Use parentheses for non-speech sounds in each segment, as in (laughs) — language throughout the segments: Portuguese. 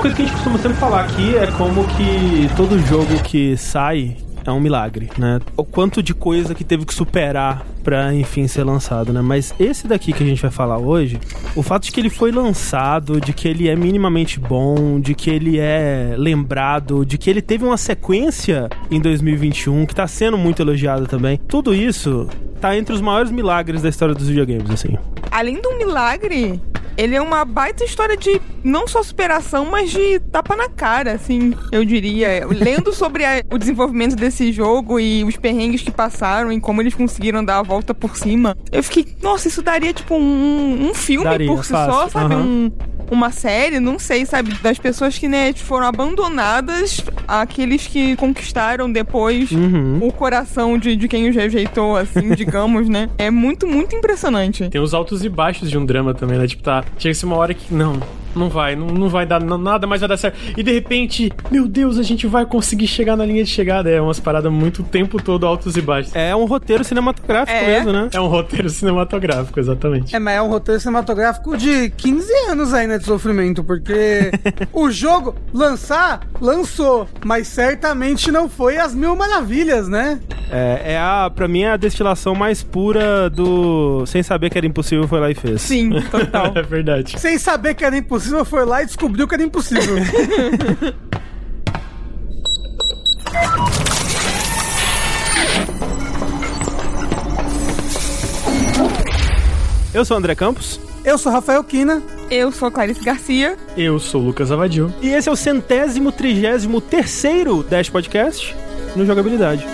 Coisa que a gente costuma sempre falar aqui é como que todo jogo que sai é um milagre, né? O quanto de coisa que teve que superar pra, enfim, ser lançado, né? Mas esse daqui que a gente vai falar hoje, o fato de que ele foi lançado, de que ele é minimamente bom, de que ele é lembrado, de que ele teve uma sequência em 2021 que tá sendo muito elogiada também, tudo isso tá entre os maiores milagres da história dos videogames, assim. Além um milagre, ele é uma baita história de não só superação, mas de tapa na cara, assim, eu diria. Lendo sobre a, o desenvolvimento desse jogo e os perrengues que passaram e como eles conseguiram dar a volta por cima, eu fiquei, nossa, isso daria tipo um, um filme Daria, por si fácil. só, sabe? Aham. Um, uma série, não sei, sabe? Das pessoas que, né, foram abandonadas, aqueles que conquistaram depois Uhum. o coração de, de quem os rejeitou, assim, (laughs) digamos, né? É muito, muito impressionante. Tem os altos e baixos de um drama também, né? Tipo, tá. Chega-se uma hora que. Não, não vai, não, não vai dar, não- nada mais vai dar certo. E de repente, meu Deus, a gente vai conseguir chegar na linha de chegada. É umas paradas muito o tempo todo altos e baixos. É um roteiro cinematográfico É. mesmo, né? É um roteiro cinematográfico, exatamente. É, mas é um roteiro cinematográfico de 15 anos aí, né, de sofrimento, porque (laughs) o jogo lançar, lançou, mas certamente não foi as mil maravilhas, né? É, é a, pra mim, é a destilação mais pura do sem saber que era impossível, foi lá e fez. Sim, total. (laughs) É verdade. Sem saber que era impossível, foi lá e descobriu que era impossível. (laughs) Eu sou o André Campos. Eu sou Rafael Kina. Eu sou a Clarice Garcia. Eu sou o Lucas Avadil. E esse é o centésimo, trigésimo terceiro Dash Podcast no Jogabilidade.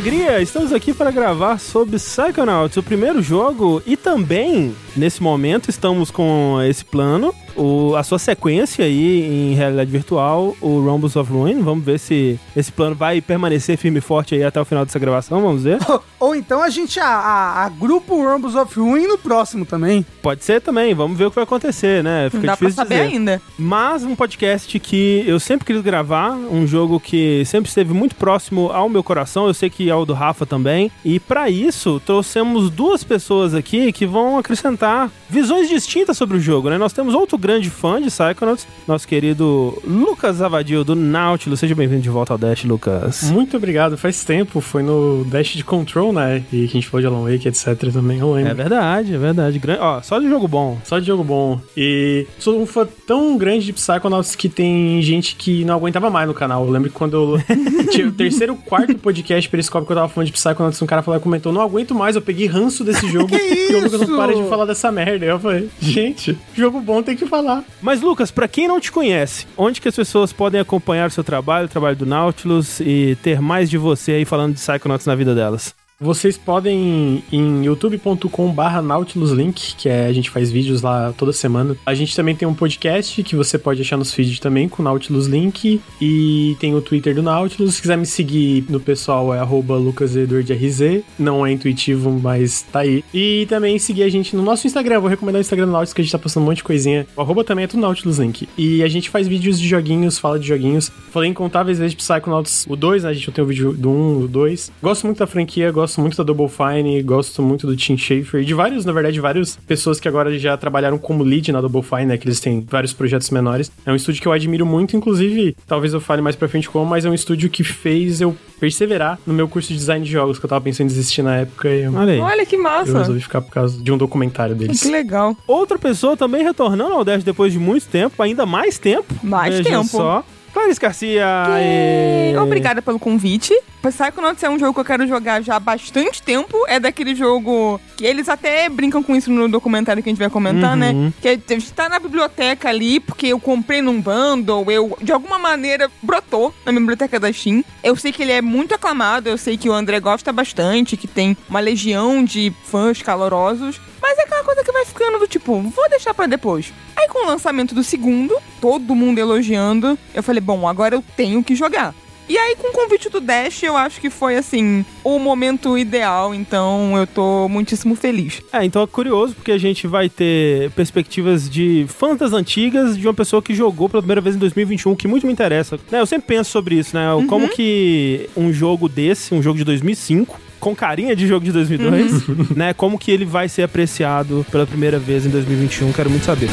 Alegria! Estamos aqui para gravar sobre Psychonauts, o primeiro jogo, e também, nesse momento, estamos com esse plano, o- a sua sequência aí em realidade virtual, o Rumbles of Ruin. Vamos ver se esse plano vai permanecer firme e forte aí até o final dessa gravação, vamos ver. (laughs) Ou então a gente a- a- agrupa o Rumbles of Ruin no próximo também. Pode ser também, vamos ver o que vai acontecer, né? Fica dá pra difícil saber dizer. ainda. Mas um podcast que eu sempre quis gravar, um jogo que sempre esteve muito próximo ao meu coração, eu sei que ao do Rafa também. E pra isso, trouxemos duas pessoas aqui que vão acrescentar visões distintas sobre o jogo, né? Nós temos outro grande fã de Psychonauts, nosso querido Lucas Avadil do Nautilus. Seja bem-vindo de volta ao Dash, Lucas. Muito obrigado. Faz tempo, foi no Dash de Control, né? E que a gente falou de Alan Wake, etc. também, eu lembro. É verdade, é verdade. Gran- Ó, só de jogo bom. Só de jogo bom. E sou um fã tão grande de Psychonauts que tem gente que não aguentava mais no canal. Eu lembro que quando eu (laughs) tinha o terceiro, quarto podcast Periscope que eu tava falando de Psychonauts, um cara falou, comentou, não aguento mais, eu peguei ranço desse (laughs) jogo. Que e o Lucas não para de falar dessa merda. Eu falei, gente, jogo bom tem que falar. Mas, Lucas, pra quem não te conhece, onde que as pessoas podem acompanhar o seu trabalho, o trabalho do Nautilus e ter mais de você aí falando de Psychonauts na vida delas? Vocês podem ir em youtube.com barra nautiluslink, que é, a gente faz vídeos lá toda semana. A gente também tem um podcast que você pode achar nos feeds também com Nautilus Link. E tem o Twitter do Nautilus. Se quiser me seguir no pessoal é lucasedwardrz. Não é intuitivo, mas tá aí. E também seguir a gente no nosso Instagram. Vou recomendar o Instagram do Nautilus, que a gente tá postando um monte de coisinha. O arroba também é do Nautilus Link. E a gente faz vídeos de joguinhos, fala de joguinhos. Falei incontáveis vezes de Psychonauts o 2, né? A gente não tem o vídeo do 1, do 2. Gosto muito da franquia, gosto muito da Double Fine, gosto muito do Tim Schafer e de vários, na verdade, várias pessoas que agora já trabalharam como lead na Double Fine, né? Que eles têm vários projetos menores. É um estúdio que eu admiro muito, inclusive, talvez eu fale mais pra frente como, mas é um estúdio que fez eu perseverar no meu curso de design de jogos, que eu tava pensando em desistir na época e eu, Olha aí. Olha que eu massa. resolvi ficar por causa de um documentário deles. Que legal. Outra pessoa também retornando ao Dash depois de muito tempo, ainda mais tempo. Mais tempo. só. Clarice Garcia. Aê. Obrigada pelo convite. Psychonauts é um jogo que eu quero jogar já há bastante tempo. É daquele jogo que eles até brincam com isso no documentário que a gente vai comentar, Uhum. né? Que está na biblioteca ali porque eu comprei num bundle, eu de alguma maneira brotou na minha biblioteca da Steam. Eu sei que ele é muito aclamado, eu sei que o André gosta bastante, que tem uma legião de fãs calorosos. Mas é aquela coisa que vai ficando do tipo, vou deixar pra depois. Aí com o lançamento do segundo, todo mundo elogiando, eu falei, bom, agora eu tenho que jogar. E aí, com o convite do Dash, eu acho que foi, assim, o momento ideal. Então, eu tô muitíssimo feliz. É, então é curioso porque a gente vai ter perspectivas de fãs das antigas de uma pessoa que jogou pela primeira vez em 2021, que muito me interessa. Né, eu sempre penso sobre isso, né? Como que um jogo desse, um jogo de 2005, com carinha de jogo de 2002, né? Como que ele vai ser apreciado pela primeira vez em 2021, quero muito saber.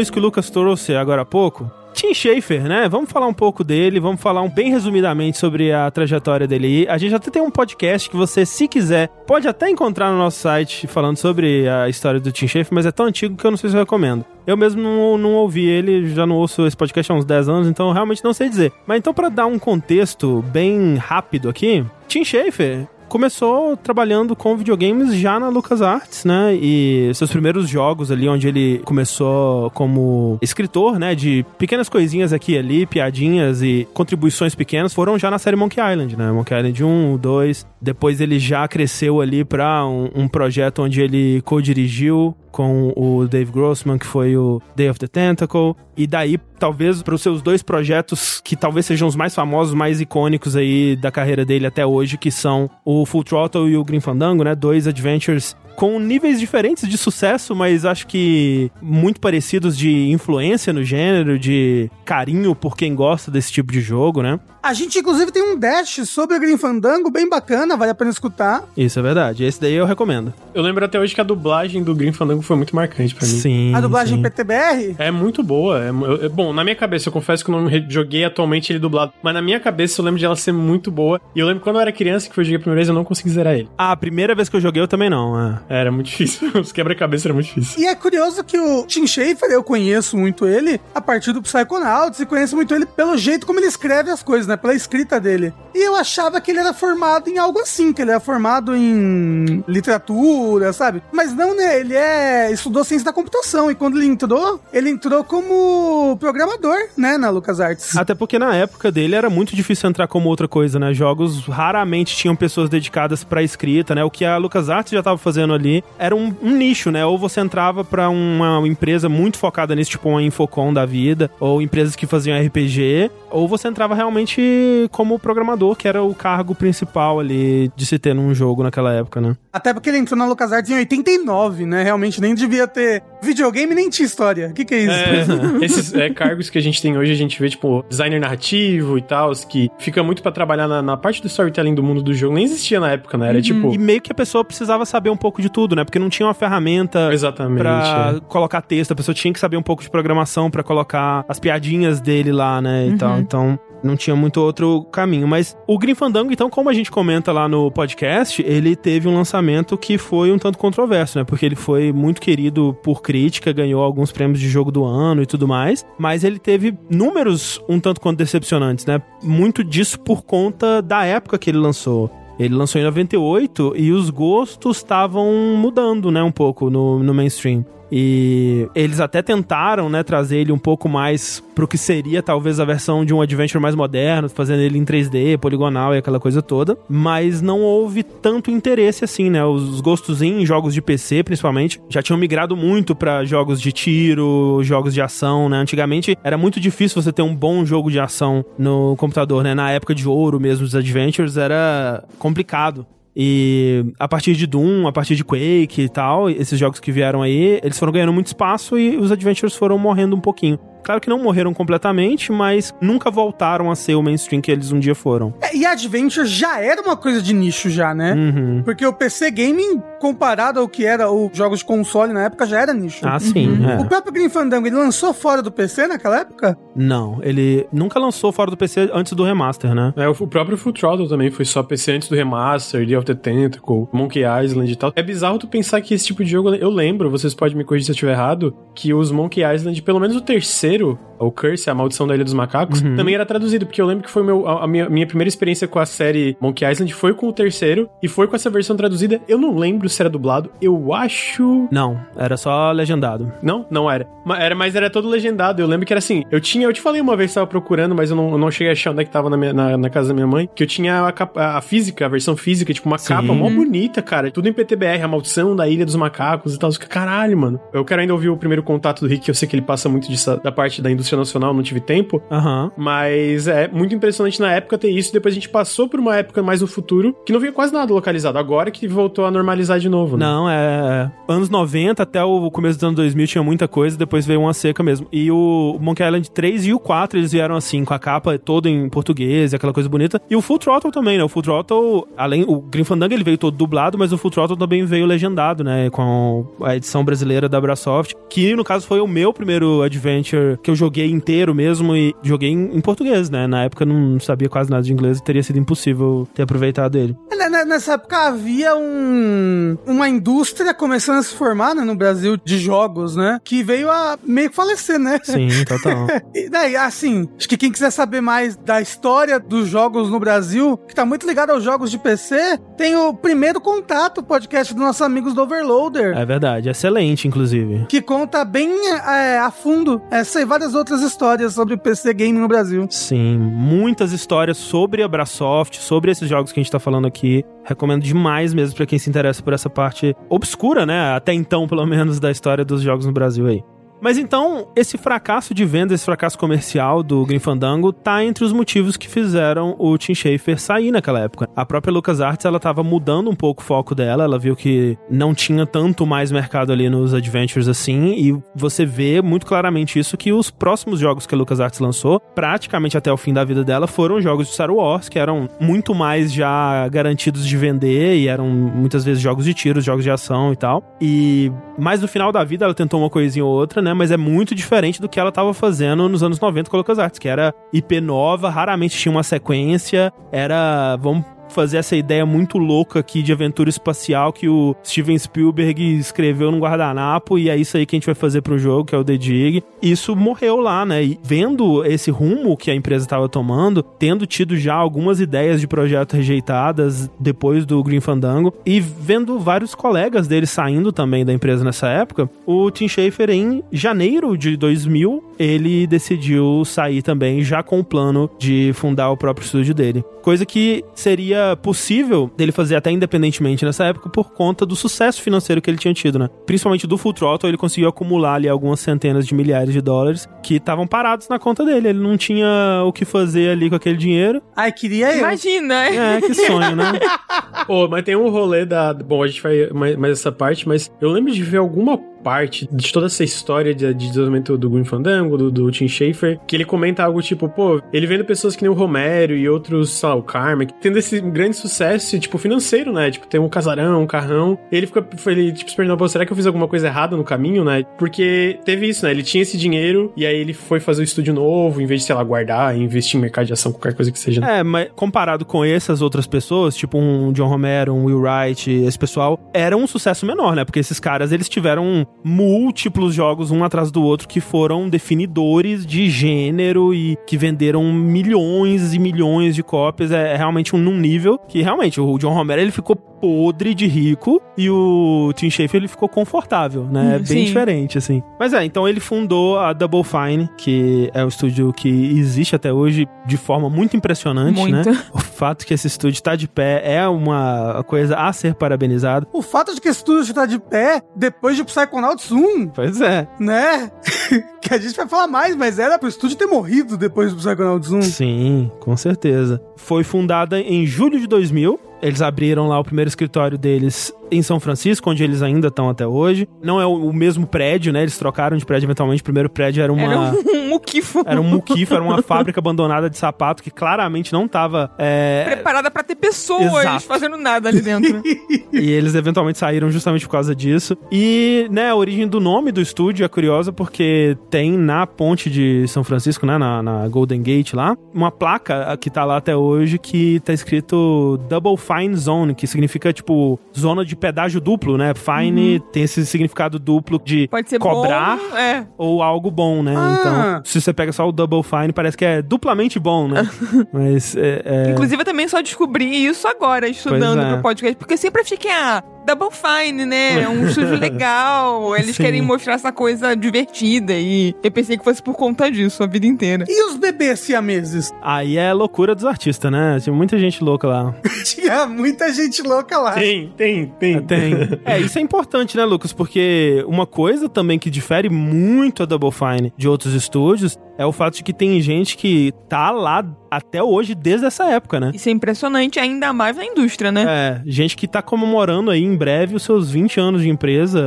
Isso que o Lucas trouxe agora há pouco, Tim Schafer, né? Vamos falar um pouco dele, vamos falar um, bem resumidamente sobre a trajetória dele. A gente até tem um podcast que você, se quiser, pode até encontrar no nosso site falando sobre a história do Tim Schafer, mas é tão antigo que eu não sei se eu recomendo. Eu mesmo não, não ouvi ele, já não ouço esse podcast há uns 10 anos, então realmente não sei dizer. Mas então, para dar um contexto bem rápido aqui, Tim Schafer começou trabalhando com videogames já na LucasArts, né? E seus primeiros jogos ali, onde ele começou como escritor, né? De pequenas coisinhas aqui e ali, piadinhas e contribuições pequenas, foram já na série Monkey Island, né? Monkey Island 1, 2. Depois ele já cresceu ali para um, um projeto onde ele co-dirigiu com o Dave Grossman, que foi o Day of the Tentacle. E daí, talvez, para os seus dois projetos que talvez sejam os mais famosos, mais icônicos aí da carreira dele até hoje, que são o Full Throttle e o Green Fandango, né? Dois adventures com níveis diferentes de sucesso, mas acho que muito parecidos de influência no gênero, de carinho por quem gosta desse tipo de jogo, né? A gente, inclusive, tem um dash sobre o Green Fandango bem bacana, vale a pena escutar. Isso é verdade. Esse daí eu recomendo. Eu lembro até hoje que a dublagem do Green Fandango foi muito marcante pra mim. Sim. A dublagem sim. PTBR? É muito boa. É, é- bom, na minha cabeça, eu confesso que eu não joguei atualmente ele dublado, mas na minha cabeça eu lembro de ela ser muito boa. E eu lembro quando eu era criança, que foi joguei a primeira vez, eu não consegui zerar ele. Ah, a primeira vez que eu joguei eu também não. é. Era muito (laughs) difícil. Os quebra-cabeça era muito difícil. E é curioso que o Tim Schafer, eu conheço muito ele a partir do Psychonauts e conheço muito ele pelo jeito como ele escreve as coisas, né? Pela escrita dele. E eu achava que ele era formado em algo assim, que ele era formado em literatura, sabe? Mas não, né? Ele é estudou ciência da computação e quando ele entrou, ele entrou como programador, né, na LucasArts. Até porque na época dele era muito difícil entrar como outra coisa, né? Jogos raramente tinham pessoas dedicadas pra escrita, né? O que a LucasArts já tava fazendo ali era um, um nicho, né? Ou você entrava pra uma empresa muito focada nisso, tipo uma Infocom da vida, ou empresas que faziam RPG, ou você entrava realmente como programador, que era o cargo principal ali de se ter num jogo naquela época, né? Até porque ele entrou na LucasArts em 89, né? Realmente nem devia ter videogame nem tinha história. O que, que é isso? É, (laughs) esses é, cargos que a gente tem hoje, a gente vê, tipo, designer narrativo e tal, que fica muito pra trabalhar na, na parte do storytelling do mundo do jogo. Nem existia na época, né? Era tipo. E meio que a pessoa precisava saber um pouco de tudo, né? Porque não tinha uma ferramenta Exatamente. pra é. colocar texto, a pessoa tinha que saber um pouco de programação pra colocar as piadinhas dele lá, né, e tal. Então, não tinha muito outro caminho. Mas o Green Fandango, então, como a gente comenta lá no podcast, ele teve um lançamento que foi um tanto controverso, né? Porque ele foi muito querido por crítica, ganhou alguns prêmios de jogo do ano e tudo mais, mas ele teve números um tanto quanto decepcionantes, né? Muito disso por conta da época que ele lançou. Ele lançou em 98 e os gostos estavam mudando, né, um pouco no, no mainstream. E eles até tentaram, né, trazer ele um pouco mais pro que seria talvez a versão de um adventure mais moderno, fazendo ele em 3D, poligonal e aquela coisa toda, mas não houve tanto interesse assim, né? Os gostos em jogos de PC, principalmente, já tinham migrado muito pra jogos de tiro, jogos de ação, né? Antigamente era muito difícil você ter um bom jogo de ação no computador, né? Na época de ouro mesmo dos adventures era complicado. E a partir de Doom, a partir de Quake e tal, esses jogos que vieram aí, eles foram ganhando muito espaço e os adventures foram morrendo um pouquinho. Claro que não morreram completamente, mas nunca voltaram a ser o mainstream que eles um dia foram. É, e Adventure já era uma coisa de nicho já, né? Uhum. Porque o PC Gaming, comparado ao que era os jogos de console na época, já era nicho. Ah, sim. é. O próprio Green Fandango, ele lançou fora do PC naquela época? Não, ele nunca lançou fora do PC antes do remaster, né? É, o o próprio Full Throttle também foi só PC antes do remaster, Day of the Tentacle, Monkey Island e tal. É bizarro tu pensar que esse tipo de jogo, eu lembro, vocês podem me corrigir se eu estiver errado, que os Monkey Island, pelo menos o terceiro, o Curse, a Maldição da Ilha dos Macacos, Uhum. também era traduzido, porque eu lembro que foi meu, a, a minha, minha primeira experiência com a série Monkey Island foi com o terceiro e foi com essa versão traduzida. Eu não lembro se era dublado, eu acho. Não, era só legendado. Não, não era. Ma- era mas era todo legendado. Eu lembro que era assim. Eu tinha, eu te falei uma vez que tava procurando, mas eu não, eu não cheguei a achar onde é que tava na, minha- na, na casa da minha mãe. Que eu tinha a, capa- a física, a versão física, tipo uma Sim. capa mó bonita, cara. Tudo em PTBR, a maldição da Ilha dos Macacos e tal. Caralho, mano. Eu quero ainda ouvir o primeiro contato do Rick, que eu sei que ele passa muito disso, da parte da indústria nacional, não tive tempo. Aham. Mas é muito impressionante na época ter isso. Depois a gente passou por uma época mais no futuro que não vinha quase nada localizado. Agora que voltou a normalizar de novo, né? Não, é. Anos 90 até o começo dos anos 2000 tinha muita coisa, depois veio uma seca mesmo. E o Monkey Island 3 e o 4 eles vieram assim, com a capa toda em português, aquela coisa bonita. E o Full Throttle também, né? O Full Throttle, além. O Grim Fandango ele veio todo dublado, mas o Full Throttle também veio legendado, né? Com a edição brasileira da Brasoft, que no caso foi o meu primeiro adventure que eu joguei inteiro mesmo e joguei em, em português, né? Na época eu não sabia quase nada de inglês e teria sido impossível ter aproveitado ele. Né, né, Nessa época havia um, uma indústria começando a se formar né, no Brasil de jogos, né? Que veio a meio que falecer, né? Sim, total. (laughs) E daí, assim, acho que quem quiser saber mais da história dos jogos no Brasil, que tá muito ligado aos jogos de PC, tem o primeiro contato, podcast dos nossos amigos do Overloader. É verdade, excelente, inclusive. Que conta bem é, a fundo essa e várias outras histórias sobre PC Game no Brasil. Sim, muitas histórias sobre a Brasoft, sobre esses jogos que a gente tá falando aqui. Recomendo demais mesmo pra quem se interessa por essa parte obscura, né? Até então, pelo menos, da história dos jogos no Brasil aí. Mas então, esse fracasso de venda, esse fracasso comercial do Grim Fandango tá entre os motivos que fizeram o Tim Schafer sair naquela época. A própria LucasArts, ela tava mudando um pouco o foco dela, ela viu que não tinha tanto mais mercado ali nos adventures assim, e você vê muito claramente isso que os próximos jogos que a LucasArts lançou, praticamente até o fim da vida dela, foram jogos de Star Wars, que eram muito mais já garantidos de vender e eram muitas vezes jogos de tiros, jogos de ação e tal. E mais no final da vida ela tentou uma coisinha ou outra, né? Mas é muito diferente do que ela tava fazendo nos anos 90 com a LucasArts, que era IP nova, raramente tinha uma sequência, era, vamos fazer essa ideia muito louca aqui de aventura espacial que o Steven Spielberg escreveu no guardanapo e é isso aí que a gente vai fazer pro jogo, que é o The Dig. Isso morreu lá, né? E vendo esse rumo que a empresa estava tomando, tendo tido já algumas ideias de projeto rejeitadas depois do Green Fandango e vendo vários colegas dele saindo também da empresa nessa época, o Tim Schafer em janeiro de 2000, ele decidiu sair também já com o plano de fundar o próprio estúdio dele. Coisa que seria possível dele fazer até independentemente nessa época por conta do sucesso financeiro que ele tinha tido, né? Principalmente do Full Throttle, ele conseguiu acumular ali algumas centenas de milhares de dólares que estavam parados na conta dele. Ele não tinha o que fazer ali com aquele dinheiro. Ai, queria eu. Imagina. É, que sonho, né? (laughs) Ô, mas tem um rolê da. Bom, a gente vai mais, mais essa parte, mas eu lembro de ver alguma parte de toda essa história de, de desenvolvimento do Green Fandango, do, do Tim Schafer, que ele comenta algo tipo, pô, ele vendo pessoas que nem o Romero e outros, sei lá, o Karma, tendo esse grande sucesso, tipo, financeiro, né? Tipo, tem um casarão, um carrão. Ele fica, ele, tipo, se perguntando, será que eu fiz alguma coisa errada no caminho, né? Porque teve isso, né? Ele tinha esse dinheiro e aí ele foi fazer o estúdio novo, em vez de, sei lá, guardar, investir em mercado de ação, qualquer coisa que seja. né? É, mas comparado com essas outras pessoas, tipo um John Romero, um Will Wright, esse pessoal, era um sucesso menor, né? Porque esses caras, eles tiveram múltiplos jogos um atrás do outro que foram definidores de gênero e que venderam milhões e milhões de cópias. É, é realmente um num nível que realmente o John Romero ele ficou podre de rico e o Tim Schafer ele ficou confortável, né? É bem Sim. diferente, assim. Mas é, então ele fundou a Double Fine, que é um estúdio que existe até hoje de forma muito impressionante, Muito. né? O fato que esse estúdio está de pé é uma coisa a ser parabenizada. O fato de que esse estúdio está de pé depois de Psychonauts 1, Pois é. né? (laughs) que a gente vai falar mais, mas era pro estúdio ter morrido depois do Psychonauts 1. Sim, com certeza. Foi fundada em julho de 2000. Eles abriram lá o primeiro escritório deles em São Francisco, onde eles ainda estão até hoje. Não é o, o mesmo prédio, né? Eles trocaram de prédio eventualmente. O primeiro prédio era uma. Era um muquifo. Era um muquifo, era uma (laughs) fábrica abandonada de sapato que claramente não tava. é, Preparada pra ter pessoas Exato. fazendo nada ali dentro. (laughs) E eles eventualmente saíram justamente por causa disso. E, né, a origem do nome do estúdio é curiosa porque tem na ponte de São Francisco, né, na, na Golden Gate lá, uma placa que tá lá até hoje que tá escrito Double Fine Zone, que significa, tipo, zona de pedágio duplo, né? Fine tem esse significado duplo de Uhum. Pode ser cobrar bom. É. ou algo bom, né? Ah. Então, se você pega só o Double Fine, parece que é duplamente bom, né? (laughs) Mas é, é- Inclusive, eu também só descobri isso agora, estudando Pois é. pro podcast. Porque eu sempre achei que, ah, Double Fine, né? É um estúdio (laughs) legal. Eles Sim. querem mostrar essa coisa divertida. E eu pensei que fosse por conta disso a vida inteira. E os bebês siameses? aí é loucura dos artistas, né? Tinha muita gente louca lá. (laughs) Tinha muita gente louca lá. Tem, tem, tem. Tem. (laughs) É, isso é importante, né, Lucas? Porque uma coisa também que difere muito a Double Fine de outros estúdios é o fato de que tem gente que tá lá até hoje, desde essa época, né? Isso é impressionante, ainda mais na indústria, né? É, gente que tá comemorando aí em breve os seus 20 anos de empresa.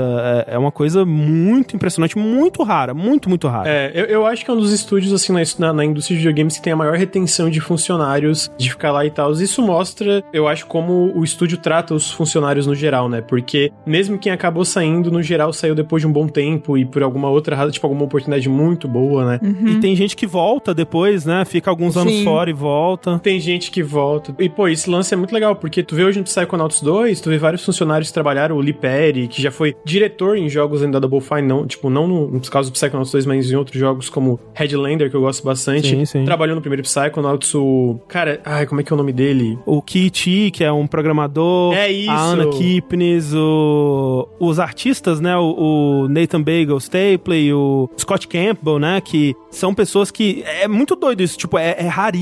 É, é uma coisa muito impressionante, muito rara, muito, muito rara. É, eu, eu acho que é um dos estúdios, assim, na, na, na indústria de videogames que tem a maior retenção de funcionários, de ficar lá e tal. Isso mostra, eu acho, como o estúdio trata os funcionários no geral, né? Porque mesmo quem acabou saindo, no geral, saiu depois de um bom tempo e por alguma outra razão, tipo, alguma oportunidade muito boa, né? E tem gente que volta depois, né? Fica alguns anos Sim. fora e volta. Tem gente que volta. E, pô, esse lance é muito legal, porque tu vê hoje no Psychonauts 2, tu vê vários funcionários que trabalharam, o Lee Perry, que já foi diretor em jogos ainda da Double Fine, não, tipo, não no, nos casos do Psychonauts 2, mas em outros jogos como Headlander, que eu gosto bastante. Sim, sim. Trabalhou no primeiro Psychonauts, o... Cara, ai, como é que é o nome dele? O Kit, que é um programador. É isso. A Anna Kipnis, o, os artistas, né? O, o Nathan Bagel Stapley, o Scott Campbell, né? Que são pessoas que. É muito doido isso. Tipo, é, é raríssimo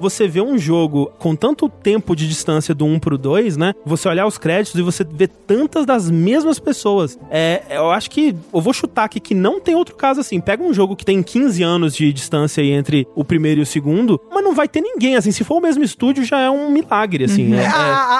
você ver um jogo com tanto tempo de distância do 1 pro 2, né? Você olhar os créditos e você ver tantas das mesmas pessoas. É, eu acho que. Eu vou chutar aqui que não tem outro caso assim. Pega um jogo que tem 15 anos de distância aí entre o primeiro e o segundo, mas não vai ter ninguém. Assim, se for o mesmo estúdio, já é um milagre, assim. É- É, é- a,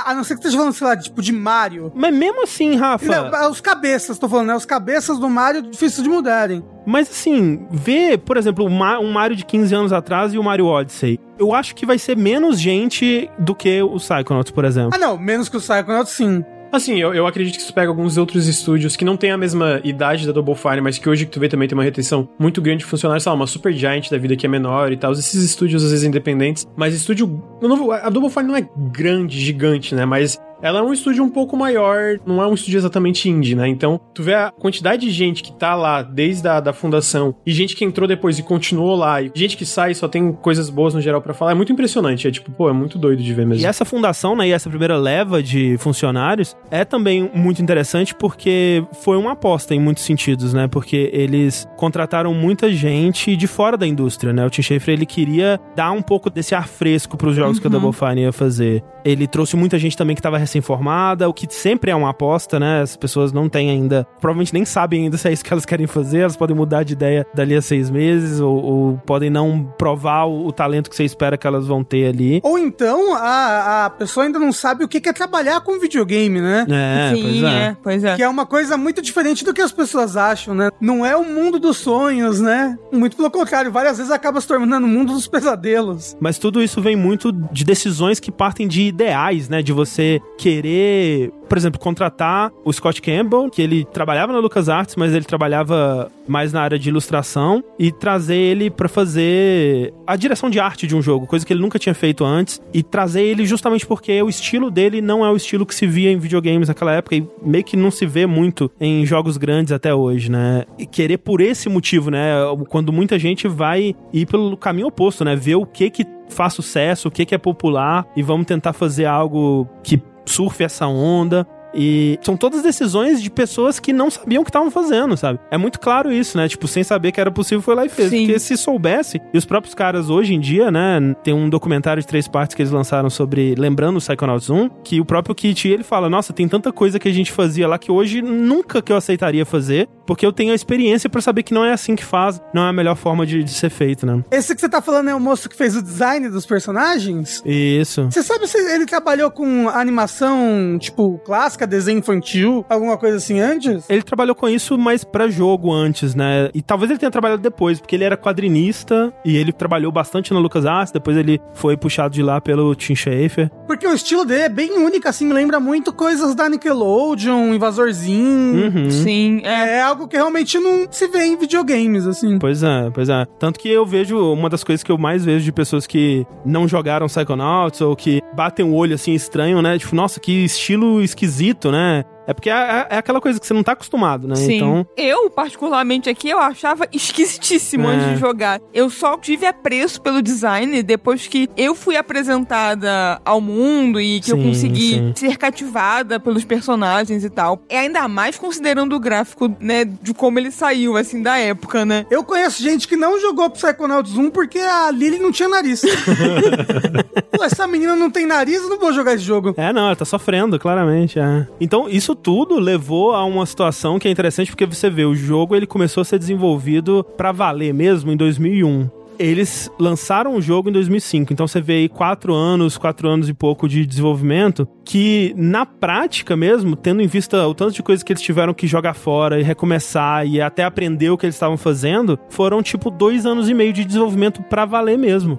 a- a não ser que esteja falando, sei lá, tipo, de Mario. Mas mesmo assim, Rafa. Não, é os cabeças, tô falando, né? Os cabeças do Mario difícil de mudarem. Mas assim, ver, por exemplo, um Ma- Mario de 15 anos atrás e o Mario Odyssey. Eu acho que vai ser menos gente do que o Psychonauts, por exemplo. Ah, não, menos que o Psychonauts, sim. Assim, eu, eu acredito que isso pega alguns outros estúdios que não têm a mesma idade da Double Fine, mas que hoje que tu vê também tem uma retenção muito grande de funcionários, sei lá, uma Super Giant da vida que é menor e tal. Esses estúdios, às vezes, independentes. Mas estúdio. Não a Double Fine não é grande, gigante, né? Mas ela é um estúdio um pouco maior, não é um estúdio exatamente indie, né? Então, tu vê a quantidade de gente que tá lá desde a da fundação e gente que entrou depois e continuou lá, e gente que sai e só tem coisas boas no geral pra falar, é muito impressionante. É tipo, pô, é muito doido de ver mesmo. E essa fundação, né, e essa primeira leva de funcionários é também muito interessante porque foi uma aposta em muitos sentidos, né? Porque eles contrataram muita gente de fora da indústria, né? O Tim Schafer, ele queria dar um pouco desse ar fresco pros jogos que a Double Fine ia fazer. Ele trouxe muita gente também que recém-formada, o que sempre é uma aposta, né? As pessoas não têm ainda, provavelmente nem sabem ainda (laughs) se é isso que elas querem fazer, elas podem mudar de ideia dali a seis meses, ou, ou podem não provar o, o talento que você espera que elas vão ter ali. Ou então, a, a pessoa ainda não sabe o que é trabalhar com videogame, né? É, pois Sim, é. é, pois é. Que é uma coisa muito diferente do que as pessoas acham, né? Não é o mundo dos sonhos, né? Muito pelo contrário, várias vezes acaba se tornando o mundo dos pesadelos. Mas tudo isso vem muito de decisões que partem de ideais, né? De você querer, por exemplo, contratar o Scott Campbell, que ele trabalhava na LucasArts, mas ele trabalhava mais na área de ilustração, e trazer ele pra fazer a direção de arte de um jogo, coisa que ele nunca tinha feito antes, e trazer ele justamente porque o estilo dele não é o estilo que se via em videogames naquela época, e meio que não se vê muito em jogos grandes até hoje, né? E querer por esse motivo, né? Quando muita gente vai ir pelo caminho oposto, né? Ver o que que faz sucesso, o que que é popular e vamos tentar fazer algo que surfe essa onda. E são todas decisões de pessoas que não sabiam o que estavam fazendo, sabe? É muito claro isso, né? Tipo, sem saber que era possível, foi lá e fez. Sim. Porque se soubesse, e os próprios caras hoje em dia, né? Tem um documentário de três partes que eles lançaram sobre, lembrando o Psychonauts 1, que o próprio Kit, ele fala, nossa, tem tanta coisa que a gente fazia lá que hoje nunca que eu aceitaria fazer. Porque eu tenho a experiência pra saber que não é assim que faz, não é a melhor forma de, de ser feito, né? Esse que você tá falando é o moço que fez o design dos personagens? Isso. Você sabe se ele trabalhou com animação, tipo, clássica, desenho infantil, alguma coisa assim antes? Ele trabalhou com isso, mas pra jogo antes, né? E talvez ele tenha trabalhado depois, porque ele era quadrinista e ele trabalhou bastante na LucasArts, depois ele foi puxado de lá pelo Tim Schafer. Porque o estilo dele é bem único, assim, me lembra muito coisas da Nickelodeon, Invasorzinho. Uhum. Sim, é. É algo que realmente não se vê em videogames, assim. Pois é, pois é. Tanto que eu vejo, uma das coisas que eu mais vejo de pessoas que não jogaram Psychonauts ou que batem o olho assim estranho, né? Tipo, nossa, que estilo esquisito, né? É porque é, é aquela coisa que você não tá acostumado, né? Sim. Então, Eu, particularmente aqui, eu achava esquisitíssimo É. antes de jogar. Eu só tive apreço pelo design depois que eu fui apresentada ao mundo e que eu Sim, consegui sim. ser cativada pelos personagens e tal. É ainda mais considerando o gráfico, né, de como ele saiu, assim, da época, né? Eu conheço gente que não jogou Psychonauts 1 porque a Lily não tinha nariz. (laughs) Pô, essa menina não tem nariz, eu não vou jogar esse jogo. É, não, ela tá sofrendo, claramente. É. Então, isso tudo levou a uma situação que é interessante porque você vê, o jogo ele começou a ser desenvolvido pra valer mesmo em 2001. Eles lançaram o jogo em 2005, então você vê aí quatro anos, quatro anos e pouco de desenvolvimento, que na prática mesmo, tendo em vista o tanto de coisas que eles tiveram que jogar fora e recomeçar e até aprender o que eles estavam fazendo, foram tipo dois anos e meio de desenvolvimento pra valer mesmo.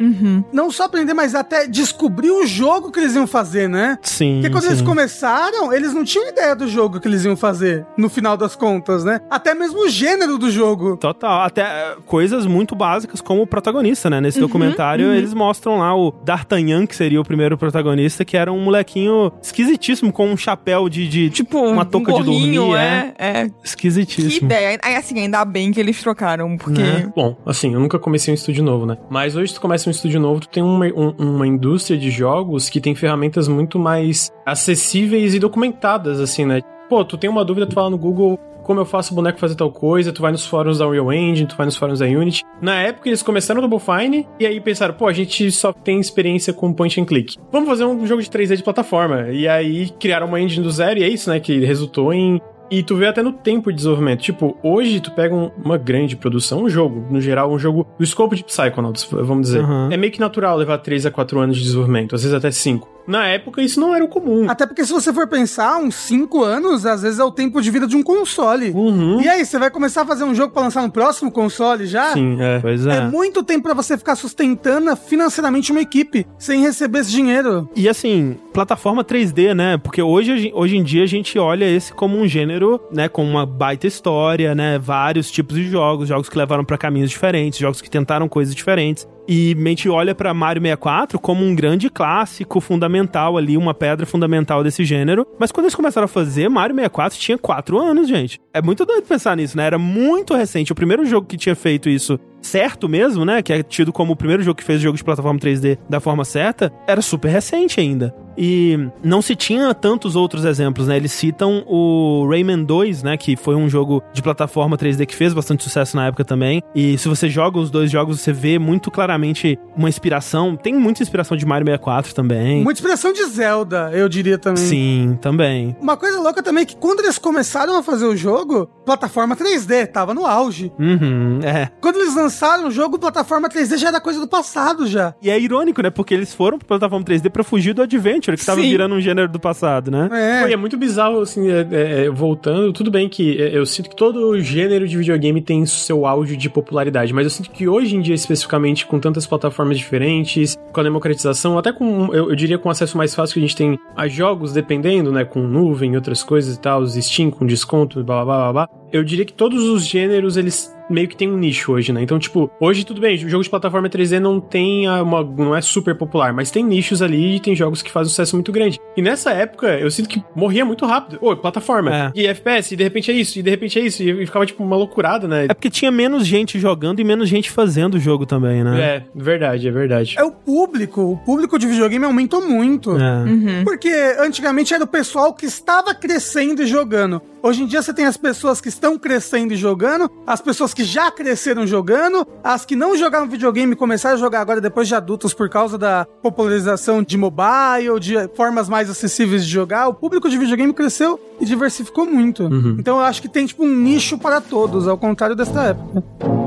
Não só aprender, mas até descobrir o jogo que eles iam fazer, né? Sim. Porque quando sim. eles começaram, eles não tinham ideia do jogo que eles iam fazer, no final das contas, né? Até mesmo o gênero do jogo. Total, até é, coisas muito básicas como o protagonista, né? Nesse documentário eles mostram lá o D'Artagnan, que seria o primeiro protagonista, que era um molequinho esquisitíssimo com um chapéu de, de Tipo, uma um touca de gorrinho, dormir, é. é. Que esquisitíssimo. ideia. Aí, assim, ainda bem que eles trocaram, porque... Né? Bom, assim, eu nunca comecei um estúdio novo, né? Mas hoje tu começa um estúdio novo, tu tem uma, um- uma indústria de jogos que tem ferramentas muito mais acessíveis e documentadas, assim, né? Pô, tu tem uma dúvida, tu fala no Google como eu faço o boneco fazer tal coisa, tu vai nos fóruns da Unreal Engine, tu vai nos fóruns da Unity. Na época eles começaram no Double Fine e aí pensaram, pô, a gente só tem experiência com point and click. Vamos fazer um jogo de 3D de plataforma. E aí criaram uma engine do zero e é isso, né, que resultou em e tu vê até no tempo de desenvolvimento. Tipo, hoje tu pega um- uma grande produção, um jogo, no geral, um jogo do escopo de Psychonauts, vamos dizer. Uhum. É meio que natural levar 3 a 4 anos de desenvolvimento, às vezes até 5. Na época, isso não era o comum. Até porque se você for pensar, uns 5 anos, às vezes é o tempo de vida de um console. Uhum. E aí, você vai começar a fazer um jogo pra lançar no próximo console já? Sim, é. Pois É é. muito tempo pra você ficar sustentando financeiramente uma equipe sem receber esse dinheiro. E assim, plataforma 3D, né? Porque hoje, hoje em dia a gente olha esse como um gênero, né? Com uma baita história, né? Vários tipos de jogos, jogos que levaram pra caminhos diferentes, jogos que tentaram coisas diferentes. E a gente olha pra Mario 64 como um grande clássico fundamental ali, uma pedra fundamental desse gênero. Mas quando eles começaram a fazer, Mario 64 tinha 4 anos, gente. É muito doido pensar nisso, né? Era muito recente. O primeiro jogo que tinha feito isso certo mesmo, né? Que é tido como o primeiro jogo que fez jogo de plataforma 3D da forma certa, era super recente ainda. E não se tinha tantos outros exemplos, né? Eles citam o Rayman 2, né? Que foi um jogo de plataforma 3D que fez bastante sucesso na época também. E se você joga os dois jogos, você vê muito claramente uma inspiração. Tem muita inspiração de Mario 64 também. Muita inspiração de Zelda, eu diria também. Sim, também. Uma coisa louca também é que quando eles começaram a fazer o jogo, plataforma 3D tava no auge. Uhum, é. Quando eles lançaram o jogo, plataforma 3D já era coisa do passado já. E é irônico, né? Porque eles foram pra plataforma 3D pra fugir do Adventure, que tava Sim. virando um gênero do passado, né? É. e é muito bizarro, assim, é- é- é, voltando. Tudo bem que é, eu sinto que todo gênero de videogame tem seu auge de popularidade, mas eu sinto que hoje em dia, especificamente, com tantas plataformas diferentes, com a democratização, até com, eu, eu diria, com acesso mais fácil que a gente tem a jogos, dependendo, né, com nuvem e outras coisas e tal, os Steam com desconto, blá blá blá blá. Eu diria que todos os gêneros, eles meio que tem um nicho hoje, né? Então, tipo, hoje tudo bem, o jogo de plataforma 3D não tem uma, não é super popular, mas tem nichos ali e tem jogos que fazem um sucesso muito grande. E nessa época, eu sinto que morria muito rápido. Ô, plataforma, É. e FPS, e de repente é isso, e de repente é isso, e ficava tipo uma loucurada, né? É porque tinha menos gente jogando e menos gente fazendo o jogo também, né? É, verdade, é verdade. É o público, o público de videogame aumentou muito. É. Uhum. Porque antigamente era o pessoal que estava crescendo e jogando. Hoje em dia você tem as pessoas que estão crescendo e jogando, as pessoas que já cresceram jogando, as que não jogavam videogame começaram a jogar agora depois de adultos por causa da popularização de mobile, de formas mais acessíveis de jogar. O público de videogame cresceu e diversificou muito. Uhum. Então eu acho que tem tipo um nicho para todos, ao contrário desta época.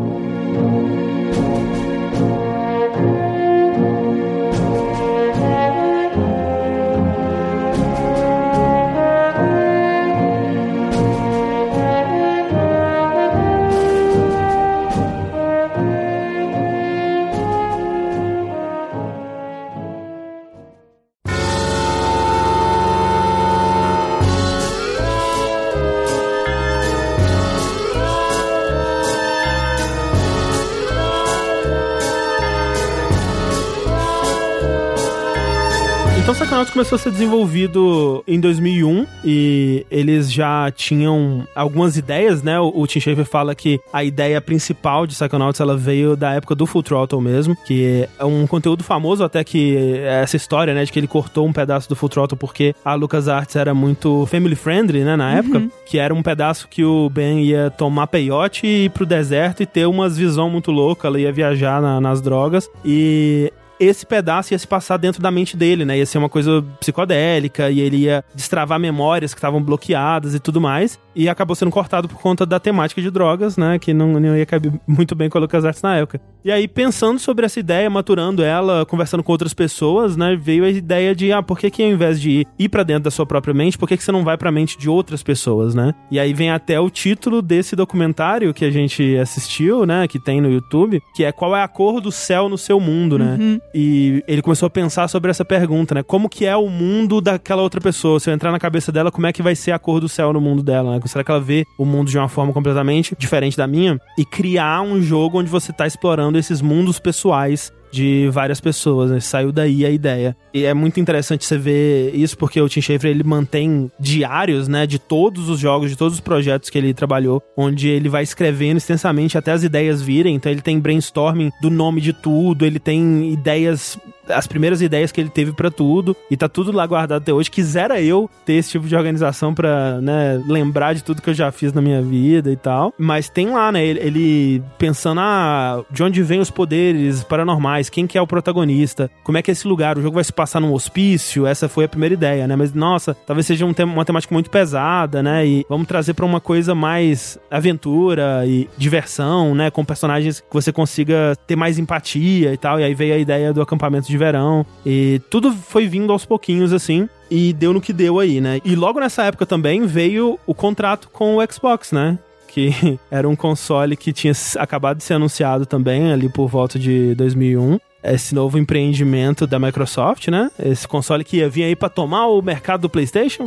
Psychonauts começou a ser desenvolvido em 2001 e eles já tinham algumas ideias, né? O, o Tim Schafer fala que a ideia principal de Psychonauts ela veio da época do Full Throttle mesmo, que é um conteúdo famoso até que é essa história, né, de que ele cortou um pedaço do Full Throttle porque a LucasArts era muito family friendly, né, na época, uhum. que era um pedaço que o Ben ia tomar peiote e ir pro deserto e ter umas visão muito louca, ela ia viajar na, nas drogas e esse pedaço ia se passar dentro da mente dele, né? Ia ser uma coisa psicodélica e ele ia destravar memórias que estavam bloqueadas e tudo mais. E acabou sendo cortado por conta da temática de drogas, né? Que não, não ia caber muito bem com a LucasArts na época. E aí, pensando sobre essa ideia, maturando ela, conversando com outras pessoas, né? Veio a ideia de, ah, por que que ao invés de ir, ir pra dentro da sua própria mente, por que que você não vai pra mente de outras pessoas, né? E aí vem até o título desse documentário que a gente assistiu, né? Que tem no YouTube, que é Qual é a cor do céu no seu mundo, né? Uhum. E ele começou a pensar sobre essa pergunta, né? Como que é o mundo daquela outra pessoa? Se eu entrar na cabeça dela, como é que vai ser a cor do céu no mundo dela, né? Será que ela vê o mundo de uma forma completamente diferente da minha? E criar um jogo onde você tá explorando esses mundos pessoais de várias pessoas, né? Saiu daí a ideia. E é muito interessante você ver isso porque o Tim Schafer ele mantém diários, né, de todos os jogos, de todos os projetos que ele trabalhou, onde ele vai escrevendo extensamente até as ideias virem. Então ele tem brainstorming do nome de tudo, ele tem ideias as primeiras ideias que ele teve para tudo e tá tudo lá guardado até hoje. Quisera eu ter esse tipo de organização para, né, lembrar de tudo que eu já fiz na minha vida e tal. Mas tem lá, né, ele, ele pensando, ah, de onde vem os poderes paranormais, quem que é o protagonista, como é que é esse lugar, o jogo vai se passar num hospício, essa foi a primeira ideia, né? Mas, nossa, talvez seja um tema, uma temática muito pesada, né? E vamos trazer para uma coisa mais aventura e diversão, né? Com personagens que você consiga ter mais empatia e tal. E aí veio a ideia do acampamento de verão. E tudo foi vindo aos pouquinhos, assim. E deu no que deu aí, né? E logo nessa época também veio o contrato com o Xbox, né? Que (laughs) era um console que tinha acabado de ser anunciado também, ali por volta de 2001 esse novo empreendimento da Microsoft, né? Esse console que ia vir aí para tomar o mercado do PlayStation.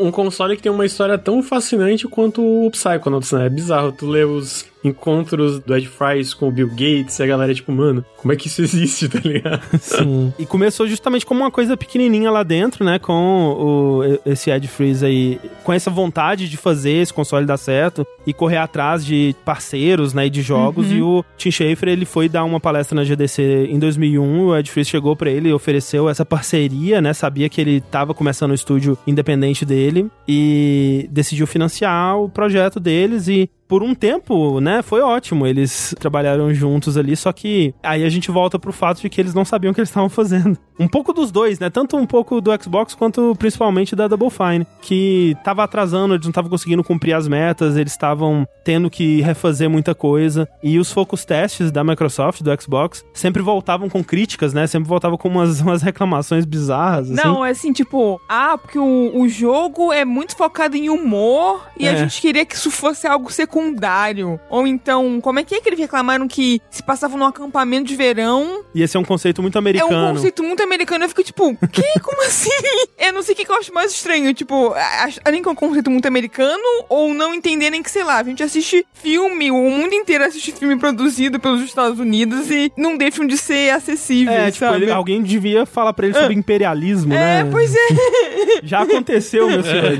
um console que tem uma história tão fascinante quanto o Psychonauts, né? É bizarro tu ler os encontros do Ed Fries com o Bill Gates e a galera, tipo, mano, como é que isso (laughs) existe, tá ligado? Sim. (laughs) e começou justamente como uma coisa pequenininha lá dentro, né? Com o, esse Ed Fries aí, com essa vontade de fazer esse console dar certo e correr atrás de parceiros, né? E de jogos. Uhum. E o Tim Schafer, ele foi dar uma palestra na GDC em 2001. O Ed Fries chegou para ele e ofereceu essa parceria, né? Sabia que ele tava começando o estúdio independente dele e decidiu financiar o projeto deles e por um tempo, né, foi ótimo. Eles trabalharam juntos ali, só que aí a gente volta pro fato de que eles não sabiam o que eles estavam (laughs) fazendo. Um pouco dos dois, né? Tanto um pouco do Xbox quanto principalmente da Double Fine, que tava atrasando, eles não estavam conseguindo cumprir as metas, eles estavam tendo que refazer muita coisa. E os focus testes da Microsoft, do Xbox, sempre voltavam com críticas, né? Sempre voltavam com umas, (laughs) umas reclamações bizarras. Assim. Não, é assim, tipo, ah, porque o, o jogo é muito focado em humor e é. a gente queria que isso fosse algo secundário. Ou então, como é que é que eles reclamaram que se passava num acampamento de verão? E esse é um conceito muito americano. É um conceito muito americano, eu fico tipo, (laughs) que? Como assim? eu não sei o que, eu acho mais estranho, tipo, além que é um conceito muito americano, ou não entenderem que, sei lá, a gente assiste filme, o mundo inteiro assiste filme produzido pelos Estados Unidos e não deixam de ser acessíveis, é, tipo, ele, alguém devia falar pra ele sobre ah. imperialismo, é, né? É, pois é. (laughs) Já aconteceu, meus senhores.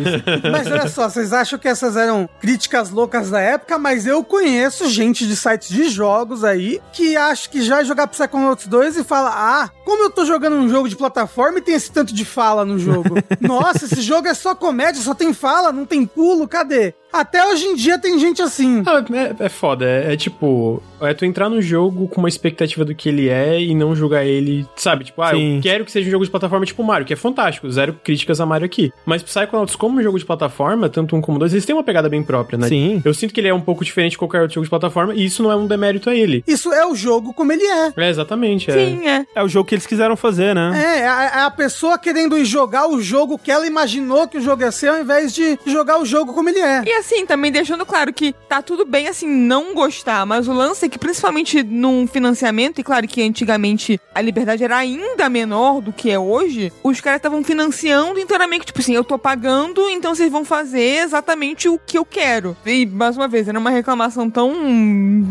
Mas olha só, vocês acham que essas eram críticas loucas da época, mas eu conheço gente de sites de jogos aí que acha que já jogar Psychonauts 2 e fala, ah, como eu tô jogando jogando um jogo de plataforma e tem esse tanto de fala no jogo. (laughs) Nossa, esse jogo é só comédia, só tem fala, não tem pulo, cadê? Até hoje em dia tem gente assim. Ah, é, é foda, é, é tipo, é tu entrar no jogo com uma expectativa do que ele é e não julgar ele, sabe? Tipo, ah, Sim. eu quero que seja um jogo de plataforma tipo Mario, que é fantástico, zero críticas a Mario aqui. Mas Psychonauts, como um jogo de plataforma, tanto um como dois, eles têm uma pegada bem própria, né? Sim. Eu sinto que ele é um pouco diferente de qualquer outro jogo de plataforma e isso não é um demérito a ele. Isso é o jogo como ele é. É, exatamente. É. Sim, é. É o jogo que eles quiseram fazer, né? É, é a, é a pessoa querendo ir jogar o jogo que ela imaginou que o jogo ia ser, ao invés de jogar o jogo como ele é. E assim, também deixando claro que tá tudo bem, assim, não gostar, mas o lance é que, principalmente num financiamento, e claro que antigamente a liberdade era ainda menor do que é hoje, os caras estavam financiando inteiramente, tipo assim, eu tô pagando, então vocês vão fazer exatamente o que eu quero. E, mais uma vez, era uma reclamação tão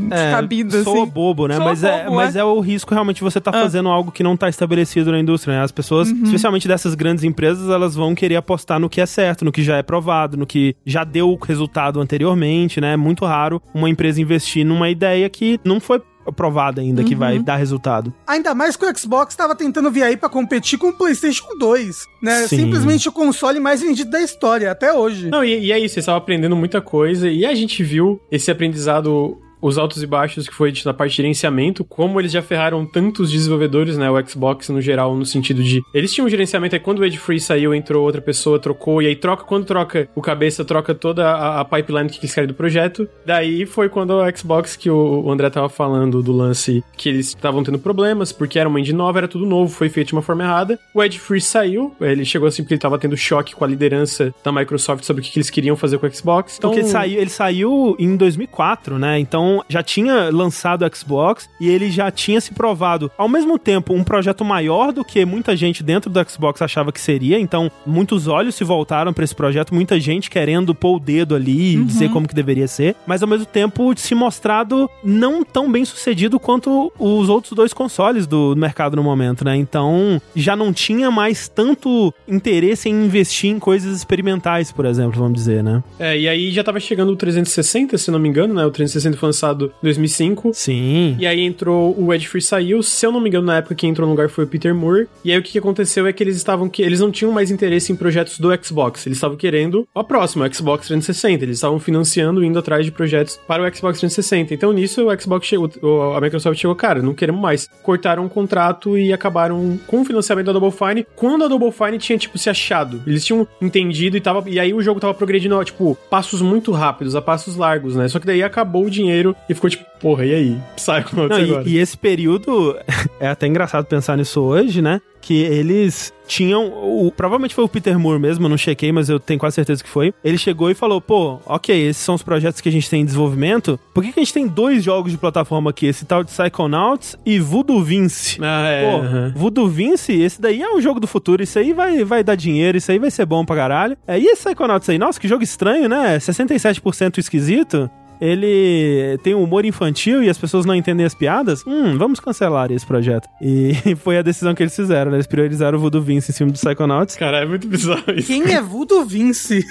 descabida, soa assim. bobo, né? Soa mas, é, bobo, mas é. é o risco realmente de você tá Ah. fazendo algo que não tá estabelecido na indústria, né? As pessoas, Uhum. especialmente dessas grandes empresas, elas vão querer apostar no que é certo, no que já é provado, no que já deu o resultado anteriormente, né? É muito raro uma empresa investir numa ideia que não foi provada ainda, que Uhum. vai dar resultado. Ainda mais que o Xbox tava tentando vir aí pra competir com o PlayStation 2, né? Sim. Simplesmente o console mais vendido da história, até hoje. Não, e, e é isso, eles estavam aprendendo muita coisa e a gente viu esse aprendizado, os altos e baixos que foi na parte de gerenciamento, como eles já ferraram tantos desenvolvedores, né, o Xbox no geral, no sentido de, eles tinham um gerenciamento, aí quando o Ed Free saiu, entrou outra pessoa, trocou, e aí troca, quando troca o cabeça, troca toda a, a pipeline que eles querem do projeto, daí foi quando o Xbox, que o, o André tava falando do lance, que eles estavam tendo problemas, porque era uma engine nova, era tudo novo, foi feito de uma forma errada, o Ed Free saiu, ele chegou assim porque ele tava tendo choque com a liderança da Microsoft sobre o que que eles queriam fazer com o Xbox, então... Porque ele saiu, ele saiu em 2004, né? Então já tinha lançado o Xbox e ele já tinha se provado, ao mesmo tempo, um projeto maior do que muita gente dentro do Xbox achava que seria. Então, muitos olhos se voltaram para esse projeto, muita gente querendo pôr o dedo ali e dizer como que deveria ser, mas ao mesmo tempo se mostrado não tão bem sucedido quanto os outros dois consoles do mercado no momento, né? Então, já não tinha mais tanto interesse em investir em coisas experimentais, por exemplo, vamos dizer, né? É, e aí já tava chegando o 360, se não me engano, né? O 360 foi lançado em 2005. Sim. E aí entrou o Ed Free saiu, se eu não me engano, na época quem entrou no lugar foi o Peter Moore. E aí o que, que aconteceu é que eles estavam que eles não tinham mais interesse em projetos do Xbox, eles estavam querendo a próxima, o Xbox 360. Eles estavam financiando, indo atrás de projetos para o Xbox 360. Então nisso o Xbox chegou, a Microsoft chegou, cara, não queremos mais. Cortaram o contrato e acabaram com o financiamento da Double Fine, quando a Double Fine tinha tipo se achado. Eles tinham entendido e tava e aí o jogo tava progredindo, tipo, passos muito rápidos, a passos largos, né? Só que daí acabou o dinheiro e ficou tipo, porra, e aí? Psychonauts Não, agora. e, e esse período, (laughs) é até engraçado pensar nisso hoje, né? Que eles tinham. O, provavelmente foi o Peter Moore mesmo, eu não chequei, mas eu tenho quase certeza que foi. Ele chegou e falou: pô, ok, esses são os projetos que a gente tem em desenvolvimento. Por que, que a gente tem dois jogos de plataforma aqui? Esse tal de Psychonauts e Voodoo Vince. Ah, é. Pô, aham. Voodoo Vince, esse daí é um jogo do futuro. Isso aí vai, vai dar dinheiro, isso aí vai ser bom pra caralho. É, e esse Psychonauts aí? Nossa, que jogo estranho, né? 67% esquisito. Ele tem um humor infantil e as pessoas não entendem as piadas. Hum, vamos cancelar esse projeto. E (laughs) foi a decisão que eles fizeram, né? Eles priorizaram o Voodoo Vince em cima do Psychonauts. Cara, é muito bizarro isso. Quem é Voodoo Vince?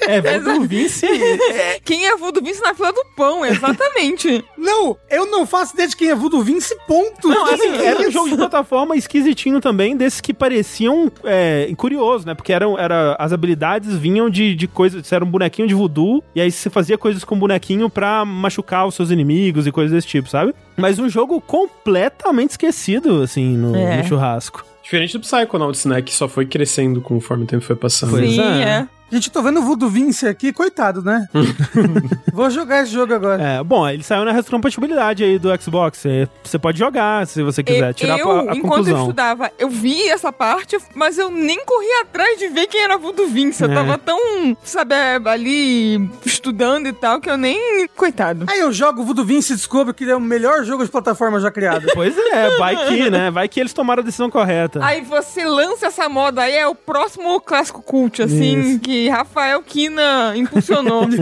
É, Voodoo Vince... (laughs) Quem é Voodoo Vince na fila do pão, exatamente. Não, eu não faço ideia de quem é Voodoo Vince, ponto. Não, assim, (laughs) era um jogo de plataforma esquisitinho também, desses que pareciam é, curiosos, né? Porque eram, era, as habilidades vinham de, de coisas. Você era um bonequinho de voodoo, e aí você fazia coisas com o bonequinho pra machucar os seus inimigos e coisas desse tipo, sabe? Mas um jogo completamente esquecido, assim, no, É. no churrasco. Diferente do Psychonauts, né? Que só foi crescendo conforme o tempo foi passando. Sim, é. é. Gente, eu tô vendo o Voodoo Vince aqui, coitado, né? (laughs) Vou jogar esse jogo agora. É, bom, ele saiu na retrocompatibilidade aí do Xbox. Você, você pode jogar se você quiser, tirar eu, a, a enquanto eu conclusão. estudava, eu vi essa parte, mas eu nem corri atrás de ver quem era Voodoo Vince. Eu É. tava tão, sabe, ali estudando e tal, que eu nem. Coitado. Aí eu jogo o Voodoo Vince e descubro que ele é o melhor jogo de plataforma já criado. (laughs) Pois é, vai que, né? Vai que eles tomaram a decisão correta. Aí você lança essa moda aí, é o próximo clássico cult, assim, Isso. que Rafael Kina impulsionou. (laughs)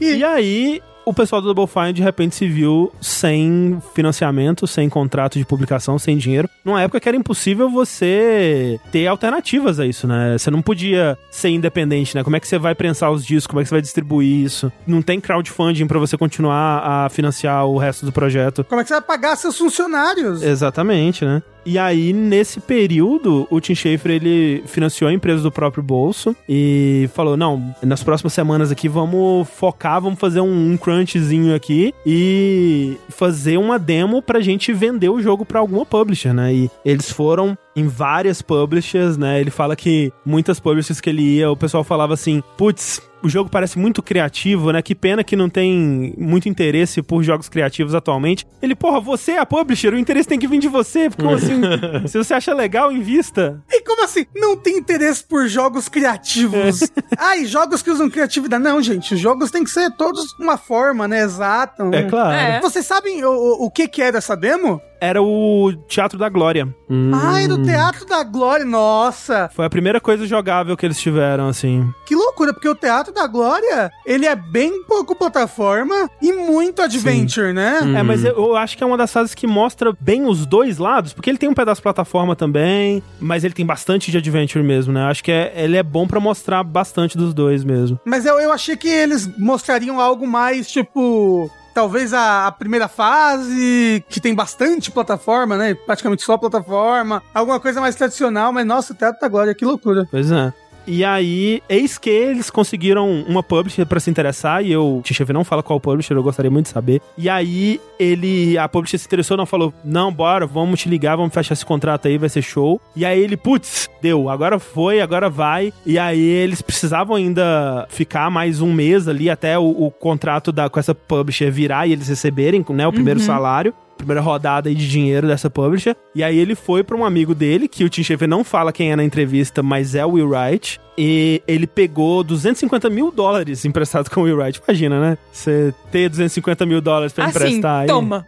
E aí, o pessoal do Double Fine de repente se viu sem financiamento, sem contrato de publicação, sem dinheiro. Numa época que era impossível você ter alternativas a isso, né? Você não podia ser independente, né? Como é que você vai prensar os discos? Como é que você vai distribuir isso? Não tem crowdfunding pra você continuar a financiar o resto do projeto. Como é que você vai pagar seus funcionários? Exatamente, né? E aí, nesse período, o Tim Schafer, ele financiou a empresa do próprio bolso e falou, não, nas próximas semanas aqui vamos focar, vamos fazer um, um crunchzinho aqui e fazer uma demo pra gente vender o jogo pra alguma publisher, né? E eles foram em várias publishers, né? Ele fala que muitas publishers que ele ia, o pessoal falava assim, putz, o jogo parece muito criativo, né? Que pena que não tem muito interesse por jogos criativos atualmente. Ele, porra, você é a publisher, o interesse tem que vir de você. Como assim? (laughs) Se você acha legal, invista. E como assim? Não tem interesse por jogos criativos. (laughs) Ai, jogos que usam criatividade. Não, gente, os jogos têm que ser todos uma forma, né? Exata. um- É claro. É. Vocês sabem o, o, o que que é dessa demo? Era o Teatro da Glória. Ai, do Teatro da Glória. Nossa, Foi a primeira coisa jogável que eles tiveram, assim. que loucura, porque o Teatro da Glória, ele é bem pouco plataforma e muito adventure, né? É, mas eu, eu acho que é uma das fases que mostra bem os dois lados, porque ele tem um pedaço de plataforma também, mas ele tem bastante de adventure mesmo, né? Eu acho que é, ele é bom pra mostrar bastante dos dois mesmo. Mas eu, eu achei que eles mostrariam algo mais, tipo... Talvez a, a primeira fase, que tem bastante plataforma, né? Praticamente só plataforma. Alguma coisa mais tradicional, mas nossa, o Teatro da Glória, que loucura. Pois é. E aí, eis que eles conseguiram uma publisher pra se interessar, e eu, Ticheve não fala qual publisher, eu gostaria muito de saber. E aí, ele, a publisher se interessou, não falou, não, bora, vamos te ligar, vamos fechar esse contrato aí, vai ser show. E aí ele, putz, deu, agora foi, agora vai. E aí, eles precisavam ainda ficar mais um mês ali até o, o contrato da, com essa publisher virar e eles receberem, né, o primeiro salário primeira rodada de dinheiro dessa publisher. E aí ele foi pra um amigo dele, que o Tim Schafer não fala quem é na entrevista, mas é o Will Wright. E ele pegou 250 mil dólares emprestados com o Will Wright. Imagina, né? Você ter 250 mil dólares pra Assim, emprestar aí. toma.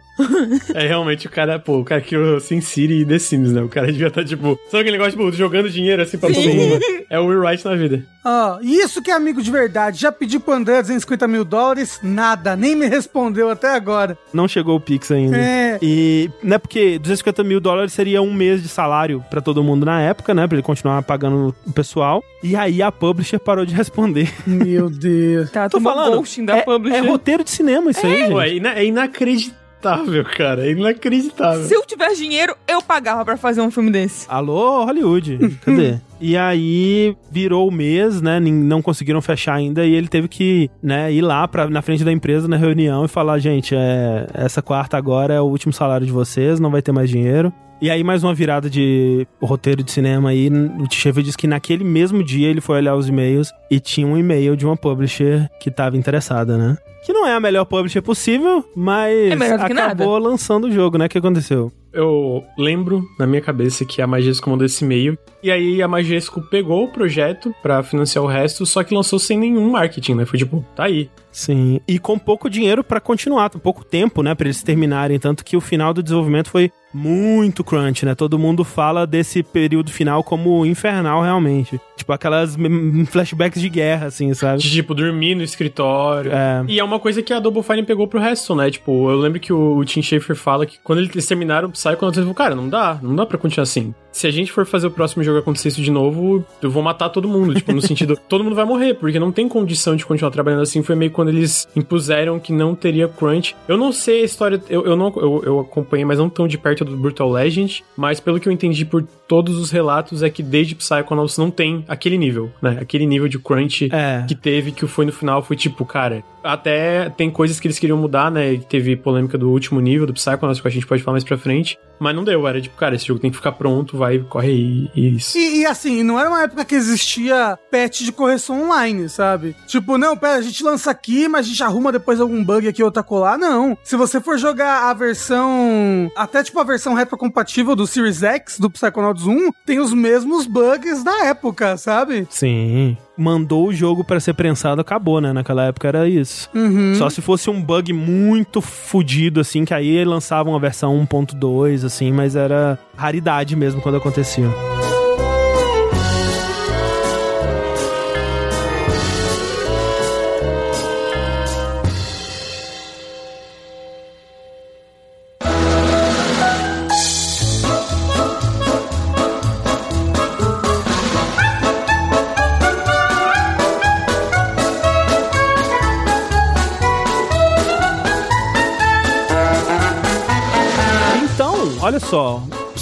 É realmente o cara, pô, o cara que o Sin City e The Sims, né? O cara devia estar, tipo, sabe aquele negócio, tipo, jogando dinheiro assim pra todo mundo? É o Will Wright na vida. Ó, e isso que é amigo de verdade. Já pedi pro André 250 mil dólares, nada, nem me respondeu até agora. Não chegou o Pix ainda. É. E, né, porque 250 mil dólares seria um mês de salário pra todo mundo na época, né? Pra ele continuar pagando o pessoal. E aí a publisher parou de responder. Meu Deus. Tá, Tô falando, da é, publisher. é roteiro de cinema isso aí, gente. Pô, é, ina- é inacreditável, cara. É inacreditável. Se eu tivesse dinheiro, eu pagava pra fazer um filme desse. Alô, Hollywood, (laughs) cadê? e aí virou o mês, né? Não conseguiram fechar ainda e ele teve que, né, ir lá pra, na frente da empresa na reunião e falar, gente, é, essa quarta agora é o último salário de vocês, não vai ter mais dinheiro. E aí, mais uma virada de roteiro de cinema aí. O Tchefe diz que naquele mesmo dia ele foi olhar os e-mails e tinha um e-mail de uma publisher que tava interessada, né? Que não é a melhor publisher possível, mas É melhor do que acabou lançando o jogo, né? O que aconteceu? Eu lembro na minha cabeça que a Majesco mandou esse e-mail. E aí a Majesco pegou o projeto pra financiar o resto, só que lançou sem nenhum marketing, né? Foi tipo, tá aí. Sim, e com pouco dinheiro pra continuar, pouco tempo, né, Pra eles terminarem, tanto que o final do desenvolvimento foi muito crunch, né? Todo mundo fala desse período final como infernal realmente. Tipo aquelas flashbacks de guerra assim, sabe? De, tipo, dormir no escritório. É. E é uma coisa que a Double Fine pegou pro resto, né? Tipo, eu lembro que o, Tim Schafer fala que quando eles terminaram o Psycho, eles falaram, cara, não dá, não dá pra continuar assim. Se a gente for fazer o próximo jogo acontecer isso de novo, eu vou matar todo mundo. Tipo, no sentido, (laughs) todo mundo vai morrer, porque não tem condição de continuar trabalhando assim. Foi meio quando eles impuseram que não teria crunch. Eu não sei a história, eu, eu não eu, eu acompanhei, mas não tão de perto do Brutal Legend, mas pelo que eu entendi por todos os relatos é que desde Psychonauts não tem aquele nível, né? Aquele nível de crunch É. que teve, que foi no final, foi tipo, cara, até tem coisas que eles queriam mudar, né? Teve polêmica do último nível do Psychonauts, que a gente pode falar mais pra frente, mas não deu, era tipo, cara, esse jogo tem que ficar pronto, vai, corre aí, e isso. E, e assim, não era uma época que existia patch de correção online, sabe? Tipo, não, pera, a gente lança aqui, mas a gente arruma depois algum bug aqui ou outra colar. Não. Se você for jogar a versão. Até tipo a versão retrocompatível do Series X do Psychonauts 1, tem os mesmos bugs da época, sabe? Sim. Mandou o jogo pra ser prensado, acabou, né? Naquela época era isso. Uhum. Só se fosse um bug muito fudido, assim, que aí lançavam a versão 1.2, assim, mas era raridade mesmo quando acontecia.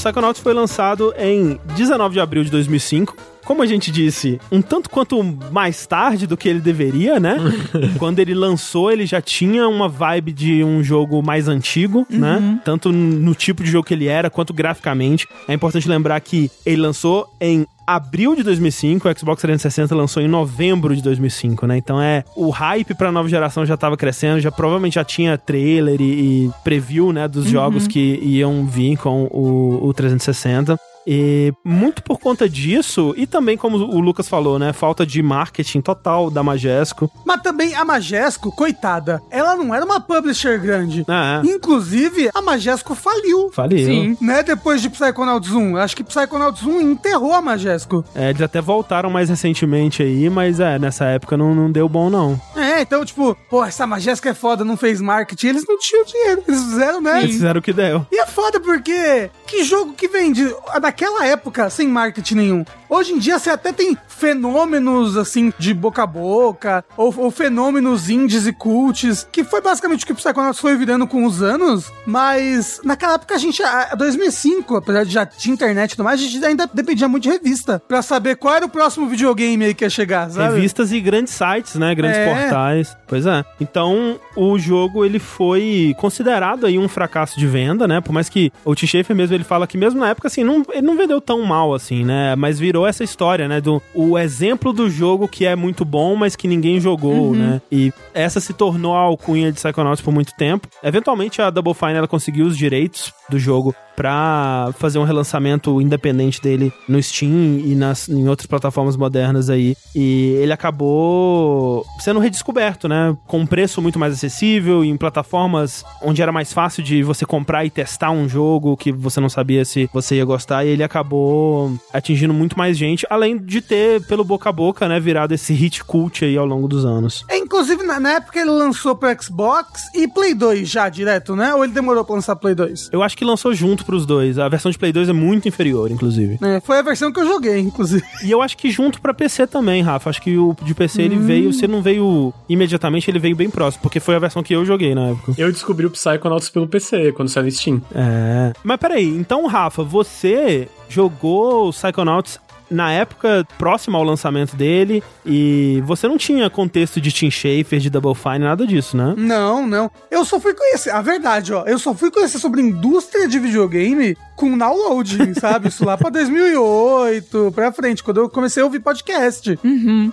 Psychonauts foi lançado em 19 de abril de 2005 como a gente disse, um tanto quanto mais tarde do que ele deveria, né? (laughs) Quando ele lançou, ele já tinha uma vibe de um jogo mais antigo, né? Uhum. Tanto no tipo de jogo que ele era, quanto graficamente. É importante lembrar que ele lançou em abril de 2005, o Xbox 360 lançou em novembro de 2005, né? Então é o hype pra nova geração já tava crescendo, já provavelmente já tinha trailer e, e preview, né, dos jogos que iam vir com o, o 360. E muito por conta disso, e também como o Lucas falou, né? Falta de marketing total da Majesco. Mas também a Majesco, coitada, ela não era uma publisher grande. Ah, é. Inclusive, a Majesco faliu. Faliu. Sim. Né, depois de Psychonauts 1. Acho que Psychonauts 1 enterrou a Majesco. É, eles até voltaram mais recentemente aí, mas é, nessa época não, não deu bom, não. É, então, tipo, pô, essa Majesco é foda, não fez marketing. Eles não tinham dinheiro. Eles fizeram, né? Eles fizeram o que deu. E é foda porque que jogo que vende naquela época sem marketing nenhum? Hoje em dia você até tem fenômenos assim de boca a boca, ou, ou fenômenos indies e cults, que foi basicamente o que o Psychonauts foi virando com os anos, mas naquela época a gente, a 2005, apesar de já tinha internet e tudo mais, a gente ainda dependia muito de revista pra saber qual era o próximo videogame aí que ia chegar, sabe? Revistas e grandes sites, né? Grandes É. portais. Pois é. Então, o jogo, ele foi considerado aí um fracasso de venda, né? Por mais que o Tim Schafer mesmo, ele fala que mesmo na época, assim, não, ele não vendeu tão mal, assim, né? Mas virou essa história, né? Do o exemplo do jogo que é muito bom, mas que ninguém jogou, né? E essa se tornou a alcunha de Psychonauts por muito tempo. Eventualmente, a Double Fine, ela conseguiu os direitos do jogo pra fazer um relançamento independente dele no Steam e nas, em outras plataformas modernas aí. E ele acabou sendo redescoberto, né? Com um preço muito mais acessível, em plataformas onde era mais fácil de você comprar e testar um jogo que você não sabia se você ia gostar. E ele acabou atingindo muito mais gente, além de ter, pelo boca a boca, né, virado esse hit cult aí ao longo dos anos. É, inclusive, na, na época ele lançou pro Xbox e Play 2 já direto, né? Ou ele demorou pra lançar Play 2? Eu acho que lançou junto pros dois. A versão de Play 2 é muito inferior, inclusive. É, foi a versão que eu joguei, inclusive. E eu acho que junto pra PC também, Rafa. Acho que o de PC ele veio, se ele não veio imediatamente, ele veio bem próximo, porque foi a versão que eu joguei na época. Eu descobri o Psychonauts pelo PC, quando saiu no Steam. É. Mas peraí, então, Rafa, você jogou o Psychonauts na época próxima ao lançamento dele e você não tinha contexto de Tim Schafer, de Double Fine, nada disso, né? Não, não. Eu só fui conhecer, a verdade, ó, eu só fui conhecer sobre indústria de videogame com downloading, (laughs) sabe? Isso lá pra 2008, pra frente, quando eu comecei a ouvir podcast.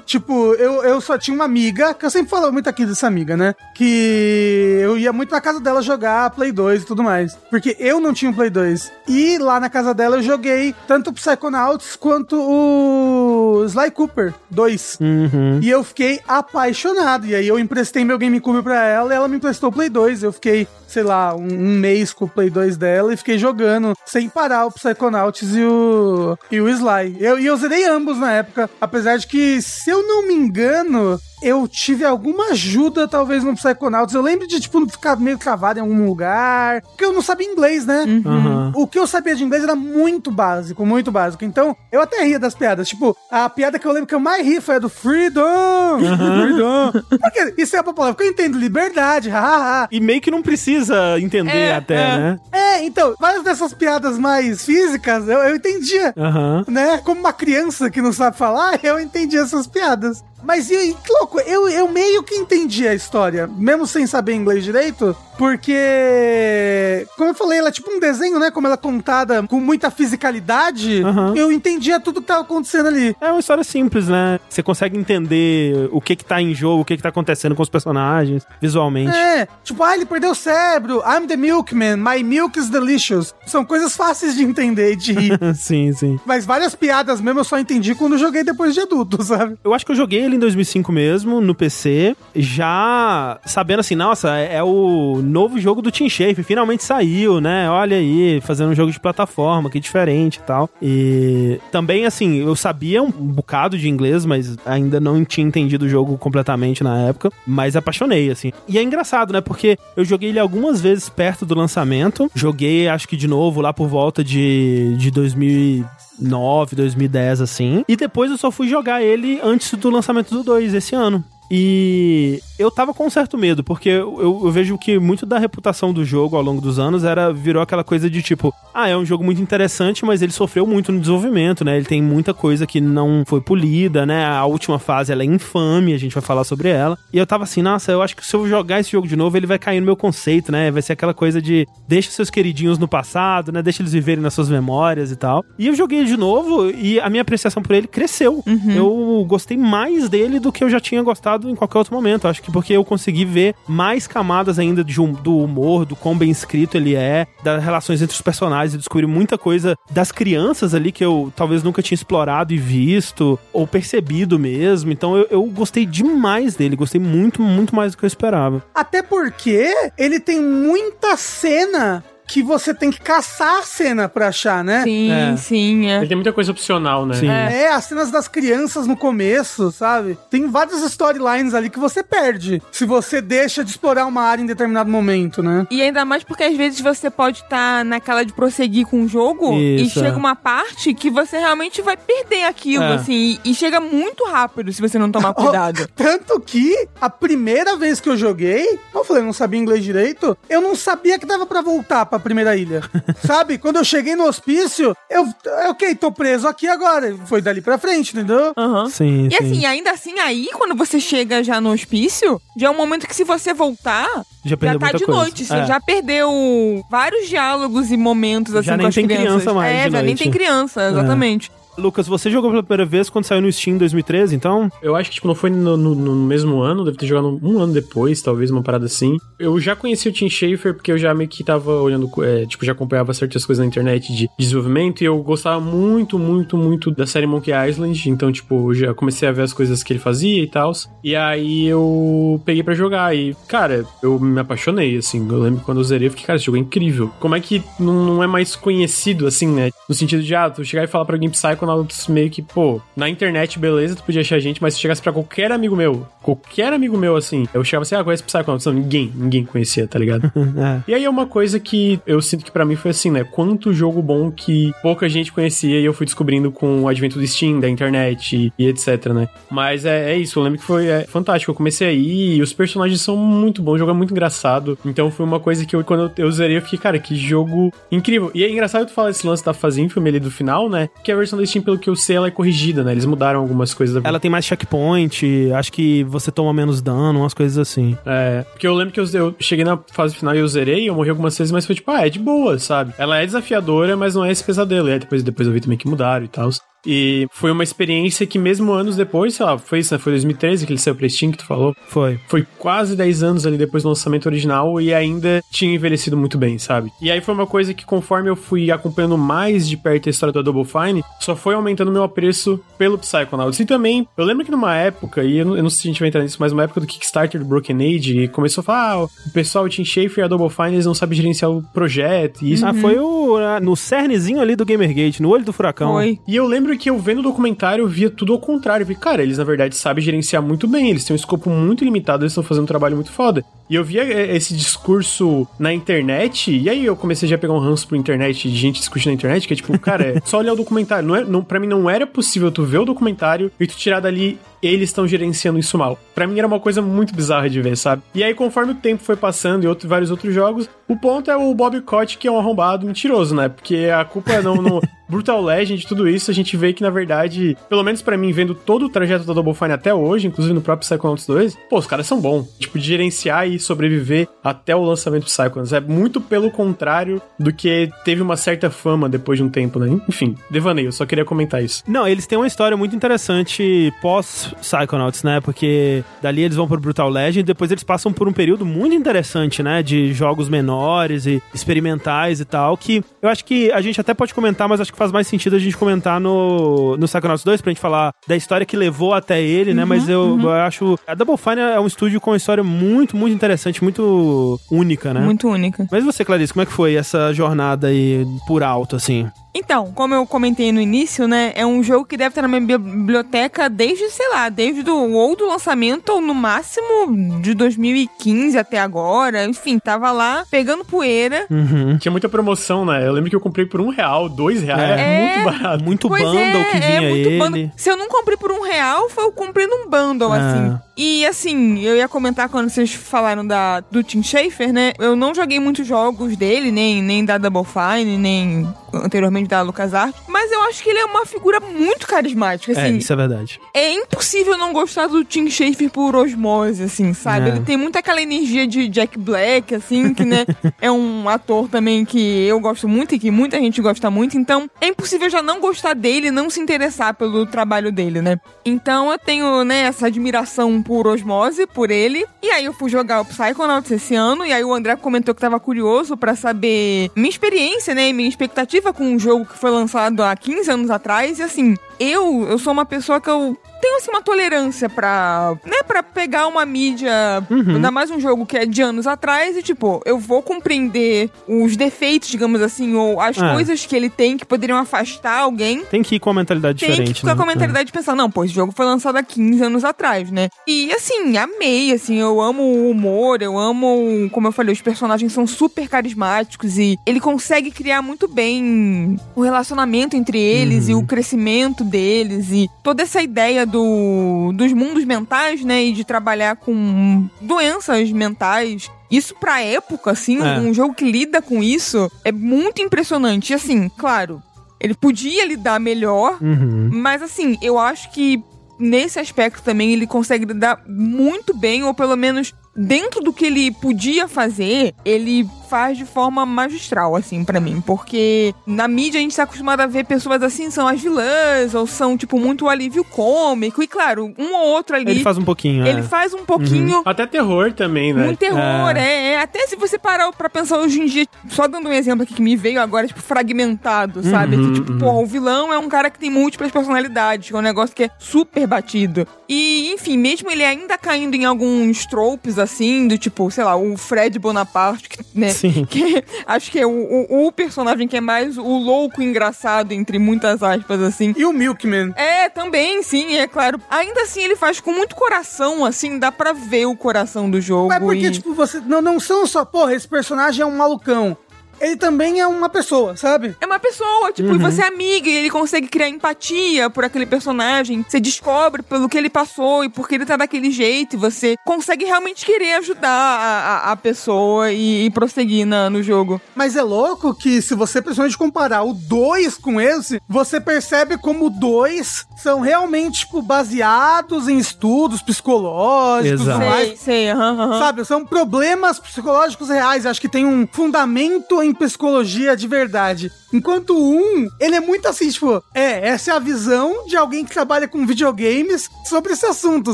Tipo, eu, eu só tinha uma amiga, que eu sempre falo muito aqui dessa amiga, né? Que eu ia muito na casa dela jogar Play 2 e tudo mais. Porque eu não tinha um Play 2. E lá na casa dela eu joguei tanto Psychonauts quanto o Sly Cooper 2. Uhum. E eu fiquei apaixonado. E aí eu emprestei meu GameCube pra ela e ela me emprestou o Play 2. Eu fiquei, sei lá, um, um mês com o Play 2 dela e fiquei jogando sem parar o Psychonauts e o, e o Sly. Eu, e eu zerei ambos na época. Apesar de que, se eu não me engano, eu tive alguma ajuda, talvez, no Psychonauts. Eu lembro de, tipo, ficar meio cavado em algum lugar. Porque eu não sabia inglês, né? Aham. O que eu sabia de inglês era muito básico, muito básico. Então, eu até ria das piadas. Tipo, a piada que eu lembro que eu mais ri foi a do Freedom! (laughs) Freedom! Porque isso é a palavra que eu entendo, liberdade, hahaha. E meio que não precisa entender É, até, é. né? É, então, várias dessas piadas mais físicas eu, eu entendia. Aham. Né? Como uma criança que não sabe falar, (laughs) eu entendi essas piadas. Mas e, que louco, eu, eu meio que entendi a história, mesmo sem saber inglês direito, porque, como eu falei, ela é tipo um desenho, né? Como ela é contada com muita fisicalidade, Aham. eu entendia tudo que tava acontecendo ali. É uma história simples, né? Você consegue entender o que que tá em jogo, o que que tá acontecendo com os personagens, visualmente. É, tipo, ah, ele perdeu o cérebro, I'm the milkman, my milk is delicious. São coisas fáceis de entender e de rir. (laughs) sim, sim. Mas várias piadas mesmo eu só entendi quando joguei depois de adulto, (laughs) sabe? Eu acho que eu joguei ele em 2005 mesmo, no PC, já sabendo assim, nossa, é é o novo jogo do Team Shape, finalmente saiu, né? Olha aí, fazendo um jogo de plataforma, que diferente e tal. E também, assim, eu sabia um bocado de inglês, mas ainda não tinha entendido o jogo completamente na época, mas apaixonei, assim. E é engraçado, né? Porque eu joguei ele algumas vezes perto do lançamento, joguei, acho que de novo, lá por volta de, de 2000 2009, 2010, assim. E depois eu só fui jogar ele antes do lançamento do 2, esse ano. E eu tava com um certo medo, porque eu, eu, vejo que muito da reputação do jogo ao longo dos anos era virou aquela coisa de tipo, ah, é um jogo muito interessante, mas ele sofreu muito no desenvolvimento, né? Ele tem muita coisa que não foi polida, né? A última fase ela é infame, a gente vai falar sobre ela. E eu tava assim, nossa, eu acho que se eu jogar esse jogo de novo, ele vai cair no meu conceito, né? Vai ser aquela coisa de deixa seus queridinhos no passado, né? Deixa eles viverem nas suas memórias e tal. E eu joguei de novo e a minha apreciação por ele cresceu. Uhum. Eu gostei mais dele do que eu já tinha gostado em qualquer outro momento. Acho que porque eu consegui ver mais camadas ainda de, hum- do humor, do quão bem escrito ele é, das relações entre os personagens, e descobri muita coisa das crianças ali que eu talvez nunca tinha explorado e visto, ou percebido mesmo. Então eu, eu gostei demais dele, gostei muito, muito mais do que eu esperava. Até porque ele tem muita cena que você tem que caçar a cena pra achar, né? Sim, É. sim. É. Ele tem muita coisa opcional, né? Sim. É, as cenas das crianças no começo, sabe? Tem várias storylines ali que você perde se você deixa de explorar uma área em determinado momento, né? E ainda mais porque às vezes você pode estar naquela de prosseguir com o jogo e Isso, chega é. uma parte que você realmente vai perder aquilo, É. assim. E, e chega muito rápido se você não tomar (laughs) cuidado. Tanto que a primeira vez que eu joguei, eu falei, não sabia inglês direito, eu não sabia que dava pra voltar pra primeira ilha. (laughs) Sabe? Quando eu cheguei no hospício, eu, ok, tô preso aqui agora. Foi dali pra frente, entendeu? Aham. Sim, E sim. assim, ainda assim, aí, quando você chega já no hospício, já é um momento que se você voltar, já já perdeu tá muita de coisa. noite. Você É. já perdeu vários diálogos e momentos assim Já nem com as tem crianças. criança mais É, de já nem noite. tem criança, exatamente. Lucas, você jogou pela primeira vez quando saiu no Steam em 2013, então? Eu acho que, tipo, não foi no, no- no mesmo ano, deve ter jogado um ano depois, talvez, uma parada assim. Eu já conheci o Tim Schafer porque eu já meio que tava olhando, é, tipo, já acompanhava certas coisas na internet de desenvolvimento e eu gostava muito, muito, muito da série Monkey Island. Então, tipo, já comecei a ver as coisas que ele fazia e tal. E aí eu peguei pra jogar e, cara, eu me apaixonei, assim. Eu lembro quando eu zerei, eu fiquei, cara, esse jogo é incrível. Como é que não, não é mais conhecido, assim, né? No sentido de, ah, tu chegar e falar pra alguém Psychonauts meio que, pô, na internet, beleza, tu podia achar gente, mas se chegasse pra qualquer amigo meu, qualquer amigo meu, assim, eu chegava assim, ah, conhece Psychonauts? Não, ninguém, ninguém conhecia, tá ligado? (laughs) É. E aí é uma coisa que eu sinto que pra mim foi assim, né? Quanto jogo bom que pouca gente conhecia e eu fui descobrindo com o advento do Steam, da internet e, e etc, né? Mas é, é isso, eu lembro que foi é, fantástico. Eu comecei aí e os personagens são muito bons, o jogo é muito engraçado. Então foi uma coisa que eu, quando eu, eu zerei, eu fiquei, cara, que jogo incrível. E é engraçado tu falar esse lance da fase ínfame ali do final, né? Que a versão do Steam, pelo que eu sei, ela é corrigida, né? Eles mudaram algumas coisas da Ela tem mais checkpoint, acho que você toma menos dano, umas coisas assim. É, porque eu lembro que eu, eu cheguei na fase final e eu zerei, eu morri algumas vezes, mas foi tipo, ah, é de boa, sabe? Ela é desafiadora, mas não é esse pesadelo. E aí depois, depois eu vi também que mudaram e tal. E foi uma experiência que mesmo anos depois, sei lá, foi isso, né? Foi 2013 que ele saiu pra Steam, que tu falou. Foi. Foi quase 10 anos ali depois do lançamento original e ainda tinha envelhecido muito bem, sabe? E aí foi uma coisa que conforme eu fui acompanhando mais de perto a história da Double Fine, só foi aumentando meu apreço pelo Psychonauts. E também, eu lembro que numa época, e eu não, eu não sei se a gente vai entrar nisso, mas uma época do Kickstarter do Broken Age, começou a falar, ah, o pessoal, o Tim Schafer e a Double Fine, eles não sabem gerenciar o projeto e isso. Ah, foi o, no cernezinho ali do Gamergate, no olho do furacão. Foi. E eu lembro que eu vendo o documentário, eu via tudo ao contrário. Eu vi, cara, eles na verdade sabem gerenciar muito bem, eles têm um escopo muito limitado, eles estão fazendo um trabalho muito foda. E eu via é, esse discurso na internet, e aí eu comecei já a pegar um ranço por internet, de gente discutindo na internet, que é tipo, cara, é só olhar o documentário. Não é, não, pra mim não era possível tu ver o documentário e tu tirar dali eles estão gerenciando isso mal. Pra mim era uma coisa muito bizarra de ver, sabe? E aí, conforme o tempo foi passando e outro, vários outros jogos, o ponto é o Bob Kotick, que é um arrombado mentiroso, né? Porque a culpa é não no (laughs) Brutal Legend, tudo isso, a gente vê que, na verdade, pelo menos pra mim, vendo todo o trajeto da Double Fine até hoje, inclusive no próprio Psychonauts 2, pô, os caras são bons. Tipo, de gerenciar e sobreviver até o lançamento do Psychonauts. É muito pelo contrário do que teve uma certa fama depois de um tempo, né? Enfim, devaneio, eu só queria comentar isso. Não, eles têm uma história muito interessante pós-Psychonauts, né? Porque dali eles vão pro Brutal Legend, depois eles passam por um período muito interessante, né? De jogos menores e experimentais e tal, que eu acho que a gente até pode comentar, mas acho que faz mais sentido a gente comentar no, no Psychonauts 2 pra gente falar da história que levou até ele, né? Mas eu, eu acho... A Double Fine é um estúdio com uma história muito, muito interessante, muito única, né? Muito única. Mas você, Clarice, como é que foi essa jornada aí por alto, assim? Então, como eu comentei no início, né, é um jogo que deve estar na minha biblioteca desde, sei lá, desde do, ou do lançamento ou no máximo de 2015 até agora. Enfim, tava lá pegando poeira. Uhum. Tinha muita promoção, né? Eu lembro que eu comprei por um real, dois reais, é, muito barato. Muito pois bundle é, que vinha é, ele. Bundle. Se eu não comprei por um real, foi eu comprei num bundle, é. assim. E assim, eu ia comentar quando vocês falaram da, do Tim Schafer, né? Eu não joguei muitos jogos dele, nem, nem da Double Fine, nem anteriormente da LucasArts, mas eu acho que ele é uma figura muito carismática, é, assim. É, isso é verdade. É impossível não gostar do Tim Schafer por osmose, assim, sabe? É. Ele tem muito aquela energia de Jack Black, assim, que, né, (laughs) é um ator também que eu gosto muito e que muita gente gosta muito, então é impossível já não gostar dele e não se interessar pelo trabalho dele, né? Então eu tenho, né, essa admiração por osmose, por ele, e aí eu fui jogar o Psychonauts esse ano, e aí o André comentou que tava curioso para saber minha experiência, né, minha expectativa com um jogo que foi lançado há 15 anos atrás, e assim, eu, eu sou uma pessoa que eu tenho assim uma tolerância pra, né, para pegar uma mídia, uhum. ainda mais um jogo que é de anos atrás e tipo, eu vou compreender os defeitos, digamos assim, ou as é. coisas que ele tem que poderiam afastar alguém. Tem que ir com a mentalidade tem diferente. Tem que ficar né? com a mentalidade é. de pensar, não, pô, esse jogo foi lançado há 15 anos atrás, né? E assim, amei, assim, eu amo o humor, eu amo, como eu falei, os personagens são super carismáticos e ele consegue criar muito bem o relacionamento entre eles uhum. e o crescimento deles e toda essa ideia do, dos mundos mentais, né? E de trabalhar com doenças mentais. Isso pra época, assim, é. um jogo que lida com isso é muito impressionante. E assim, claro, ele podia lidar melhor, uhum. mas assim, eu acho que nesse aspecto também ele consegue lidar muito bem, ou pelo menos dentro do que ele podia fazer, ele faz de forma magistral, assim, para mim. Porque na mídia a gente tá acostumado a ver pessoas assim, são as vilãs, ou são, tipo, muito alívio cômico. E claro, um ou outro ali. Ele faz um pouquinho, Ele é. faz um pouquinho. Uhum. Até terror também, né? Um terror, é. é. é. Até se você parar pra pensar hoje em dia, só dando um exemplo aqui que me veio agora, tipo, fragmentado, sabe? Uhum, tipo, uhum. pô, o vilão é um cara que tem múltiplas personalidades, que é um negócio que é super batido. E, enfim, mesmo ele ainda caindo em alguns tropes, assim, do tipo, sei lá, o Fred Bonaparte, que, né? Sim. (laughs) Que acho que é o, o, o, personagem que é mais o louco engraçado, entre muitas aspas, assim. E o Milkman. É, também, sim, é claro. Ainda assim, ele faz com muito coração, assim, dá pra ver o coração do jogo. É porque, e... tipo, você. Não, não são só, porra, esse personagem é um malucão ele também é uma pessoa, sabe? É uma pessoa, tipo, uhum. e você é amiga e ele consegue criar empatia por aquele personagem. Você descobre pelo que ele passou e por que ele tá daquele jeito. E você consegue realmente querer ajudar a, a, a pessoa e, e prosseguir na, no jogo. Mas é louco que se você principalmente comparar o 2 com esse, você percebe como o 2 são realmente, tipo, baseados em estudos psicológicos. Exato. Sei, sei, uhum, uhum. Sabe, são problemas psicológicos reais. Acho que tem um fundamento em em psicologia de verdade. Enquanto um, ele é muito assim, tipo, é, essa é a visão de alguém que trabalha com videogames sobre esse assunto,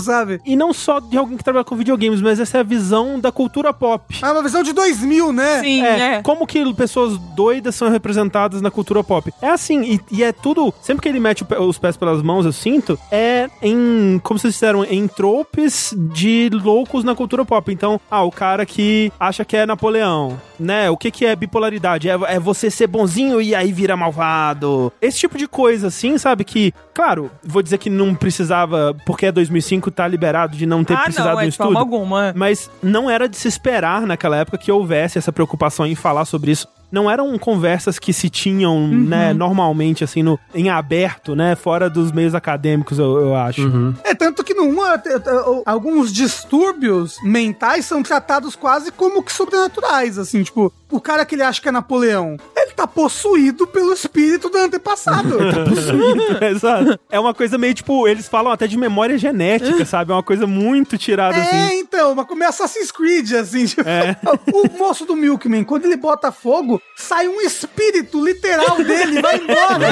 sabe? E não só de alguém que trabalha com videogames, mas essa é a visão da cultura pop. É uma visão de 2000, né? Sim, é. é. Como que pessoas doidas são representadas na cultura pop. É assim, e, e é tudo, sempre que ele mete os pés pelas mãos, eu sinto, é em, como vocês disseram, em tropes de loucos na cultura pop. Então, ah, o cara que acha que é Napoleão, né? O que que é bipolaridade? É, é você ser bonzinho e aí vira malvado. Esse tipo de coisa, assim, sabe? Que, claro, vou dizer que não precisava, porque é 2005, tá liberado de não ter ah, precisado não, é, de um estudo. Forma alguma. Mas não era de se esperar naquela época que houvesse essa preocupação em falar sobre isso não eram conversas que se tinham, uhum. né, normalmente, assim, no, em aberto, né, fora dos meios acadêmicos, eu, eu acho. Uhum. É, tanto que 1, alguns distúrbios mentais são tratados quase como que sobrenaturais, assim, tipo, o cara que ele acha que é Napoleão, ele tá possuído pelo espírito do antepassado. (laughs) tá possuído. (laughs) Exato. É uma coisa meio, tipo, eles falam até de memória genética, (laughs) sabe? É uma coisa muito tirada, é, assim. É, então, mas como é Assassin's Creed, assim, tipo, é. o moço do Milkman, quando ele bota fogo, sai um espírito literal dele, vai embora.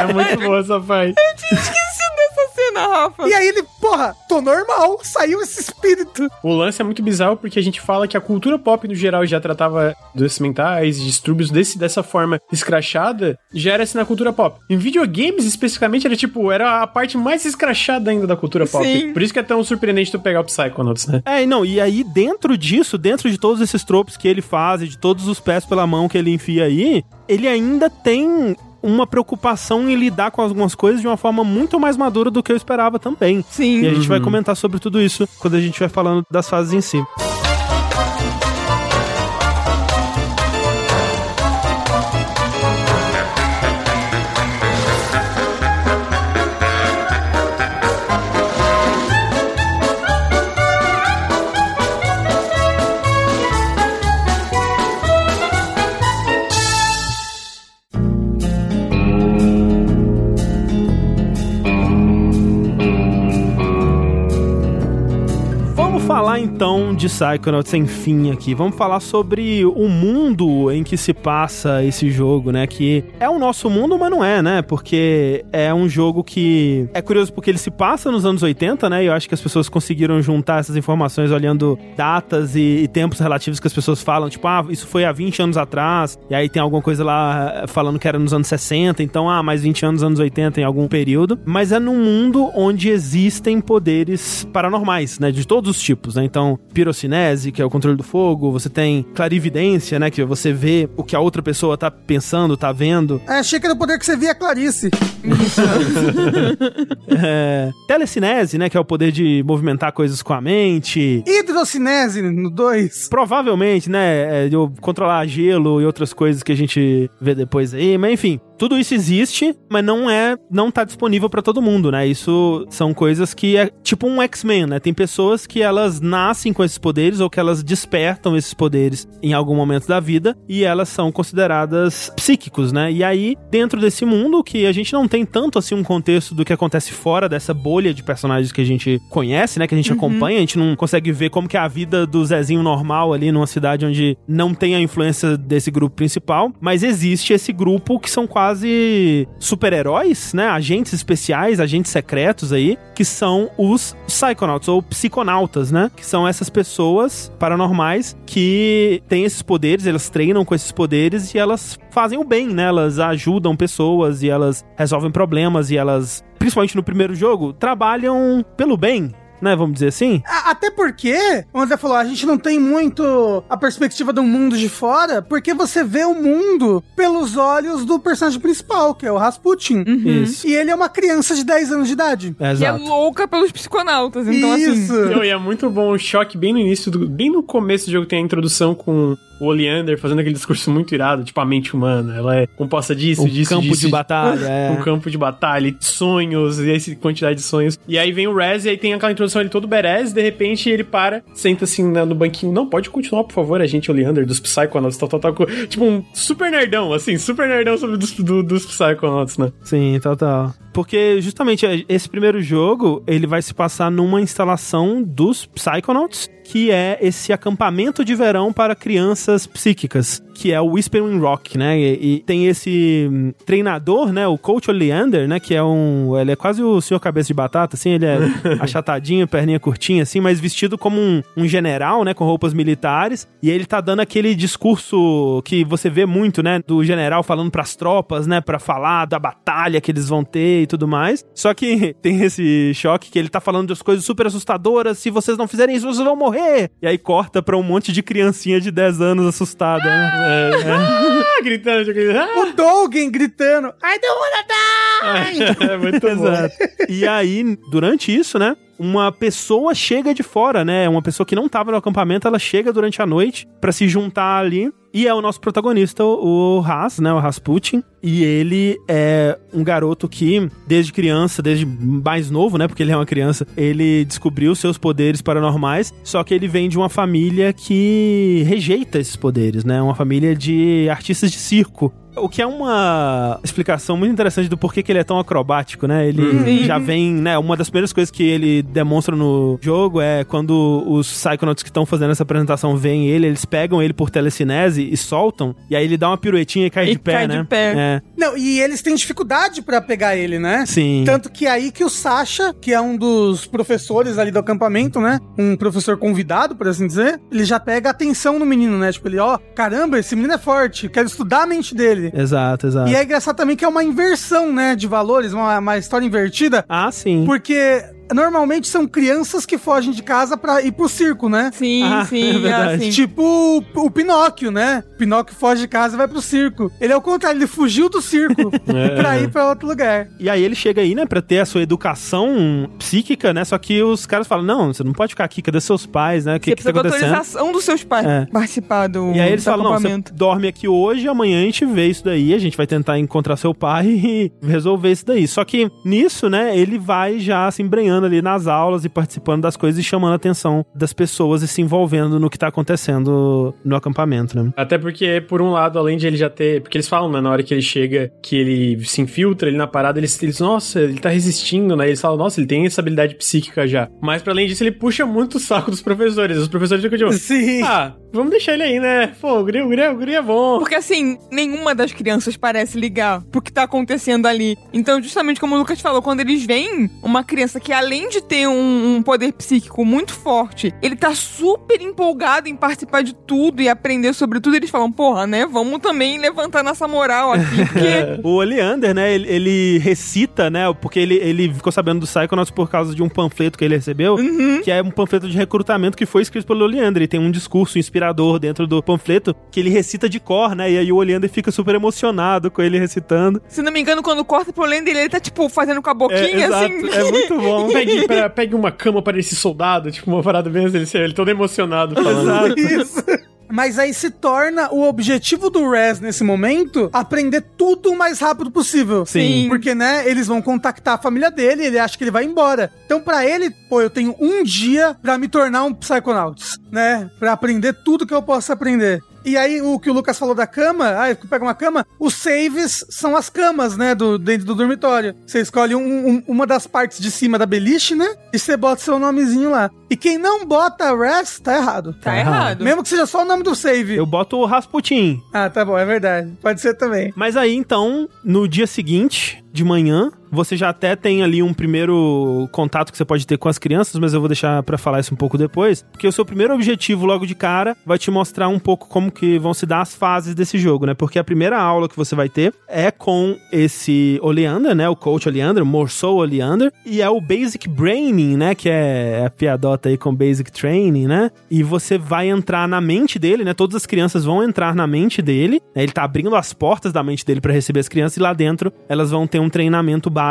é muito boa essa parte. Eu tinha esquecido dessa Rafa. E aí ele, porra, tô normal, saiu esse espírito. O lance é muito bizarro porque a gente fala que a cultura pop no geral já tratava doenças mentais, distúrbios desse, dessa forma escrachada, já era assim na cultura pop. Em videogames, especificamente, era tipo, era a parte mais escrachada ainda da cultura pop. Sim. Por isso que é tão surpreendente tu pegar o Psychonauts, né? É, não, e aí dentro disso, dentro de todos esses tropos que ele faz, de todos os pés pela mão que ele enfia aí, ele ainda tem uma preocupação em lidar com algumas coisas de uma forma muito mais madura do que eu esperava também. Sim. E a gente vai comentar sobre tudo isso quando a gente vai falando das fases em si. Falar então de Psychonauts sem fim aqui. Vamos falar sobre o mundo em que se passa esse jogo, né? Que é o nosso mundo, mas não é, né? Porque é um jogo que é curioso porque ele se passa nos anos 80, né? E eu acho que as pessoas conseguiram juntar essas informações olhando datas e, e tempos relativos que as pessoas falam, tipo, ah, isso foi há 20 anos atrás, e aí tem alguma coisa lá eh, falando que era nos anos 60, então, ah, mais 20 anos, anos 80 em algum período. Mas é num mundo onde existem poderes paranormais, né? De todos os tipos, né? Então, pirocinese, que é o controle do fogo, você tem clarividência, né? Que você vê o que a outra pessoa tá pensando, tá vendo. É, achei que era o poder que você via a Clarice. (laughs) É, telecinese, né? Que é o poder de movimentar coisas com a mente. Hidrocinese no 2. Provavelmente, né? É, de eu controlar gelo e outras coisas que a gente vê depois aí. Mas enfim, tudo isso existe, mas não é, não tá disponível pra todo mundo, né? Isso são coisas que é tipo um X-Men, né? Tem pessoas que elas nascem com esses poderes ou que elas despertam esses poderes em algum momento da vida e elas são consideradas psíquicos, né? E aí, dentro desse mundo que a gente não tem tanto assim um contexto do que acontece fora dessa bolha de personagens que a gente conhece, né? Que a gente acompanha, a gente não consegue ver como que é a vida do Zezinho normal ali numa cidade onde não tem a influência desse grupo principal, mas existe esse grupo que são quase super-heróis, né? Agentes especiais, agentes secretos aí, que são os Psychonauts ou psiconautas, né? Que são essas pessoas paranormais que têm esses poderes, elas treinam com esses poderes e elas fazem o bem, né? Elas ajudam pessoas e elas resolvem problemas e elas, principalmente no primeiro jogo, trabalham pelo bem. Né, vamos dizer assim? A- Até porque, o André falou, a gente não tem muito a perspectiva do mundo de fora, porque você vê o mundo pelos olhos do personagem principal, que é o Rasputin. Isso. E ele é uma criança de 10 anos de idade. É, Que é exato. louca pelos psiconautas. Então, Isso. assim. Não, e é muito bom o choque bem no início, do, bem no começo do jogo tem a introdução com o Oleander fazendo aquele discurso muito irado, tipo a mente humana, ela é composta disso, Um disso, campo disso, de batalha, é. um campo de batalha, sonhos, e essa quantidade de sonhos. E aí vem o Rez, e aí tem aquela introdução ele todo berez, de repente ele para, senta assim no banquinho, não, pode continuar, por favor, a gente, Oleander, dos Psychonauts, tal, tal, tal, tipo um super nerdão, assim, super nerdão sobre dos, do- dos Psychonauts, né? Sim, total. Porque justamente é, esse primeiro jogo, ele vai se passar numa instalação dos Psychonauts, que é esse acampamento de verão para crianças psíquicas, que é o Whispering Rock, né? E, e tem esse hum, treinador, né? O Coach Oleander, né? Que é um... Ele é quase o senhor cabeça de batata, assim. Ele é (laughs) achatadinho, perninha curtinha, assim, mas vestido como um, um general, né? Com roupas militares. E ele tá dando aquele discurso que você vê muito, né? Do general falando pras tropas, né? Pra falar da batalha que eles vão ter e tudo mais. Só que (laughs) tem esse choque que ele tá falando das coisas super assustadoras. Se vocês não fizerem isso, vocês vão morrer. E aí corta pra um monte de criancinha de 10 anos assustada, né? Ah, gritando, gritando, ah! O Dogen gritando, I don't wanna die! É muito bom. Exato. E aí, durante isso, né? Uma pessoa chega de fora, né? Uma pessoa que não tava no acampamento, ela chega durante a noite pra se juntar ali. E é o nosso protagonista, o Ras, né? O Rasputin. E ele é um garoto que, desde criança, desde mais novo, né? Porque ele é uma criança, ele descobriu seus poderes paranormais. Só que ele vem de uma família que rejeita esses poderes, né? Uma família de artistas de circo. O que é uma explicação muito interessante do porquê que ele é tão acrobático, né? Ele já vem, né? Uma das primeiras coisas que ele demonstra no jogo é quando os Psychonauts que estão fazendo essa apresentação veem ele, eles pegam ele por telecinese e soltam, e aí ele dá uma piruetinha e cai E de pé, cai né? de pé. É, Não, e eles têm dificuldade pra pegar ele, né? sim. Tanto que é aí que o Sasha, que é um dos professores ali do acampamento, né? Um professor convidado, por assim dizer, ele já pega atenção no menino, né? Tipo, ele, ó, caramba, esse menino é forte, quero estudar a mente dele. Exato, exato. E é engraçado também que é uma inversão, né, de valores, uma, uma história invertida, Ah, sim. porque normalmente são crianças que fogem de casa pra ir pro circo, né? Sim, Ah, (laughs) é sim, verdade. assim. Tipo o, o Pinóquio, né? Pinóquio foge de casa e vai pro circo. Ele é o contrário, ele fugiu do circo (laughs) (laughs) pra ir pra outro lugar. E aí ele chega aí, né, pra ter a sua educação psíquica, né? Só que os caras falam: não, você não pode ficar aqui, cadê seus pais, né? O que, Você que tá precisa da acontecendo? autorização dos seus pais É. participar do, E aí eles falam: não, você dorme aqui hoje, amanhã a gente vê isso daí, a gente vai tentar encontrar seu pai e resolver isso daí. Só que nisso, né, ele vai já se embrenhando ali nas aulas e participando das coisas e chamando a atenção das pessoas e se envolvendo no que tá acontecendo no acampamento, né? Até porque, por um lado, além de ele já ter. Porque eles falam, né, na hora que ele chega, que ele se infiltra ali na parada, eles, eles nossa, ele tá resistindo, né? Eles falam, nossa, ele tem essa habilidade psíquica já. Mas, pra além disso, ele puxa muito o saco dos professores. Os professores ficam tipo, (laughs) Sim. ah, vamos deixar ele aí, né? Pô, o guri, o guri, o guri é bom. Porque assim, nenhuma das crianças parece ligar pro que tá acontecendo ali. Então, justamente como o Lucas falou, quando eles veem uma criança que, além de ter um, um poder psíquico muito forte, ele tá super empolgado em participar de tudo e aprender sobre tudo, eles falam, porra, né? Vamos também levantar nossa moral aqui, porque. (laughs) O Oleander, né, ele, ele recita, né, porque ele, ele ficou sabendo do Psychonauts por causa de um panfleto que ele recebeu, que é um panfleto de recrutamento que foi escrito pelo Oleander. E tem um discurso inspirador dentro do panfleto que ele recita de cor, né, e aí o Oleander fica super emocionado com ele recitando. Se não me engano, quando corta pro Lender, ele tá, tipo, fazendo com a boquinha, é, assim. exato, é muito bom. (laughs) Pegue, pra- pegue uma cama para esse soldado, tipo, uma parada mesmo, ele, ele todo emocionado (laughs) falando. Isso. Mas aí se torna o objetivo do Res nesse momento aprender tudo o mais rápido possível. Sim. Porque, né, eles vão contactar a família dele, ele acha que ele vai embora. Então, pra ele, pô, eu tenho um dia pra me tornar um Psychonauts, né? Pra aprender tudo que eu posso aprender. E aí, o que o Lucas falou da cama, ah, pega uma cama, os saves são as camas, né, do, dentro do dormitório. Você escolhe um- um- uma das partes de cima da beliche, né, e você bota seu nomezinho lá. E quem não bota rest, tá errado. Tá errado. Mesmo que seja só o nome do save. Eu boto o Rasputin. Ah, tá bom, é verdade. Pode ser também. Mas aí, então, no dia seguinte, de manhã, você já até tem ali um primeiro contato que você pode ter com as crianças, mas eu vou deixar pra falar isso um pouco depois, porque o seu primeiro objetivo logo de cara vai te mostrar um pouco como que vão se dar as fases desse jogo, né? Porque a primeira aula que você vai ter é com esse Oleander, né? O coach Oleander, o Morsou Oleander, e é o Basic Braining, né? Que é a piadota aí com Basic Training, né? E você vai entrar na mente dele, né? Todas as crianças vão entrar na mente dele, né? Ele tá abrindo as portas da mente dele pra receber as crianças e lá dentro elas vão ter um treinamento básico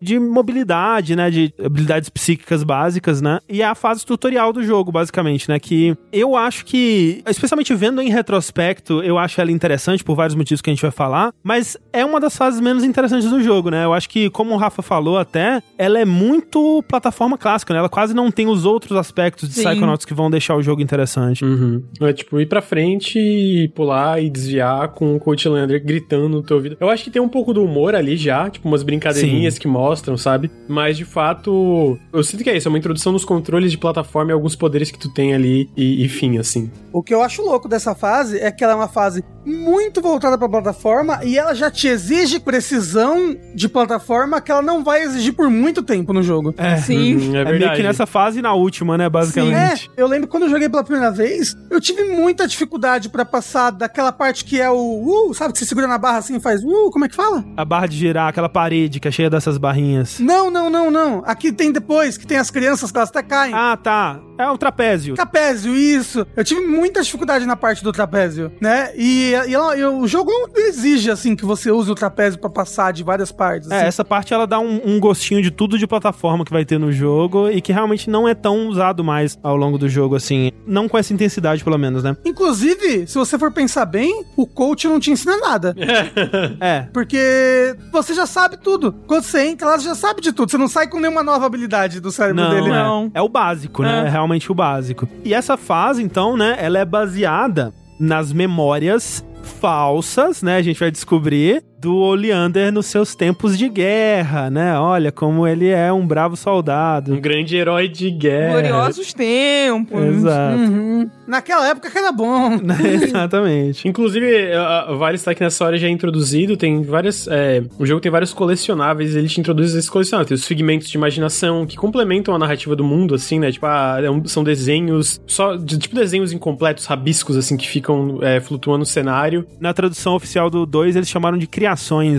de mobilidade, né? De habilidades psíquicas básicas, né? E é a fase tutorial do jogo, basicamente, né? Que eu acho que, especialmente vendo em retrospecto, eu acho ela interessante por vários motivos que a gente vai falar, mas é uma das fases menos interessantes do jogo, né? Eu acho que, como o Rafa falou até, ela é muito plataforma clássica, né? Ela quase não tem os outros aspectos de Sim. Psychonauts que vão deixar o jogo interessante. Uhum. É tipo ir pra frente e pular e desviar com o Coach Lander gritando no teu ouvido. Eu acho que tem um pouco do humor ali já, tipo umas brincadeirinhas que mostram, sabe? Mas de fato, eu sinto que é isso, é uma introdução nos controles de plataforma e alguns poderes que tu tem ali e, e fim, assim. O que eu acho louco dessa fase é que ela é uma fase muito voltada pra plataforma e ela já te exige precisão de plataforma que ela não vai exigir por muito tempo no jogo. É. Sim. Uhum, é É, meio que nessa fase e na última, né? Sim, é. Basicamente. Eu lembro quando eu joguei pela primeira vez, eu tive muita dificuldade pra passar daquela parte que é o uh, sabe que você segura na barra assim e faz uh, como é que fala? A barra de girar, aquela parede que é cheia dessas barrinhas. Não, não, não, não. Aqui tem depois, que tem as crianças que elas até caem. Ah, tá. É o trapézio. Trapézio, isso. Eu tive muita dificuldade na parte do trapézio, né? E, e ela- e o jogo exige, assim, que você use o trapézio pra passar de várias partes. É, assim. essa parte ela dá um, um gostinho de tudo de plataforma que vai ter no jogo e que realmente não é tão usado mais ao longo do jogo, assim. Não com essa intensidade, pelo menos, né? Inclusive, se você for pensar bem, o coach não te ensina nada. (laughs) É. Porque você já sabe tudo. Quando você entra você já sabe de tudo. Você não sai com nenhuma nova habilidade do cérebro Não, dele. é. não. É o básico, né? É. É realmente o básico. E essa fase, então, né? Ela é baseada nas memórias falsas, né? A gente vai descobrir do Oleander nos seus tempos de guerra, né? Olha como ele é um bravo soldado. Um grande herói de guerra. Gloriosos tempos. Exato. Uhum. Naquela época que era bom. (laughs) Exatamente. Inclusive, vale estar que nessa hora já é introduzido, tem várias. é, o jogo tem vários colecionáveis, ele te introduz esses colecionáveis. Tem os figmentos de imaginação que complementam a narrativa do mundo, assim, né? Tipo, ah, é são desenhos, só de, tipo desenhos incompletos, rabiscos, assim, que ficam é, flutuando no cenário. Na tradução oficial do 2, eles chamaram de criativos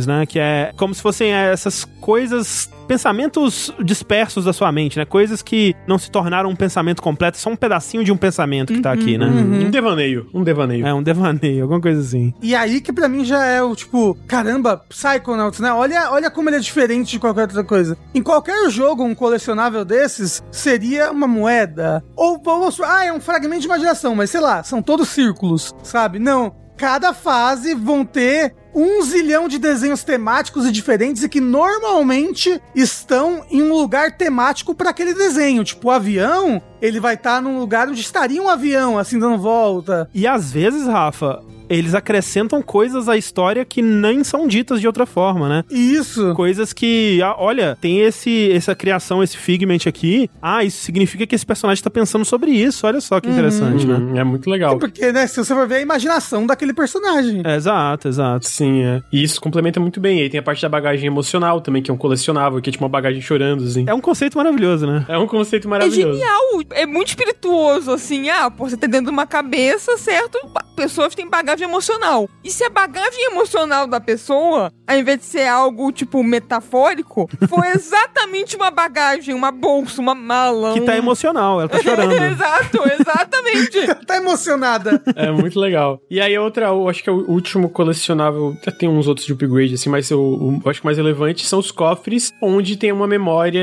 né? Que é como se fossem essas coisas pensamentos dispersos da sua mente, né? Coisas que não se tornaram um pensamento completo, só um pedacinho de um pensamento que tá aqui, né? Um devaneio, um devaneio. É um devaneio, alguma coisa assim. E aí que pra mim já é o tipo, caramba, Psychonauts, né? Olha, olha como ele é diferente de qualquer outra coisa. Em qualquer jogo, um colecionável desses seria uma moeda. Ou vamos, ah, é um fragmento de imaginação, mas sei lá, são todos círculos, sabe? Não. Cada fase vão ter um zilhão de desenhos temáticos e diferentes e que normalmente estão em um lugar temático para aquele desenho. Tipo, o avião, ele vai estar num lugar onde estaria um avião, assim, dando volta. E às vezes, Rafa, eles acrescentam coisas à história que nem são ditas de outra forma, né? Isso. Coisas que, ah, olha, tem esse essa criação, esse figment aqui. Ah, isso significa que esse personagem tá pensando sobre isso. Olha só que interessante, né? Hum, é muito legal. Porque, né, se você for ver a imaginação daquele personagem. É, exato, exato. Sim, é. E isso complementa muito bem. E aí tem a parte da bagagem emocional também, que é um colecionável, que é tipo uma bagagem chorando, assim. É um conceito maravilhoso, né? É um conceito É maravilhoso. genial, é muito espirituoso, assim. Ah, pô, você tá dentro de uma cabeça, certo? Pessoas têm bagagem emocional. E se a bagagem emocional da pessoa, ao invés de ser algo, tipo, metafórico, for (laughs) exatamente uma bagagem, uma bolsa, uma mala. Que um... tá emocional, ela tá chorando. (laughs) Exato, exatamente. (laughs) tá emocionada. É muito legal. E aí, outra, eu acho que é o último colecionável. Tem uns outros de upgrade, assim, mas eu, eu acho que mais relevante são os cofres, onde tem uma memória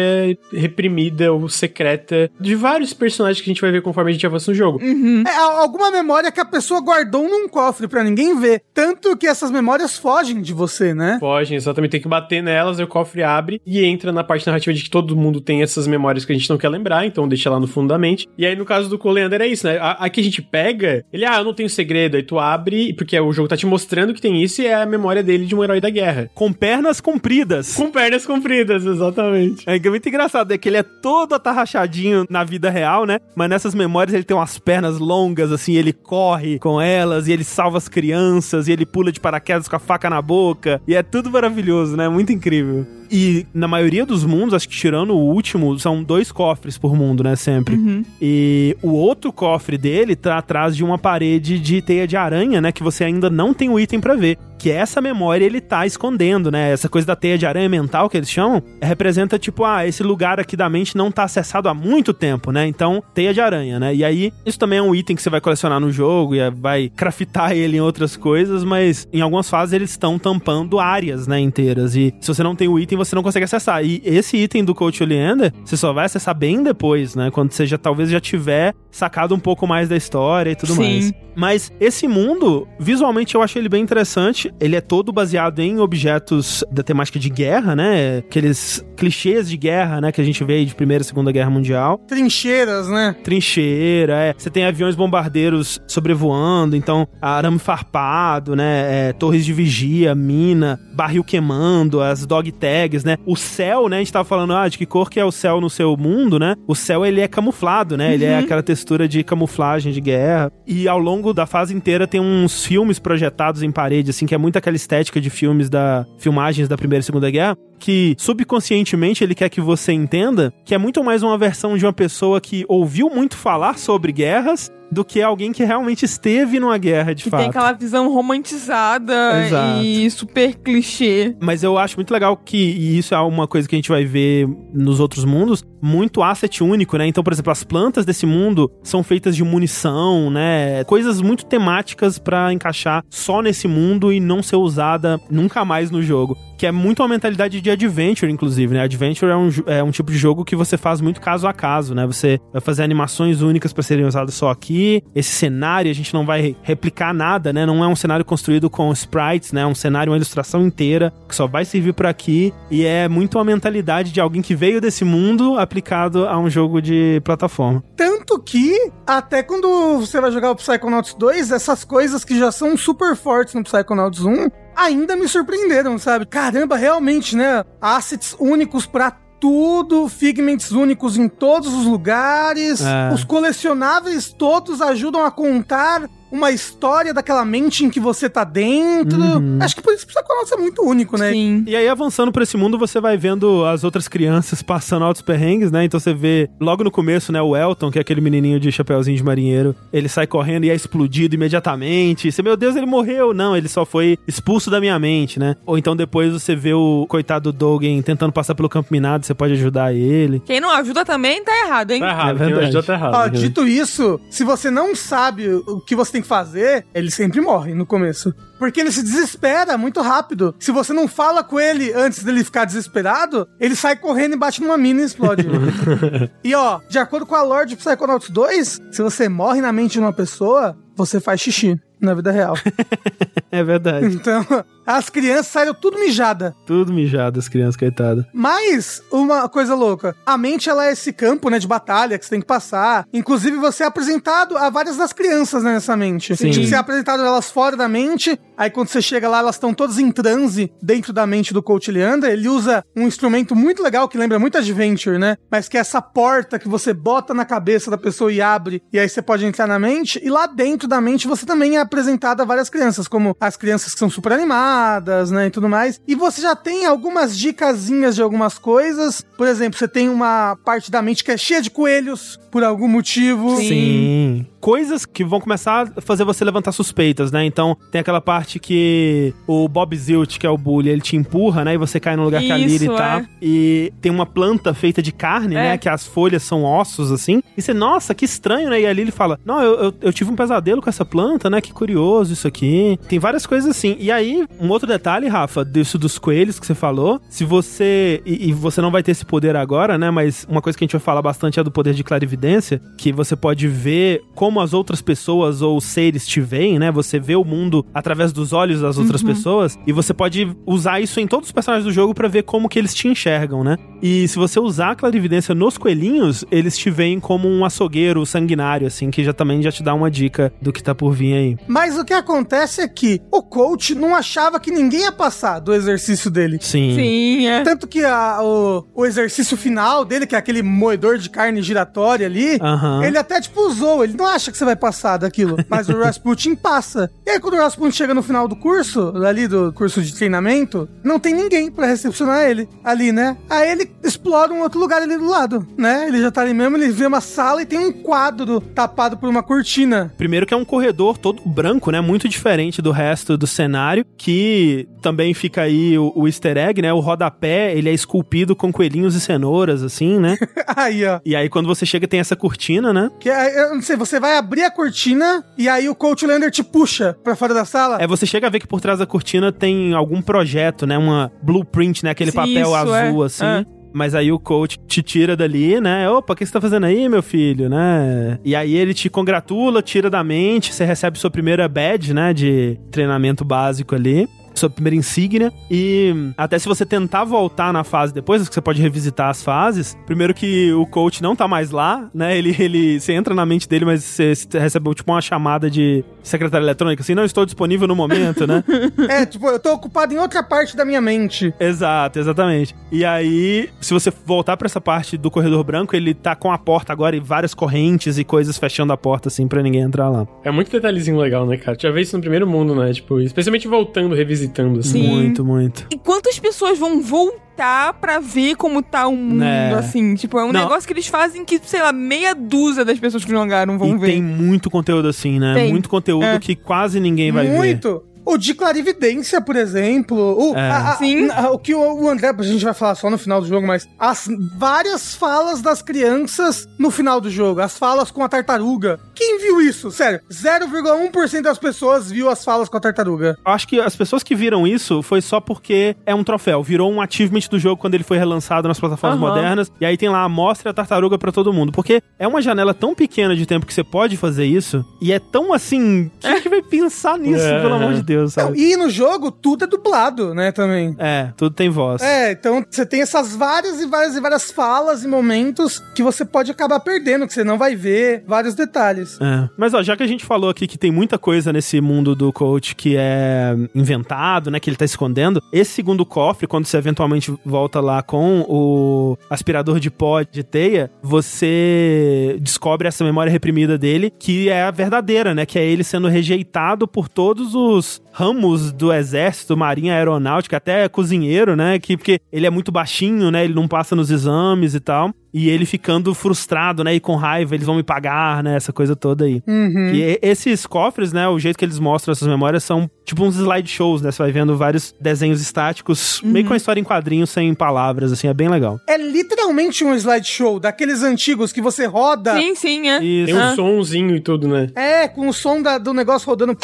reprimida ou secreta de vários personagens que a gente vai ver conforme a gente avança no jogo. É a- alguma memória que a pessoa guardou num cofre pra ninguém ver. Tanto que essas memórias fogem de você, né? Fogem, exatamente, tem que bater nelas, aí o cofre abre e entra na parte narrativa de que todo mundo tem essas memórias que a gente não quer lembrar, então deixa lá no fundo da mente. E aí, no caso do Coleander, é isso, né? A, a que a gente pega, ele, ah, eu não tenho segredo, aí tu abre, porque o jogo tá te mostrando que tem isso e é a memória dele de um herói da guerra. Com pernas compridas. Com pernas compridas, exatamente. É que é muito engraçado, é que ele é todo atarrachadinho na vida real, né? Mas nessas memórias ele tem umas pernas longas, assim, ele corre com elas, e ele salva as crianças, e ele pula de paraquedas com a faca na boca, e é tudo maravilhoso, né? Muito incrível. E na maioria dos mundos, acho que tirando o último, são dois cofres por mundo, né? Sempre. E o outro cofre dele tá atrás de uma parede de teia de aranha, né? Que você ainda não tem o item pra ver. Que essa memória ele tá escondendo, né? Essa coisa da teia de aranha mental que eles chamam, representa tipo, ah, esse lugar aqui da mente não tá acessado há muito tempo, né? Então, teia de aranha, né? E aí, isso também é um item que você vai colecionar no jogo e é- vai craftar (laughs) ele em outras coisas, mas em algumas fases eles estão tampando áreas, né, inteiras. E se você não tem o item, você não consegue acessar. E esse item do Coach Oleander, você só vai acessar bem depois, né? Quando você já talvez já tiver sacado um pouco mais da história e tudo Sim. mais. Mas esse mundo, visualmente eu achei ele bem interessante. Ele é todo baseado em objetos da temática de guerra, né? Aqueles clichês de guerra, né? Que a gente vê aí de Primeira e Segunda Guerra Mundial. Trincheiras, né? Trincheira, é. Você tem aviões bombardeiros sobrevoando, então arame farpado, né? É, torres de vigia, mina, barril queimando, as dog tags, né? O céu, né? A gente tava falando, ah, de que cor que é o céu no seu mundo, né? O céu, ele é camuflado, né? Ele é aquela textura de camuflagem de guerra. E ao longo da fase inteira tem uns filmes projetados em parede, assim, que é muito aquela estética de filmes da... filmagens da Primeira e Segunda Guerra, que subconscientemente ele quer que você entenda que é muito mais uma versão de uma pessoa que ouviu muito falar sobre guerras do que alguém que realmente esteve numa guerra de Que fato. tem aquela visão romantizada Exato. e super clichê. Mas eu acho muito legal que, e isso é uma coisa que a gente vai ver nos outros mundos, muito asset único, né? Então, por exemplo, as plantas desse mundo são feitas de munição, né? Coisas muito temáticas pra encaixar só nesse mundo e não ser usada nunca mais no jogo. Que é muito uma mentalidade de adventure, inclusive, né? Adventure é um, é um tipo de jogo que você faz muito caso a caso, né? Você vai fazer animações únicas pra serem usadas só aqui. Esse cenário a gente não vai replicar nada, né? Não é um cenário construído com sprites, né? É um cenário, uma ilustração inteira que só vai servir pra aqui. E é muito uma mentalidade de alguém que veio desse mundo aplicado a um jogo de plataforma. Tanto que, até quando você vai jogar o Psychonauts 2, essas coisas que já são super fortes no Psychonauts 1 ainda me surpreenderam, sabe? Caramba, realmente, né? Assets únicos pra tudo, figments únicos em todos os lugares, É. os colecionáveis todos ajudam a contar uma história daquela mente em que você tá dentro. Acho que por isso que Psychonauts é muito único, né? Sim. E aí, avançando por esse mundo, você vai vendo as outras crianças passando altos perrengues, né? Então você vê logo no começo, né, o Elton, que é aquele menininho de chapeuzinho de marinheiro, ele sai correndo e é explodido imediatamente. Você, meu Deus, ele morreu. Não, ele só foi expulso da minha mente, né? Ou então depois você vê o coitado Dogen tentando passar pelo campo minado, você pode ajudar ele. Quem não ajuda também tá errado, hein? Tá errado, É quem não verdade. ajuda tá errado. Ó, dito isso, se você não sabe o que você tem que fazer, ele sempre morre no começo. Porque ele se desespera muito rápido. Se você não fala com ele antes dele ficar desesperado, ele sai correndo e bate numa mina e explode. (laughs) e ó, de acordo com a lore de Psychonauts 2, se você morre na mente de uma pessoa, você faz xixi na vida real. (laughs) É verdade. Então, as crianças saíram tudo mijada. Tudo mijado, as crianças, coitadas. Mas, uma coisa louca, a mente ela é esse campo, né, de batalha que você tem que passar. Inclusive, você é apresentado a várias das crianças né, nessa mente. Sim. Tipo, Você é apresentado elas fora da mente, aí quando você chega lá, elas estão todas em transe dentro da mente do Coach Leander. Ele usa um instrumento muito legal que lembra muito Adventure, né? Mas que é essa porta que você bota na cabeça da pessoa e abre, e aí você pode entrar na mente. E lá dentro da mente você também é apresentado a várias crianças, como as crianças que são super animadas, né, e tudo mais. E você já tem algumas dicasinhas de algumas coisas. Por exemplo, você tem uma parte da mente que é cheia de coelhos, por algum motivo. Sim. Sim. Coisas que vão começar a fazer você levantar suspeitas, né? Então, tem aquela parte que o Bob Zilt, que é o bully, ele te empurra, né? E você cai no lugar que a Lily Isso, tá. é. E tem uma planta feita de carne, É. né? Que as folhas são ossos, assim. E você, nossa, que estranho, né? E a Lily fala, não, eu, eu, eu tive um pesadelo com essa planta, né? Que curioso isso aqui. Tem várias coisas assim. E aí, um outro detalhe, Rafa, disso dos coelhos que você falou. Se você... E, e você não vai ter esse poder agora, né? Mas uma coisa que a gente vai falar bastante é do poder de clarividência, que você pode ver como as outras pessoas ou seres te veem, né? Você vê o mundo através dos olhos das outras pessoas e você pode usar isso em todos os personagens do jogo pra ver como que eles te enxergam, né? E se você usar a clarividência nos coelhinhos, eles te veem como um açougueiro sanguinário, assim, que já também já te dá uma dica do que tá por vir aí. Mas o que acontece é que o coach não achava que ninguém ia passar do exercício dele. Sim. Sim, é. Tanto que a- o, o exercício final dele, que é aquele moedor de carne giratória ali, Aham. ele até tipo usou, ele não acha que você vai passar daquilo. Mas o Rasputin passa. E aí, quando o Rasputin chega no final do curso, ali do curso de treinamento, não tem ninguém pra recepcionar ele ali, né? Aí ele explora um outro lugar ali do lado, né? Ele já tá ali mesmo, ele vê uma sala e tem um quadro tapado por uma cortina. Primeiro que é um corredor todo branco, né? Muito diferente do resto do cenário, que também fica aí o, o easter egg, né? O rodapé, ele é esculpido com coelhinhos e cenouras, assim, né? (laughs) aí, ó. e aí quando você chega tem essa cortina, né? Que é, eu não sei, você vai abrir a cortina e aí o Coach Lander te puxa pra fora da sala. É, você chega a ver que por trás da cortina tem algum projeto, né? Uma blueprint, né? Aquele Sim, papel isso, azul, é. assim. É. Mas aí o coach te tira dali, né? Opa, o que você tá fazendo aí, meu filho, né? E aí ele te congratula, tira da mente, você recebe sua primeira badge, né? De treinamento básico ali. Sua primeira insígnia. E até se você tentar voltar na fase depois, que você pode revisitar as fases. Primeiro que o coach não tá mais lá, né? Ele, ele você entra na mente dele, mas você recebe tipo uma chamada de secretária eletrônica, assim, não estou disponível no momento, né? (laughs) É, tipo, eu tô ocupado em outra parte da minha mente. Exato, exatamente. E aí, se você voltar pra essa parte do corredor branco, ele tá com a porta agora e várias correntes e coisas fechando a porta, assim, pra ninguém entrar lá. É muito detalhezinho legal, né, cara? Já vê isso no primeiro mundo, né? Tipo, especialmente voltando, revisitando, assim. Sim. Muito, muito. E quantas pessoas vão voltar pra ver como tá o mundo, É. assim? Tipo, é um Não. negócio que eles fazem que, sei lá, meia dúzia das pessoas que jogaram vão e ver. tem muito conteúdo assim, né? Tem. Muito conteúdo É. que quase ninguém vai ver. Muito. O de clarividência, por exemplo. O, É. a- a- Sim. a- o que o, o André, a gente vai falar só no final do jogo, mas as várias falas das crianças no final do jogo. As falas com a tartaruga. Quem viu isso? Sério, 0,1% das pessoas viu as falas com a tartaruga. Eu acho que as pessoas que viram isso foi só porque é um troféu. Virou um achievement do jogo quando ele foi relançado nas plataformas Aham. modernas. E aí tem lá, mostra a tartaruga pra todo mundo. Porque é uma janela tão pequena de tempo que você pode fazer isso. E é tão assim. Quem é que vai pensar nisso, É. pelo amor de Deus, Sabe? e no jogo, tudo é dublado, né, também. É, tudo tem voz. É, então você tem essas várias e várias e várias falas e momentos que você pode acabar perdendo, que você não vai ver, vários detalhes. 2. É. Mas ó, já que a gente falou aqui que tem muita coisa nesse mundo do coach que é inventado, né, que ele tá escondendo, esse segundo cofre, quando você eventualmente volta lá com o aspirador de pó de teia, você descobre essa memória reprimida dele, que é a verdadeira, né, que é ele sendo rejeitado por todos os ramos do exército, marinha aeronáutica, até cozinheiro, né, que porque ele é muito baixinho, né, ele não passa nos exames e tal. E ele ficando frustrado, né? E com raiva, eles vão me pagar, né? Essa coisa toda aí. Uhum. E esses cofres, né? O jeito que eles mostram essas memórias são tipo uns slideshows, né? Você vai vendo vários desenhos estáticos, meio com a história em quadrinhos, sem palavras, assim. É bem legal. É literalmente um slideshow daqueles antigos que você roda. Sim, sim, é. Isso. Tem um sonzinho e tudo, né? É, com o som da- do negócio rodando.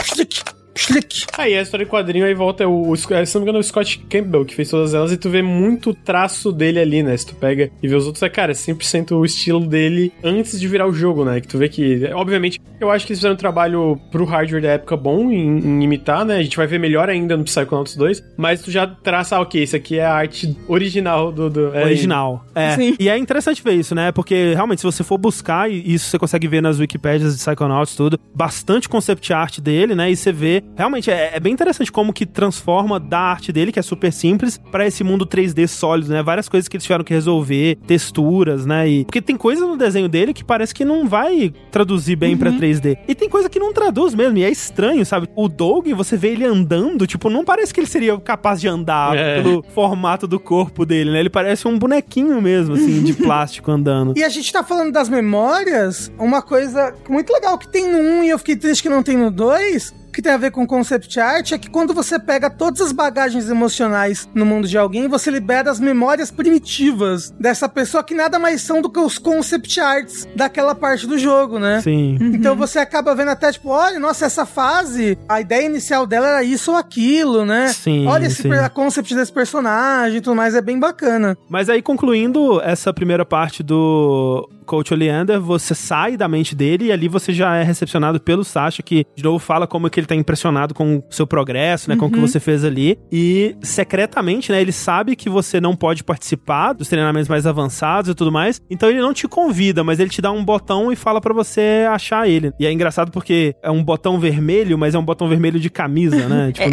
Aí a história em quadrinho aí volta o, o, se não me engano, é o Scott Campbell que fez todas elas e tu vê muito traço dele ali, né? Se tu pega e vê os outros, é, cara, é 100% o estilo dele antes de virar o jogo, né? Que tu vê que, obviamente, eu acho que eles fizeram um trabalho pro hardware da época bom em, em imitar, né? A gente vai ver melhor ainda no Psychonauts 2, mas tu já traça, ah, ok, isso aqui é a arte original do... do é, Original. É. Sim. E é interessante ver isso, né? Porque realmente, se você for buscar, e isso você consegue ver nas Wikipédias de Psychonauts tudo, bastante concept art dele, né? E você vê. Realmente, é, é bem interessante como que transforma da arte dele, que é super simples, pra esse mundo 3D sólido, né? Várias coisas que eles tiveram que resolver, texturas, né? E, porque tem coisa no desenho dele que parece que não vai traduzir bem pra 3D. E tem coisa que não traduz mesmo, e é estranho, sabe? O Doug, você vê ele andando, tipo, não parece que ele seria capaz de andar É. pelo formato do corpo dele, né? Ele parece um bonequinho mesmo, assim, de (laughs) plástico andando. E a gente tá falando das memórias, uma coisa muito legal que tem no 1 e eu fiquei triste que não tem no 2, que tem a ver com concept art, é que quando você pega todas as bagagens emocionais no mundo de alguém, você libera as memórias primitivas dessa pessoa que nada mais são do que os concept arts daquela parte do jogo, né? Sim. Então você acaba vendo até, tipo, olha, nossa, essa fase, a ideia inicial dela era isso ou aquilo, né? Sim, Olha esse sim. per- concept desse personagem e tudo mais, é bem bacana. Mas aí, concluindo essa primeira parte do Coach Oleander, você sai da mente dele e ali você já é recepcionado pelo Sasha, que de novo fala como é que ele tá impressionado com o seu progresso, né? Com o que você fez ali. E secretamente, né? Ele sabe que você não pode participar dos treinamentos mais avançados e tudo mais. Então ele não te convida, mas ele te dá um botão e fala pra você achar ele. E é engraçado porque é um botão vermelho, mas é um botão vermelho de camisa, né? (laughs) tipo,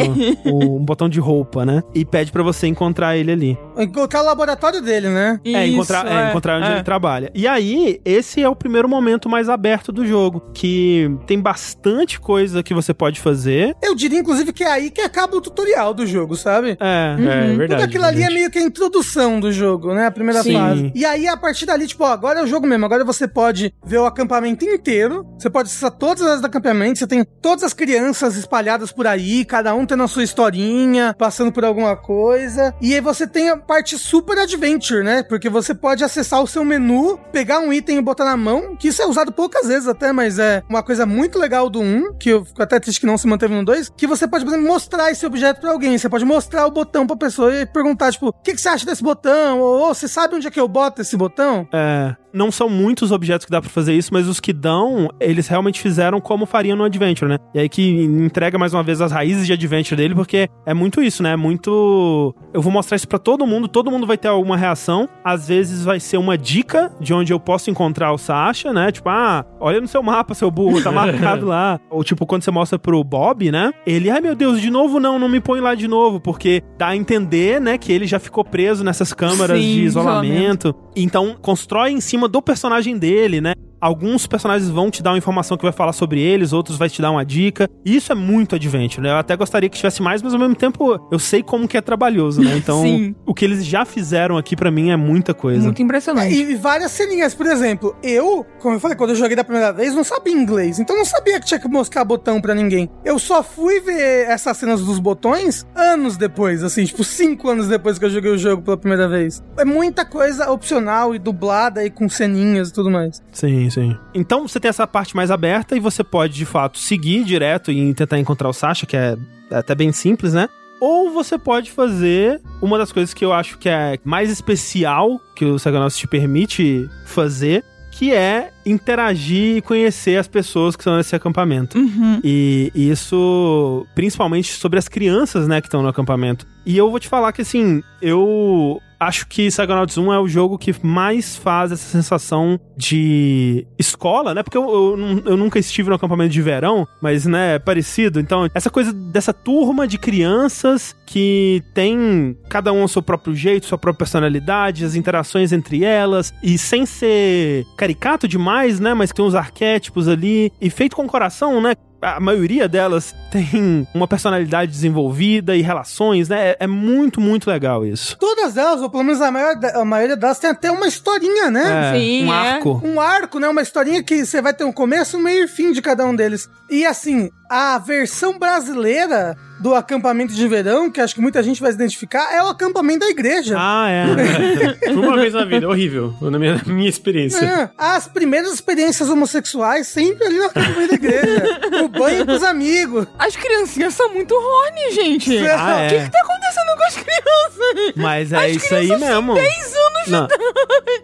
no- um botão de roupa, né? E pede pra você encontrar ele ali. Encontrar o laboratório dele, né? É, Isso, encontrar, é, encontrar onde é. ele trabalha. E aí, esse é o primeiro momento mais aberto do jogo, que tem bastante coisa que você pode fazer. Eu diria, inclusive, que é aí que acaba o tutorial do jogo, sabe? É, É, Tudo verdade. aquilo ali é meio que a introdução do jogo, né? A primeira Sim. fase. E aí, a partir dali, tipo, ó, agora é o jogo mesmo. Agora você pode ver o acampamento inteiro. Você pode acessar todas as áreas do acampamento. Você tem todas as crianças espalhadas por aí, cada um tendo a sua historinha, passando por alguma coisa. E aí você tem a parte super adventure, né? Porque você pode acessar o seu menu, pegar um item e botar na mão, que isso é usado poucas vezes até, mas é uma coisa muito legal do 1, que eu fico até triste que não se manteve no 2, que você pode, por exemplo, mostrar esse objeto pra alguém. Você pode mostrar o botão pra pessoa e perguntar, tipo, o que, que você acha desse botão? Ou, "Ô, você sabe onde é que eu boto esse botão? é. Não são muitos objetos que dá pra fazer isso, mas os que dão, eles realmente fizeram como fariam no Adventure, né? E aí que entrega mais uma vez as raízes de Adventure dele, porque é muito isso, né? Muito. Eu vou mostrar isso pra todo mundo, todo mundo vai ter alguma reação. Às vezes vai ser uma dica de onde eu posso encontrar o Sasha, né? Tipo, ah, olha no seu mapa, seu burro, tá (laughs) marcado lá. Ou tipo, quando você mostra pro Bob, né? Ele, ai meu Deus, de novo não, não me põe lá de novo, porque dá a entender, né, que ele já ficou preso nessas câmaras Sim, de isolamento. isolamento. Então, constrói em cima do personagem dele, né? Alguns personagens vão te dar uma informação que vai falar sobre eles, outros vai te dar uma dica. E isso é muito adventure, né? Eu até gostaria que tivesse mais, mas ao mesmo tempo eu sei como que é trabalhoso, né? (laughs) Então, Sim. o que eles já fizeram aqui pra mim é muita coisa. Muito impressionante. E várias ceninhas, por exemplo, eu, como eu falei, quando eu joguei da primeira vez, não sabia inglês, então não sabia que tinha que mostrar botão pra ninguém. Eu só fui ver essas cenas dos botões anos depois, assim, tipo, cinco anos depois que eu joguei o jogo pela primeira vez. É muita coisa opcional e dublada e com ceninhas e tudo mais. Sim, sim. Então você tem essa parte mais aberta e você pode, de fato, seguir direto e tentar encontrar o Sasha, que é até bem simples, né? Ou você pode fazer uma das coisas que eu acho que é mais especial que o Psychonauts te permite fazer, que é interagir e conhecer as pessoas que estão nesse acampamento. E isso, principalmente sobre as crianças, né, que estão no acampamento. E eu vou te falar que, assim, eu acho que Psychonauts 1 é o jogo que mais faz essa sensação de escola, né? Porque eu, eu, eu nunca estive no acampamento de verão, mas, né, é parecido. Então, essa coisa dessa turma de crianças que tem cada um o seu próprio jeito, sua própria personalidade, as interações entre elas, e sem ser caricato demais, né? Mas tem uns arquétipos ali, e feito com coração, né? A maioria delas tem uma personalidade desenvolvida e relações, né? É, é muito, muito legal isso. Todas elas, ou pelo menos a, maior, a maioria delas, tem até uma historinha, né? É, Sim, um é. arco. Um arco, né? Uma historinha que você vai ter um começo, um meio e fim de cada um deles. E assim, a versão brasileira do acampamento de verão, que acho que muita gente vai se identificar, é o acampamento da igreja. Ah, é. (laughs) Uma vez na vida, horrível, na minha, na minha experiência. É, as primeiras experiências homossexuais sempre ali no acampamento da igreja. o banho com os amigos. As criancinhas são muito horny, gente. O Ah, é. que, que tá acontecendo com as crianças? Mas é As isso aí mesmo. têm 10 anos Não.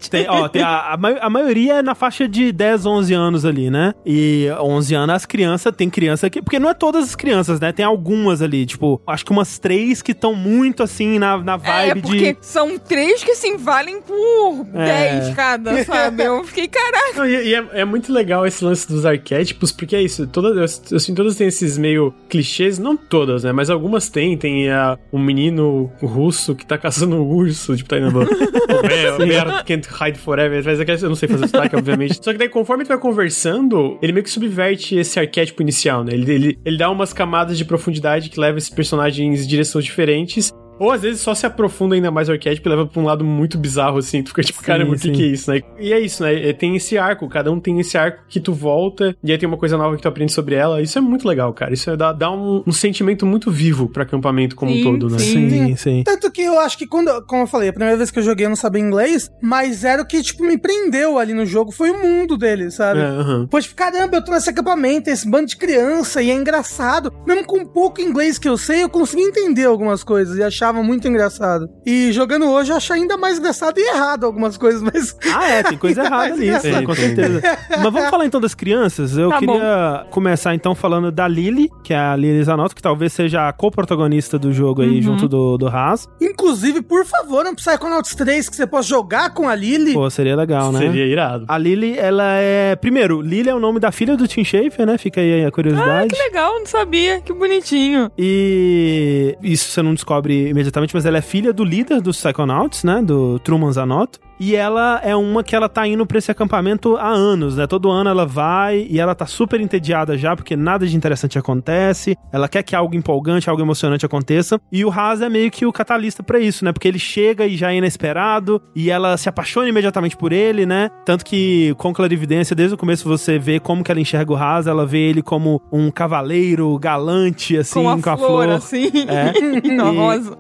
Tem, ó, tem a, a, a maioria é na faixa de 10, 11 anos ali, né? E 11 anos as crianças, tem criança que... Porque não é todas as crianças, né? Tem algumas ali, tipo, acho que umas três que estão muito assim na, na É, vibe porque de... são três que assim valem por É. 10 cada, sabe? Eu fiquei, caraca. Não, e e é, é muito legal esse lance dos arquétipos, porque é isso, todas, eu, assim, todas têm esses meio clichês, não todas, né? Mas algumas têm, tem a, um menino russo que tá caçando um urso, tipo, tá indo (laughs) Bear can't hide forever, mas é que eu não sei fazer sotaque, obviamente. Só que daí, conforme tu vai conversando, ele meio que subverte esse arquétipo inicial, né? Ele, ele, ele dá umas camadas de profundidade que levam esses personagens em direções diferentes. Ou às vezes só se aprofunda ainda mais o arquétipo e leva pra um lado muito bizarro, assim. Tu fica tipo, Sim, caramba, o que, que é isso, né? E é isso, né? É, Tem esse arco, cada um tem esse arco que tu volta, e aí tem uma coisa nova que tu aprende sobre ela. Isso é muito legal, cara. Isso é, dá, dá um, um sentimento muito vivo pro acampamento como Sim, um todo, né? sim. Sim, sim. Tanto que eu acho que quando, como eu falei, a primeira vez que eu joguei eu não sabia inglês, mas era o que, tipo, me prendeu ali no jogo, foi o mundo dele, sabe? É, aham. Pô, tipo, caramba, eu tô nesse acampamento, esse bando de criança, e é engraçado. Mesmo com pouco inglês que eu sei, eu consegui entender algumas coisas e achava muito engraçado. E jogando hoje eu acho ainda mais engraçado e errado algumas coisas, mas. (laughs) Ah, é, tem coisa errada nisso, Tem, com certeza. (laughs) Mas vamos falar então das crianças. Eu Tá queria começar então falando da Lily, que é a Lily Zanotto, que talvez seja a co-protagonista do jogo aí, junto do, do Haas. Inclusive, por favor, um Psychonauts 3 que você possa jogar com a Lily. Pô, seria legal, né? Seria irado. A Lily, ela é. Primeiro, Lily é o nome da filha do Tim Schafer, né? Fica aí a curiosidade. Que legal, não sabia. Que bonitinho. E isso você não descobre imediatamente, mas ela é filha do líder dos Psychonauts, né? Do Truman Zanotto. E ela é uma que ela tá indo pra esse acampamento há anos, né? Todo ano ela vai e ela tá super entediada já, porque nada de interessante acontece. Ela quer que algo empolgante, algo emocionante aconteça. E o Haas é meio que o catalista pra isso, né? Porque ele chega e já é inesperado e ela se apaixona imediatamente por ele, né? Tanto que com clarividência, desde o começo você vê como que ela enxerga o Haas, ela vê ele como um cavaleiro galante, assim, com a com a flor, flor. assim. É. (laughs)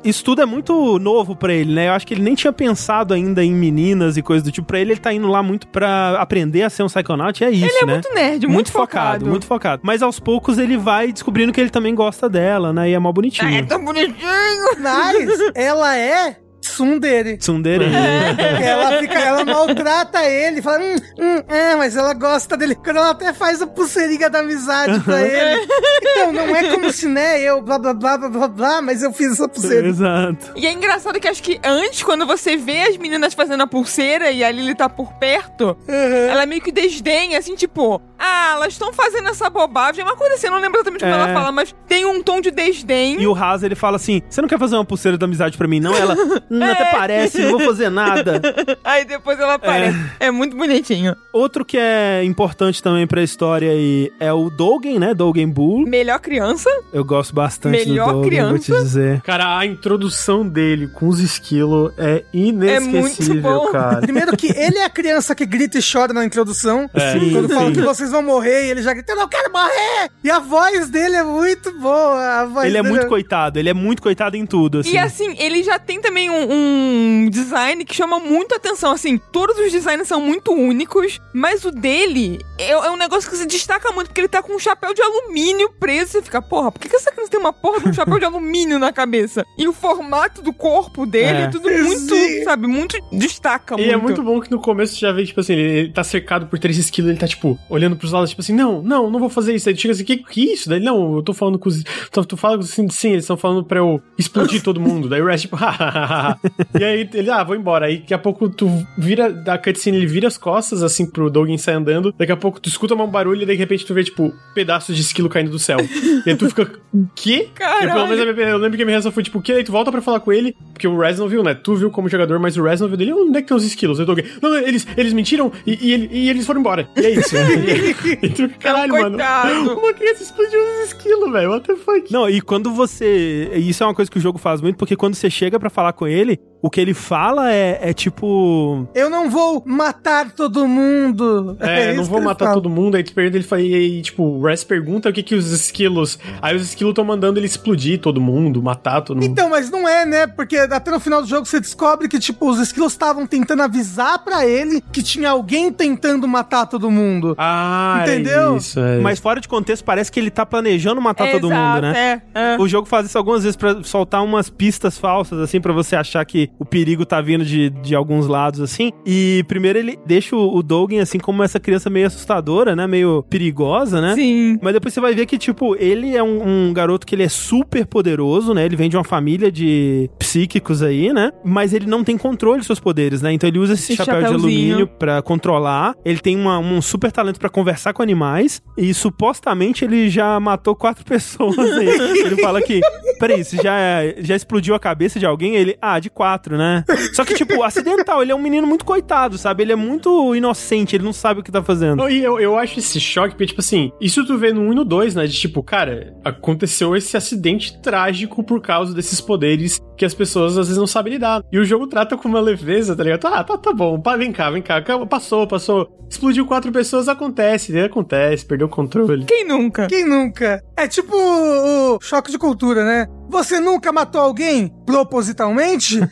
E. Isso tudo é muito novo pra ele, né? Eu acho que ele nem tinha pensado ainda em meninas e coisas do tipo. Pra ele, ele tá indo lá muito pra aprender a ser um Psychonaut, e é isso, Ele é né? muito nerd, muito, focado. muito focado. Mas aos poucos ele vai descobrindo que ele também gosta dela, né? E é mó bonitinho. Ah, é tão bonitinho. Mas ela é tsundere. Tsundere. (laughs) Ela fica, ela maltrata ele, fala, hum, hum, é, mas ela gosta dele. Quando ela até faz a pulseirinha da amizade pra ele. (laughs) Então, não é como se, né, eu blá blá blá blá blá blá, mas eu fiz essa pulseira. Exato. E é engraçado que acho que antes, quando você vê as meninas fazendo a pulseira e a Lily tá por perto, ela meio que desdenha, assim, tipo, ah, elas estão fazendo essa bobagem. É uma coisa assim, eu não lembro exatamente como É. ela fala, mas tem um tom de desdém. E o Haas, ele fala assim: Você não quer fazer uma pulseira da amizade pra mim, não? Ela, (laughs) hum, até parece, não vou fazer nada. (laughs) Aí depois ela aparece. É. muito bonitinho. Outro que é importante também pra história aí é o Dogen, né? Dogen Bull. Melhor criança. Eu gosto bastante Melhor do Dogen, vou te criança. dizer. Cara, a introdução dele com os esquilos é inesquecível, muito bom. cara. (laughs) Primeiro que ele é a criança que grita e chora na introdução. Sim, quando fala sim. que vocês vão morrer, e ele já grita, eu não quero morrer! E a voz dele é muito boa. A voz Ele é dele muito coitado, ele é muito coitado em tudo, assim. E assim, ele já tem também um, um design que chama muito atenção. Assim, todos os designs são muito únicos, mas o dele é, é um negócio que se destaca muito, porque ele tá com um chapéu de alumínio preso. Você fica, porra, por que, que essa criança tem uma porra de um chapéu de alumínio na cabeça? E o formato do corpo dele é, É. tudo muito, Sim. sabe, muito destaca E muito. é muito bom que no começo você já vê, tipo assim, ele, ele tá cercado por três esquilos, ele tá, tipo, olhando pros lados, tipo assim, não, não, não vou fazer isso. Aí ele chega assim, que, que isso? Daí, não, eu tô falando com os. Tu, tu fala assim, sim, eles estão falando pra eu explodir (laughs) todo mundo. Daí o Raz, tipo, (laughs) hahaha. e aí ele, ah, vou embora. Aí daqui a pouco tu vira, da cutscene, ele vira as costas, assim, pro Dogen sair andando. Daqui a pouco tu escuta um barulho e de repente tu vê, tipo, pedaços de esquilo caindo do céu. e aí tu fica, o quê? Caralho. Eu, pelo menos minha- eu lembro que a minha reação foi tipo, o quê? Aí tu volta pra falar com ele, porque o Rez não viu, né? Tu viu como jogador, mas o Rez não viu dele. Onde é que estão os esquilos? Eu tô aqui. Não, não, eles, eles mentiram e, e, ele- e eles foram embora. E é isso. (laughs) e, tu caralho, mano. Coitado. Uma criança explodiu os esquilos, velho. What the fuck? Não, e quando você. Isso é uma coisa que o jogo faz muito, porque quando você chega pra falar com ele, ele o que ele fala é, é tipo. Eu não vou matar todo mundo. É, (laughs) não isso vou matar fala. todo mundo. Aí tu pergunta, ele fala, e aí, tipo, o Rez pergunta o que que os esquilos. Aí os esquilos estão mandando ele explodir todo mundo, matar todo mundo. Então, mas não é, né? Porque até no final do jogo você descobre que, tipo, os esquilos estavam tentando avisar pra ele que tinha alguém tentando matar todo mundo. Ah, era Entendeu? isso, é. Mas fora de contexto, parece que ele tá planejando matar todo Exato, mundo, né? É, é. O jogo faz isso algumas vezes pra soltar umas pistas falsas, assim, pra você achar que o perigo tá vindo de, de alguns lados, assim. E primeiro ele deixa o, o Dogen, assim, como essa criança meio assustadora, né? Meio perigosa, né? Sim. Mas depois você vai ver que, tipo, ele é um, um garoto que ele é super poderoso, né? Ele vem de uma família de psíquicos aí, né? Mas ele não tem controle dos seus poderes, né? Então ele usa esse Esse chapéu de alumínio pra controlar. Ele tem uma- um super talento pra conversar com animais. E supostamente ele já matou quatro (laughs) pessoas. aí. ele fala que, peraí, você já, já explodiu a cabeça de alguém? Ele, ah, de quatro, né? Só que, tipo, acidental. Ele é um menino muito coitado, sabe? Ele é muito inocente, ele não sabe o que tá fazendo. E eu, eu acho esse choque, porque, tipo assim, isso tu vê no 1 e no 2, né? De tipo, cara, aconteceu esse acidente trágico por causa desses poderes que as pessoas às vezes não sabem lidar. E o jogo trata com uma leveza, tá ligado? Ah, tá, tá bom, vem cá, vem cá, calma, passou, passou. Explodiu quatro pessoas, acontece, né? Acontece, perdeu o controle. Quem nunca? Quem nunca? É tipo o choque de cultura, né? Você nunca matou alguém propositalmente? (laughs)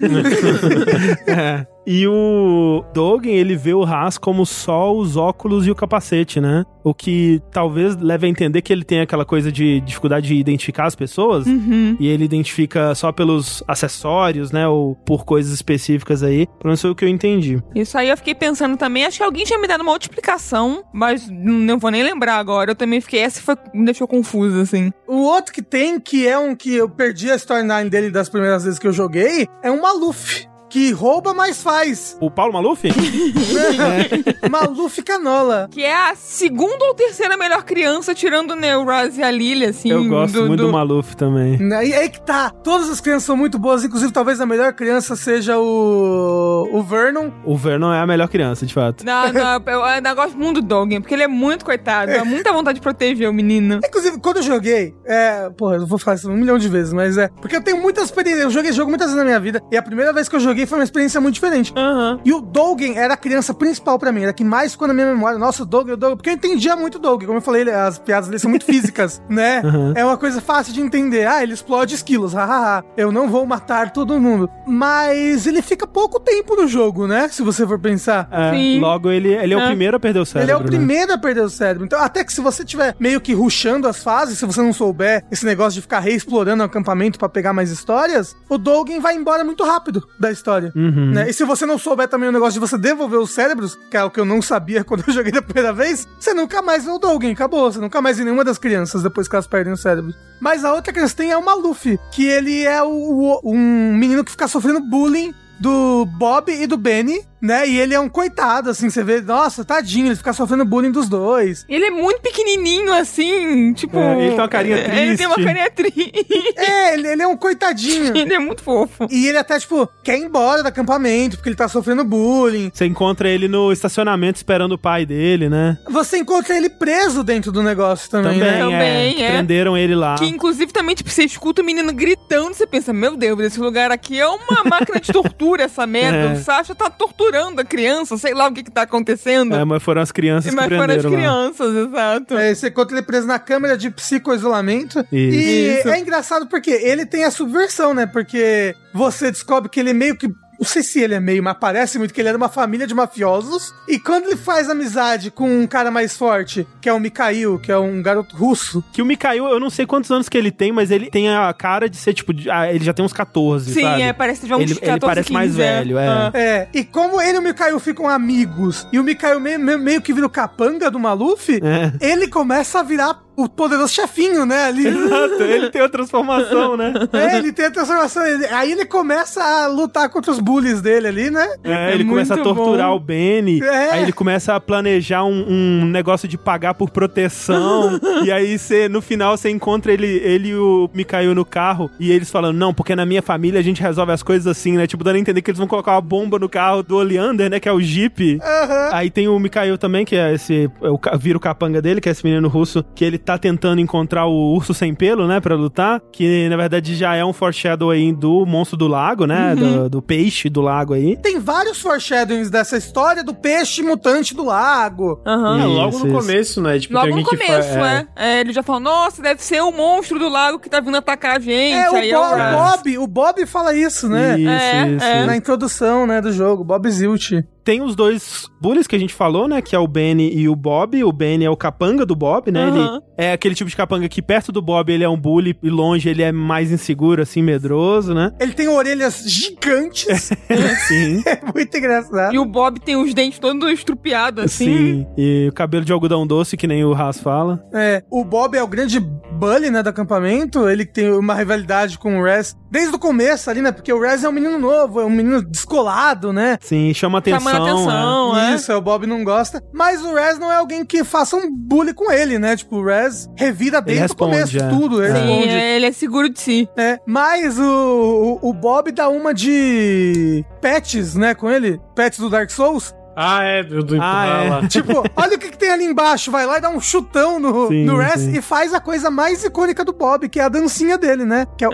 (laughs) É. E o Dogen, ele vê o Haas como só os óculos e o capacete, né? O que talvez leve a entender que ele tem aquela coisa de dificuldade de identificar as pessoas. Uhum. E ele identifica só pelos acessórios, né? Ou por coisas específicas aí. Pelo menos foi o que eu entendi. Isso aí eu fiquei pensando também. Acho que alguém tinha me dado uma outra explicação, mas não vou nem lembrar agora. Eu também fiquei. Essa foi, me deixou confusa, assim. o outro que tem, que é um que eu perdi a storyline dele das primeiras vezes que eu joguei, é um Maluf. Que rouba, mas faz. O Paulo Maluf? (laughs) Maluf Canola. Que é a segunda ou terceira melhor criança, tirando o Neuraz e a Lily, assim. eu gosto muito do... Maluf também. Né? E aí que tá. Todas as crianças são muito boas, inclusive talvez a melhor criança seja o. o Vernon. O Vernon é a melhor criança, de fato. Não, não, eu ainda gosto muito do Dogen, porque ele é muito coitado. Dá muita vontade de proteger o menino. Inclusive, quando eu joguei, é. Porra, eu vou falar isso um milhão de vezes, mas é. Porque eu tenho muitas experiências. Eu joguei jogo muitas vezes na minha vida. E a primeira vez que eu joguei foi uma experiência muito diferente. Aham. E o Dogen era a criança principal pra mim, era que mais ficou na minha memória. Nossa, o Dogen, o Dogen. Porque eu entendia muito o Dogen. Como eu falei, as piadas dele são muito físicas, (laughs) né? Uhum. É uma coisa fácil de entender. Ah, ele explode esquilos, hahaha. Eu não vou matar todo mundo. Mas ele fica pouco tempo no jogo, né? Se você for pensar. É, Sim. logo ele, ele é, o É. primeiro a perder o cérebro. Ele é o né? primeiro a perder o cérebro. Então, até que se você tiver meio que rushando as fases, se você não souber esse negócio de ficar reexplorando o acampamento pra pegar mais histórias, o Dogen vai embora muito rápido da história. Uhum. né? E se você não souber também o negócio de você devolver os cérebros, que é o que eu não sabia (laughs) quando eu joguei da primeira vez, você nunca mais vê o Dogen, acabou. Você nunca mais vê nenhuma das crianças depois que elas perdem o cérebro. Mas a outra criança tem é o Maluf, que ele é o, o- um menino que fica sofrendo bullying do Bob e do Benny, né? E ele é um coitado, assim, você vê, nossa, tadinho, ele fica sofrendo bullying dos dois. Ele é muito pequenininho, assim, tipo... É, ele tem uma carinha (laughs) Ele tem uma triste. carinha triste. É, ele, ele é um coitadinho. (laughs) ele é muito fofo. E ele até, tipo, quer ir embora do acampamento, porque ele tá sofrendo bullying. Você encontra ele no estacionamento esperando o pai dele, né? Você encontra ele preso dentro do negócio também, Também, né? Também, é. é. Prenderam ele lá. Que inclusive também, tipo, você escuta o menino gritando, você pensa, meu Deus, esse lugar aqui é uma máquina de tortura, essa merda. (laughs) É. O Sasha tá torturando torturando a criança, sei lá o que que tá acontecendo. É, mas foram as crianças que mas foram as prenderam lá. crianças, exato. É, você encontra ele preso na câmera de psicoisolamento. E Isso. é engraçado porque ele tem a subversão, né? Porque você descobre que ele meio que. Não sei se ele é meio, mas parece muito que ele é de uma família de mafiosos. E quando ele faz amizade com um cara mais forte, que é o Mikhail, que é um garoto russo, Que o Mikhail, eu não sei quantos anos que ele tem, mas ele tem a cara de ser, tipo, de- ah, ele já tem uns 14, Sim, sabe? é, parece já uns ele, 14, ele parece mais 15, é. velho, é. Ah. É, e como ele e o Mikhail ficam amigos, e o Mikhail meio, meio, meio que vira o capanga do Maluf, É. ele começa a virar o poderoso chefinho, né? Ali. (laughs) Exato, ele tem a transformação, né? É, ele tem a transformação. ele- aí ele começa a lutar contra os bullies dele ali, né? É, É ele começa a torturar bom. o Benny. É. Aí ele começa a planejar um, um negócio de pagar por proteção. (laughs) e aí você, no final, você encontra ele, ele e o Mikhail no carro. E eles falando, não, porque na minha família a gente resolve as coisas assim, né? Tipo, dando a entender que eles vão colocar uma bomba no carro do Oleander, né? Que é o Jeep. Aham. Aí tem o Mikhail também, que é esse. É o, vira o capanga dele, que é esse menino russo, que ele tá tentando encontrar o urso sem pelo, né? Pra lutar. Que na verdade já é um foreshadow aí do monstro do lago, né? Do, do peixe do lago aí. Tem vários foreshadowings dessa história do peixe mutante do lago. Aham. É, logo Isso, no isso. começo, né? Tipo, Logo tem no começo, fa- é. é. Ele já falou, nossa, deve ser o monstro do lago que tá vindo atacar a gente. É, o, Aí Bo- eu, o Bob, o Bob fala isso, né? Isso, É, isso, é. isso. Na introdução, né, do jogo, Bob Zilt. Tem os dois bullies que a gente falou, né? Que é o Benny e o Bob. O Benny é o capanga do Bob, né? Aham. Ele é aquele tipo de capanga que perto do Bob ele é um bully e longe ele é mais inseguro, assim, medroso, né? Ele tem orelhas gigantes. (laughs) Sim. (laughs) é muito engraçado. E o Bob tem os dentes todos estrupiados, assim. Sim. E o cabelo de algodão doce, que nem o Haas fala. É, o Bob é o grande bully, né, do acampamento. Ele tem uma rivalidade com o Rez desde o começo ali, né? Porque o Rez é um menino novo, é um menino descolado, né? Sim, chama atenção. Chamando atenção, é. Isso, é, o Bob não gosta. Mas o Rez não é alguém que faça um bully com ele, né? Tipo, o Rez revira desde responde, o começo é. tudo. Ele É. Sim, responde. é, ele é seguro de si. É, mas o, o, o Bob dá uma de pets, né, com ele, pets do Dark Souls. Ah, é, do, do Ah, empurrar é. lá. Tipo, olha o que, que tem ali embaixo, vai lá e dá um chutão no, Sim, no Rez sim. e faz a coisa mais icônica do Bob, que é a dancinha dele, né? Que é o...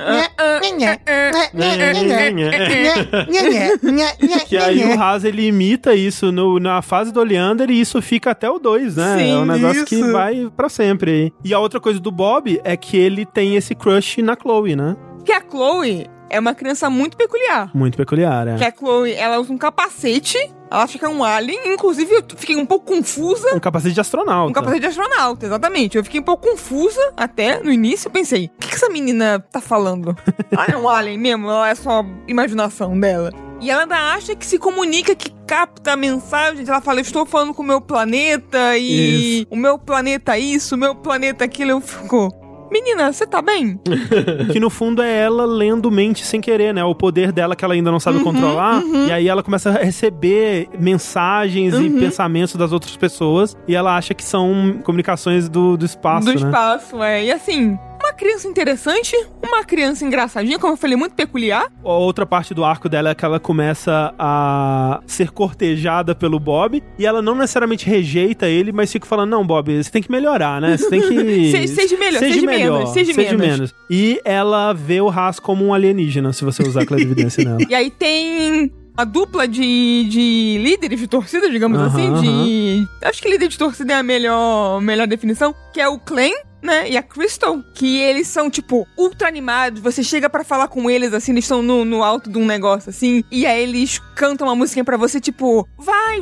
Que aí o Haas ele imita isso no- na fase do Oleander e isso fica até o 2, né? Sim, é um negócio que isso. vai pra sempre aí. E a outra coisa do Bob é que ele tem esse crush na Chloe, né? Porque a Chloe é uma criança muito peculiar. Muito peculiar, é. Que a Chloe, ela usa um capacete, ela acha que é um alien, inclusive eu fiquei um pouco confusa. Um capacete de astronauta. Um capacete de astronauta, exatamente. Eu fiquei um pouco confusa até no início. Pensei, o que, que essa menina tá falando? (laughs) ah, é um alien mesmo? Ou é só imaginação dela? E ela ainda acha que se comunica, que capta a mensagem. Ela fala, eu estou falando com o meu planeta e o meu planeta isso, o meu planeta aquilo. Eu fico, menina, você tá bem? (laughs) Que no fundo é ela lendo mente sem querer, né? O poder dela que ela ainda não sabe Uhum, controlar. E aí ela começa a receber mensagens Uhum. e pensamentos das outras pessoas. E ela acha que são comunicações do, do espaço, do né? espaço, é. E assim, uma criança interessante, uma criança engraçadinha, como eu falei, muito peculiar. A outra parte do arco dela é que ela começa a ser cortejada pelo Bob e ela não necessariamente rejeita ele, mas fica falando: Não, Bob, você tem que melhorar, né? Você tem que. (laughs) Se- seja melhor, seja menos, seja menos." E ela vê o Haas como um alienígena, se você usar a clarividência (laughs) nela. E aí tem a dupla de, de líderes de torcida, digamos Aham, assim, de... Acho que líder de torcida é a melhor, melhor definição, que é o Clan, né, e a Crystal, que eles são, tipo, ultra animados, você chega pra falar com eles, assim, eles estão no, no alto de um negócio, assim, e aí eles cantam uma musiquinha pra você, tipo, vai,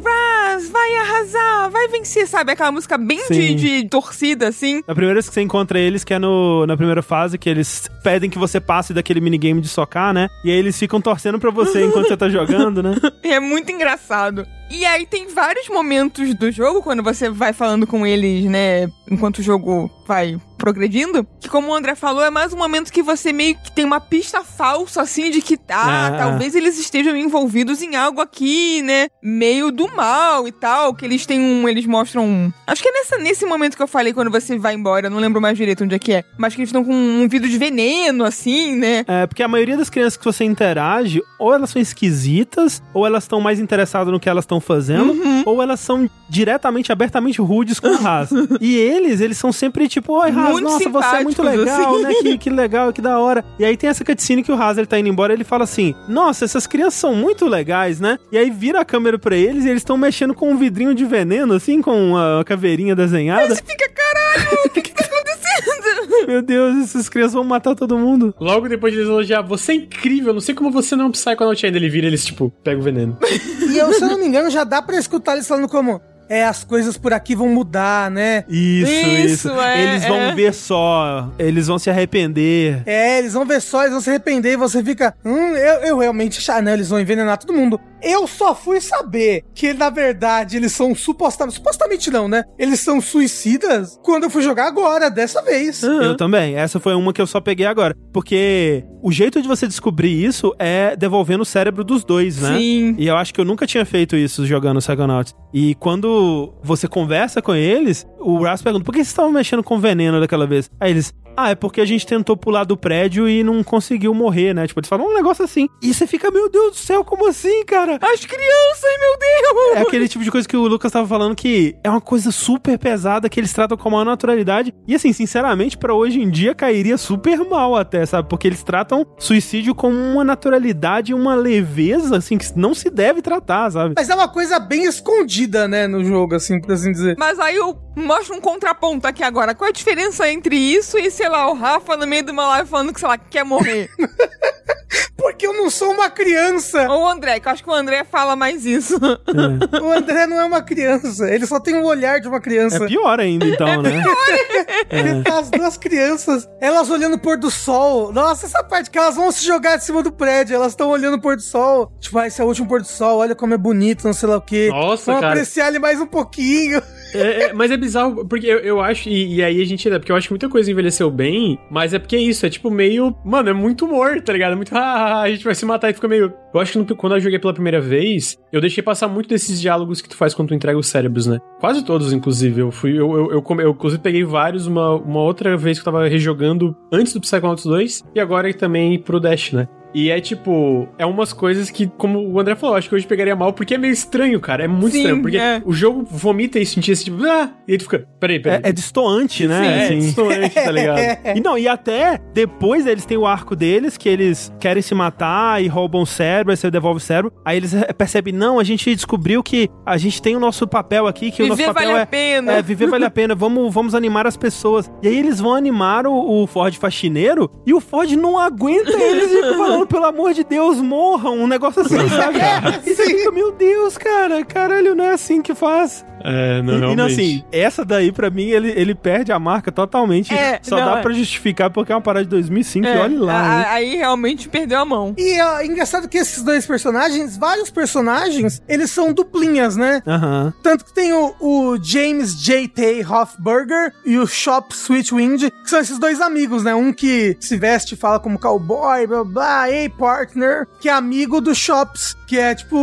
Raz, vai arrasar, vai vencer, sabe? Aquela música bem de, de torcida, assim. A primeira vez que você encontra eles, que é no, na primeira fase, que eles pedem que você passe daquele minigame de socar, né? E aí eles ficam torcendo pra você enquanto você tá (laughs) jogando, né? É muito engraçado. E aí tem vários momentos do jogo, quando você vai falando com eles, né, enquanto o jogo vai way progredindo, que como o André falou, é mais um momento que você meio que tem uma pista falsa, assim, de que, ah, Ah. talvez eles estejam envolvidos em algo aqui, né, meio do mal e tal, que eles têm um, eles mostram um... Acho que é nessa, nesse momento que eu falei, quando você vai embora, não lembro mais direito onde é que é, mas que eles estão com um vidro de veneno, assim, né, É, porque a maioria das crianças que você interage, ou elas são esquisitas, ou elas estão mais interessadas no que elas estão fazendo, ou elas são diretamente, abertamente rudes com o Haas. (laughs) e eles, eles são sempre tipo, oi, Haas, Muito nossa, você é muito simpáticos, legal, assim. né? Que, que legal, que da hora. E aí tem essa cutscene que o Hazard tá indo embora, ele fala assim: Nossa, essas crianças são muito legais, né? E aí vira a câmera pra eles e eles estão mexendo com um vidrinho de veneno, assim, com a caveirinha desenhada. Você fica, caralho, o que que tá acontecendo? (laughs) Meu Deus, essas crianças vão matar todo mundo. Logo depois de eles elogiar, você é incrível, não sei como você não é um Psychonaut ainda. Ele vira eles, tipo, pega o veneno. (laughs) E eu, se eu não me engano, já dá pra escutar eles falando como. É, as coisas por aqui vão mudar, né? Isso, isso. Isso, é, eles vão é. ver só, eles vão se arrepender. É, eles vão ver só, eles vão se arrepender e você fica. Hum, eu, eu realmente não, eles vão envenenar todo mundo. Eu só fui saber que, na verdade, eles são supostamente. Supostamente não, né? Eles são suicidas quando eu fui jogar agora, dessa vez. Eu também. Essa foi uma que eu só peguei agora. Porque o jeito de você descobrir isso é devolvendo o cérebro dos dois, né? Sim. E eu acho que eu nunca tinha feito isso jogando Psychonauts. E quando você conversa com eles, o Ras pergunta: por que vocês estavam mexendo com veneno daquela vez? Aí eles. Ah, é porque a gente tentou pular do prédio e não conseguiu morrer, né? Tipo, eles falam um negócio assim. E você fica, meu Deus do céu, como assim, cara? As crianças, meu Deus! É aquele tipo de coisa que o Lucas tava falando que é uma coisa super pesada que eles tratam com a maior naturalidade. E assim, sinceramente, pra hoje em dia cairia super mal até, sabe? Porque eles tratam suicídio com uma naturalidade e uma leveza, assim, que não se deve tratar, sabe? Mas é uma coisa bem escondida, né, no jogo, assim, por assim dizer. Mas aí eu mostro um contraponto aqui agora. Qual é a diferença entre isso e, sei lá, o Rafa no meio de uma live falando que, sei lá, quer morrer? (laughs) Porque eu não sou uma criança. Ou o André, que eu acho que o André fala mais isso. (laughs) O André não é uma criança. Ele só tem o olhar de uma criança. É pior ainda, então, né? (laughs) Ele tá as duas crianças, elas olhando o pôr do sol. Nossa, essa parte que elas vão se jogar de cima do prédio, elas estão olhando o pôr do sol. Tipo, ah, esse é o último pôr do sol, olha como é bonito, não sei lá o quê. Nossa, Vamos cara. apreciar ele mais um pouquinho. É, é, mas é bizarro, porque eu, eu acho, e, e aí a gente, porque eu acho que muita coisa envelheceu bem, mas é porque é isso, é tipo meio, mano, é muito humor, tá ligado? É muito, ah, a gente vai se matar e fica meio. Eu acho que quando eu joguei pela primeira vez, eu deixei passar muito desses diálogos que tu faz quando tu entrega os cérebros, né? Quase todos, inclusive. Eu fui, eu, eu, eu, come- eu, inclusive peguei vários uma, uma outra vez que eu tava rejogando antes do Psychonauts 2 e agora também pro Dash, né? E é tipo, é umas coisas que, como o André falou, acho que hoje pegaria mal, porque é meio estranho, cara. É muito Sim, estranho. Porque é. o jogo vomita isso em ti, esse tipo, ah, e aí tu fica, peraí, peraí. É, é destoante, né? é, assim. distante, tá ligado? (laughs) E não, e até depois eles têm o arco deles, que eles querem se matar e roubam o cérebro, aí você devolve o cérebro. Aí eles percebem, não, a gente descobriu que a gente tem o nosso papel aqui, que o nosso Viver papel vale é. a pena. É, viver vale a pena, vamos, vamos animar as pessoas. E aí eles vão animar o, o Ford faxineiro e o Ford não aguenta eles e pelo amor de Deus, morram, um negócio assim, (laughs) sabe? E você fica, meu Deus, cara, caralho, não é assim que faz. É, não, E- e, não, realmente. assim, essa daí, pra mim, ele, ele perde a marca totalmente. É, Só não, dá é. pra justificar porque é uma parada de 2005 e É, olha lá, a- hein? Aí realmente perdeu a mão. E ó, engraçado que esses dois personagens, vários personagens, eles são duplinhas, né? Aham. Tanto que tem o, o James J.T. Hofberger e o Shop Sweetwind, que são esses dois amigos, né? Um que se veste e fala como cowboy, blá blá, ei, partner, que é amigo do Shops, que é tipo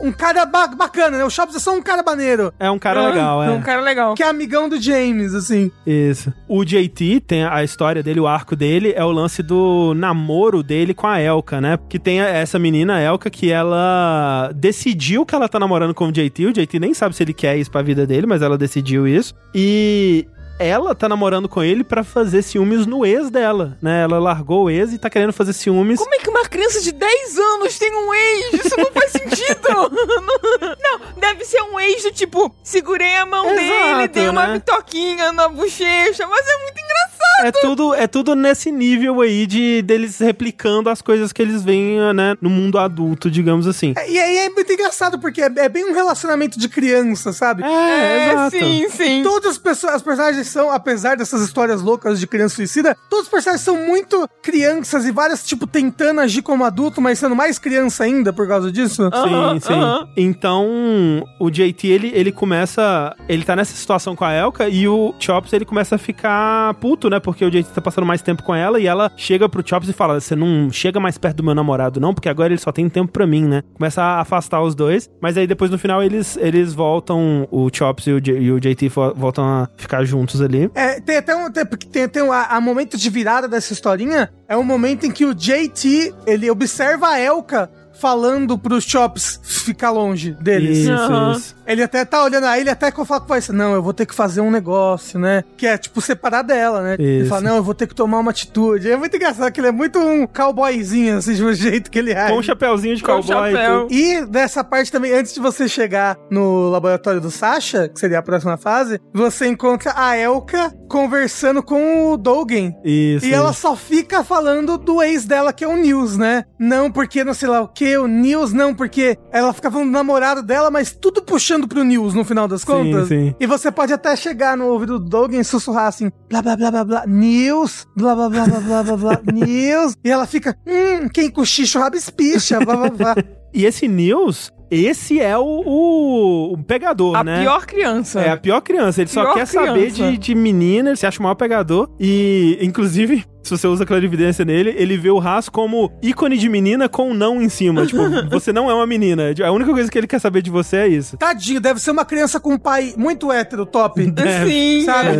um cara ba- bacana, né? O Shops é só um cara maneiro, É um cara legal, é. Um cara legal. que é amigão do James, assim. Isso. O JT tem a história dele, o arco dele, é o lance do namoro dele com a Elka, né? Que tem a- essa menina, a Elka, que ela decidiu que ela tá namorando com o JT. O JT nem sabe se ele quer isso pra vida dele, mas ela decidiu isso. E ela tá namorando com ele pra fazer ciúmes no ex dela, né? Ela largou o ex e tá querendo fazer ciúmes. Como é que uma criança de 10 anos tem um ex? Isso não faz sentido. (laughs) não, deve ser um ex do tipo, segurei a mão dele, Exato, dei uma né? bitoquinha na bochecha, mas é muito engraçado. É tudo, é tudo nesse nível aí de deles replicando as coisas que eles veem, né, no mundo adulto, digamos assim. É, E aí é muito engraçado, porque é, é bem um relacionamento de criança, sabe? É, exato. sim, sim. Todas as pessoas, as personagens são, apesar dessas histórias loucas de criança suicida, todos os personagens são muito crianças e várias, tipo, tentando agir como adulto, mas sendo mais criança ainda por causa disso. Aham, sim, sim. Então, o JT, ele, ele começa. Ele tá nessa situação com a Elka e o Chops, ele começa a ficar puto, né? Porque o JT tá passando mais tempo com ela e ela chega pro Chops e fala: Você não chega mais perto do meu namorado, não, porque agora ele só tem tempo pra mim, né? Começa a afastar os dois, mas aí depois no final eles, eles voltam, o Chops e o, J- e o JT vo- voltam a ficar juntos ali. É, tem até um, tem, tem, tem um a, a momento de virada dessa historinha, é um momento em que o JT, ele observa a Elka falando pros Chops ficar longe deles. Isso, Aham. isso. Ele até tá olhando aí, ele até que eu falo com o pai, não, eu vou ter que fazer um negócio, né? Que é, tipo, separar dela, né? Ele Isso. fala, não, eu vou ter que tomar uma atitude. É muito engraçado que ele é muito um cowboyzinho, assim, do (laughs) jeito que ele é. Com um chapéuzinho de Com cowboy. e chapéu. E dessa parte também, antes de você chegar no laboratório do Sasha, que seria a próxima fase, você encontra a Elka conversando com o Dogen. Isso. E ela só fica falando do ex dela, que é o Nils, né? Não porque não sei lá o que, o Nils não, porque ela fica falando do namorado dela, mas tudo puxando pro Nils no final das contas. sim. E você pode até chegar no ouvido do Dogen e sussurrar assim, blá blá blá blá blá, Nils, blá blá blá blá blá blá blá, Nils. E ela fica, hum, quem cochicha o rabo espicha, blá blá blá. E esse News, esse é o, o, o pegador, A né? pior criança. É a pior criança. Ele só Pior quer saber criança. de, de menina, ele se acha o maior pegador. E, inclusive, (laughs) se você usa clarividência nele, ele vê o Haas como ícone de menina com um não em cima. tipo, (laughs) você não é uma menina. A única coisa que ele quer saber de você é isso. Tadinho, deve ser uma criança com um pai muito hétero, top. (laughs) Sim. Sabe?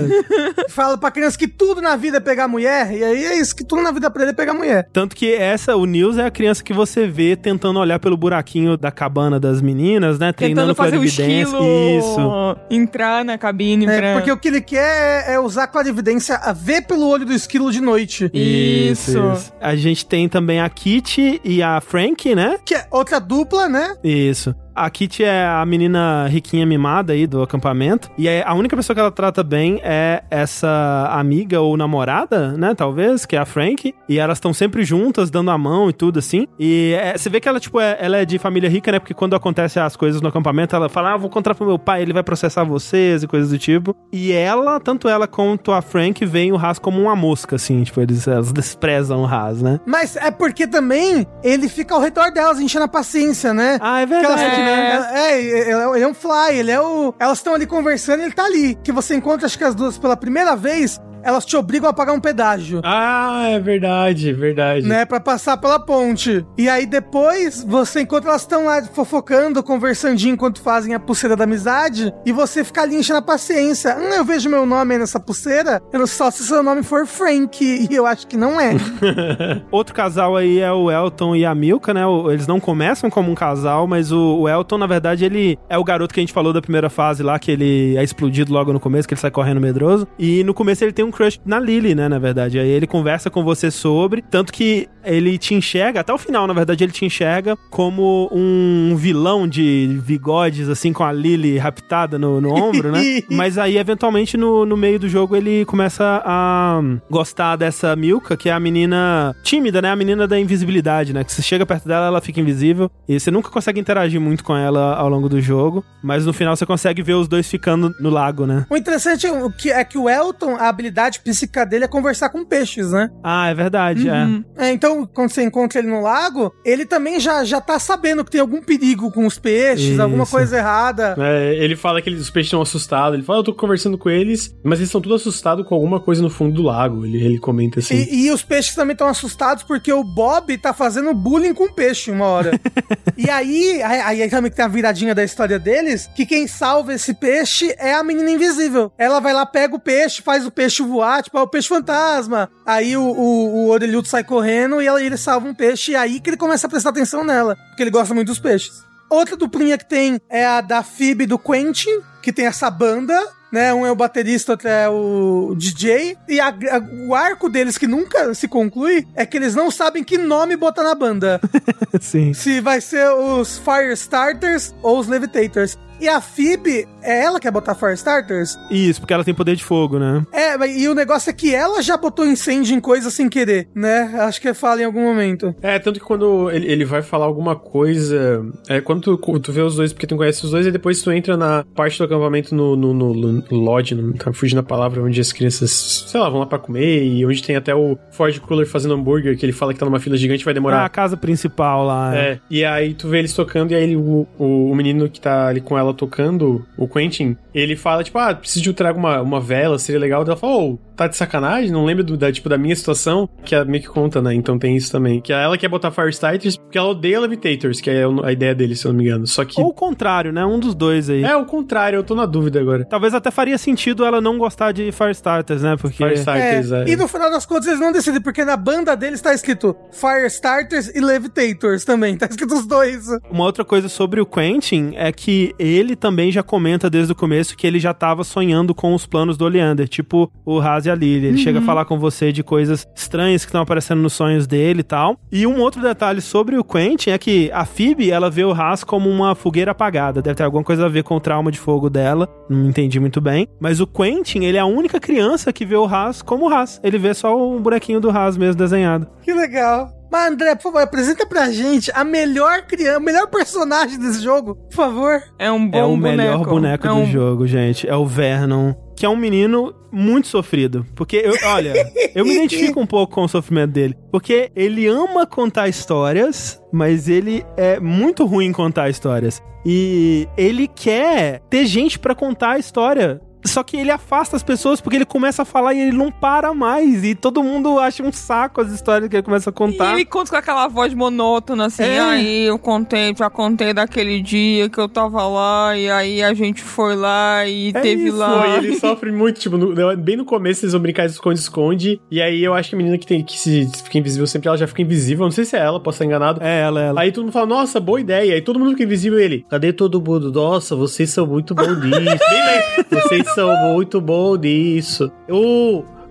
Fala pra criança que tudo na vida é pegar mulher, e aí é isso, que tudo na vida pra ele é pegar mulher. Tanto que essa, o Nils é a criança que você vê tentando olhar pelo buraquinho da cabana das meninas, né? Tentando fazer o esquilo Isso. entrar na cabine É, pra... porque o que ele quer é, é usar a clarividência a ver pelo olho do esquilo de noite. Isso. A gente tem também a Kitty e a Frank, né? Que é outra dupla, né? Isso. A Kitty é a menina riquinha mimada aí do acampamento. E é a única pessoa que ela trata bem é essa amiga ou namorada, né? Talvez, que é a Frank. E elas estão sempre juntas, dando a mão e tudo assim. E é- você vê que ela, tipo, é, ela é de família rica, né? Porque quando acontecem as coisas no acampamento, ela fala: Ah, vou contar pro meu pai, ele vai processar vocês e coisas do tipo. E ela, tanto ela quanto a Frank, veem o Haas como uma mosca, assim. Tipo, eles, elas desprezam o Haas, né? Mas é porque também ele fica ao redor delas, enchendo a paciência, né? Ah, é verdade, né? É, ele é- ele é um fly, ele é o. Elas estão ali conversando ele tá ali. Que você encontra, acho que as duas pela primeira vez, elas te obrigam a pagar um pedágio. Ah, é verdade, verdade. Né, pra passar pela ponte. E aí depois você encontra elas estão lá fofocando, conversandinho enquanto fazem a pulseira da amizade. E você fica ali enchendo a paciência. Hum, eu vejo meu nome aí nessa pulseira. Eu não só se seu nome for Frank. E eu acho que não é. (laughs) Outro casal aí é o Elton e a Milka, né? Eles não começam como um casal, mas o Elton, na verdade, ele é o garoto que a gente falou da primeira fase lá, que ele é explodido logo no começo, que ele sai correndo medroso. E no começo ele tem um crush na Lily, né? Na verdade. Aí ele conversa com você sobre. Tanto que ele te enxerga, até o final, na verdade, ele te enxerga como um vilão de bigodes, assim, com a Lily raptada no, no ombro, né? (laughs) Mas aí, eventualmente, no, no meio do jogo, ele começa a gostar dessa Milka, que é a menina tímida, né? A menina da invisibilidade, né? Que você chega perto dela, ela fica invisível. E você nunca consegue interagir muito com ela ao longo do jogo. Mas no final você consegue ver os dois ficando no lago, né? O interessante é que- é que o Elton, a habilidade psíquica dele é conversar com peixes, né? Ah, é verdade, Uhum. É, então, quando você encontra ele no lago, ele também já, já tá sabendo que tem algum perigo com os peixes, Isso. alguma coisa errada. É, ele fala que eles- os peixes estão assustados. Ele fala, eu tô conversando com eles, mas eles estão tudo assustados com alguma coisa no fundo do lago. Ele, ele comenta assim. E, e os peixes também estão assustados porque o Bob tá fazendo bullying com o peixe uma hora. (laughs) e aí, aí, aí também que tem a viradinha da história deles, que quem salva esse peixe é a menina invisível. Ela vai lá, pega o peixe, faz o peixe voar, tipo, é o peixe fantasma. Aí o, o, o orelhudo sai correndo e ela, ele salva um peixe, e aí que ele começa a prestar atenção nela, porque ele gosta muito dos peixes. Outra duplinha que tem é a da Phoebe do Quentin, que tem essa banda, né? Um é o baterista, outro é o DJ. E a- a- o arco deles, que nunca se conclui, é que eles não sabem que nome botar na banda. (laughs) Sim. se vai ser os Firestarters ou os Levitators. E a Phoebe, é ela que quer botar Firestarters? Isso, porque ela tem poder de fogo, né? É, mas- e o negócio é que ela já botou incêndio em coisa sem querer, né? Acho que fala em algum momento. É, tanto que quando ele, ele vai falar alguma coisa. É, quando tu, tu vê os dois, porque tu conhece os dois, e depois tu entra na parte do acampamento no, no, no, no lodge, não tá fugindo a palavra, onde as crianças, sei lá, vão lá pra comer, e onde tem até o Ford Cooler fazendo hambúrguer, que ele fala que tá numa fila gigante vai Ah, a demorar. casa principal lá. É, e aí tu vê eles tocando, e aí ele- o, o, o menino que tá ali com ela tocando, o Quentin, ele fala, tipo, ah, preciso de eu trago uma, uma vela, seria legal. Ela fala, ô, tá de sacanagem? Não lembra do, da, tipo, da minha situação? Que ela meio que conta, né? Então tem isso também. Que ela quer botar Firestarters porque ela odeia Levitators, que é a ideia dele, se eu não me engano. Só que. Ou o contrário, né? Um dos dois aí. É o contrário, eu tô na dúvida agora. Talvez até faria sentido ela não gostar de Firestarters, né? Porque. Firestarters, é. E no final das contas eles não decidem, porque na banda deles tá escrito Firestarters e Levitators também. Tá escrito os dois. Uma outra coisa sobre o Quentin é que ele também já comenta desde o começo que ele já tava sonhando com os planos do Oleander, tipo o Raz e a Lily. Ele chega a falar com você de coisas estranhas que estão aparecendo nos sonhos dele e tal. E um outro detalhe sobre o Quentin é que a Phoebe, ela vê o Raz como uma fogueira apagada. Deve ter alguma coisa a ver com o trauma de fogo dela. Não entendi muito bem. Mas o Quentin, ele é a única criança que vê o Raz como o Raz. Ele vê só o bonequinho do Raz mesmo desenhado. Que legal. Mas, André, por favor, apresenta pra gente a melhor criança, o melhor personagem desse jogo, por favor. É um bom é o boneco. melhor boneco é do um... jogo, gente. É o Vernon, que é um menino muito sofrido. Porque, eu, olha, eu me (laughs) identifico um pouco com o sofrimento dele. Porque ele ama contar histórias, mas ele é muito ruim em contar histórias. E ele quer ter gente pra contar a história. Só que ele afasta as pessoas porque ele começa a falar e ele não para mais. E todo mundo acha um saco as histórias que ele começa a E contar. ele conta com aquela voz monótona, assim, É. aí eu contei, já contei daquele dia que eu tava lá, e aí a gente foi lá e É teve isso, lá. E ele sofre muito, tipo, no- bem no começo eles vão brincar de esconde-esconde. E aí eu acho que a menina que tem que se fica invisível sempre, ela já fica invisível. Não sei se é ela, posso estar enganado. É, ela, ela. Aí todo mundo fala, nossa, boa ideia. Aí todo mundo fica invisível e ele, cadê todo mundo? Nossa, vocês são muito bons nisso. (laughs) Bem lento. Vocês são muito bons nisso.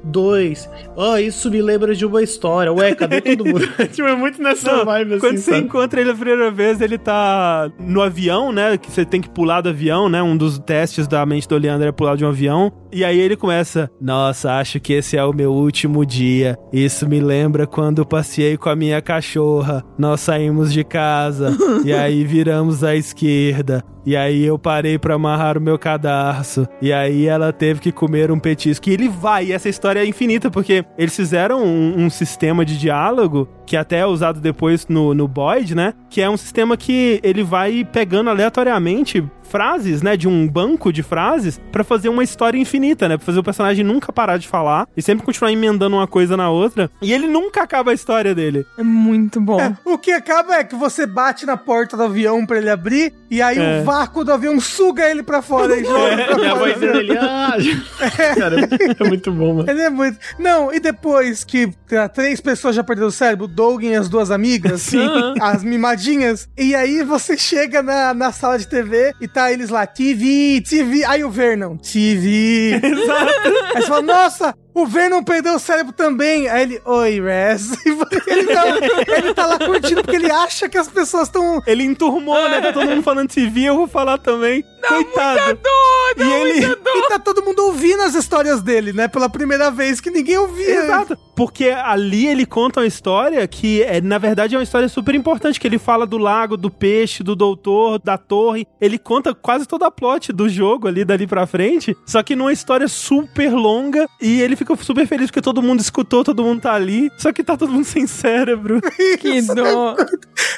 Dois. Ah, isso me lembra de uma história. Ué, cadê todo mundo? (laughs) tipo, é muito nessa Não, vibe assim, Quando você sabe? encontra ele a primeira vez, ele tá no avião, né? Que você tem que pular do avião, né? Um dos testes da mente do Oleandro é pular de um avião. E aí ele começa: Nossa, acho que esse é o meu último dia. Isso me lembra quando passei com a minha cachorra. Nós saímos de casa. e aí viramos à esquerda. E aí eu parei pra amarrar o meu cadarço. E aí ela teve que comer um petisco. E ele vai. E essa história é infinita, porque eles fizeram um, um sistema de diálogo que até é usado depois no, no Boyd, né? Que é um sistema que ele vai pegando aleatoriamente frases, né, de um banco de frases pra fazer uma história infinita, né, pra fazer o personagem nunca parar de falar e sempre continuar emendando uma coisa na outra. E ele nunca acaba a história dele. É muito bom. É, o que acaba é que você bate na porta do avião pra ele abrir, e aí É. o vácuo do avião suga ele pra fora e (laughs) joga pra E a fora. vozinha dele, ah... Cara, é muito bom, mano. Ele é muito. Não, e depois que três pessoas já perderam o cérebro, o Doug e as duas amigas, Sim. as mimadinhas, e aí você chega na, na sala de TV e tá eles lá, TV, TV. Aí o Vernon, TV. (laughs) Aí você fala, nossa, o Vernon perdeu o cérebro também. Aí ele, oi, Res. (laughs) E ele tá, ele tá lá curtindo porque ele acha que as pessoas estão. Ele enturmou, né? Tá todo mundo falando TV, eu vou falar também. Coitado. Dor, E ele. (laughs) E tá todo mundo ouvindo as histórias dele, né? Pela primeira vez que ninguém ouvia. Exato. Porque ali ele conta uma história que, é, na verdade, é uma história super importante. Que ele fala do lago, do peixe, do doutor, da torre. Ele conta quase toda a plot do jogo ali, dali pra frente. Só que numa história super longa. E ele fica super feliz porque todo mundo escutou, todo mundo tá ali. Só que tá todo mundo sem cérebro. (laughs) que dor.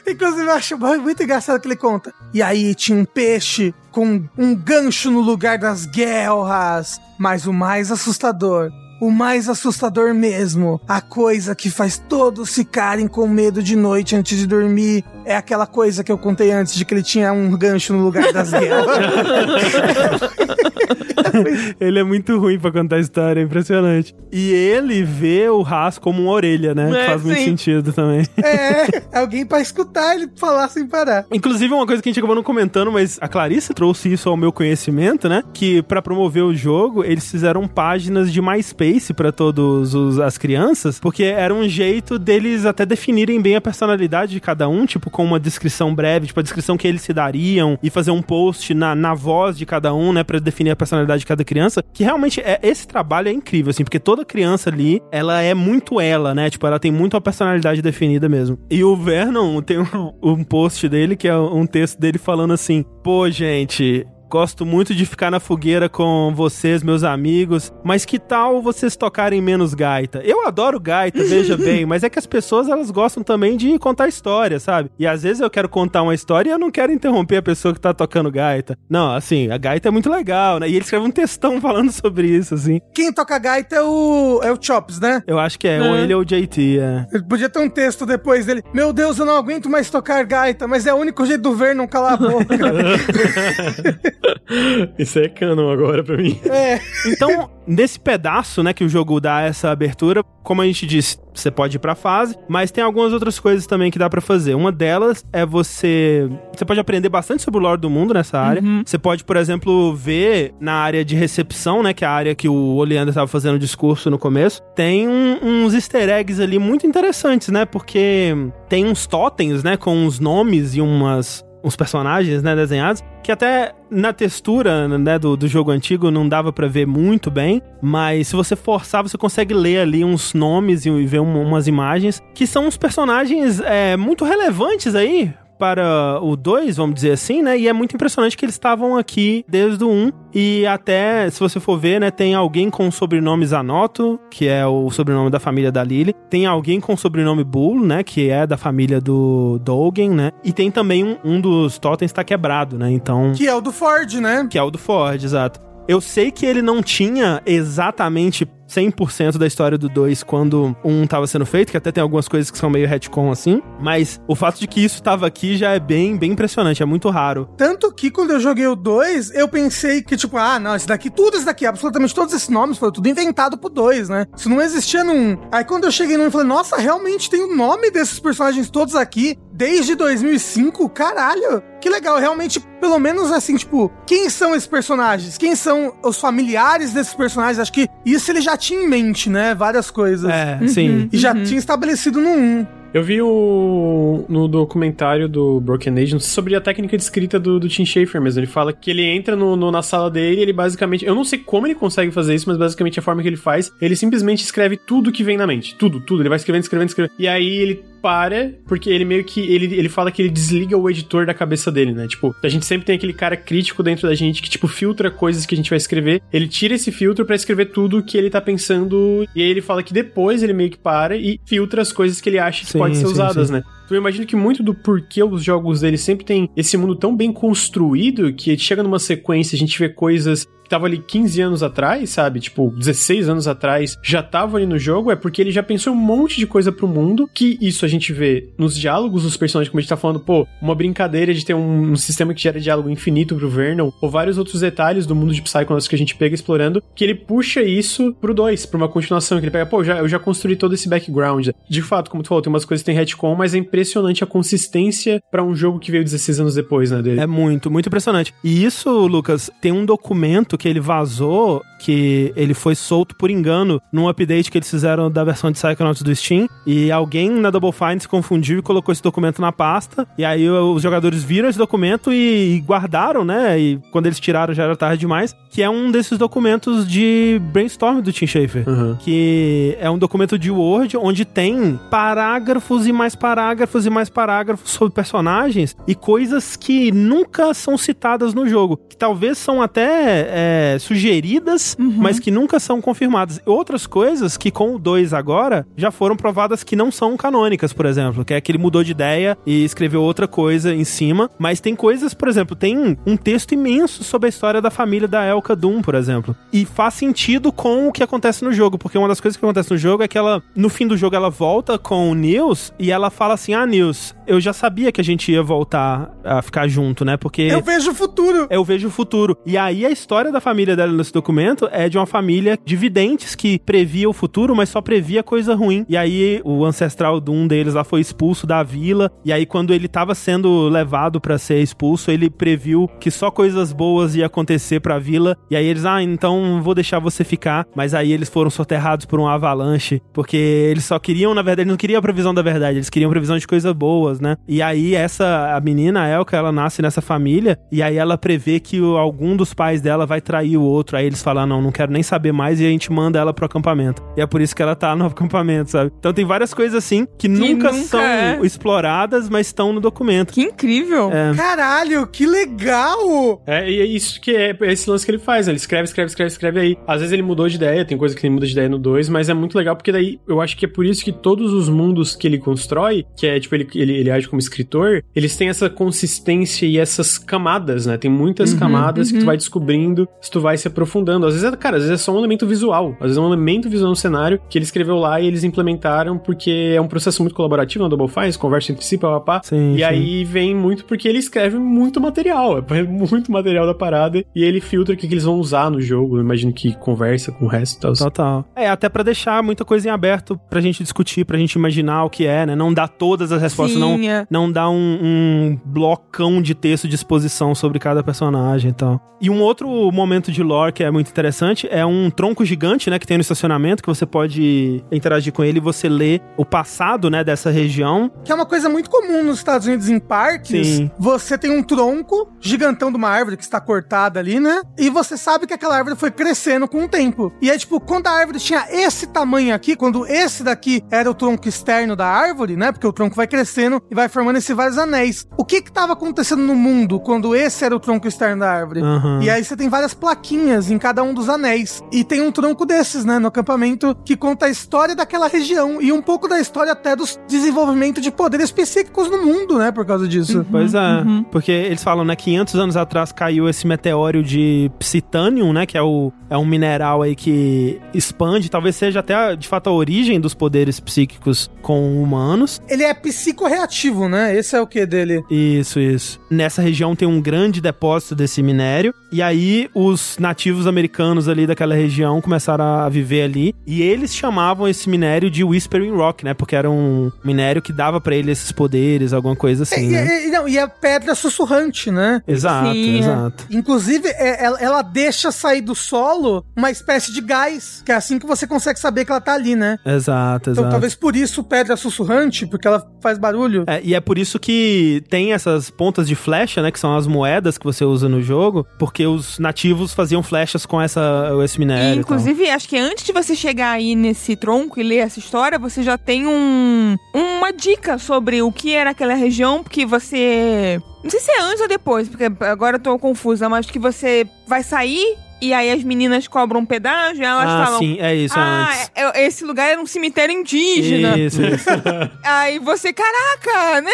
Inclusive, eu acho muito engraçado que ele conta. E aí tinha um peixe com um gancho no lugar das guerras. Mas o mais assustador. O mais assustador mesmo, a coisa que faz todos ficarem com medo de noite antes de dormir, é aquela coisa que eu contei antes de que ele tinha um gancho no lugar das guerras. (laughs) ele é muito ruim pra contar história, é impressionante. E ele vê o Haas como uma orelha, né? É, que faz muito sim. sentido também. é, alguém pra escutar ele falar sem parar. Inclusive, uma coisa que a gente acabou não comentando, mas a Clarissa trouxe isso ao meu conhecimento, né? Que pra promover o jogo, eles fizeram páginas de MySpace pra todas as crianças, porque era um jeito deles até definirem bem a personalidade de cada um, tipo, com uma descrição breve, tipo, a descrição que eles se dariam, e fazer um post na, na voz de cada um, né? Pra definir a personalidade de cada criança. Que realmente, é, esse trabalho é incrível, assim, porque toda criança ali, ela é muito ela, né? Tipo, ela tem muito a personalidade definida mesmo. E o Vernon tem um, um post dele, que é um texto dele falando assim: pô, gente. Gosto muito de ficar na fogueira com vocês, meus amigos, mas que tal vocês tocarem menos gaita? Eu adoro gaita, (laughs) veja bem, mas é que as pessoas elas gostam também de contar história, sabe? E às vezes eu quero contar uma história e eu não quero interromper a pessoa que tá tocando gaita. Não, assim, a gaita é muito legal, né? E ele escreve um textão (laughs) falando sobre isso, assim. Quem toca gaita é o, é o Chops, né? Eu acho que é, ou É. ele ou o JT, é. Ele podia ter um texto depois dele. Meu Deus, eu não aguento mais tocar gaita, mas é o único jeito do Vernon calar a boca. (laughs) (laughs) Isso é canon agora pra mim. É. Então, nesse pedaço, né, que o jogo dá essa abertura, como a gente disse, você pode ir pra fase, mas tem algumas outras coisas também que dá pra fazer. Uma delas é você. Você pode aprender bastante sobre o lore do mundo nessa área. Você pode, por exemplo, ver na área de recepção, né, que é a área que o Oleander estava fazendo o discurso no começo, tem um- uns easter eggs ali muito interessantes, né, porque tem uns totens, né, com uns nomes e umas uns personagens, né, desenhados, que até na textura, né, do, do jogo antigo não dava pra ver muito bem, mas se você forçar, você consegue ler ali uns nomes e, e ver um- umas imagens, que são uns personagens é, muito relevantes aí para o 2, vamos dizer assim, né? E é muito impressionante que eles estavam aqui desde o 1 e até, se você for ver, né, tem alguém com o sobrenome Zanotto, que é o sobrenome da família da Lily, tem alguém com o sobrenome Bull, né, que é da família do Dogen, né? E tem também um, um dos totens tá quebrado, né? Então, Que é o do Ford, né? que é o do Ford, exato. Eu sei que ele não tinha exatamente 100% da história do 2 quando um tava sendo feito, que até tem algumas coisas que são meio retcon assim, mas o fato de que isso tava aqui já é bem, bem impressionante, é muito raro. Tanto que quando eu joguei o 2, eu pensei que, tipo, ah, não, esse daqui, tudo isso daqui, absolutamente todos esses nomes foram tudo inventado pro 2, né? Isso não existia num. Aí quando eu cheguei num, eu falei, nossa, realmente tem o nome desses personagens todos aqui desde 2005? Caralho! Que legal, realmente, pelo menos assim, tipo, quem são esses personagens? Quem são os familiares desses personagens? Acho que isso ele já tinha em mente, né? Várias coisas. É, sim. E já tinha estabelecido no 1. Eu vi o, no documentário do Broken Age sobre a técnica de escrita do, do Tim Schafer mesmo. Ele fala que ele entra no, no- na sala dele ele basicamente... Eu não sei como ele consegue fazer isso, mas basicamente a forma que ele faz, ele simplesmente escreve tudo que vem na mente. Tudo, tudo. Ele vai escrevendo, escrevendo, escrevendo. E aí ele para, porque ele meio que... Ele, ele fala que ele desliga o editor da cabeça dele, né? Tipo, a gente sempre tem aquele cara crítico dentro da gente que, tipo, filtra coisas que a gente vai escrever. Ele tira esse filtro pra escrever tudo que ele tá pensando. E aí ele fala que depois ele meio que para e filtra as coisas que ele acha que podem ser sim, usadas, sim. né? Então eu imagino que muito do porquê os jogos dele sempre tem esse mundo tão bem construído que chega numa sequência, a gente vê coisas estavam ali 15 anos atrás, sabe? Tipo, 16 anos atrás, já estavam ali no jogo, é porque ele já pensou um monte de coisa pro mundo, que isso a gente vê nos diálogos dos personagens, como a gente tá falando, pô, uma brincadeira de ter um, um sistema que gera diálogo infinito pro Vernon, ou vários outros detalhes do mundo de Psychonauts que a gente pega explorando, que ele puxa isso pro 2, pra uma continuação, que ele pega, pô, já, eu já construí todo esse background. De fato, como tu falou, tem umas coisas que tem retcon, mas é impressionante a consistência pra um jogo que veio 16 anos depois, né, dele. É muito, muito impressionante. E isso, Lucas, tem um documento que ele vazou, que ele foi solto por engano num update que eles fizeram da versão de Psychonauts do Steam. E alguém na Double Fine se confundiu e colocou esse documento na pasta. E aí os jogadores viram esse documento e, e guardaram, né? E quando eles tiraram já era tarde demais. Que é um desses documentos de brainstorm do Tim Schafer. Uhum. Que é um documento de Word onde tem parágrafos e mais parágrafos e mais parágrafos sobre personagens e coisas que nunca são citadas no jogo. Que talvez são até é, sugeridas, mas que nunca são confirmadas. Outras coisas que com o 2 agora já foram provadas que não são canônicas, por exemplo. Que é que ele mudou de ideia e escreveu outra coisa em cima. Mas tem coisas, por exemplo, tem um texto imenso sobre a história da família da Elka Doom, por exemplo. E faz sentido com o que acontece no jogo, porque uma das coisas que acontece no jogo é que ela, no fim do jogo, ela volta com o Nils e ela fala assim: Ah, Nils, eu já sabia que a gente ia voltar a ficar junto, né? Porque. Eu vejo o futuro. Eu vejo o futuro. E aí a história da família dela nesse documento é de uma família de videntes que previa o futuro, mas só previa coisa ruim. E aí o ancestral de um deles lá foi expulso da vila. E aí quando ele tava sendo levado pra ser expulso, ele previu que só coisas boas ia acontecer pra vila. E aí eles, ah, então vou deixar você ficar. Mas aí eles foram soterrados por um avalanche, porque eles só queriam, na verdade, eles não queriam a previsão da verdade, eles queriam previsão de coisas boas, né? E aí essa a menina a Elka, ela nasce nessa família e aí ela prevê que algum dos pais dela vai trair o outro. Aí eles falam: "Não, não quero nem saber mais" e a gente manda ela pro acampamento. E é por isso que ela tá no (laughs) acampamento, sabe? Então tem várias coisas assim que, nunca, nunca são é. exploradas, mas estão no documento. Que incrível. É. Caralho, que legal! É, e é isso que é esse lance que ele faz, né? Ele escreve, escreve, escreve, escreve aí. Às vezes ele mudou de ideia, tem coisa que ele muda de ideia no 2, mas é muito legal porque daí eu acho que é por isso que todos os mundos que ele constrói, que é tipo, ele, ele, ele age como escritor, eles têm essa consistência e essas camadas, né? Tem muitas camadas que tu vai descobrindo se tu vai se aprofundando. Às vezes, é, cara, às vezes é só um elemento visual. Às vezes é um elemento visual no cenário que ele escreveu lá e eles implementaram porque é um processo muito colaborativo na Double Fine, conversa entre si, papapá. Sim, E sim. aí vem muito porque ele escreve muito material, é (laughs) muito material da parada e ele filtra o que, que eles vão usar no jogo. Eu imagino que conversa com o resto e tal. Total. É, até pra deixar muita coisa em aberto pra gente discutir, pra gente imaginar o que é, né? Não dar todas as respostas, não, Sim, é. não dar um, um blocão de texto de exposição sobre cada personagem e tal. E um outro momento de lore que é muito interessante é um tronco gigante, né, que tem no estacionamento, que você pode interagir com ele e você lê o passado, né, dessa região. Que é uma coisa muito comum nos Estados Unidos em parques. Sim. Você tem um tronco gigantão de uma árvore que está cortada ali, né? E você sabe que aquela árvore foi crescendo com o tempo. E é tipo, quando a árvore tinha esse tamanho aqui, quando esse daqui era o tronco externo da árvore, né? Porque o tronco vai crescendo e vai formando esses vários anéis. O que que tava acontecendo no mundo quando esse era o tronco externo da árvore? Aham. E aí você tem várias plaquinhas em cada um dos anéis. E tem um tronco desses, né, no acampamento, que conta a história daquela região e um pouco da história até dos desenvolvimento de poderes psíquicos no mundo, né, por causa disso. Pois é, porque eles falam, né, 500 anos atrás caiu esse meteoro de Psitanium, né, que é, o, é um mineral aí que expande, talvez seja até de fato a origem dos poderes psíquicos com humanos. Ele é psicorreativo, né? Esse é o que dele. Isso, isso. Nessa região tem um grande depósito desse minério, e aí os nativos americanos ali daquela região começaram a viver ali, e eles chamavam esse minério de Whispering Rock, né, porque era um minério que dava pra ele esses poderes, alguma coisa assim, e, né? e- não, e a pedra sussurrante, né? Exato, Sim, é. exato. Inclusive, é- ela, ela deixa sair do solo uma espécie de gás, que é assim que você consegue saber que ela tá ali, né? Exato, Então, exato. talvez por isso pedra sussurrante, porque ela faz barulho. É, e é por isso que tem essas pontas de flecha, né? Que são as moedas que você usa no jogo, porque os nativos faziam flechas com essa, esse minério. E, inclusive, acho que antes de você chegar aí nesse tronco e ler essa história, você já tem um, uma dica sobre o que era aquela região, porque você. Não sei se é antes ou depois, porque agora eu tô confusa, mas que você vai sair e aí as meninas cobram um pedágio e elas ah, falam. sim, é isso, é Ah, antes. é- é- esse lugar era um cemitério indígena. Isso, isso. (laughs) Aí você, caraca, né?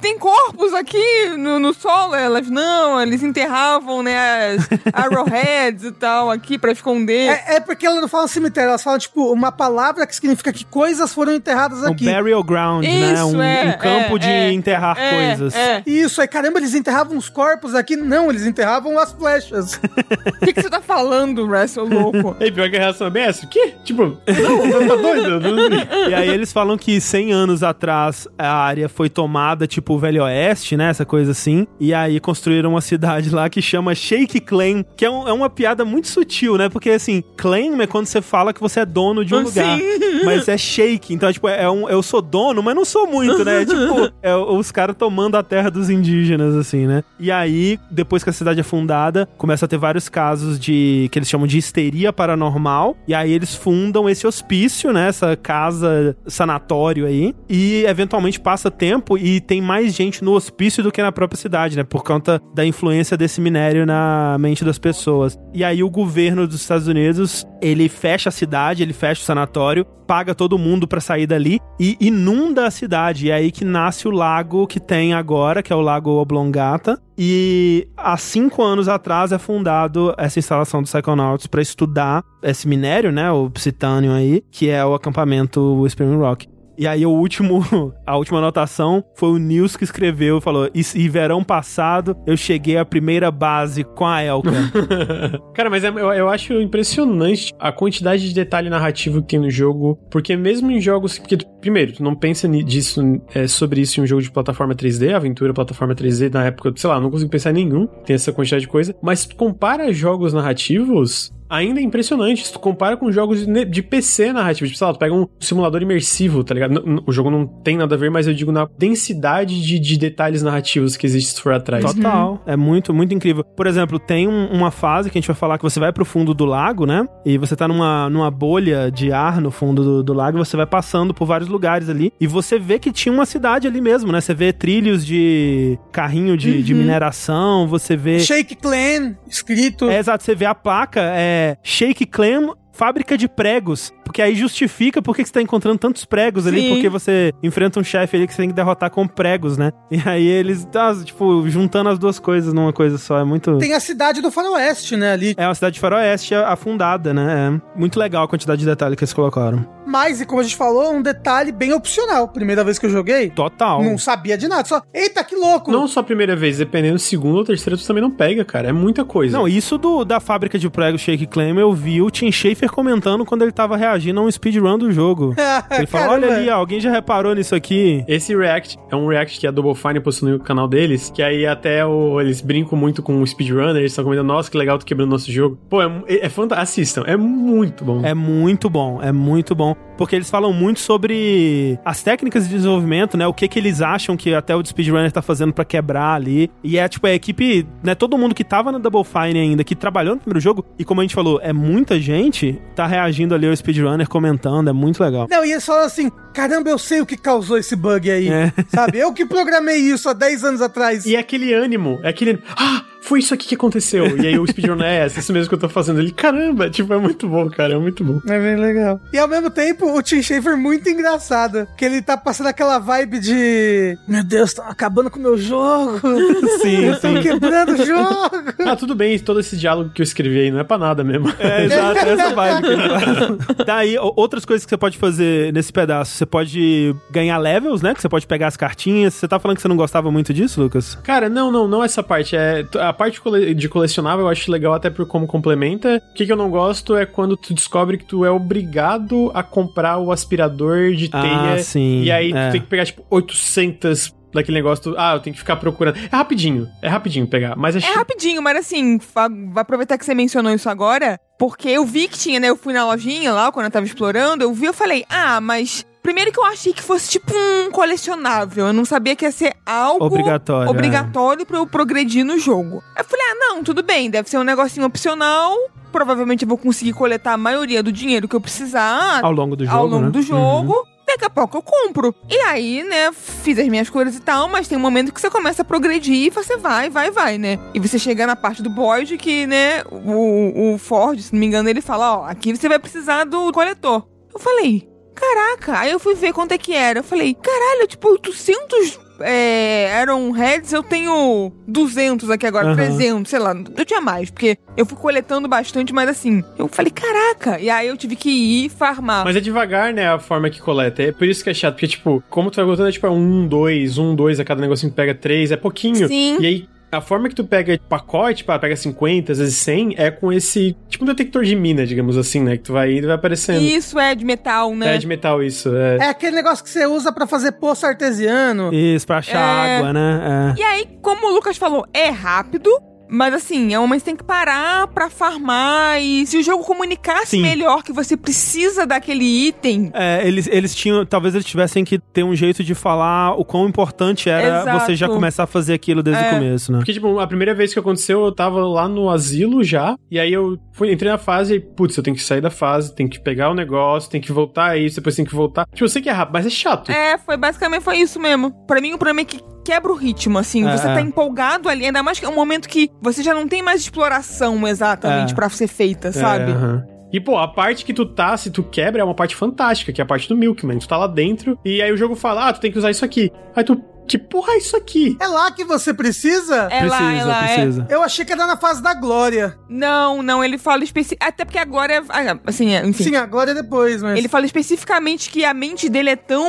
Tem corpos aqui no, no solo. Elas, não, eles enterravam, né, as arrowheads e tal aqui pra esconder. É, é porque ela não fala cemitério, ela fala, tipo, uma palavra que significa que coisas foram enterradas um aqui. burial ground, né? Isso, Um, é, um campo é, de é, enterrar É, coisas. É. Isso, aí caramba, eles enterravam os corpos aqui. Não, eles enterravam as flechas. (laughs) O que, que você tá falando, Russell, louco? (laughs) E pior que a reação é bem essa. O quê? Tipo, não, tá doido? E aí eles falam que 100 anos atrás a área foi tomada, tipo o Velho Oeste, né? Essa coisa assim. E aí construíram uma cidade lá que chama Shake Clan, que é, um- é uma piada muito sutil, né? Porque assim, claim é quando você fala que você é dono de um Sim. lugar. Mas é shake, então tipo, é um, eu sou dono, mas não sou muito, né? É tipo, é os caras tomando a terra dos indígenas, assim, né? E aí, depois que a cidade é fundada, começa a ter vários casos de que eles chamam de histeria paranormal. E aí eles fundam esse hospício, né? Essa casa sanatório aí. E eventualmente passa tempo e tem mais gente no hospício do que na própria cidade, né? Por conta da influência desse minério na mente das pessoas. E aí o governo dos Estados Unidos, ele fecha a cidade, ele fecha o sanatório, paga todo mundo pra sair dali e inunda a cidade. E é aí que nasce o lago que tem agora, que é o Lago Oblongata. E há cinco anos atrás é fundado essa instalação do Psychonauts pra estudar esse minério, né? O Psitanium aí, que é o acampamento Whispering Rock. E aí o último, (laughs) a última anotação foi o Nils que escreveu, falou: e, verão passado eu cheguei à primeira base com a Elka. (laughs) Cara, mas é- eu, eu acho impressionante a quantidade de detalhe narrativo que tem no jogo, porque mesmo em jogos. Tu- primeiro, tu não pensa ni- disso, é, sobre isso em um jogo de plataforma 3D, aventura plataforma 3D, na época, sei lá, não consigo pensar em nenhum, tem essa quantidade de coisa, mas tu compara jogos narrativos. Ainda é impressionante. Se tu compara com jogos de, de PC narrativos, tipo, sei lá, tu pega um simulador imersivo, tá ligado? N- O jogo não tem nada a ver, mas eu digo na densidade de, de detalhes narrativos que existe se tu for atrás. Total. É muito, muito incrível. Por exemplo, tem um- uma fase que a gente vai falar que você vai pro fundo do lago, né? E você tá numa, numa bolha de ar no fundo do, do lago, e você vai passando por vários lugares ali. E você vê que tinha uma cidade ali mesmo, né? Você vê trilhos de carrinho de, de mineração, você vê. Shake Clan, escrito. É, exato, você vê a placa, é Shake Clam fábrica de pregos, porque aí justifica por que você tá encontrando tantos pregos ali, Sim. porque você enfrenta um chefe ali que você tem que derrotar com pregos, né? (laughs) E aí eles, tá, tipo, juntando as duas coisas numa coisa só, é muito... Tem a cidade do faroeste, né, ali. É uma cidade de faroeste afundada, né? É muito legal a quantidade de detalhes que eles colocaram. Mas, e como a gente falou, um detalhe bem opcional. Primeira vez que eu joguei, Total. não sabia de nada. Só, eita, que louco! Não só a primeira vez, dependendo segunda ou terceira, tu também não pega, cara. É muita coisa. Não, isso do, da fábrica de prego Shake Claim, eu vi o Tim Schafer comentando quando ele tava reagindo a um speedrun do jogo. (laughs) Ele falou, olha ali, alguém já reparou nisso aqui? Esse React é um React que a Double Fine postou no canal deles, que aí até o- eles brincam muito com o speedrunner, eles estão comentando, nossa, que legal, tu quebrando nosso jogo. Pô, é, é, é fantástico. Assistam, é muito bom. É muito bom, é muito bom. Porque eles falam muito sobre as técnicas de desenvolvimento, né? O que que eles acham que até o speedrunner tá fazendo pra quebrar ali. E é, tipo, a equipe, né? Todo mundo que tava na Double Fine ainda, que trabalhou no primeiro jogo, e como a gente falou, é muita gente, tá reagindo ali ao speedrunner, comentando, é muito legal. Não, e eles falam assim: caramba, eu sei o que causou esse bug aí. É. Sabe? Eu que programei isso há 10 anos atrás. E é aquele ânimo, é aquele. Ah, foi isso aqui que aconteceu. E aí o speedrunner é essa, isso mesmo que eu tô fazendo. Ele, caramba, tipo, é muito bom, cara, é muito bom. É bem legal. E ao mesmo tempo, o Tim Schafer é muito engraçado. Que ele tá passando aquela vibe de. Meu Deus, estão acabando com o meu jogo. (laughs) Sim, sim. quebrando o jogo. Ah, tudo bem, todo esse diálogo que eu escrevi aí não é pra nada mesmo. É, (laughs) exato, essa vibe que ele (laughs) faz. Daí, o- outras coisas que você pode fazer nesse pedaço. Você pode ganhar levels, né? Que você pode pegar as cartinhas. Você tá falando que você não gostava muito disso, Lucas? Cara, não, não, não essa parte. É, a parte de colecionável eu acho legal até por como complementa. O que, que eu não gosto é quando tu descobre que tu é obrigado a comprar o aspirador de Ah, teia. sim, E aí é. tu tem que pegar, tipo, 800 daquele negócio. Tu, ah, eu tenho que ficar procurando. É rapidinho, é rapidinho pegar. Mas é, É rapidinho, mas assim, aproveitar que você mencionou isso agora, porque eu vi que tinha, né? Eu fui na lojinha lá, quando eu tava explorando, eu vi, eu falei, ah, mas. Primeiro que eu achei que fosse tipo um colecionável. Eu não sabia que ia ser algo Obrigatório, é. obrigatório pra eu progredir no jogo. Eu falei, ah, não, tudo bem, deve ser um negocinho opcional. Provavelmente eu vou conseguir coletar a maioria do dinheiro que eu precisar Ao longo do jogo, ao longo né? do jogo. Daqui a pouco eu compro. E aí, né, fiz as minhas coisas e tal, mas tem um momento que você começa a progredir e você vai, vai, vai, né? E você chega na parte do Boyd que, né, o, o Ford, se não me engano, ele fala, ó, aqui você vai precisar do coletor. Eu falei, caraca. Aí eu fui ver quanto é que era. Eu falei, caralho, tipo, 800 é, Iron Heads, eu tenho 200 aqui agora, Aham. 300, sei lá. Eu tinha mais, porque eu fui coletando bastante, mas assim, eu falei, caraca. E aí eu tive que ir farmar. Mas é devagar, né, a forma que coleta. É por isso que é chato, porque, tipo, como tu vai botando, é tipo, é um, dois, um, dois, a cada negocinho pega três, é pouquinho. Sim. E aí, a forma que tu pega pacote, pá, pega 50, às vezes 100, é com esse, tipo, um detector de mina, digamos assim, né, que tu vai indo e vai aparecendo. Isso é de metal, né? É de metal isso, é. É aquele negócio que você usa pra fazer poço artesiano. Isso, pra achar É. água, né? E aí, como o Lucas falou, é rápido. Mas assim, é uma você tem que parar pra farmar e se o jogo comunicasse Sim. melhor que você precisa daquele item, É. Eles, eles tinham. Talvez eles tivessem que ter um jeito de falar o quão importante era Exato. você já começar a fazer aquilo desde É. o começo, né? Porque, tipo, a primeira vez que aconteceu, eu tava lá no asilo já, e aí eu fui, entrei na fase e, putz, eu tenho que sair da fase, tenho que pegar o negócio, tenho que voltar a isso, depois tenho que voltar. Tipo, eu sei que é rápido, mas é chato. É, foi basicamente foi isso mesmo. Pra mim, o problema é que quebra o ritmo, assim. É, você é. tá empolgado ali, ainda mais que é um momento que você já não tem mais exploração exatamente É. pra ser feita, sabe? É. E, pô, a parte que tu tá, se tu quebra, é uma parte fantástica, que é a parte do Milkman. Tu tá lá dentro, e aí o jogo fala, ah, tu tem que usar isso aqui. Aí tu, que porra é isso aqui? É lá que você precisa? É lá, é precisa, lá, é. precisa. Eu achei que era na fase da glória. Não, não, ele fala especi... Até porque agora é. ah, Assim, é, enfim. Sim, a glória é depois, mas. Ele fala especificamente que a mente dele é tão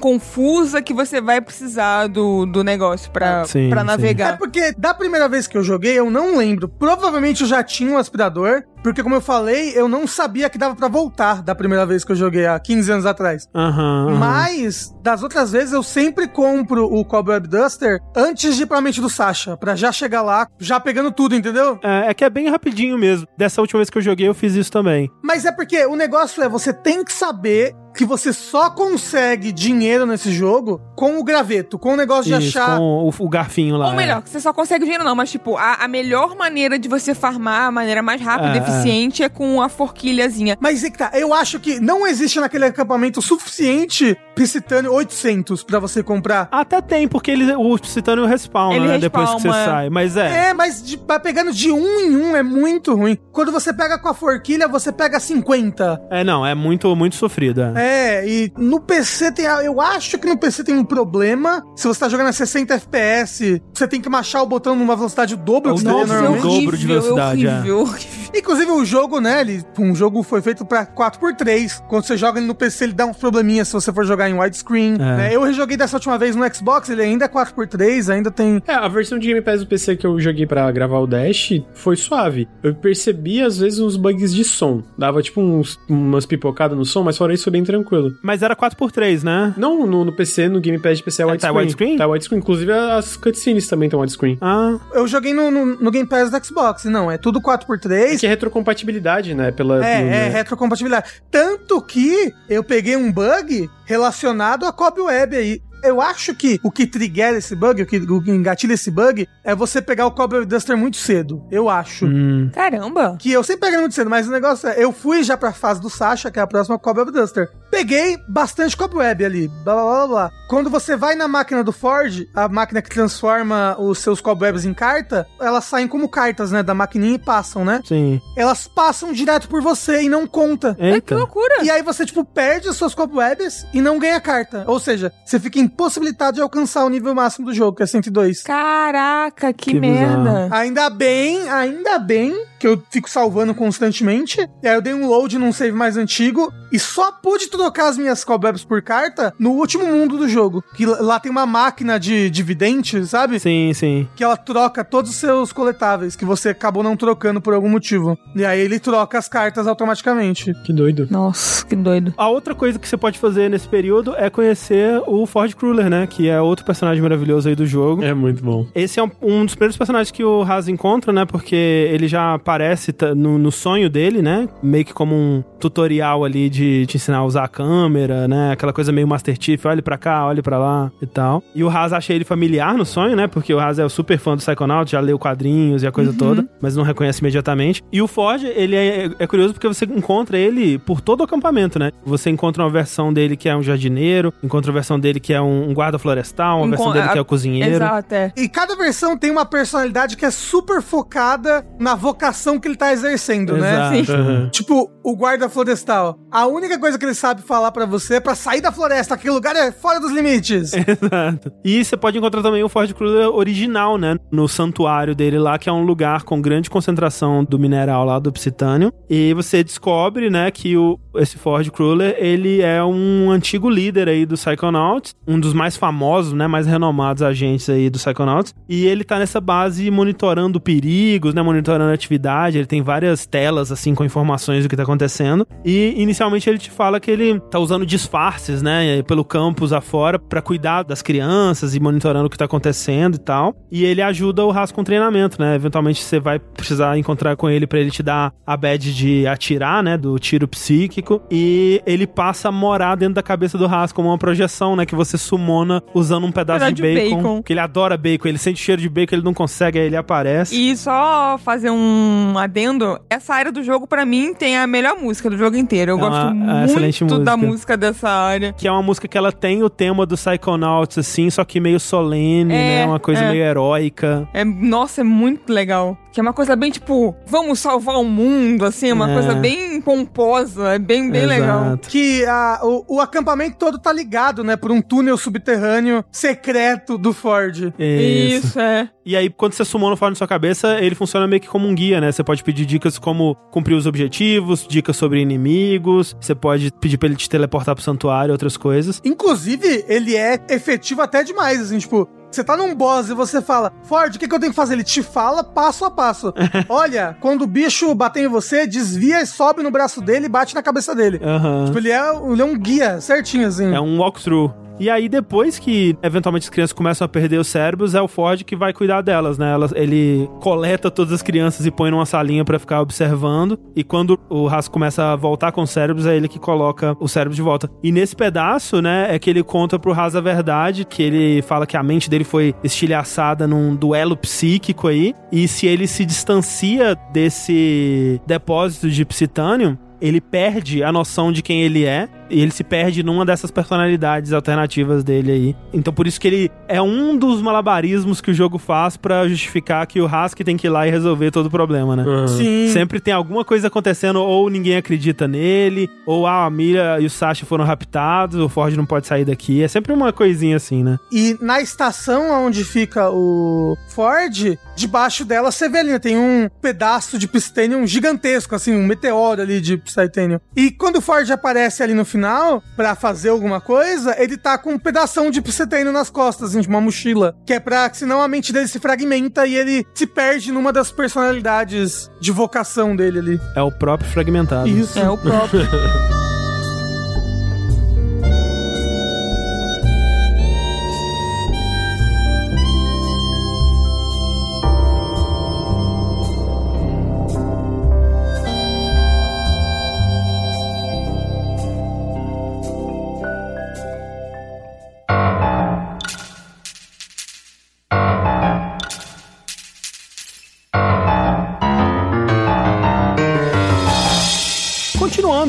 confusa que você vai precisar do, do negócio pra, Sim, pra sim. É navegar. porque da primeira vez que eu joguei, eu não lembro. Provavelmente eu já tinha um aspirador, porque como eu falei, eu não sabia que dava pra voltar da primeira vez que eu joguei há 15 anos atrás. Aham. aham. Mas, das outras vezes, eu sempre compro o Cobweb Duster antes de ir pra mente do Sasha, pra já chegar lá, já pegando tudo, entendeu? É, é que é bem rapidinho mesmo. Dessa última vez que eu joguei, eu fiz isso também. Mas é porque o negócio é, você tem que saber que você só consegue dinheiro nesse jogo com o graveto, com o negócio de Isso, achar... com o, o garfinho lá. Ou melhor, que você só consegue dinheiro não, mas tipo, a, a melhor maneira de você farmar, a maneira mais rápida É, e eficiente é com a forquilhazinha. Mas é que tá, eu acho que não existe naquele acampamento o suficiente Psitânio 800 pra você comprar. Até tem, porque ele, o Psitânio respawna, Ele né? Depois que você é. sai. Mas é. É, mas de, vai pegando de um em um é muito ruim. Quando você pega com a forquilha, você pega 50. É, não, é muito, muito sofrido. É. É, e no PC tem. a- Eu acho que no PC tem um problema. Se você tá jogando a 60 FPS, você tem que machar o botão numa velocidade dobro que você dobro, teria é normalmente. horrível. dobro de velocidade, é. horrível, horrível. Inclusive, o jogo, né? Ele, um jogo foi feito pra 4x3. Quando você joga ele no PC, ele dá uns probleminhas se você for jogar em widescreen. É. né? Eu rejoguei dessa última vez no Xbox, ele ainda é 4x3, ainda tem. É, a versão de Game Pass do PC que eu joguei pra gravar o Dash foi suave. Eu percebi, às vezes, uns bugs de som. Dava, tipo, uns, umas pipocadas no som, mas fora isso foi bem tranquilo. Mas era 4x3, né? Não, no, no PC, no Game Pass de PC é É, widescreen. tá widescreen? Tá widescreen. Inclusive, as cutscenes também estão widescreen. Ah, Eu joguei no, no, no Game Pass do Xbox, não, é tudo É 4x3. Que é retrocompatibilidade, né? Pela, É, pelo- é, retrocompatibilidade. Tanto que eu peguei um bug relacionado a Cobweb aí. Eu acho que o que triggera esse bug, o que, o que engatilha esse bug, é você pegar o Cobweb Duster muito cedo. Eu acho. hum. Caramba. Que eu sempre peguei muito cedo, mas o negócio é, eu fui já pra fase do Sasha, que é a próxima Cobweb Duster. Peguei bastante Cobweb ali, blá blá blá blá. Quando você vai na máquina do Ford, a máquina que transforma os seus Cobwebs em carta, elas saem como cartas, né, da maquininha e passam, né? Sim. Elas passam direto por você e não conta. É, que Eita. loucura. E aí você, tipo, perde as suas cobwebs e não ganha carta. Ou seja, você fica impossibilitado de alcançar o nível máximo do jogo, que é 102. Caraca, que, Que merda. Ainda bem, ainda bem que eu fico salvando constantemente. E aí eu dei um load num save mais antigo e só pude trocar as minhas cobwebs por carta no último mundo do jogo. Que lá tem uma máquina de dividente, sabe? Sim, sim. Que ela troca todos os seus coletáveis que você acabou não trocando por algum motivo. E aí ele troca as cartas automaticamente. Que doido. Nossa, que doido. A outra coisa que você pode fazer nesse período é conhecer o Ford Cruller, né? Que é outro personagem maravilhoso aí do jogo. É muito bom. Esse é um, um dos primeiros personagens que o Haas encontra, né? Porque ele já aparece no, no sonho dele, né? Meio que como um tutorial ali de te ensinar a usar a câmera, né? Aquela coisa meio Master Chief, olhe pra cá, olhe pra lá e tal. E o Haas acha ele familiar no sonho, né? Porque o Haas é o super fã do Psychonaut, já leu quadrinhos e a coisa toda, mas não reconhece imediatamente. E o Ford, ele é, é curioso porque você encontra ele por todo o acampamento, né? Você encontra uma versão dele que é um jardineiro, encontra uma versão dele que é um, um guarda florestal, uma Encon- versão dele que é o a- cozinheiro. Exato, é. E cada versão tem uma personalidade que é super focada na vocação que ele tá exercendo, né? Exato. aham. Tipo, o guarda florestal. A única coisa que ele sabe falar pra você é pra sair da floresta. Aquele lugar é fora dos limites. (laughs) Exato. E você pode encontrar também o Ford Cruiser original, né? No santuário dele lá, que é um lugar com grande concentração do mineral lá do Psitânio. E você descobre, né, que o, esse Ford Cruiser, ele é um antigo líder aí do Psychonauts, um dos mais famosos, né, mais renomados agentes aí do Psychonauts. E ele tá nessa base monitorando perigos, né, monitorando a atividade. Ele tem várias telas, assim, com informações do que tá acontecendo. E inicialmente ele te fala que ele tá usando disfarces, né, pelo campus afora pra cuidar das crianças e monitorando o que tá acontecendo e tal. E ele ajuda o Haas com treinamento, né? Eventualmente você vai precisar encontrar com ele pra ele te dar a badge de atirar, né, do tiro psíquico. E ele passa a morar dentro da cabeça do Haas como uma projeção, né, que você sumona usando um pedaço de de bacon, bacon. Que ele adora bacon, ele sente cheiro de bacon, ele não consegue, aí ele aparece. E só fazer um adendo, essa área do jogo, pra mim, tem a melhor música do jogo inteiro. Eu É gosto uma- é muito excelente da música. música dessa área. Que é uma música que ela tem o tema do Psychonauts, assim, só que meio solene, É, né? Uma coisa é. meio heróica. É, nossa, é muito legal. Que é uma coisa bem tipo, vamos salvar o mundo, assim, uma É. coisa bem pomposa, é bem, bem legal. Exato. Que a- o, o acampamento todo tá ligado, né? Por um túnel subterrâneo secreto do Ford. Isso. Isso, é. E aí, quando você sumou no fora da sua cabeça, ele funciona meio que como um guia, né? Você pode pedir dicas como cumprir os objetivos, dicas sobre inimigos, você pode pedir pra ele te teleportar pro santuário, outras coisas. Inclusive, ele é efetivo até demais, assim, tipo... Você tá num boss e você fala, Ford, o que, que eu tenho que fazer? Ele te fala passo a passo. (laughs) Olha, quando o bicho bater em você, desvia e sobe no braço dele e bate na cabeça dele. Aham. Tipo, ele é, ele é um guia certinho, assim. É um walkthrough. E aí, depois que eventualmente as crianças começam a perder os cérebros, é o Ford que vai cuidar delas, né? Elas, ele coleta todas as crianças e põe numa salinha pra ficar observando. E quando o Haas começa a voltar com os cérebros, é ele que coloca o cérebro de volta. E nesse pedaço, né, é que ele conta pro Haas a verdade, que ele fala que a mente dele foi estilhaçada num duelo psíquico aí. E se ele se distancia desse depósito de psitânio, ele perde a noção de quem ele é E ele se perde numa dessas personalidades alternativas dele aí. Então por isso que ele é um dos malabarismos que o jogo faz pra justificar que o Hask tem que ir lá e resolver todo o problema, né? Uhum. Sim. Sempre tem alguma coisa acontecendo, ou ninguém acredita nele, ou ah, a Mira e o Sasha foram raptados, o Ford não pode sair daqui. É sempre uma coisinha assim, né? E na estação onde fica o Ford, debaixo dela você vê ali, né, tem um pedaço de Pistanium gigantesco, assim, um meteoro ali de Pistanium. E quando o Ford aparece ali no final, pra fazer alguma coisa, ele tá com um pedação de Pistanium nas costas, assim, de uma mochila. Que é pra, senão a mente dele se fragmenta e ele se perde numa das personalidades de vocação dele ali. É o próprio fragmentado. Isso. É o próprio. (laughs)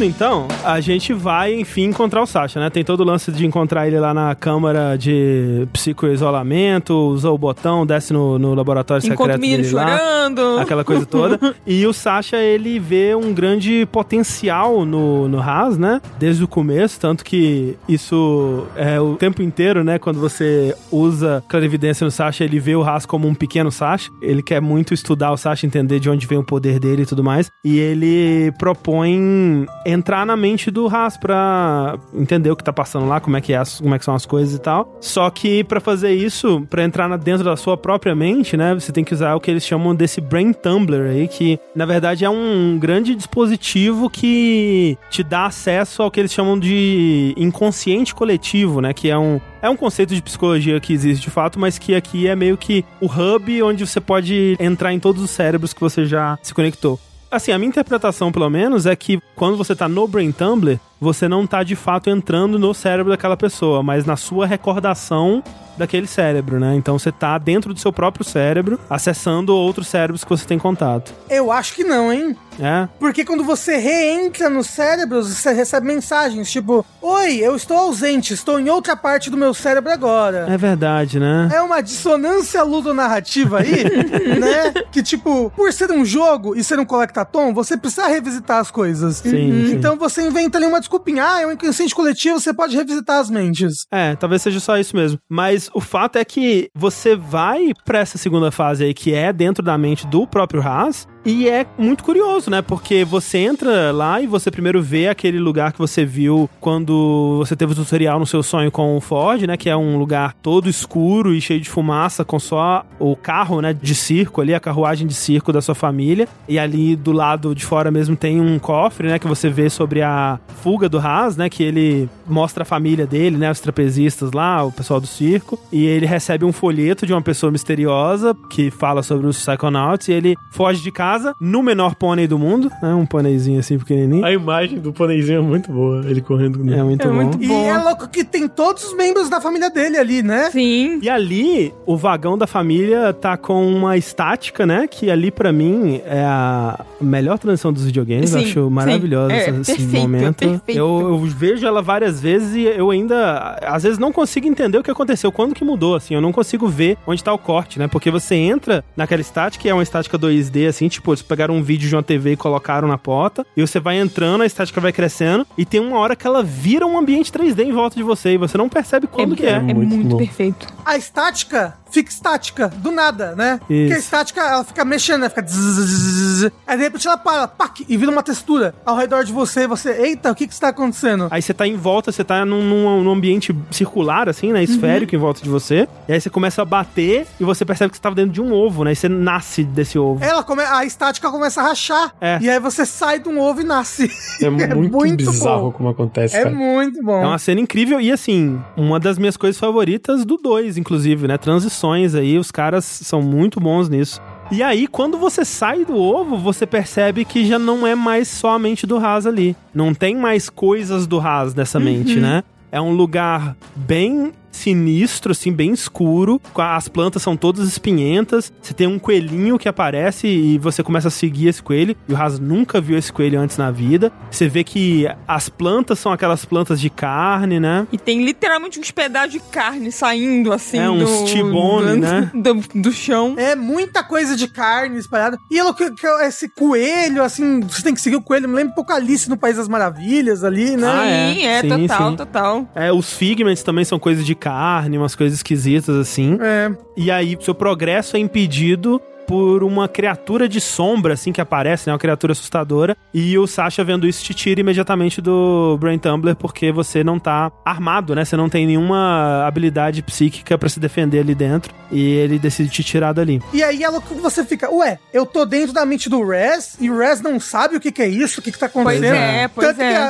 então, a gente vai enfim encontrar o Sasha, né? Tem todo o lance de encontrar ele lá na câmara de psicoisolamento, usa o botão, desce no, no laboratório Encontra o secreto dele lá. chorando. Aquela coisa toda. (laughs) e o Sasha, ele vê um grande potencial no, no Haas, né? Desde o começo, tanto que isso é o tempo inteiro, né? Quando você usa clarividência no Sasha, ele vê o Haas como um pequeno Sasha. Ele quer muito estudar o Sasha, entender de onde vem o poder dele e tudo mais. E ele propõe entrar na mente do Haas pra entender o que tá passando lá, como é que, é como é que são as coisas e tal. Só que pra fazer isso, pra entrar na- dentro da sua própria mente, né, você tem que usar o que eles chamam desse Brain Tumbler aí, que na verdade é um grande dispositivo que te dá acesso ao que eles chamam de inconsciente coletivo, né, que é um é um conceito de psicologia que existe de fato, mas que aqui é meio que o hub onde você pode entrar em todos os cérebros que você já se conectou. Assim, a minha interpretação, pelo menos, é que quando você tá no Brain Tumblr, você não tá de fato entrando no cérebro daquela pessoa, mas na sua recordação daquele cérebro, né? Então você tá dentro do seu próprio cérebro, acessando outros cérebros que você tem contato. Eu acho que não, hein? É? Porque quando você reentra nos cérebros, você recebe mensagens tipo: Oi, eu estou ausente, estou em outra parte do meu cérebro agora. É verdade, né? É uma dissonância ludonarrativa aí, (laughs) né? Que, tipo, por ser um jogo e ser um collectatom, você precisa revisitar as coisas. Sim, sim. Então você inventa ali uma desculpinha. Ah, é um inconsciente coletivo, você pode revisitar as mentes. É, talvez seja só isso mesmo. Mas o fato é que você vai pra essa segunda fase aí, que é dentro da mente do próprio Haas, e é muito curioso, né? Porque você entra lá e você primeiro vê aquele lugar que você viu quando você teve o tutorial no seu sonho com o Ford, né? Que é um lugar todo escuro e cheio de fumaça, com só o carro, né? De circo ali, a carruagem de circo da sua família. E ali do lado de fora mesmo tem um cofre, né? Que você vê sobre a fuga do Haas, né? Que ele mostra a família dele, né? Os trapezistas lá, o pessoal do circo. E ele recebe um folheto de uma pessoa misteriosa que fala sobre os Psychonauts. E ele foge de casa no menor pônei do mundo, né? Um pôneizinho assim pequenininho. A imagem do pôneizinho é muito boa, ele correndo. É muito É bom. muito E é louco que tem todos os membros da família dele ali, né? Sim. E ali, o vagão da família tá com uma estática, né? Que ali, pra mim, é a melhor transição dos videogames. Sim, eu acho maravilhosa É, essa- esse perfeito, momento. perfeito. Eu, eu vejo ela várias vezes e eu ainda, às vezes, não consigo entender o que aconteceu, quando que mudou, assim. Eu não consigo ver onde tá o corte, né? Porque você entra naquela estática, que é uma estática 2D, assim, tipo, eles pegaram um vídeo de uma TV e colocaram na porta, e você vai entrando, a estática vai crescendo, e tem uma hora que ela vira um ambiente 3D em volta de você, e você não percebe quando que é. É Muito muito, bom. perfeito. A estática fica estática, do nada, né? Isso. Porque a estática, ela fica mexendo, né? Fica... zzz, Aí de repente ela para, pac, e vira uma textura ao redor de você, e você, eita, o que que está acontecendo? Aí você tá em volta, você tá num, num, num ambiente circular, assim, né? Esférico em volta de você. E aí você começa a bater e você percebe que você tava dentro de um ovo, né? E você nasce desse ovo. Ela come... A estática começa a rachar. É. E aí você sai de um ovo e nasce. É (laughs) muito, muito bizarro bom. como acontece, É cara. muito bom. É uma cena incrível e, assim, uma das minhas coisas favoritas do 2, inclusive, né? Transições aí, os caras são muito bons nisso. E aí, quando você sai do ovo, você percebe que já não é mais só a mente do Haas ali. Não tem mais coisas do Haas nessa mente, né? É um lugar bem sinistro, assim, bem escuro. As plantas são todas espinhentas. Você tem um coelhinho que aparece e você começa a seguir esse coelho. E o Raz nunca viu esse coelho antes na vida. Você vê que as plantas são aquelas plantas de carne, né? E tem literalmente uns pedaços de carne saindo assim. É, uns do, T-bone, do, né? (laughs) Do, do chão. É muita coisa de carne espalhada. E ela, que, que- esse coelho, assim, você tem que seguir o coelho. Me lembra um pouco Alice no País das Maravilhas ali, né? Ah, é. Sim, é, Sim, total, sim. total. É, os figments também são coisas de carne, umas coisas esquisitas assim. É. E aí, seu progresso é impedido por uma criatura de sombra, assim, que aparece, né? Uma criatura assustadora. E o Sasha, vendo isso, te tira imediatamente do Brain Tumbler, porque você não tá armado, né? Você não tem nenhuma habilidade psíquica pra se defender ali dentro. E ele decide te tirar dali. E aí ela, você fica, ué, eu tô dentro da mente do Rez e o Rez não sabe o que, que é isso, o que, que tá acontecendo. Pois é, pois Tanto é. que a-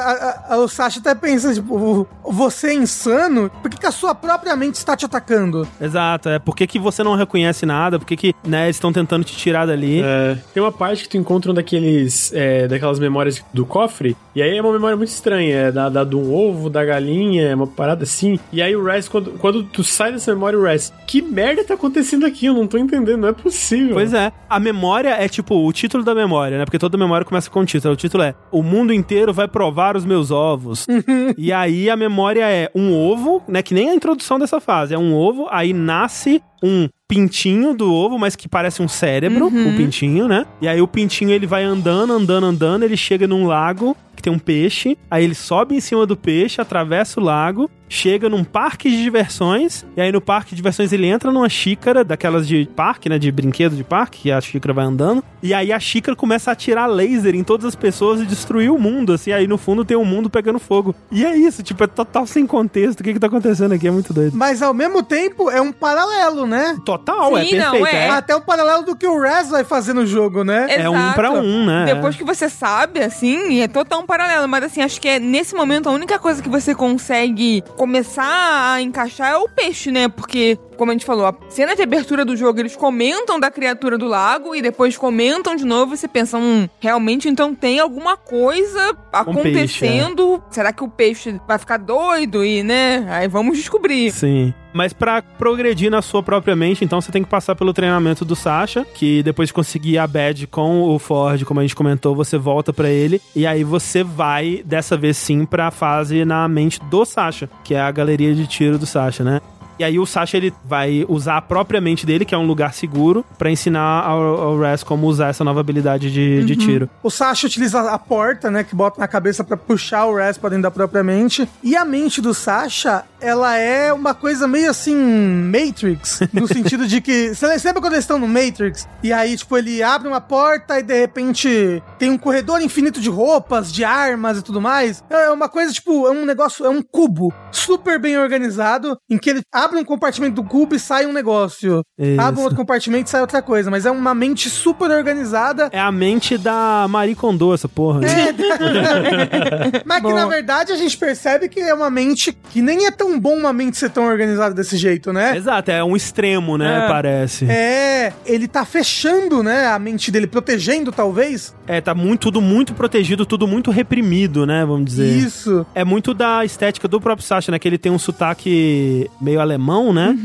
a- a- o Sasha até pensa, tipo, você é insano, por que, que a sua própria mente está te atacando? Exato, é. Por que, que você não reconhece nada? Por que, que né, eles estão tentando te tirar dali? É, tem uma parte que tu encontra um daqueles, é, daquelas memórias do cofre, e aí é uma memória muito estranha, é da, da do ovo, da galinha, é uma parada assim. E aí o Rez, quando, quando tu sai dessa memória, o Rez, que merda tá acontecendo aqui? Eu não tô entendendo, não é possível. Pois é. A memória é tipo o título da memória, né? Porque toda memória começa com um título. O título é O mundo inteiro vai provar os meus ovos. (laughs) e aí a memória é um ovo, né? Que nem a introdução dessa fase. É um ovo, aí nasce um pintinho do ovo, mas que parece um cérebro, o pintinho, né? E aí o pintinho ele vai andando, andando, andando, ele chega num lago que tem um peixe, aí ele sobe em cima do peixe, atravessa o lago, chega num parque de diversões, e aí no parque de diversões ele entra numa xícara, daquelas de parque, né, de brinquedo de parque, que a xícara vai andando, e aí a xícara começa a atirar laser em todas as pessoas e destruir o mundo, assim, aí no fundo tem um mundo pegando fogo. E é isso, tipo, é total sem contexto, o que que tá acontecendo aqui, é muito doido. Mas ao mesmo tempo é um paralelo, né? Total, é Sim, não, perfeito, é. é. Até o paralelo do que o Rez vai fazer no jogo, né? É um Exato. pra um, né? Depois que você sabe, assim, é total um paralelo. Mas, assim, acho que é nesse momento a única coisa que você consegue começar a encaixar é o peixe, né? Porque, como a gente falou, a cena de abertura do jogo, eles comentam da criatura do lago e depois comentam de novo e você pensa, hum, realmente então tem alguma coisa acontecendo. Será que o peixe vai ficar doido e, né? Aí vamos descobrir. Sim. Mas pra progredir na sua própria mente, então você tem que passar pelo treinamento do Sasha, que depois de conseguir a badge com o Ford, como a gente comentou, você volta pra ele e aí você vai dessa vez sim pra fase na mente do Sasha, que é a galeria de tiro do Sasha, né? E aí o Sasha ele vai usar a própria mente dele, que é um lugar seguro, pra ensinar ao, ao Raz como usar essa nova habilidade de, de tiro. O Sasha utiliza a porta, né, que bota na cabeça pra puxar o Rez pra dentro da própria mente. E a mente do Sasha, ela é uma coisa meio assim, Matrix, (laughs) no sentido de que... Você lembra quando eles estão no Matrix? E aí, tipo, ele abre uma porta e de repente tem um corredor infinito de roupas, de armas e tudo mais. É uma coisa, tipo, é um negócio, é um cubo super bem organizado, em que ele abre um compartimento do cubo e sai um negócio. Isso. Abre um outro compartimento e sai outra coisa. Mas é uma mente super organizada É a mente da Marie Kondo, essa porra. né? (laughs) Mas que Bom. na verdade a gente percebe que é uma mente que nem é tão bom uma mente ser tão organizada desse jeito, né? Exato, é um extremo, né? É. Parece. É, ele tá fechando, né, a mente dele, protegendo talvez. É, tá muito, tudo muito protegido, tudo muito reprimido, né? Vamos dizer. Isso. É muito da estética do próprio Sasha, né? Que ele tem um sotaque meio alemão, né?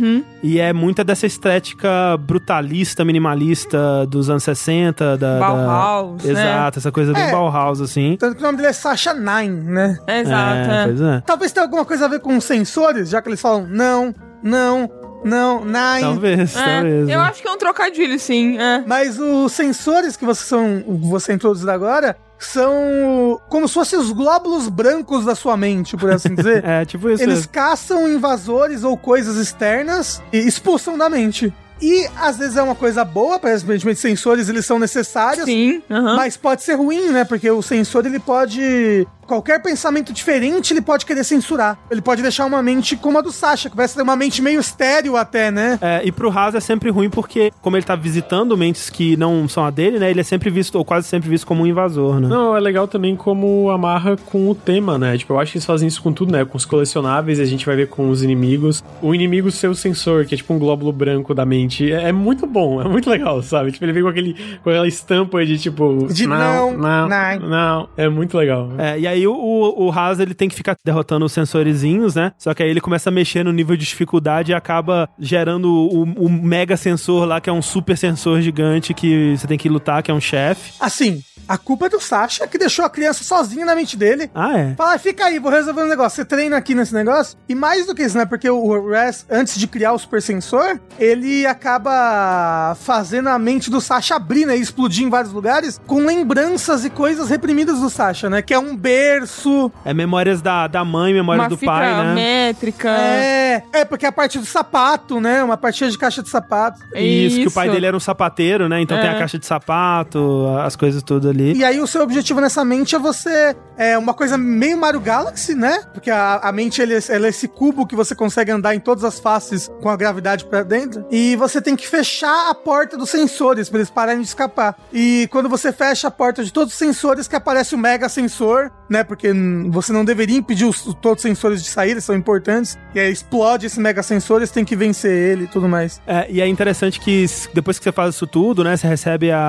E é muita dessa estética brutalista, minimalista dos anos 60. Da, da- Bauhaus, né? Exato, essa coisa É. Bauhaus, assim. Tanto que o nome dele é Sasha Nine, né? Exato, é, é. pois é. Talvez tenha alguma coisa a ver com sensores, já que eles falam não, não, não, Nine. Talvez, É, talvez. eu né? acho que é um trocadilho, sim. É. Mas os sensores que você são, você introduzido agora são como se fossem os glóbulos brancos da sua mente, por assim dizer. (laughs) É, tipo isso. Eles mesmo. caçam invasores ou coisas externas e expulsam da mente. E às vezes é uma coisa boa, aparentemente sensores eles são necessários, Sim, mas pode ser ruim, né? Porque o sensor ele pode qualquer pensamento diferente, ele pode querer censurar. Ele pode deixar uma mente como a do Sasha, que vai ser uma mente meio estéreo até, né? É, e pro Haas é sempre ruim porque, como ele tá visitando mentes que não são a dele, né? Ele é sempre visto, ou quase sempre visto como um invasor, né? Não, é legal também como amarra com o tema, né? Tipo, eu acho que eles fazem isso com tudo, né? Com os colecionáveis, a gente vai ver com os inimigos. O inimigo ser o sensor, que é tipo um glóbulo branco da mente. É, é muito bom, é muito legal, sabe? Tipo, ele vem com, aquele, com aquela estampa de tipo. De não, não, não. não. É muito legal. É, e aí aí o, o Haas ele tem que ficar derrotando os sensorizinhos, né? Só que aí ele começa a mexer no nível de dificuldade e acaba gerando o, o mega sensor lá, que é um super sensor gigante que você tem que lutar, que é um chefe. Assim, a culpa é do Sasha que deixou a criança sozinha na mente dele. Ah, é? Fala, fica aí, vou resolver um negócio. Você treina aqui nesse negócio. E mais do que isso, né? Porque o Res, antes de criar o super sensor, ele acaba fazendo a mente do Sasha abrir, né? E explodir em vários lugares com lembranças e coisas reprimidas do Sasha, né? Que é um berço. É memórias da, da mãe, memórias Uma do fita pai, né? métrica. É, é, porque a parte do sapato, né? Uma partinha de caixa de sapato. Isso, que o pai dele era um sapateiro, né? Então É. tem a caixa de sapato, as coisas tudo ali. E aí o seu objetivo nessa mente é você. É uma coisa meio Mario Galaxy, né? Porque a, a mente ele, é- ela é esse cubo que você consegue andar em todas as faces com a gravidade pra dentro. E você tem que fechar a porta dos sensores pra eles pararem de escapar. E quando você fecha a porta de todos os sensores, que aparece o mega sensor, né? Porque você não deveria impedir os, todos os sensores de sair, eles são importantes. E aí explode esse mega sensor, eles têm que vencer ele e tudo mais. É, e é interessante que depois que você faz isso tudo, né? Você recebe a,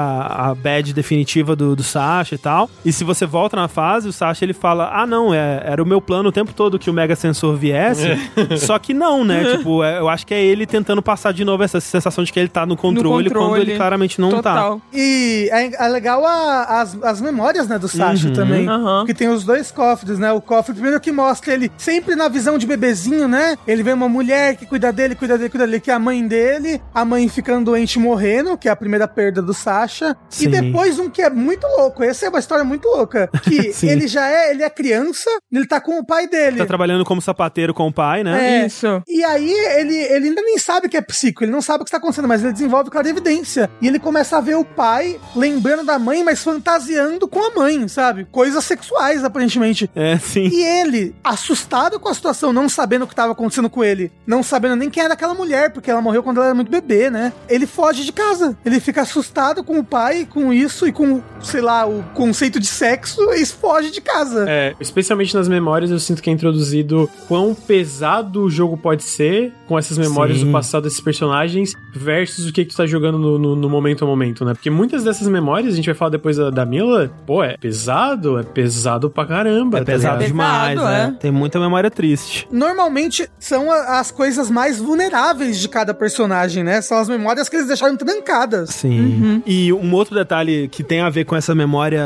a badge definitiva do, do Sasha e tal. E se você volta na fase, o Sasha ele fala: Ah, não, é, era o meu plano o tempo todo que o Mega Sensor viesse. (laughs) Só que não, né? (laughs) tipo, é, eu acho que é ele tentando passar de novo essa sensação de que ele tá no controle, quando controle. ele claramente não tá. Total. E é, é legal a- as, as memórias, né, do Sasha Uhum. também. Aham. Que tem os dois cofres, né? O cofre primeiro que mostra ele sempre na visão de bebezinho, né? Ele vê uma mulher que cuida dele, cuida dele, cuida dele, que é a mãe dele. A mãe ficando doente e morrendo, que é a primeira perda do Sasha. Sim. E depois um que é muito louco. Essa é uma história muito louca. Que (laughs) ele já é, ele é criança, ele tá com o pai dele. Tá trabalhando como sapateiro com o pai, né? É. Isso. E aí ele, ele ainda nem sabe que é psico, ele não sabe o que está acontecendo, mas ele desenvolve clara evidência. E ele começa a ver o pai lembrando da mãe, mas fantasiando com a mãe, sabe? Coisas sexuais, aparentemente. É, sim. E ele, assustado com a situação, não sabendo o que estava acontecendo com ele, não sabendo nem quem era aquela mulher, porque ela morreu quando ela era muito bebê, né? Ele foge de casa. Ele fica assustado com o pai, com isso e com, sei lá, o conceito de sexo e foge de casa. É, especialmente nas memórias, eu sinto que é introduzido quão pesado o jogo pode ser com essas memórias Sim. do passado desses personagens versus o que, que tu tá jogando no, no- no momento a momento, né? Porque muitas dessas memórias, a gente vai falar depois da, da Mila, pô, é pesado, é pesado pra caramba. É tá pesado ligado? demais, Pesado, né? é. Tem muita memória triste. normalmente são a- as coisas mais vulneráveis de cada personagem, né? São as memórias que eles deixaram trancadas. Sim. E um outro detalhe que tem a ver com essa memória,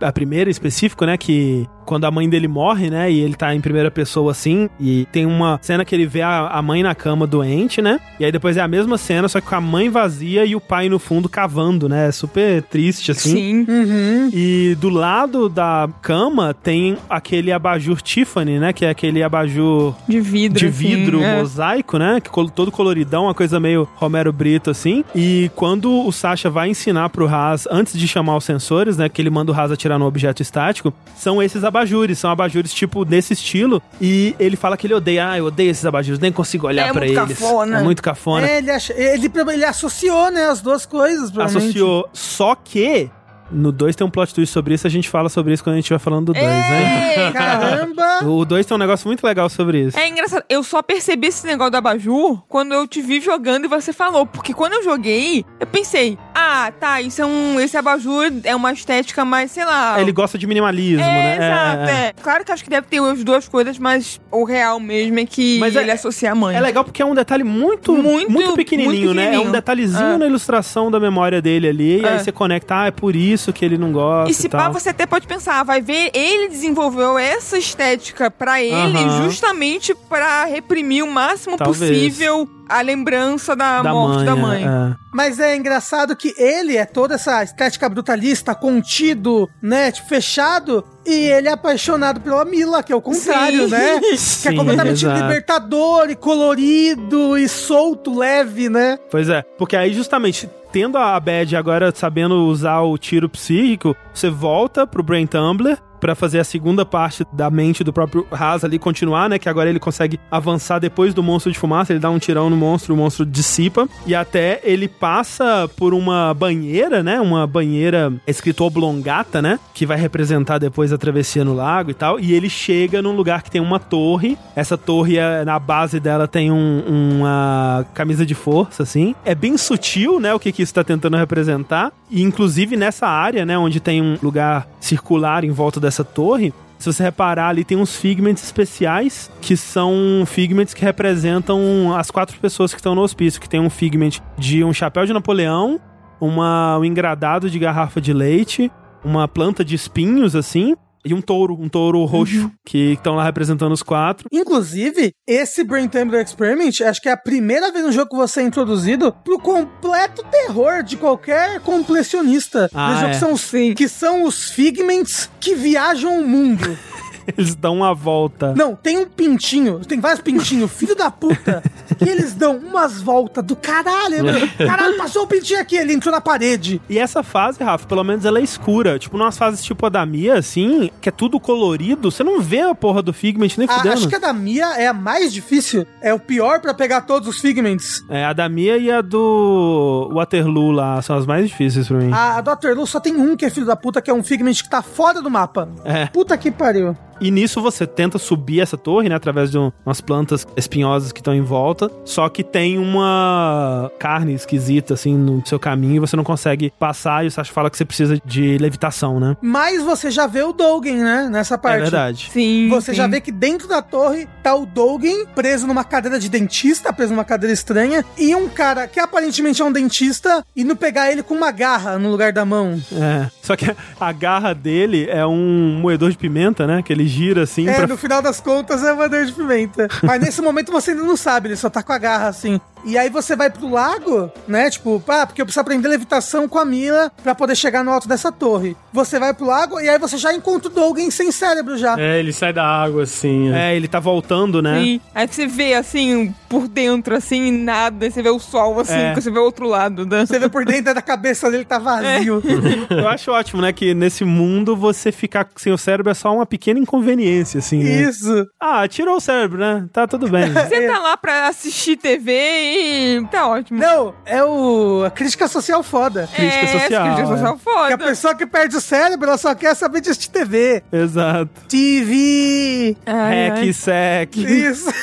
a, a primeira em específico, né? Que quando a mãe dele morre, né? E ele tá em primeira pessoa assim. E tem uma cena que ele vê a, a mãe na cama doente, né? E aí depois é a mesma cena, só que com a mãe vazia e o pai no fundo cavando, né? É super triste, assim. Sim. Uhum. E do lado da cama tem aquele abajur Tiffany, né? Que é aquele abajur De vidro. de assim, vidro é. mosaico, né? Que todo coloridão, uma coisa meio Romero Brito, assim. E quando o Sasha vai ensinar pro Haas, antes de chamar os sensores, né? Que ele manda o Haas atirar no objeto estático, são esses abajures. São abajures, tipo, desse estilo. E ele fala que ele odeia. Ah, eu odeio esses abajures, nem consigo olhar É pra muito eles. cafona. É muito cafona. É, ele, acha- ele, ele associou, né, as duas coisas. Associou. Só que. No 2 tem um plot twist sobre isso, a gente fala sobre isso quando a gente estiver falando do 2, né? (laughs) Caramba! O 2 tem um negócio muito legal sobre isso. É engraçado, eu só percebi esse negócio do abajur quando eu te vi jogando e você falou. Porque quando eu joguei, eu pensei, ah, tá, isso é um. Esse abajur é uma estética mais, sei lá. Ele gosta de minimalismo, é, né? exato, é. Claro que acho que deve ter as duas coisas, mas o real mesmo é que Mas é- ele associa a mãe. É legal porque é um detalhe muito, muito, Muito- pequenininho, muito né? É um pequenininho. detalhezinho É. na ilustração da memória dele ali. E É. aí você conecta, ah, é por isso que ele não gosta E e, se tal. pá, você até pode pensar, vai ver, ele desenvolveu essa estética pra ele justamente pra reprimir o máximo Talvez. possível a lembrança da, da morte mãe, da mãe. é. Mas é engraçado que ele é toda essa estética brutalista, contido, né, tipo, fechado, e ele é apaixonado pela Mila, que é o contrário, Sim. né? (laughs) que é Sim, completamente exato. libertador e colorido e solto, leve, né? Pois é, porque aí justamente tendo a Bad agora sabendo usar o tiro psíquico, você volta pro Brain Tumbler pra fazer a segunda parte da mente do próprio Haas ali continuar, né? Que agora ele consegue avançar depois do monstro de fumaça, ele dá um tirão no monstro, o monstro dissipa e até ele passa por uma banheira, né? Uma banheira escrito oblongata, né? Que vai representar depois a travessia no lago e tal. E ele chega num lugar que tem uma torre. Essa torre, é- na base dela, tem um- uma camisa de força, assim. É bem sutil, né? O que, que isso tá tentando representar. E inclusive nessa área, né? Onde tem um lugar circular em volta dessa torre. Se você reparar ali, tem uns figments especiais, que são figments que representam as quatro pessoas que estão no hospício, que tem um figment de um chapéu de Napoleão, uma, um engradado de garrafa de leite, uma planta de espinhos, assim, e um touro, um touro roxo, Uhum. que estão lá representando os quatro. Inclusive, esse Brain Temple Experiment, acho que é a primeira vez no jogo que você é introduzido pro completo terror de qualquer completionista. Ah, é. que, são os, que são os Figments que viajam o mundo. (laughs) (laughs) Eles dão uma volta. Não, tem um pintinho, tem vários pintinhos, filho da puta, que eles dão umas voltas do caralho. (laughs) Caralho, passou o pintinho aqui, ele entrou na parede. E essa fase, Rafa, pelo menos ela é escura. Tipo, numas fases tipo a da Mia, assim, que é tudo colorido, você não vê a porra do Figment nem fudendo. acho que a da Mia é a mais difícil, é o pior pra pegar todos os Figments. É, a da Mia e a do Waterloo lá são as mais difíceis pra mim. A, a Dr. Lu só tem um que é filho da puta, que é um Figment que tá fora do mapa. É. Puta que pariu. E nisso você tenta subir essa torre, né? Através de um- umas plantas espinhosas que estão em volta. Só que tem uma carne esquisita, assim, no seu caminho e você não consegue passar. E o Sasha fala que você precisa de levitação, né? Mas você já vê o Dogen, né? Nessa parte. É verdade. Sim. Você sim. já vê que dentro da torre tá o Dogen preso numa cadeira de dentista, preso numa cadeira estranha, e um cara que aparentemente é um dentista indo pegar ele com uma garra no lugar da mão. É. Só que a garra dele é um moedor de pimenta, né? Que ele gira assim É, pra. no final das contas é uma dor de pimenta. (laughs) Mas nesse momento você ainda não sabe, ele só tá com a garra assim. E aí você vai pro lago, né? Tipo, ah, porque eu preciso aprender levitação com a Mila pra poder chegar no alto dessa torre. Você vai pro lago e aí você já encontra o Dogen sem cérebro já. É, ele sai da água, assim. É. É, ele tá voltando, né? Sim. Aí você vê assim, por dentro, assim, nada. Você vê o sol, assim, É. você vê o outro lado. Da... Você vê por dentro da cabeça dele tá vazio. Eu acho ótimo, né? Que nesse mundo você ficar sem o cérebro é só uma pequena inconveniência, assim. Né? Isso. Ah, tirou o cérebro, né? Tá tudo bem. (laughs) Você tá lá pra assistir TV e tá ótimo. Não, é o a crítica social foda. crítica é, social, Crítica social Que a foda. pessoa que perde o cérebro, ela só quer saber de assistir TV. Exato. TV. Ai, ai. Hack, sec. Isso. (laughs)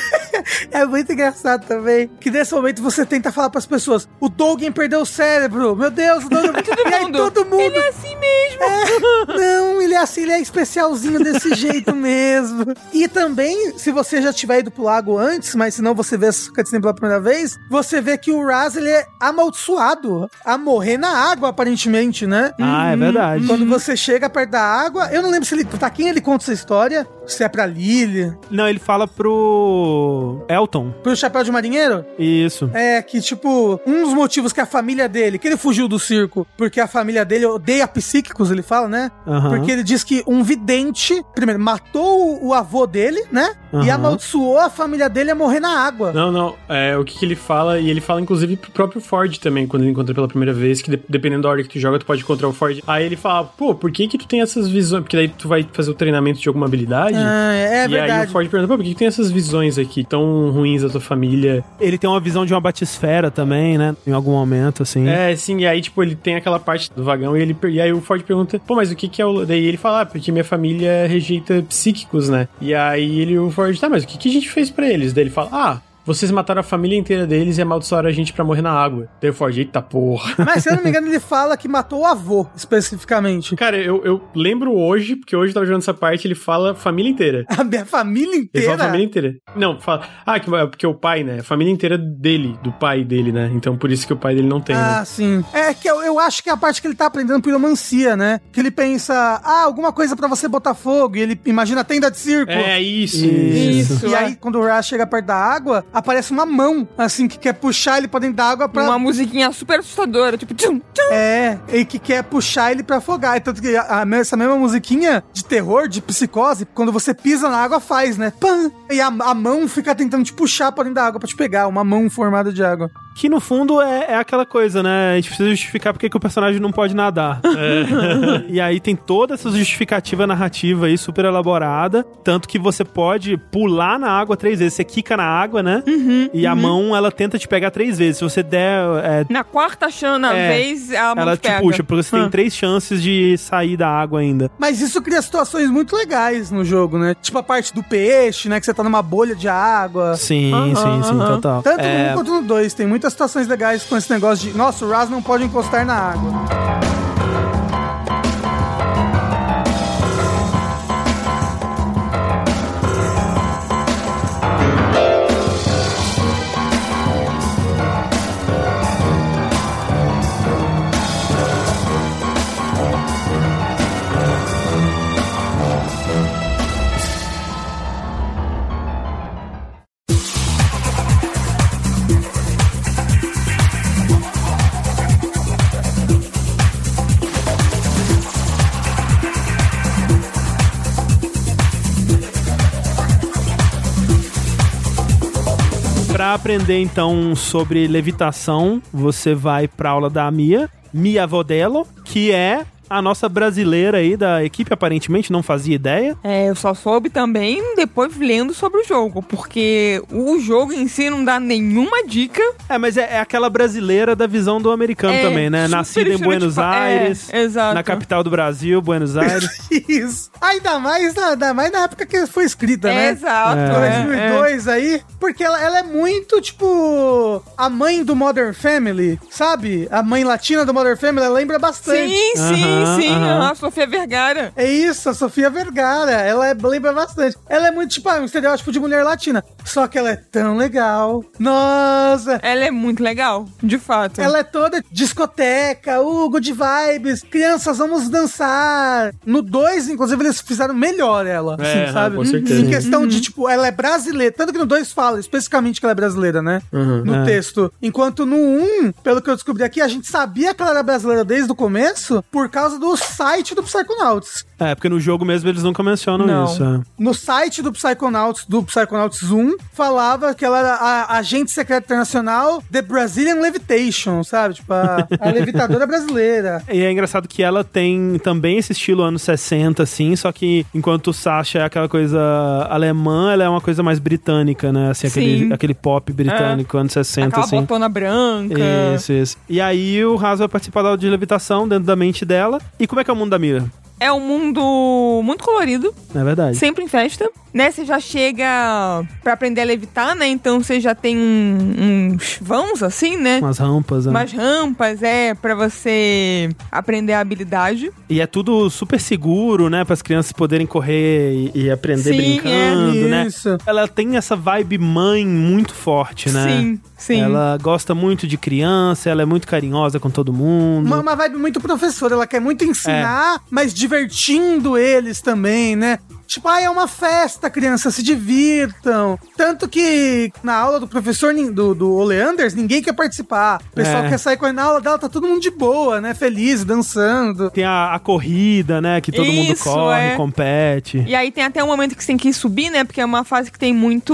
É muito engraçado também. Que nesse momento você tenta falar pras pessoas: o Dogen perdeu o cérebro. Meu Deus, o Dogen. (laughs) e aí mundo. todo mundo. Ele é assim mesmo. Não, ele é assim, ele é especialzinho desse (laughs) jeito mesmo. E também, se você já tiver ido pro lago antes, mas se não você vê essa cutscene pela primeira vez, você vê que o Raz, ele é amaldiçoado a morrer na água, aparentemente, né? Ah, é verdade. Quando você chega perto da água, eu não lembro se ele. Pra quem ele conta essa história? Se é pra Lily, Não, ele fala pro Elton. pro Chapéu de Marinheiro? Isso. É que, tipo, um dos motivos que a família dele, que ele fugiu do circo, porque a família dele odeia psíquicos, ele fala, né? Aham. Porque ele diz que um vidente, primeiro, matou o, avô dele, né? E Aham. amaldiçoou a família dele a morrer na água. Não, não. É, o que, que ele fala, e ele fala inclusive pro próprio Ford também, quando ele encontra pela primeira vez, que de- dependendo da hora que tu joga, tu pode encontrar o Ford. Aí ele fala, pô, por que que tu tem essas visões? Porque daí tu vai fazer o treinamento de alguma habilidade. Ah, é e aí verdade. o Ford pergunta, pô, por que, que tem essas visões aqui tão ruins da tua família? Ele tem uma visão de uma batisfera também, né? Em algum momento, assim. É, sim, e aí, tipo, ele tem aquela parte do vagão e ele e aí o Ford pergunta, pô, mas o que que é o. Daí ele fala, ah, porque minha família rejeita psíquicos, né? E aí ele, o Ford, tá, mas o que que a gente fez pra eles? Daí ele fala, ah. Vocês mataram a família inteira deles e amaldiçoaram a gente pra morrer na água. Ford, eita porra. (laughs) Mas se eu não me engano, ele (laughs) fala que matou o avô, especificamente. Cara, eu, eu lembro hoje, porque hoje eu tava jogando essa parte, ele fala família inteira. (laughs) A minha família Ele inteira. fala família inteira. Não, fala. Ah, que, porque o pai, né? A família inteira dele, do pai dele, né? Então por isso que o pai dele não tem, Ah, né? sim. É que eu, eu acho que é a parte que ele tá aprendendo piromancia, né? Que ele pensa, ah, alguma coisa pra você botar fogo. E ele imagina a tenda de circo. É isso. Isso. Isso. E é. aí, quando o Raz chega perto da água, aparece uma mão, assim, que quer puxar ele pra dentro da água pra. Uma musiquinha super assustadora, tipo, tchum, tchum. É, e que quer puxar ele pra afogar. E Tanto que a- a- essa mesma musiquinha de terror, de psicose, quando você pisa na água, faz, né? Pam! E a, a mão fica tentando te puxar pra dentro da água, pra te pegar. Uma mão formada de água. Que no fundo é, é aquela coisa, né? A gente precisa justificar porque que o personagem não pode nadar. (laughs) e aí tem toda essa justificativa narrativa aí, super elaborada. Tanto que você pode pular na água três vezes. Você quica na água, né? e a mão, ela tenta te pegar três vezes. Se você der. é, Na quarta chana É, vez, a mão ela te pega. puxa, porque você tem Ah. três chances de sair da água ainda. Mas isso cria situações muito legais no jogo, né? Tipo a parte do peixe, né? Que você tá numa bolha de água. Sim, Aham, sim, sim, total. Tanto no É, 1 quanto no 2. Tem muitas situações legais com esse negócio de, nossa, o Raz não pode encostar na água. Aprender então sobre levitação, você vai pra aula da Mia, Mia Vodello, que é a nossa brasileira aí da equipe aparentemente não fazia ideia. É, eu só soube também depois lendo sobre o jogo, porque o jogo em si não dá nenhuma dica. É, mas é, é aquela brasileira da visão do americano É, também, né? Nascida em Buenos estereotipa- é, Aires, exato. na capital do Brasil, Buenos (laughs) Aires. Isso. Ainda mais, na- ainda mais na época que foi escrita, né? Exato. É. é, 2002 aí, porque ela, ela é muito, tipo, a mãe do Modern Family, sabe? A mãe latina do Modern Family, ela lembra é. bastante. Sim, sim, Aham, sim. aham. A Sofia Vergara. É isso, a Sofia Vergara, ela é- lembra bastante. Ela é muito, tipo, ah, um estereótipo de mulher latina. Só que ela é tão legal. Nossa! Ela é muito legal, de fato. Ela é toda discoteca, uh, good vibes, crianças, vamos dançar. No 2, inclusive, eles fizeram melhor ela, É, assim, sabe? com certeza. Em questão de, tipo, ela é brasileira. Tanto que no 2 fala especificamente que ela é brasileira, né? Uhum. No É. texto. Enquanto no 1, um, pelo que eu descobri aqui, a gente sabia que ela era brasileira desde o começo por causa do site do Psychonauts. É, porque no jogo mesmo eles nunca mencionam Não. isso. é. No site do Psychonauts, do Psychonauts 1, falava que ela era a agente secreta internacional The Brazilian Levitation, sabe? Tipo, a, a levitadora (laughs) brasileira. E é engraçado que ela tem também esse estilo anos 60, assim, só que enquanto o Sasha é aquela coisa alemã, ela é uma coisa mais britânica, né? Assim, aquele, Sim. aquele pop britânico, anos 60, Aquela assim. botona branca. Isso, isso. E aí o Haas vai participar da aula de levitação dentro da mente dela. E como é que é o mundo da Mira? É um mundo muito colorido, é verdade? sempre em festa. Né, você já chega pra aprender a levitar, né? Então você já tem um- uns vãos assim, né? Umas rampas, né? Umas rampas, é, pra você aprender a habilidade. E é tudo super seguro, né? Para as crianças poderem correr e, e aprender Sim, brincando, é. né? Isso. Ela tem essa vibe mãe muito forte, né? Sim, sim. Ela gosta muito de criança, ela é muito carinhosa com todo mundo. Uma, uma vibe muito professora, ela quer muito É. ensinar, mas divertindo eles também, né? Tipo, ah, é uma festa, crianças, se divirtam. Tanto que na aula do professor, do, do Oleanders, ninguém quer participar. O pessoal É. quer sair correndo na aula dela, tá todo mundo de boa, né? Feliz, dançando. Tem a, a corrida, né? Que todo mundo Isso, corre, é. compete. E aí tem até um momento que você tem que subir, né? Porque é uma fase que tem muito.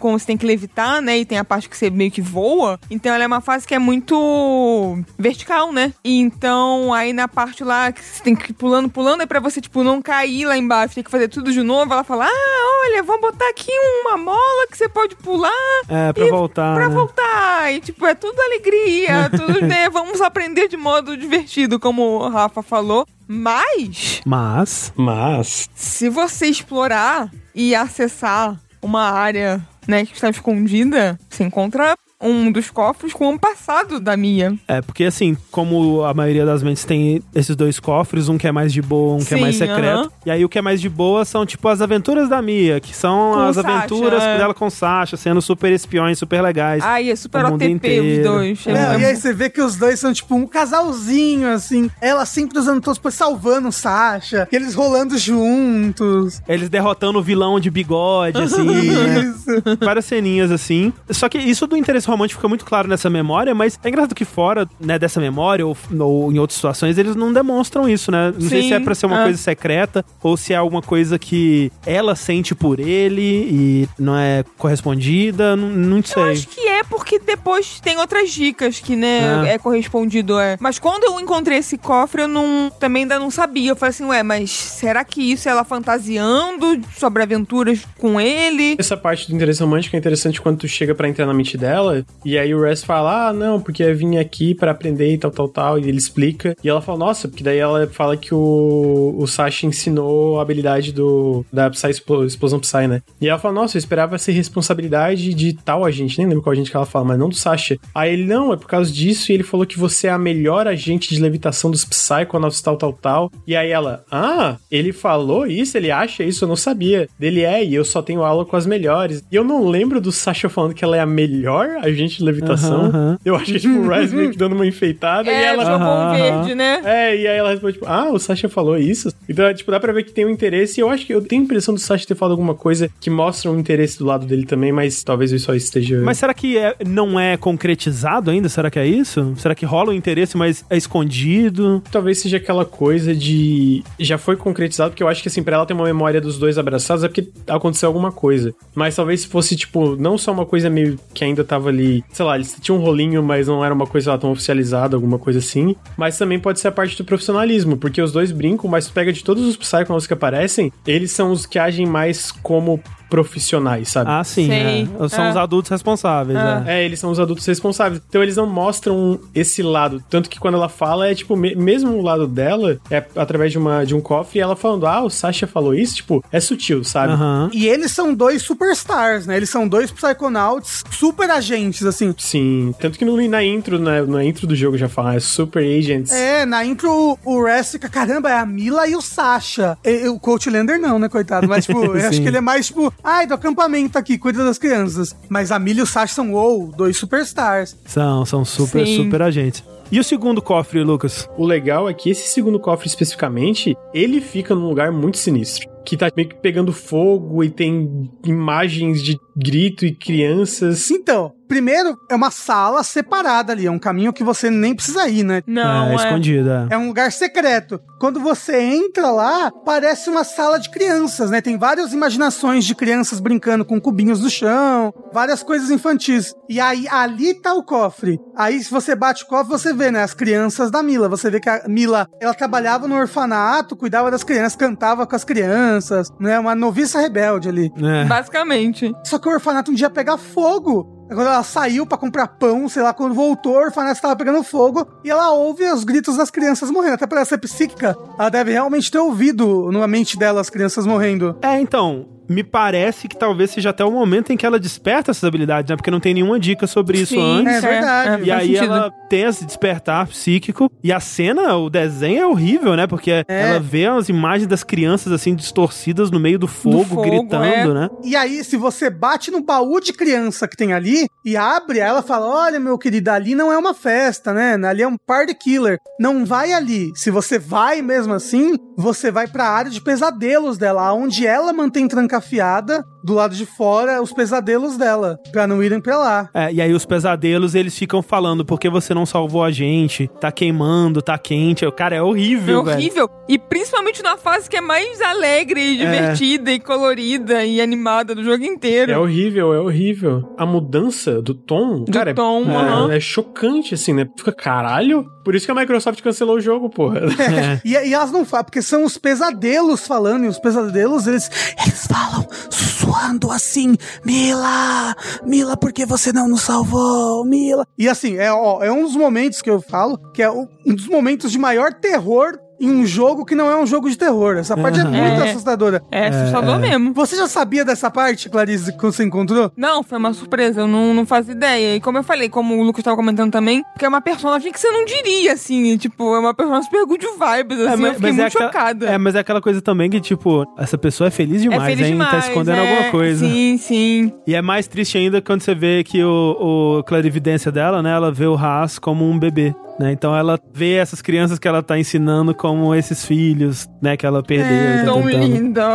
Como você tem que levitar, né? E tem a parte que você meio que voa. Então ela é uma fase que é muito vertical, né? E então aí na parte lá que você tem que ir pulando, pulando, é pra você, tipo, não cair lá embaixo, tem que fazer tudo de novo. Ela fala: Ah, olha, vamos botar aqui uma mola que você pode pular É, pra E voltar. pra né? voltar. E tipo, é tudo alegria, (laughs) tudo, né? Vamos aprender de modo divertido, como o Rafa falou. Mas. Mas. Mas. Se você explorar e acessar uma área, né, que está escondida, você encontra um dos cofres com o passado da Mia. É, porque assim, como a maioria das mentes tem esses dois cofres, um que é mais de boa, um que é Sim, mais secreto. aham. E aí o que é mais de boa são, tipo, as aventuras da Mia, que são Com as Sasha, aventuras é. dela com o Sasha, sendo super espiões, super legais. Ai, é super OTP os dois. É, Não, é e aí você vê que os dois são tipo um casalzinho, assim. Ela sempre usando todos, depois salvando o Sasha. E eles rolando juntos. Eles derrotando o vilão de bigode, assim. né? (laughs) Isso. Várias ceninhas assim. Só que isso do interesse romântico fica muito claro nessa memória, mas é engraçado que fora né, dessa memória, ou, ou em outras situações, eles não demonstram isso, né? Não sei Sim, se é pra ser uma é. coisa secreta ou se é alguma coisa que ela sente por ele e não é correspondida. Não, não sei. Eu acho que é porque depois tem outras dicas que, né, É. é, correspondido, é. Mas quando eu encontrei esse cofre, eu não, também ainda não sabia. Eu falei assim, ué, mas será que isso é ela fantasiando sobre aventuras com ele? Essa parte do interesse romântico é interessante quando tu chega pra entrar na mente dela, e aí o Rez fala, ah, não, porque eu vim aqui pra aprender e tal, tal, tal, e ele explica, e ela fala, nossa, porque daí ela fala que o, o Sasha ensinou a habilidade do, da Psy, Explo- Explosão Psy, né? E ela fala, nossa, eu esperava ser responsabilidade de tal agente, nem lembro qual agente que ela fala, mas não do Sasha. Aí ele, não, é por causa disso, e ele falou que você é a melhor agente de levitação dos Psychonauts, tal, tal, tal. E aí ela, ah, ele falou isso, ele acha isso, eu não sabia. Dele é, e eu só tenho aula com as melhores. E eu não lembro do Sasha falando que ela é a melhor agente de levitação. Aham, aham. Eu acho que é tipo o Rise meio que (laughs) dando uma enfeitada, e É, ela... jogou um verde, né? É, e aí ela responde, tipo, ah, o Sasha falou isso. Então, tipo, dá pra ver que tem um interesse. E eu acho que eu tenho a impressão do Sacha ter falado alguma coisa que mostra um interesse do lado dele também, mas talvez isso só esteja. Mas será que é- não é concretizado ainda? Será que é isso? Será que rola o interesse, mas é escondido? Talvez seja aquela coisa de. Já foi concretizado, porque eu acho que assim, pra ela ter uma memória dos dois abraçados é porque aconteceu alguma coisa. Mas talvez fosse, tipo, não só uma coisa meio que ainda tava ali. Sei lá, eles tinham um rolinho, mas não era uma coisa lá tão oficializada, alguma coisa assim. Mas também pode ser a parte do profissionalismo, porque os dois brincam, mas pega de todos os Psychonauts que aparecem, eles são os que agem mais como profissionais, sabe? Ah, sim. É. São Ah. os adultos responsáveis. Ah. é. É, eles são os adultos responsáveis. Então eles não mostram esse lado. Tanto que quando ela fala, é tipo, me- mesmo o lado dela, é através de, uma, de um cofre, e ela falando, ah, o Sasha falou isso, tipo, é sutil, sabe? E eles são dois superstars, né? Eles são dois Psychonauts super agentes, assim. Sim. Tanto que no, na intro, na, na intro do jogo já fala, é Super Agents. É, na intro o Rest fica, caramba, é a Mila e o Sasha. E, o Coach Lander não, né, coitado? Mas, tipo, (laughs) eu acho que ele é mais, tipo, ai, do acampamento aqui, cuida das crianças. Mas a Mila e o Sasha são, wow, dois superstars. São, são super, Sim. super agentes. E o segundo cofre, Lucas? O legal é que esse segundo cofre especificamente, ele fica num lugar muito sinistro. Que tá meio que pegando fogo e tem imagens de grito e crianças. Então, primeiro, é uma sala separada ali, é um caminho que você nem precisa ir, né? Não, é, é. escondida. É um lugar secreto. Quando você entra lá, parece uma sala de crianças, né? Tem várias imaginações de crianças brincando com cubinhos no chão, várias coisas infantis. E aí, ali tá o cofre. Aí, se você bate o cofre, você vê, né? As crianças da Mila. Você vê que a Mila, ela trabalhava no orfanato, cuidava das crianças, cantava com as crianças, né? Uma noviça rebelde ali. É. Basicamente. Só que o orfanato um dia pega fogo. Quando ela saiu pra comprar pão, sei lá, quando voltou, o orfanato estava pegando fogo e ela ouve os gritos das crianças morrendo. Até pra ela ser psíquica, ela deve realmente ter ouvido na mente dela as crianças morrendo. É, então, me parece que talvez seja até o momento em que ela desperta essas habilidades, né? Porque não tem nenhuma dica sobre isso Sim, antes. É verdade. E faz aí sentido. ela tem esse despertar psíquico. E a cena, o desenho é horrível, né? Porque ela vê as imagens das crianças assim distorcidas no meio do fogo, fogo, gritando, é. né? E aí, se você bate no baú de criança que tem ali e abre, ela fala: Olha, meu querido, ali não é uma festa, né? Ali é um party killer. Não vai ali. Se você vai mesmo assim, você vai pra área de pesadelos dela, onde ela mantém trancafiada do lado de fora os pesadelos dela, pra não irem pra lá. É, e aí os pesadelos, eles ficam falando, por que você não salvou a gente? Tá queimando, tá quente. Cara, é É horrível, velho. horrível. E principalmente na fase que é mais alegre e divertida e colorida e animada do jogo inteiro. É horrível, é horrível. A mudança do tom, Do cara, é- tom, é, é chocante, assim, né? Fica caralho. Por isso que a Microsoft cancelou o jogo, porra. (laughs) É. E, e elas não falam, porque são os pesadelos falando, e os pesadelos, eles, eles falam sussurrando assim, Mila, Mila, por que você não nos salvou, Mila? E assim, é, ó, é um dos momentos que eu falo, que é um um dos momentos de maior terror em um jogo que não é um jogo de terror. Essa parte é muito É. assustadora. É assustador é. mesmo. Você já sabia dessa parte, Clarice, que você encontrou? Não, foi uma surpresa, eu não, não fazia ideia. E como eu falei, como o Lucas tava comentando também, que é uma personagem que você não diria, assim, tipo, é uma personagem super good vibes, assim, eu fiquei muito aquela, chocada. é, mas é aquela coisa também que, tipo, essa pessoa é feliz demais, feliz hein? demais, tá escondendo é, alguma coisa. Sim, sim. E é mais triste ainda quando você vê que o, o clarividência dela, né? Ela vê o Haas como um bebê, né? Então ela vê essas crianças que ela tá ensinando como esses filhos, né? Que ela perdeu. e tá Tão tentando. linda,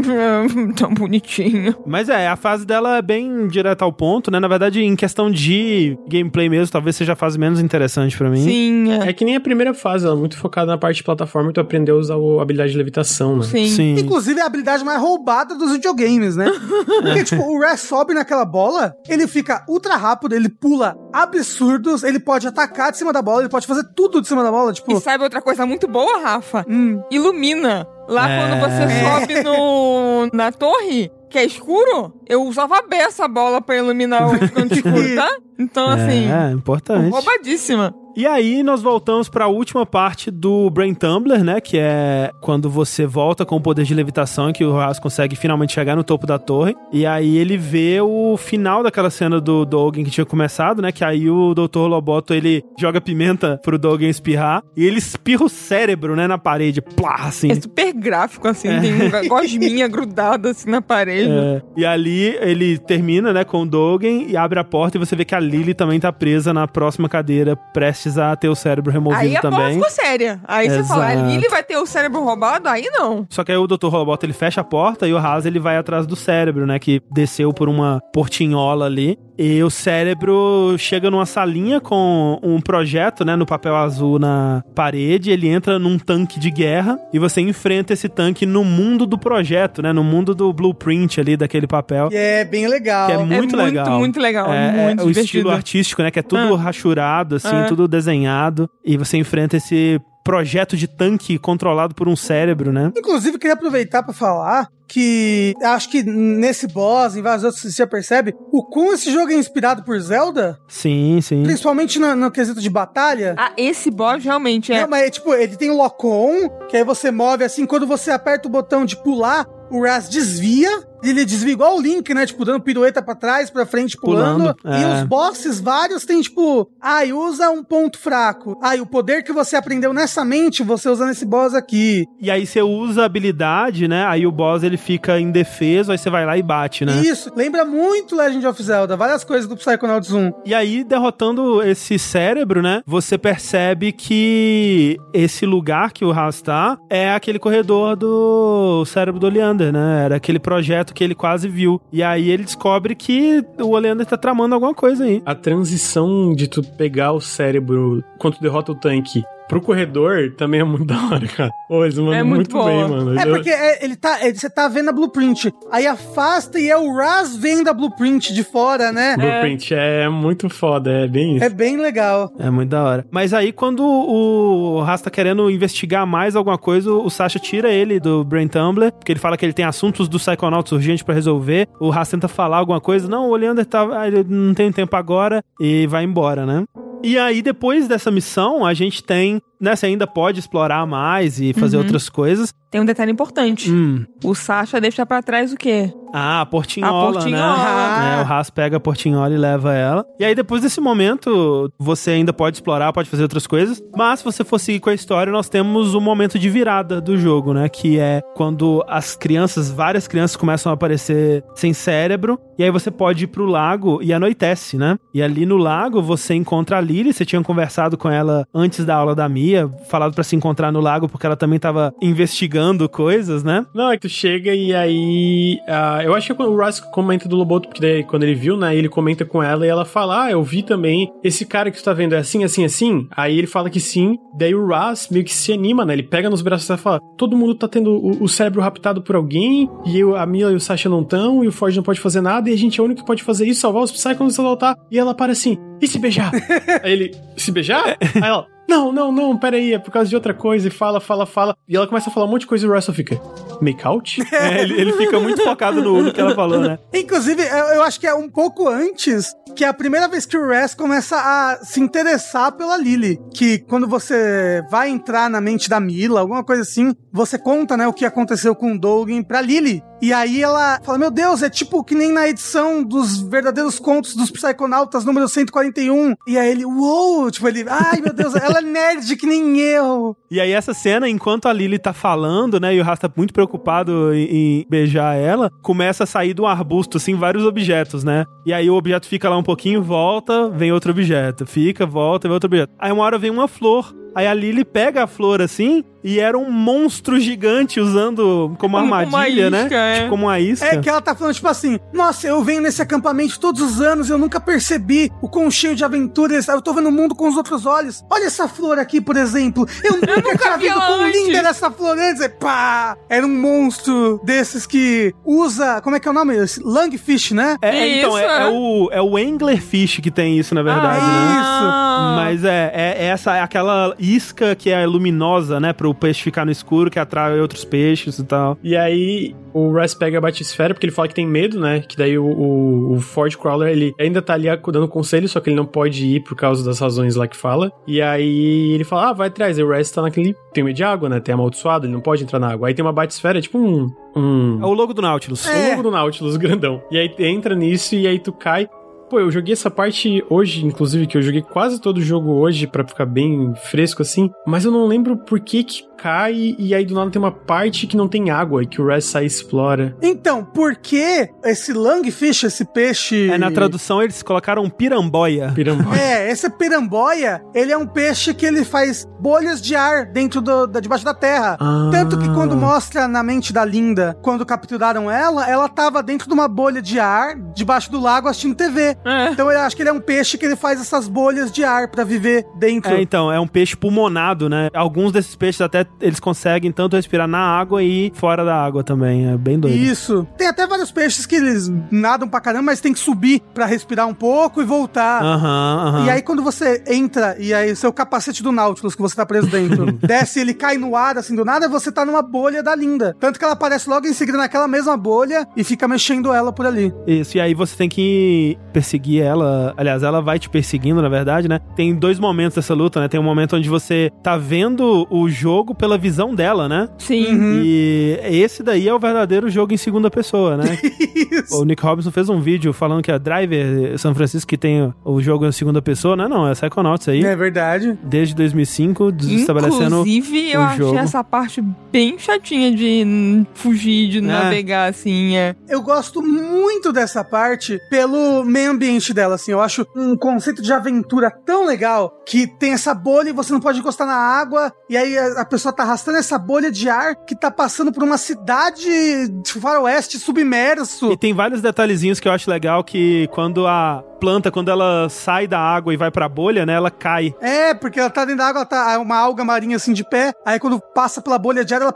(laughs) tão bonitinha. Mas é, a fase dela é bem direta ao ponto, né? Na verdade, em questão de gameplay mesmo, talvez seja a fase menos interessante pra mim. Sim, é. É que nem a primeira fase, ela é muito focada na parte de plataforma e tu aprendeu a usar a habilidade de levitação, né? Sim. Sim. Inclusive, é a habilidade mais roubada dos videogames, né? (laughs) Porque, tipo, o Res sobe naquela bola, ele fica ultra rápido, ele pula absurdos, ele pode atacar de cima da bola, ele pode fazer tudo de cima da bola, tipo... E sabe outra coisa muito boa, Rafa? Hum, Ilumina. Lá É. quando você sobe no, na torre, que é escuro, eu usava a beça a bola pra iluminar o canto (laughs) escuro, tá? Então, assim, É, importante. roubadíssima. E aí nós voltamos para a última parte do Brain Tumbler, né? Que é quando você volta com o poder de levitação, que o Haas consegue finalmente chegar no topo da torre. E aí ele vê o final daquela cena do Dogen que tinha começado, né? Que aí o Dr. Loboto ele joga pimenta pro Dogen espirrar e ele espirra o cérebro, né? Na parede, plá, assim. É super gráfico, assim, tem uma gosminha grudada assim na parede. É, e ali ele termina, né, com o Dogen e abre a porta e você vê que a Lily também tá presa na próxima cadeira, prestes a ter o cérebro removido Aí a porra também. ficou séria. Aí você fala, a Exato. Lily vai ter o cérebro roubado? Aí não. Só que aí o Dr. Roboto ele fecha a porta e o Haas ele vai atrás do cérebro, né? Que desceu por uma portinhola ali. E o cérebro chega numa salinha com um projeto, né? No papel azul na parede. Ele entra num tanque de guerra e você enfrenta esse tanque no mundo do projeto, né? No mundo do blueprint ali daquele papel. E é bem legal. Que é muito é legal. Muito, muito legal. É, muito é o divertido. estilo artístico, né? Que é tudo Ah. rachurado, assim, Ah. tudo desenhado. E você enfrenta esse projeto de tanque controlado por um cérebro, né? Inclusive, queria aproveitar pra falar que acho que nesse boss, em vários outros, você já percebe o quão esse jogo é inspirado por Zelda, Sim, sim. principalmente no, no quesito de batalha. Ah, esse boss realmente é. Não, mas tipo, ele tem o lock-on, que aí você move assim, quando você aperta o botão de pular, o Raz desvia, ele desvia igual o Link, né? Tipo, dando pirueta pra trás, pra frente, pulando. Pulando, E é. os bosses vários tem, tipo, ai, usa um ponto fraco. Ai, o poder que você aprendeu nessa mente, você usa nesse boss aqui. E aí você usa a habilidade, né? Aí o boss ele fica indefeso, aí você vai lá e bate, né? Isso, lembra muito Legend of Zelda, várias coisas do Psychonauts 1. E aí, derrotando esse cérebro, né? Você percebe que esse lugar que o Haas tá é aquele corredor do cérebro do Oleander, né? Era aquele projeto que ele quase viu. E aí ele descobre que o Oleander tá tramando alguma coisa aí. A transição de tu pegar o cérebro quando tu derrota o tanque pro corredor também é muito (laughs) da hora, cara. Pô, eles mandam É muito, muito bem, mano. É porque é, ele tá, é, você tá vendo a blueprint, aí afasta e é o Raz vendo a blueprint de fora, né? Blueprint é muito foda, é bem isso. É bem legal. É muito da hora. Mas aí, quando o Haas tá querendo investigar mais alguma coisa, o Sasha tira ele do Brain Tumbler, porque ele fala que ele tem assuntos do Psychonauts urgentes pra resolver. O Haas tenta falar alguma coisa. Não, o Oleander tá. ah, ele não tem tempo agora e vai embora, né? E aí, depois dessa missão, a gente tem. Né, você ainda pode explorar mais e fazer outras coisas. Tem um detalhe importante. Hum. O Sasha deixa pra trás o quê? Ah, a portinhola, A portinhola. né? É, o Haas pega a portinhola e leva ela. E aí, depois desse momento, você ainda pode explorar, pode fazer outras coisas. Mas, se você for seguir com a história, nós temos o momento de virada do jogo, né? Que é quando as crianças, várias crianças começam a aparecer sem cérebro. E aí você pode ir pro lago e anoitece, né? E ali no lago você encontra a Lily. Você tinha conversado com ela antes da aula da Mia, falado pra se encontrar no lago porque ela também tava investigando coisas, né? Não, é que tu chega e aí. ah, eu acho que quando o Russ comenta do Loboto, porque daí quando ele viu, né? Ele comenta com ela e ela fala: Ah, eu vi também. Esse cara que tu tá vendo é assim, assim, assim? Aí ele fala que sim. Daí o Russ meio que se anima, né? Ele pega nos braços e fala: Todo mundo tá tendo o, o cérebro raptado por alguém. E eu, a Mila e o Sasha não estão. E o Ford não pode fazer nada. E a gente é o único que pode fazer isso, salvar os Psychons e voltar. E ela para assim: E se beijar? (laughs) aí ele: Se beijar? Aí ela. Não, não, não, peraí, é por causa de outra coisa. E fala, fala, fala. E ela começa a falar um monte de coisa e o Russell fica. Make out? (laughs) É, ele, ele fica muito focado no, no que ela falou, né? (laughs) Inclusive, eu, eu acho que é um pouco antes que é a primeira vez que o Raz começa a se interessar pela Lily. Que quando você vai entrar na mente da Mila, alguma coisa assim, você conta, né, o que aconteceu com o Dogen pra Lily. E aí ela fala, meu Deus, é tipo que nem na edição dos verdadeiros contos dos Psychonautas, número 141. E aí ele, uou, tipo, ele, ai meu Deus, ela é nerd que nem eu. E aí essa cena, enquanto a Lily tá falando, né, e o Haas tá muito preocupado em, em beijar ela, começa a sair do arbusto, assim, vários objetos, né? E aí o objeto fica lá um pouquinho, volta, vem outro objeto. Fica, volta, vem outro objeto. Aí uma hora vem uma flor. Aí a Lily pega a flor assim e era um monstro gigante usando como Como uma armadilha, né? isca, é. Tipo, como uma isca. É que ela tá falando, tipo assim, nossa, eu venho nesse acampamento todos os anos, eu nunca percebi o quão cheio de aventuras, eu tô vendo o mundo com os outros olhos. Olha essa flor aqui, por exemplo. Eu (laughs) nunca, nunca tinha vi visto quão linda era essa flor antes. E pá! Era um monstro desses que usa, como é que é o nome? Esse Lungfish, né? É, é, então, Isso, é, é é. o, é o Anglerfish que tem isso, na verdade, né? Ah. Mas é, é essa é aquela isca que é luminosa, né? Para o peixe ficar no escuro, que atrai outros peixes e tal. E aí o Russ pega a batisfera, porque ele fala que tem medo, né? Que daí o, o, o Ford Crawler, ele ainda tá ali dando conselho, só que ele não pode ir por causa das razões lá que fala. E aí ele fala, ah, vai atrás. E o Russ tá naquele... Tem medo de água, né? Tem amaldiçoado, ele não pode entrar na água. Aí tem uma batisfera, tipo um... um... É o logo do Nautilus. o logo do Nautilus, (laughs) grandão. E aí entra nisso e aí tu cai. Pô, eu joguei essa parte hoje, inclusive, que eu joguei quase todo o jogo hoje para ficar bem fresco assim, mas eu não lembro por que que cai e aí do nada tem uma parte que não tem água e que o Raz sai e explora. Então, por que esse langfish, esse peixe... É, na tradução eles colocaram piramboia. Piramboia. É, esse piramboia, ele é um peixe que ele faz bolhas de ar dentro do, da, debaixo da terra. Ah. Tanto que quando mostra na mente da Linda, quando capturaram ela, ela tava dentro de uma bolha de ar, debaixo do lago, assistindo TV. É. Então eu acho que ele é um peixe que ele faz essas bolhas de ar pra viver dentro. É, então, é um peixe pulmonado, né? Alguns desses peixes até eles conseguem tanto respirar na água e fora da água também. É bem doido. Isso. Tem até vários peixes que eles nadam pra caramba, mas tem que subir pra respirar um pouco e voltar. Aham, aham. E aí, quando você entra e aí o seu capacete do Nautilus que você tá preso dentro (laughs) desce, ele cai no ar assim do nada, você tá numa bolha da linda. Tanto que ela aparece logo em seguida naquela mesma bolha e fica mexendo ela por ali. Isso, e aí você tem que perseguir ela. Aliás, ela vai te perseguindo, na verdade, né? Tem dois momentos dessa luta, né? Tem um momento onde você tá vendo o jogo pela visão dela, né? Sim. Uhum. E esse daí é o verdadeiro jogo em segunda pessoa, né? (laughs) Isso. o Nick Robinson fez um vídeo falando que a Driver São Francisco que tem o jogo em segunda pessoa, né? Não, é Psychonauts aí. É verdade. Desde 2005, estabelecendo Inclusive, eu achei jogo. essa parte bem chatinha de fugir, de navegar, assim. É. Eu gosto muito dessa parte pelo meio ambiente dela, assim. Eu acho um conceito de aventura tão legal que tem essa bolha e você não pode encostar na água. E aí a, a pessoa tá arrastando essa bolha de ar que tá passando por uma cidade de faroeste submerso. E tem vários detalhezinhos que eu acho legal que quando a planta, quando ela sai da água e vai pra bolha, né, ela cai. É, porque ela tá dentro da água, ela tá uma alga marinha assim de pé. Aí quando passa pela bolha de ar, ela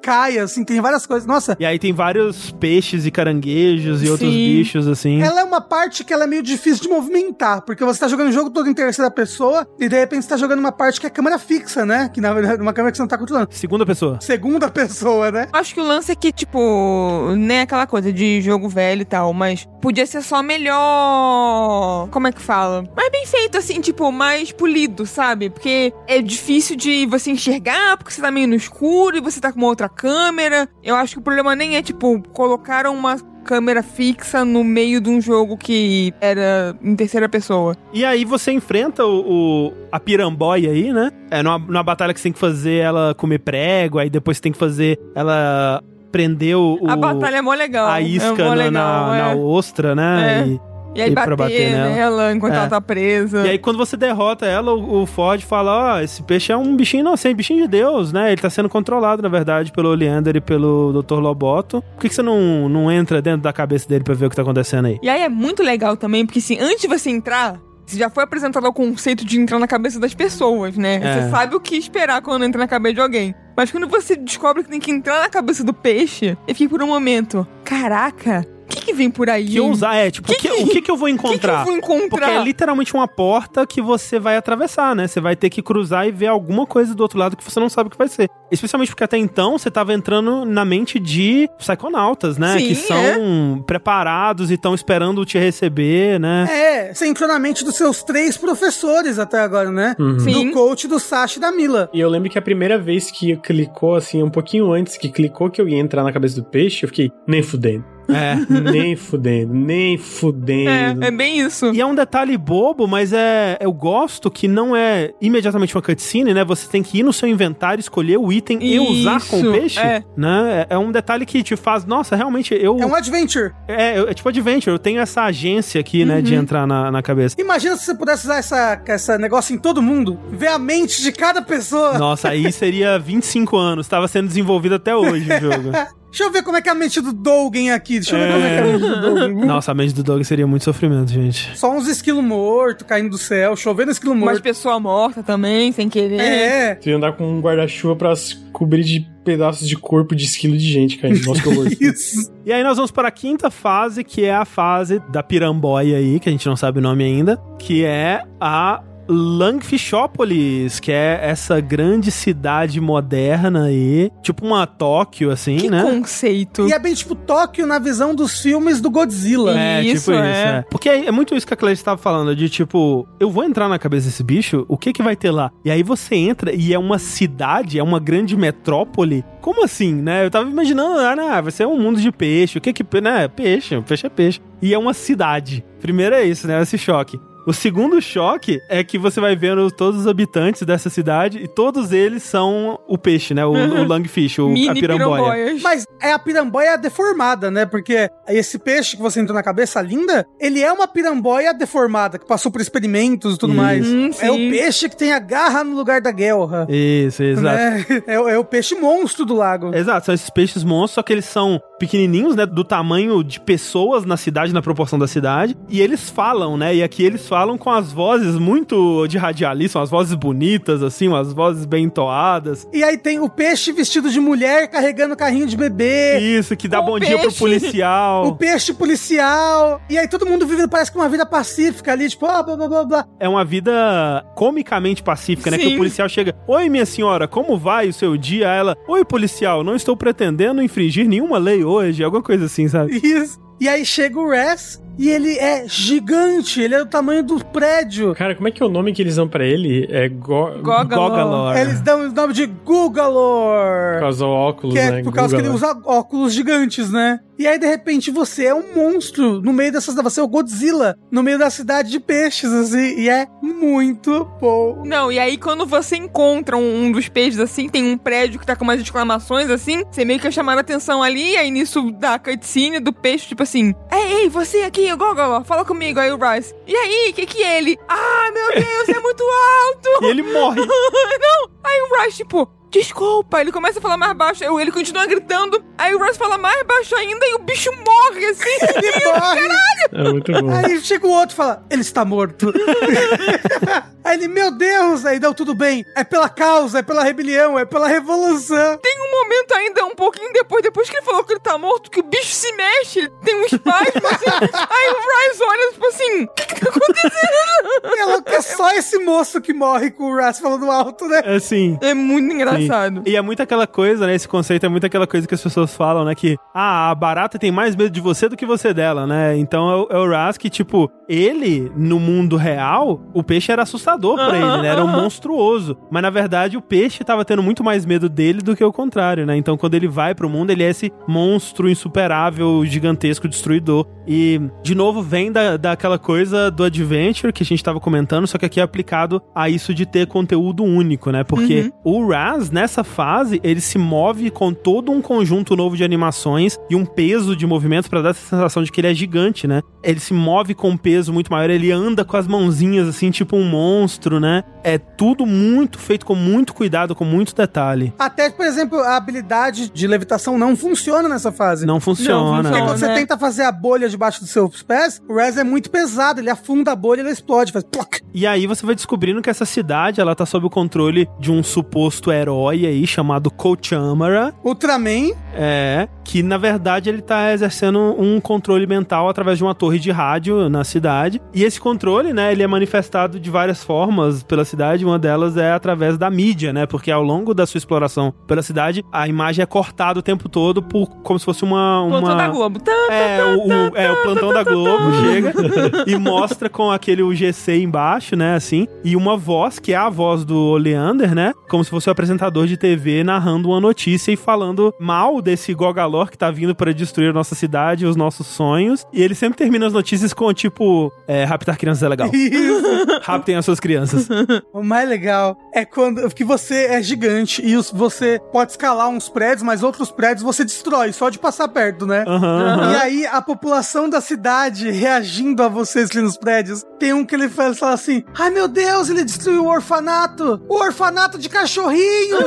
cai, assim, tem várias coisas. Nossa, E aí tem vários peixes e caranguejos e outros Sim. bichos, assim. Ela é uma parte que ela é meio difícil de movimentar, porque você tá jogando o jogo todo em terceira pessoa e de repente você tá jogando uma parte que é câmera fixa, né? Que na verdade é uma câmera que você não tá controlando. Segunda pessoa. Segunda pessoa, né? Acho que o lance é que, tipo, nem é aquela coisa de jogo velho e tal, mas podia ser só melhor. Como é que fala? Mais bem feito, assim, tipo, mais polido, sabe? Porque é difícil de você enxergar, porque você tá meio no escuro e você tá com uma outra câmera. Eu acho que o problema nem é, tipo, colocaram uma câmera fixa no meio de um jogo que era em terceira pessoa. E aí você enfrenta o, o- a piramboia aí, né? É numa, numa batalha que você tem que fazer ela comer prego, aí depois você tem que fazer ela prender o, a batalha é mó legal. a é isca mó na, legal, na, é. na ostra, né? É. E, E aí pra bater, bater nela. nela enquanto É. ela tá presa. e aí quando você derrota ela, o, o Ford fala, ó, esse peixe é um bichinho inocente, bichinho de Deus, né? Ele tá sendo controlado, na verdade, pelo Oleander e pelo Dr. Loboto. Por que, que você não, não entra dentro da cabeça dele pra ver o que tá acontecendo aí? E aí é muito legal também, porque assim, antes de você entrar, você já foi apresentado o conceito de entrar na cabeça das pessoas, né? É. Você sabe o que esperar quando entra na cabeça de alguém. Mas quando você descobre que tem que entrar na cabeça do peixe, eu fiquei por um momento, caraca, que, que vem por aí? Que ousar, é, tipo, Que o que, que- o que, que eu vou O (laughs) que, que encontrar? eu vou encontrar? Porque é literalmente uma porta que você vai atravessar, né? Você vai ter que cruzar e ver alguma coisa do outro lado que você não sabe o que vai ser. Especialmente porque até então você tava entrando na mente de psiconautas, né? Sim, que são preparados e estão esperando te receber, né? É, você entrou na mente dos seus três professores até agora, né? Sim. Do coach, do Sasha e da Mila. E eu lembro que a primeira vez que clicou, assim, um pouquinho antes que clicou que eu ia entrar na cabeça do peixe, eu fiquei, nem fudendo. É. nem fudendo, nem fudendo. É, é bem isso. E é um detalhe bobo, mas é eu gosto que não é imediatamente uma cutscene, né? Você tem que ir no seu inventário, escolher o item e usar com o Isso, peixe, é. né? É, é um detalhe que te faz, nossa, realmente eu É um adventure. é, é tipo adventure, eu tenho essa agência aqui, né, Uhum. de entrar na, na cabeça. Imagina se você pudesse usar essa, essa negócio em todo mundo. Ver a mente de cada pessoa. Nossa, aí seria 25 anos, tava sendo desenvolvido até hoje o jogo. (laughs) Deixa eu ver como é que é a mente do Dogen aqui. Deixa eu ver como é que é a mente do Dogen. (laughs) Nossa, a mente do Doug seria muito sofrimento, gente. Só uns esquilos mortos caindo do céu, chovendo esquilo Umas morto. pessoa morta também, sem querer. É. Tu ia andar com um guarda-chuva pra se cobrir de pedaços de corpo de esquilo de gente caindo. Nossa, que horror. Isso. E aí nós vamos para a quinta fase, que é a fase da piramboia aí, que a gente não sabe o nome ainda, que é a Langfishopolis, que é essa grande cidade moderna aí, tipo uma Tóquio, assim, Que né? conceito. E é bem tipo Tóquio na visão dos filmes do Godzilla. É, Isso, tipo isso, é. é. Porque é, é muito isso que a Clarice estava falando, de tipo, eu vou entrar na cabeça desse bicho, o que que vai ter lá? E aí você entra e é uma cidade, é uma grande metrópole. Como assim, né? Eu tava imaginando, ah, né, vai ser um mundo de peixe, o que que, né, peixe, peixe é peixe. E é uma cidade. Primeiro é isso, né, esse choque. O segundo choque é que você vai vendo todos os habitantes dessa cidade e todos eles são o peixe, né? O, o langfish, o, a Mini piramboia. piramboias. Mas é a piramboia deformada, né? Porque esse peixe que você entrou na cabeça linda, ele é uma piramboia deformada, que passou por experimentos e tudo Isso. mais. Hum, é o peixe que tem a garra no lugar da guelra. Isso, exato. Né? (laughs) É, o- é o peixe monstro do lago. Exato, são esses peixes monstros, só que eles são pequenininhos, né, do tamanho de pessoas na cidade, na proporção da cidade, e eles falam, né, e aqui eles falam com as vozes muito de radialista, são as vozes bonitas, assim, umas vozes bem entoadas. E aí tem o peixe vestido de mulher carregando carrinho de bebê. Isso, que dá O bom dia pro peixe. policial. O peixe policial. E aí todo mundo vive, parece que uma vida pacífica ali, tipo, ah, blá blá blá blá. É uma vida comicamente pacífica, né? Que Sim. o policial chega, oi minha senhora, como vai o seu dia? Ela, oi policial, não estou pretendendo infringir nenhuma lei hoje, alguma coisa assim, sabe? Isso. E aí chega o Res e ele é gigante, ele é do tamanho do prédio. Cara, como é que é o nome que eles dão pra ele? É Go... Gogalor. Gogalor. Eles dão o nome de Gugalor. Por causa do óculos, Que é né? por causa que ele Google. usa óculos gigantes, né? E aí, de repente, você é um monstro no meio dessas. Você é o Godzilla no meio da cidade de peixes, assim. E é muito bom. Não, e aí quando você encontra um, um dos peixes assim, tem um prédio que tá com umas exclamações assim, você meio que é chamando a atenção ali, e aí nisso dá a cutscene do peixe, tipo assim, ei, ei, você aqui, o Gogol, fala comigo, aí o Rice, e aí, que que é ele? Ah, meu (laughs) Deus, é muito alto! E ele morre. (laughs) Não, aí o Rice, tipo, desculpa, ele começa a falar mais baixo, aí ele continua gritando, aí o Rice fala mais baixo ainda, e o bicho morre, assim, (laughs) Ele morre. É muito bom. Aí chega o outro e fala: Ele está morto. (laughs) aí ele, meu Deus, aí não, tudo bem. É pela causa, é pela rebelião, é pela revolução. Tem um momento ainda, um pouquinho depois, depois que ele falou que ele tá morto, que o bicho se mexe, ele tem um espasmo, assim. (laughs) Aí o Rice olha, tipo assim, o que que tá acontecendo? É louco é só esse moço que morre com o Ras falando alto, né? É assim. É muito engraçado. E é muito aquela coisa, né? Esse conceito é muito aquela coisa que as pessoas falam, né? Que ah, a barata tem mais medo de você do que você dela, né? Então é o, é o Raz que, tipo, ele, no mundo real, o peixe era assustador pra Aham, ele, né? Era um aham. monstruoso. Mas na verdade o peixe tava tendo muito mais medo dele do que o contrário, né? Então quando ele vai pro mundo, ele é esse monstro insuperável, gigantesco, destruidor. E, de novo, vem da, daquela coisa do Adventure que a gente tava comentando, só que aqui é aplicado a isso de ter conteúdo único, né? Porque o Raz, nessa fase, ele se move com todo um conjunto novo de animações e um peso de movimentos pra dar essa sensação de que ele é gigante, né? Ele se move com um peso muito maior, ele anda com as mãozinhas assim, tipo um monstro, né? É tudo muito feito com muito cuidado, com muito detalhe. Até, por exemplo, a habilidade de levitação não funciona nessa fase. Não funciona. Porque Não, quando você né? tenta fazer a bolha debaixo dos seus pés, o Res é muito pesado, ele afunda a bolha e ele explode, faz ploc. E aí você vai descobrindo que essa cidade, ela tá sob o controle de um suposto herói aí chamado Kochamara, Ultraman, é, que na verdade ele tá exercendo um controle mental através de uma torre de rádio na cidade. E esse controle, né, ele é manifestado de várias formas pela cidade, uma delas é através da mídia, né? Porque ao longo da sua exploração pela cidade, a imagem é cortada o tempo todo por como se fosse uma uma Plantão da Globo. Tá, é, o, o- é, o plantão da Globo chega (laughs) e mostra com aquele UGC embaixo, né, assim, e uma voz, que é a voz do Oleander, né, como se fosse o apresentador de TV narrando uma notícia e falando mal desse Gogalor que tá vindo pra destruir a nossa cidade e os nossos sonhos, e ele sempre termina as notícias com, tipo, é, raptar crianças é legal. Isso. (laughs) Raptem as suas crianças. (laughs) O mais legal é quando que você é gigante e você pode escalar uns prédios, mas outros prédios você destrói só de passar perto, né? Aham. E aí a população da cidade reagindo a vocês ali nos prédios, tem um que ele fala, assim: "Ai meu Deus, ele destruiu o orfanato! O orfanato de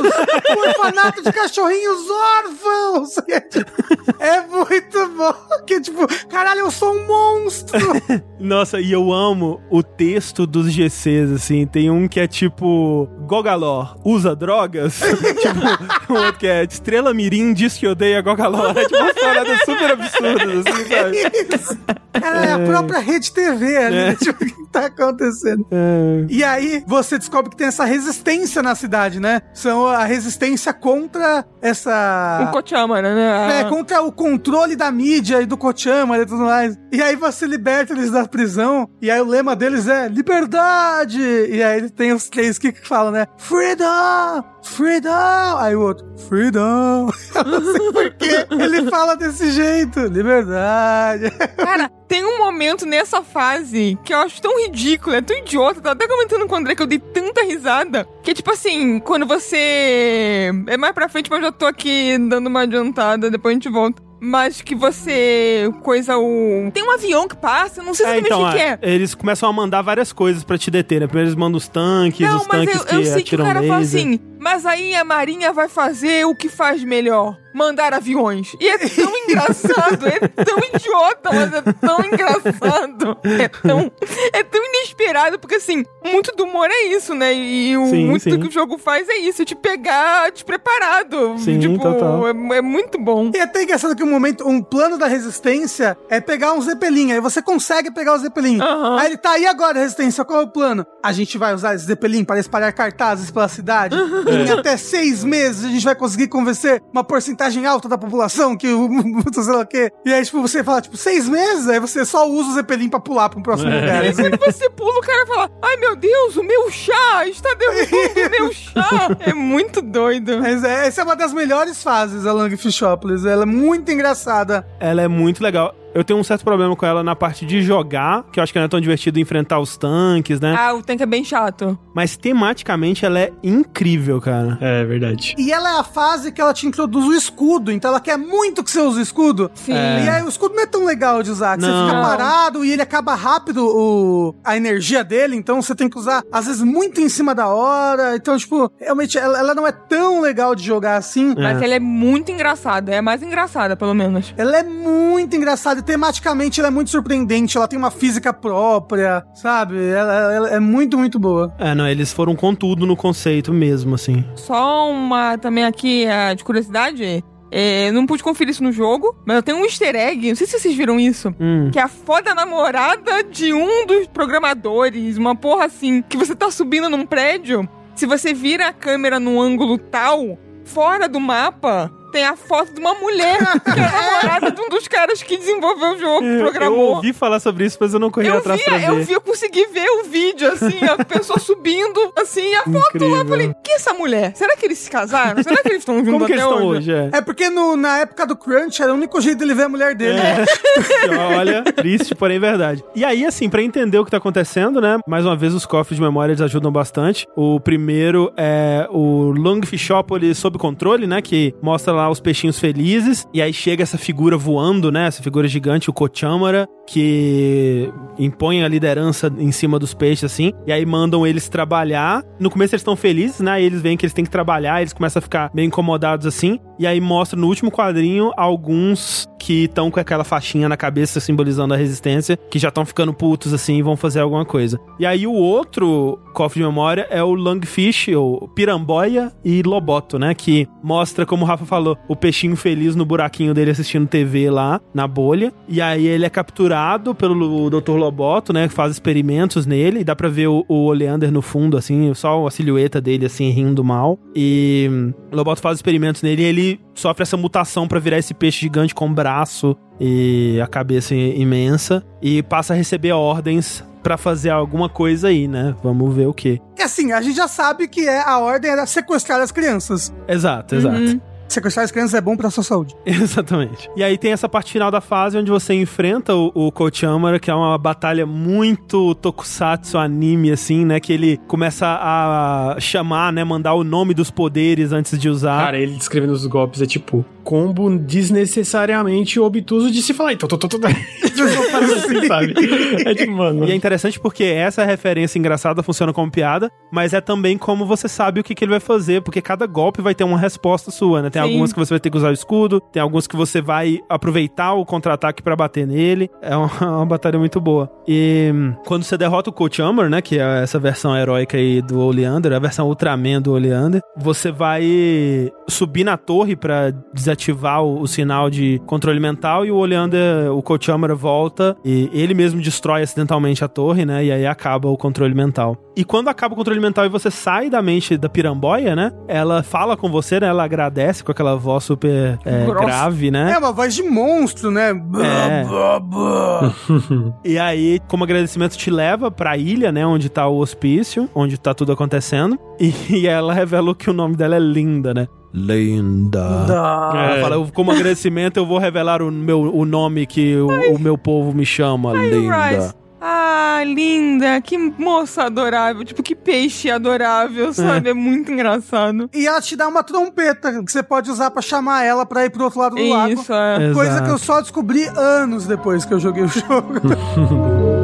cachorrinhos! o orfanato de cachorrinhos órfãos!" (laughs) É muito bom, que tipo, caralho, eu sou um monstro. (laughs) Nossa, e eu amo o texto dos GCs, assim. Tem um que é tipo: Gogalor usa drogas? (laughs) tipo, um outro que é Estrela Mirim diz que odeia Gogalor. É tipo uma paradas super absurdas, assim, sabe? Isso. Cara, é a própria rede TV ali. É. Tipo, o que tá acontecendo? É. E aí, você descobre que tem essa resistência na cidade, né? São a resistência contra essa. O Kochamara, né? É, contra o controle da mídia e do Kochama e tudo mais. E aí você liberta eles da prisão, e aí o lema deles é liberdade! E aí tem os três que falam, né? Freedom! Freedom! Aí o outro, Freedom! (laughs) Eu não sei por que ele fala desse jeito. Liberdade. Cara, tem um momento nessa fase que eu acho tão ridículo, é tão idiota. Tava até comentando com o André que eu dei tanta risada. Que é tipo assim, quando você. É mais pra frente, mas eu já tô aqui dando uma adiantada, depois a gente volta. Mas que você. Coisa o. Tem um avião que passa, não sei É, exatamente então, o que, é. é, eles começam a mandar várias coisas pra te deter, né? Primeiro eles mandam os tanques, Não, os tanques eu, que eu sei que o cara fala laser. assim, mas aí a Marinha vai fazer o que faz melhor. Mandar aviões. E é tão (laughs) engraçado, é tão idiota, mas é tão engraçado. É tão, é tão inesperado, porque assim, muito do humor é isso, né? E o, Sim, muito sim. do que o jogo faz é isso, te pegar despreparado. Sim, tipo, total. É, é muito bom. E é até engraçado que um momento, um plano da resistência é pegar um Zeppelin. Aí você consegue pegar o Zeppelin. Aham. Aí ele tá aí agora, resistência, qual é o plano? A gente vai usar esse Zeppelin para espalhar cartazes pela cidade. (laughs) Em até seis meses a gente vai conseguir convencer uma porcentagem alta da população que (laughs) o sei lá o quê. E aí, tipo, você fala, tipo, seis meses? Aí você só usa o Zeppelin pra pular pro próximo É. lugar. E assim. quando você pula, o cara fala: Ai meu Deus, o meu chá está derrubando o meu chá. (laughs) É muito doido. Mas é, essa é uma das melhores fases da Lang Fishopolis. Ela é muito engraçada. Ela é muito legal. Eu tenho um certo problema com ela na parte de jogar, que eu acho que não é tão divertido enfrentar os tanques, né? Ah, o tanque é bem chato. Mas tematicamente ela é incrível, cara. É verdade. E ela é a fase que ela te introduz o escudo, então ela quer muito que você use o escudo. Sim. É. E aí o escudo não é tão legal de usar, que Não. você fica parado e ele acaba rápido o, a energia dele, então você tem que usar, às vezes, muito em cima da hora. Então, tipo, realmente, ela, ela não é tão legal de jogar assim. Mas ela é muito engraçada. É a mais engraçada, pelo menos. Ela é muito engraçada tematicamente ela é muito surpreendente. Ela tem uma física própria, sabe? Ela, ela é muito, muito boa. É, não, eles foram com tudo no conceito mesmo, assim. Só uma também aqui ah, de curiosidade. É, não pude conferir isso no jogo, mas eu tenho um easter egg, não sei se vocês viram isso. Hum. Que é a foda namorada de um dos programadores, uma porra assim, que você tá subindo num prédio, se você vira a câmera num ângulo tal, fora do mapa, tem a foto de uma mulher, que (laughs) é a namorada de um dos caras que desenvolveu o jogo, Eu programou. ouvi falar sobre isso, mas eu não corri Eu atrás vi, pra ver. eu vi, eu consegui ver o vídeo, assim, a pessoa (laughs) subindo, assim, a foto lá. Incrível. Eu falei, que é essa mulher? Será que eles se casaram? Será que eles estão juntos Como que até eles estão hoje? hoje? É. É porque no- na época do Crunch era o único jeito dele ver a mulher dele. É. (laughs) Olha, triste, porém verdade. E aí, assim, pra entender o que tá acontecendo, né? Mais uma vez, os cofres de memória eles ajudam bastante. O primeiro é o Long Fishopolis sob controle, né? Que mostra lá os peixinhos felizes. E aí chega essa figura voando, né? Essa figura gigante, o Kochamara, que impõe a liderança em cima dos peixes, assim. E aí mandam eles trabalhar. No começo eles estão felizes, né? E eles veem que eles têm que trabalhar, eles começam a ficar meio incomodados assim. E aí mostra no último quadrinho alguns que estão com aquela faixinha na cabeça simbolizando a resistência, que já estão ficando putos assim e vão fazer alguma coisa. E aí o outro cofre de memória é o Lungfish, ou Piramboia e Loboto, né? Que mostra, como o Rafa falou, o peixinho feliz no buraquinho dele assistindo TV lá na bolha. E aí ele é capturado pelo Dr. Loboto, né? Que faz experimentos nele. E dá pra ver o, o Oleander no fundo, assim, só a silhueta dele, assim, rindo mal. E o Loboto faz experimentos nele e ele sofre essa mutação pra virar esse peixe gigante com braço e a cabeça imensa. E passa a receber ordens pra fazer alguma coisa aí, né? Vamos ver o que. E assim, a gente já sabe que é a ordem era sequestrar as crianças. Exato, exato. Uhum. Sequestrar as crianças é bom pra sua saúde. (laughs) Exatamente. E aí tem essa parte final da fase onde você enfrenta o, o Kochamara, que é uma batalha muito tokusatsu anime, assim, né? Que ele começa a chamar, né? Mandar o nome dos poderes antes de usar. Cara, ele descrevendo os golpes é tipo combo desnecessariamente obtuso de se falar. Então, tô, tô, tô, tô. (laughs) assim, (laughs) sabe? É tipo, mano. E é interessante porque essa referência engraçada funciona como piada, mas é também como você sabe o que, que ele vai fazer, porque cada golpe vai ter uma resposta sua, né? Tem Sim. algumas que você vai ter que usar o escudo, tem algumas que você vai aproveitar o contra-ataque pra bater nele. É uma, (laughs) uma batalha muito boa. E hum, quando você derrota o Coach Hammer, né, que é essa versão heróica aí do Oleander, a versão Ultraman do Oleander, você vai subir na torre pra desativar o, o sinal de controle mental e o Oleander, o Coach Hammer volta e ele mesmo destrói acidentalmente a torre, né, e aí acaba o controle mental. E quando acaba o controle mental e você sai da mente da piramboia, né, ela fala com você, né, ela agradece com aquela voz super é, grave, né? É uma voz de monstro, né? É. (laughs) E aí, como agradecimento, te leva pra ilha, né? Onde tá o hospício, onde tá tudo acontecendo. E, (laughs) e ela revela que o nome dela é Linda, né? Linda. Ela fala, "Eu- como agradecimento, eu vou revelar o, meu, o nome que o, o meu povo me chama, Linda. Rice. Ah, linda, que moça adorável, tipo, que peixe adorável, sabe? É, muito engraçado. E ela te dá uma trompeta que você pode usar pra chamar ela pra ir pro outro lado do lago. Isso, é. Exato. Coisa que eu só descobri anos depois que eu joguei o jogo. (laughs)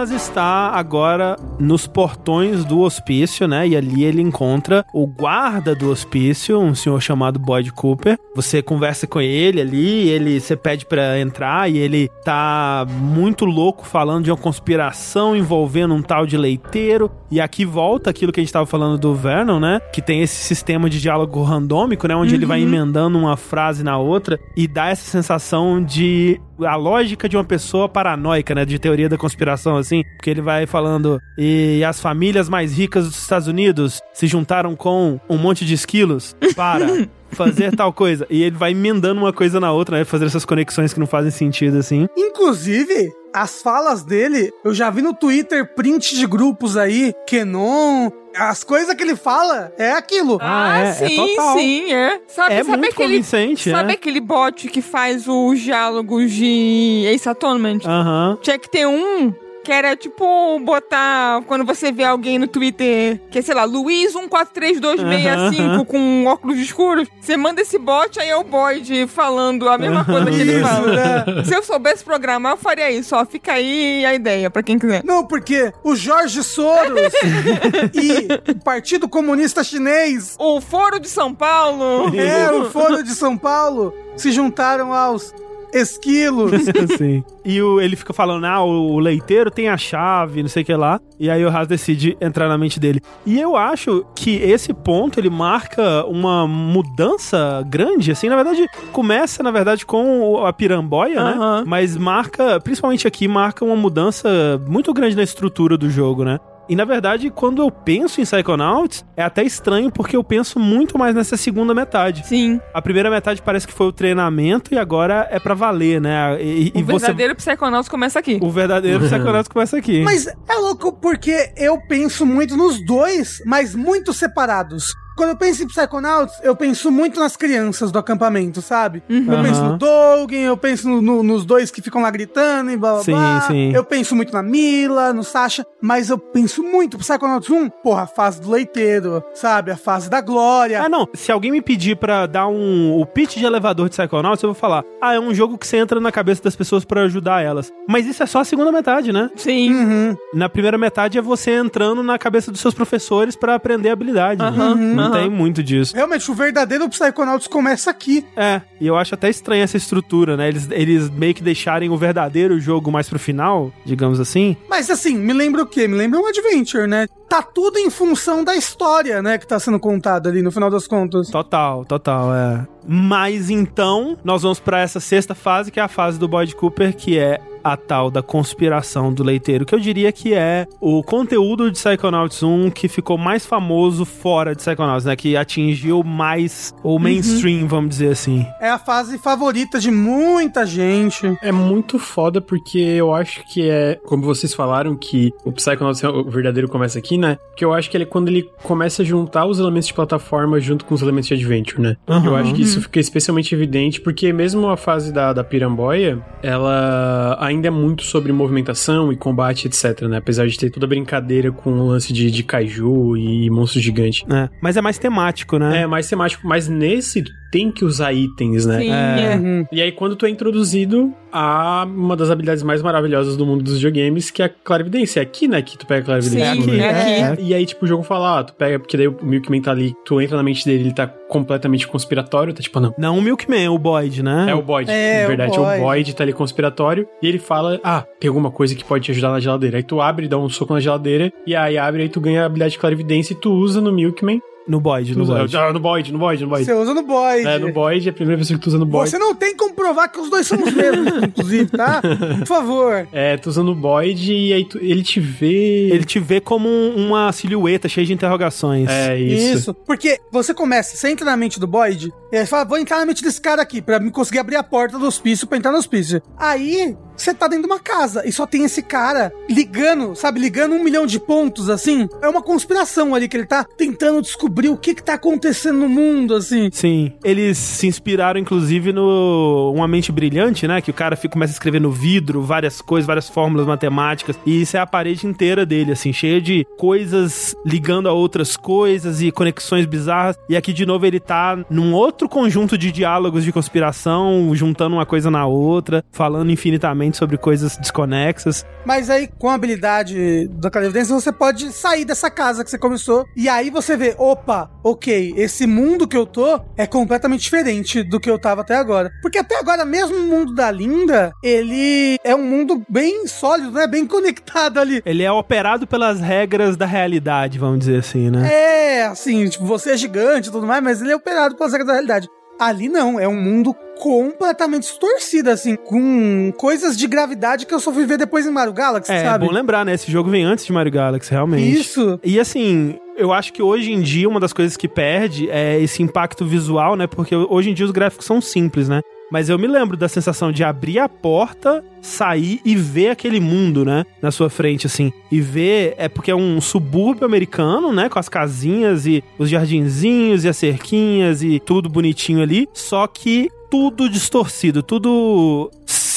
Haas está agora nos portões do hospício, né? E ali ele encontra o guarda do hospício, um senhor chamado Boyd Cooper. Você conversa com ele ali, ele você pede pra entrar e ele tá muito louco falando de uma conspiração envolvendo um tal de leiteiro. E aqui volta aquilo que a gente tava falando do Vernon, né? Que tem esse sistema de diálogo randômico, né? Onde ele vai emendando uma frase na outra e dá essa sensação de a lógica de uma pessoa paranoica, né? De teoria da conspiração, assim. Porque ele vai falando, e as famílias mais ricas dos Estados Unidos se juntaram com um monte de esquilos (laughs) para fazer tal coisa. E ele vai emendando uma coisa na outra, né? Fazer essas conexões que não fazem sentido, assim. Inclusive, as falas dele, eu já vi no Twitter print de grupos aí, Kenon. As coisas que ele fala é aquilo. Ah, é, é sim, total. sim, é. Sabe, É sabe muito aquele, convincente, Sabe é. aquele bot que faz os diálogos de Ace Atonement? Aham. Tinha que ter um que era tipo botar quando você vê alguém no Twitter, que é, sei lá, Luiz 143265 Aham. (laughs) com óculos escuros, você manda esse bot, aí é o Boyd falando a mesma coisa que ele fala. né? (laughs) Se eu soubesse programar, eu faria isso, ó. Fica aí a ideia, pra quem quiser. Não, porque o Jorge Soros (laughs) e o Partido Comunista Chinês, O Foro de São Paulo. é, o Foro de São Paulo, se juntaram aos esquilos. (laughs) Sim. E o, ele fica falando, ah, o leiteiro tem a chave, não sei o que lá. E aí o Haas decide entrar na mente dele. E eu acho que esse ponto, ele marca uma mudança grande, assim. Na verdade, começa, na verdade, com o- a piramboia, né? Aham. Mas marca, principalmente aqui, marca uma mudança muito grande na estrutura do jogo, né? E na verdade, quando eu penso em Psychonauts, é até estranho porque eu penso muito mais nessa segunda metade. Sim. A primeira metade parece que foi o treinamento e agora é pra valer, né? E, e o verdadeiro Psychonauts começa aqui. você. O verdadeiro (laughs) Psychonauts começa aqui. Mas é louco porque eu penso muito nos dois, mas muito separados. Quando eu penso em Psychonauts, eu penso muito nas crianças do acampamento, sabe? Eu Aham. penso no Dogen, eu penso no- no- nos dois que ficam lá gritando e blá blá Sim, blá. sim. Eu penso muito na Mila, no Sasha, mas eu penso muito Psychonauts 1, porra, a fase do leiteiro, sabe? A fase da glória. Ah, não. Se alguém me pedir pra dar um o pitch de elevador de Psychonauts, eu vou falar: "Ah, é um jogo que você entra na cabeça das pessoas pra ajudar elas". Mas isso é só a segunda metade, né? Sim. Uhum. Na primeira metade é você entrando na cabeça dos seus professores pra aprender habilidade. Aham, Não tem muito disso. Realmente, o verdadeiro Psychonauts começa aqui. É, e eu acho até estranha essa estrutura, né? Eles, eles meio que deixarem o verdadeiro jogo mais pro final, digamos assim. Mas assim, me lembra o quê? Me lembra um adventure, né? Tá tudo em função da história, né? Que tá sendo contada ali no final das contas. Total, total, é. Mas então, nós vamos pra essa sexta fase, que é a fase do Boyd Cooper, que é a tal da conspiração do leiteiro, que eu diria que é o conteúdo de Psychonauts 1 que ficou mais famoso fora de Psychonauts, né? Que atingiu mais o mainstream, vamos dizer assim. É a fase favorita de muita gente. É muito foda porque eu acho que é, como vocês falaram, que o Psychonauts, o verdadeiro começa aqui, né? Que eu acho que ele é quando ele começa a juntar os elementos de plataforma junto com os elementos de adventure, né? Uhum. Eu acho que isso fica especialmente evidente porque mesmo a fase da, da Piramboia, ela ainda é muito sobre movimentação e combate, etc, né? Apesar de ter toda a brincadeira com o lance de, de kaiju e monstro gigante. É, mas é mais temático, né? É, mais temático, mas nesse tem que usar itens, né? Sim, É. é. Uhum. E aí, quando tu é introduzido a uma das habilidades mais maravilhosas do mundo dos videogames, que é a clarividência. É aqui, né, que tu pega a clarividência. Sim, né? é aqui. E aí, tipo, o jogo fala, ah, tu pega, porque daí o Milkman tá ali, tu entra na mente dele, ele tá completamente conspiratório, tá tipo, não. Não o Milkman, o Boyd, né? É o Boyd, É, na o verdade, Boyd. o Boyd tá ali conspiratório, e ele fala, ah, tem alguma coisa que pode te ajudar na geladeira. Aí tu abre, dá um soco na geladeira, e aí abre, aí tu ganha a habilidade de clarividência e tu usa no Milkman. No Boyd, no Boyd. Ah, no Boyd, no Boyd, no Boyd. Você usa no Boyd. É, no Boyd, é a primeira vez que tu usa no Boyd. Você não tem como provar que os dois são os mesmos, (laughs) inclusive, tá? Por favor. É, tu usando o Boyd e aí tu- ele te vê. Ele te vê como um- uma silhueta cheia de interrogações. É isso. Isso. Porque você começa, você entra na mente do Boyd, e aí fala, vou entrar na mente desse cara aqui, pra me conseguir abrir a porta do hospício pra entrar no hospício. Aí, você tá dentro de uma casa e só tem esse cara ligando, sabe, ligando um milhão de pontos, assim. É uma conspiração ali que ele tá tentando descobrir o que que tá acontecendo no mundo, assim. Sim. Eles se inspiraram, inclusive, no Uma Mente Brilhante, né? Que o cara fica, começa a escrever no vidro várias coisas, várias fórmulas matemáticas. E isso é a parede inteira dele, assim, cheia de coisas ligando a outras coisas e conexões bizarras. E aqui, de novo, ele tá num outro conjunto de diálogos de conspiração, juntando uma coisa na outra, falando infinitamente sobre coisas desconexas. Mas aí, com a habilidade da clarividência, você pode sair dessa casa que você começou. E aí você vê, opa, ok, esse mundo que eu tô é completamente diferente do que eu tava até agora. Porque até agora, mesmo o mundo da Linda, ele é um mundo bem sólido, né? Bem conectado ali. Ele é operado pelas regras da realidade, vamos dizer assim, né? É, assim, tipo, você é gigante e tudo mais, mas ele é operado pelas regras da realidade. Ali não, é um mundo completamente distorcido, assim, com coisas de gravidade que eu só fui ver depois em Mario Galaxy, É, sabe? bom lembrar, né? Esse jogo vem antes de Mario Galaxy, realmente. Isso. E assim, eu acho que hoje em dia uma das coisas que perde é esse impacto visual, né? Porque hoje em dia os gráficos são simples, né? Mas eu me lembro da sensação de abrir a porta, sair e ver aquele mundo, né? Na sua frente, assim. E ver, é porque é um subúrbio americano, né? Com as casinhas e os jardinzinhos e as cerquinhas e tudo bonitinho ali. Só que tudo distorcido, tudo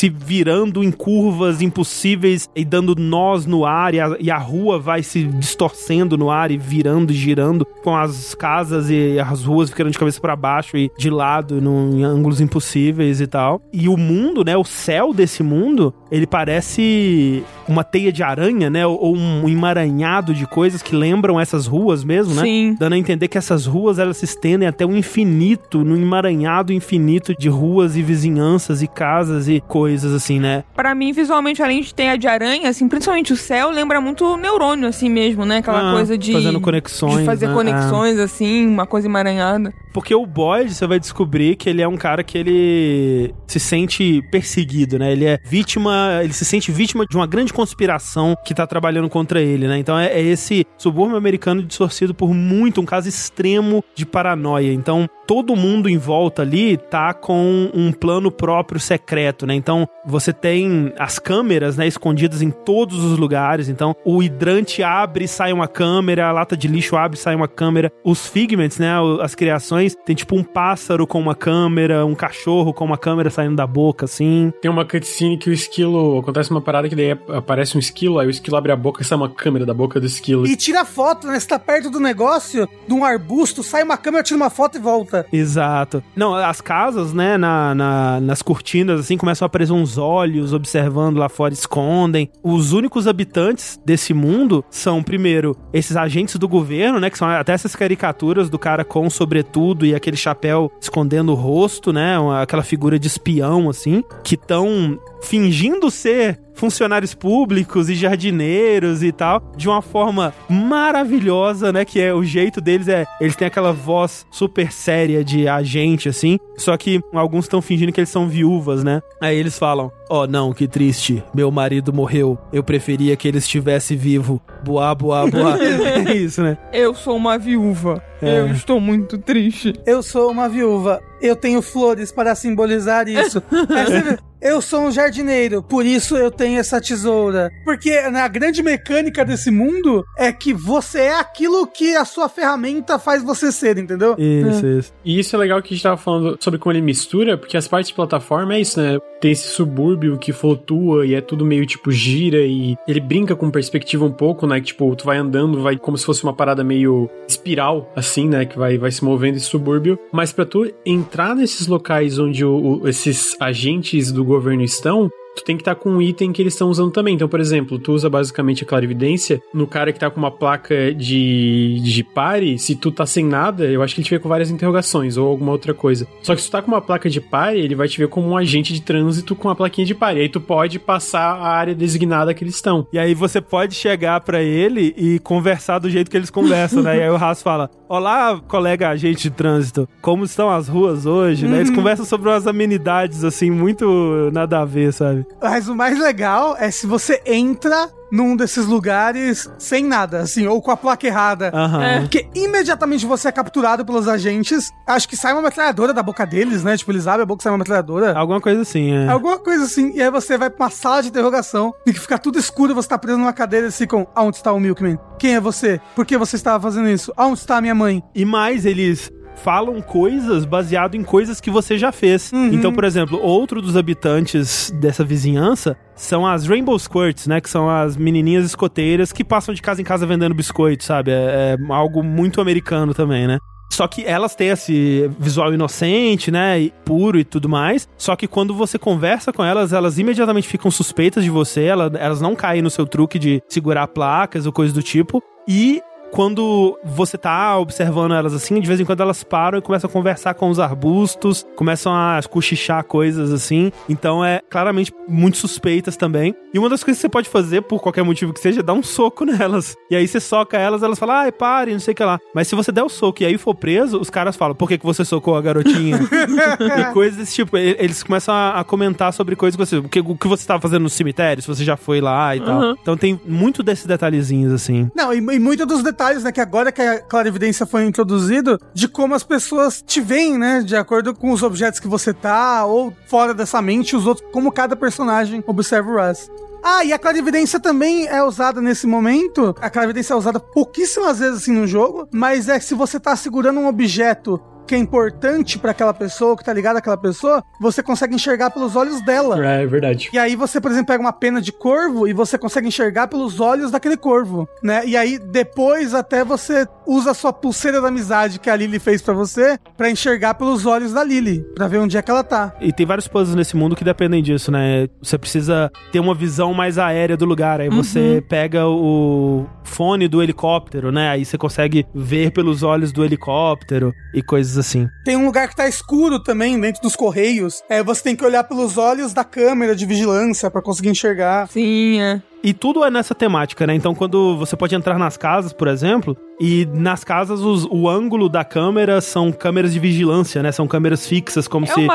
se virando em curvas impossíveis e dando nós no ar, e a, e a rua vai se distorcendo no ar e virando e girando, com as casas e as ruas ficando de cabeça para baixo e de lado, num, em ângulos impossíveis e tal. E o mundo, né, o céu desse mundo, ele parece uma teia de aranha, né, ou, um emaranhado de coisas que lembram essas ruas mesmo, né? Sim. dando a entender que essas ruas elas se estendem até o infinito, no emaranhado infinito de ruas e vizinhanças e casas e coisas assim, né? Pra mim, visualmente, além de ter a de aranha, assim, principalmente o céu, lembra muito neurônio, assim mesmo, né? Aquela Ah, coisa de. fazendo conexões, De fazer né? conexões, assim, uma coisa emaranhada. Porque o Boyd, você vai descobrir que ele é um cara que ele se sente perseguido, né? Ele é vítima, ele se sente vítima de uma grande conspiração que tá trabalhando contra ele, né? Então é, é esse subúrbio americano distorcido por muito, um caso extremo de paranoia. Então todo mundo em volta ali tá com um plano próprio secreto, né? Então você tem as câmeras, né, escondidas em todos os lugares. Então o hidrante abre e sai uma câmera, a lata de lixo abre e sai uma câmera. Os figments, né, as criações, tem tipo um pássaro com uma câmera, um cachorro com uma câmera saindo da boca, assim. Tem uma cutscene que o esquilo. Acontece uma parada que daí aparece um esquilo, aí o esquilo abre a boca e sai uma câmera da boca do esquilo. E tira foto, né? Você tá perto do negócio, de um arbusto, sai uma câmera, tira uma foto e volta. Exato. Não, as casas, né, na, na- nas cortinas, assim, começam a aparecer uns olhos observando lá fora, escondem. Os únicos habitantes desse mundo são, primeiro, esses agentes do governo, né, que são até essas caricaturas do cara com sobretudo e aquele chapéu escondendo o rosto, né, aquela figura de espião, assim, que estão fingindo ser funcionários públicos e jardineiros e tal, de uma forma maravilhosa, né? Que é o jeito deles é. Eles têm aquela voz super séria de agente, assim. Só que alguns estão fingindo que eles são viúvas, né? Aí eles falam: Oh, não, que triste. Meu marido morreu. Eu preferia que ele estivesse vivo. Boa, boa, boa. (laughs) é isso, né? Eu sou uma viúva. É. Eu estou muito triste. Eu sou uma viúva. Eu tenho flores para simbolizar isso. (laughs) Eu sou um jardineiro, por isso eu tenho essa tesoura. Porque a grande mecânica desse mundo é que você é aquilo que a sua ferramenta faz você ser, entendeu? Isso, isso. E isso é legal que a gente tava falando sobre como ele mistura, porque as partes de plataforma é isso, né? Tem esse subúrbio que flutua e é tudo meio tipo gira e ele brinca com perspectiva um pouco, né? Que tipo, tu vai andando, vai como se fosse uma parada meio espiral, assim, né? Que vai, vai se movendo esse subúrbio. Mas pra tu entrar nesses locais onde o- o- esses agentes do governo estão, tu tem que estar com um item que eles estão usando também. Então, por exemplo, tu usa basicamente a clarividência no cara que tá com uma placa de, de pare, se tu tá sem nada, eu acho que ele te vê com várias interrogações ou alguma outra coisa. Só que se tu tá com uma placa de pare, ele vai te ver como um agente de trânsito com uma plaquinha de pare. Aí tu pode passar a área designada que eles estão. E aí você pode chegar pra ele e conversar do jeito que eles conversam, né? E aí o Haas fala: Olá, colega agente de trânsito, como estão as ruas hoje? Né? Eles conversam sobre umas amenidades, assim, muito nada a ver, sabe? Mas o mais legal é se você entra num desses lugares sem nada, assim, ou com a placa errada. Aham. Porque imediatamente você é capturado pelos agentes. Acho que sai uma metralhadora da boca deles, né? Tipo, eles abrem a boca e sai uma metralhadora. Alguma coisa assim, é. Alguma coisa assim. E aí você vai pra uma sala de interrogação e que fica tudo escuro, você tá preso numa cadeira e eles ficam. Aonde está o Milkman? Quem é você? Por que você estava fazendo isso? Aonde está a minha mãe? E mais, eles falam coisas baseado em coisas que você já fez. Uhum. Então, por exemplo, outro dos habitantes dessa vizinhança são as Rainbow Squirts, né? Que são as menininhas escoteiras que passam de casa em casa vendendo biscoito, sabe? É, é algo muito americano também, né? Só que elas têm esse visual inocente, né? E puro e tudo mais. Só que quando você conversa com elas, elas imediatamente ficam suspeitas de você. ela- Elas não caem no seu truque de segurar placas ou coisa do tipo. E quando você tá observando elas assim, de vez em quando elas param e começam a conversar com os arbustos, começam a cochichar coisas assim. Então é claramente muito suspeitas também. E uma das coisas que você pode fazer, por qualquer motivo que seja, é dar um soco (laughs) nelas. E aí você soca elas, elas falam, ai, pare, não sei o que lá. Mas se você der o soco e aí for preso, os caras falam, por que, que você socou a garotinha? (laughs) e coisas desse tipo. Eles começam a, comentar sobre coisas que você. O que, o que você estava fazendo no cemitério, se você já foi lá e tal. Então tem muito desses detalhezinhos assim. Não, e, e muito dos detalhes, né? Que agora que a clarividência foi introduzido, de como as pessoas te veem, né? De acordo com os objetos que você tá, ou fora dessa mente, os outros, como cada personagem observa o Russ. Ah, e a clarividência também é usada nesse momento. A clarividência é usada pouquíssimas vezes assim no jogo, mas é que se você tá segurando um objeto que é importante pra aquela pessoa, que tá ligado àquela pessoa, você consegue enxergar pelos olhos dela. É, é verdade. E aí você, por exemplo, pega uma pena de corvo e você consegue enxergar pelos olhos daquele corvo, né? E aí depois até você usa a sua pulseira da amizade que a Lily fez pra você pra enxergar pelos olhos da Lily, pra ver onde é que ela tá. E tem vários puzzles nesse mundo que dependem disso, né? Você precisa ter uma visão mais aérea do lugar. Aí você pega o fone do helicóptero, né? Aí você consegue ver pelos olhos do helicóptero e coisas assim. Tem um lugar que tá escuro também dentro dos correios. É, você tem que olhar pelos olhos da câmera de vigilância pra conseguir enxergar. Sim, é. E tudo é nessa temática, né? Então, quando você pode entrar nas casas, por exemplo, e nas casas os- o ângulo da câmera são câmeras de vigilância, né? São câmeras fixas, como É se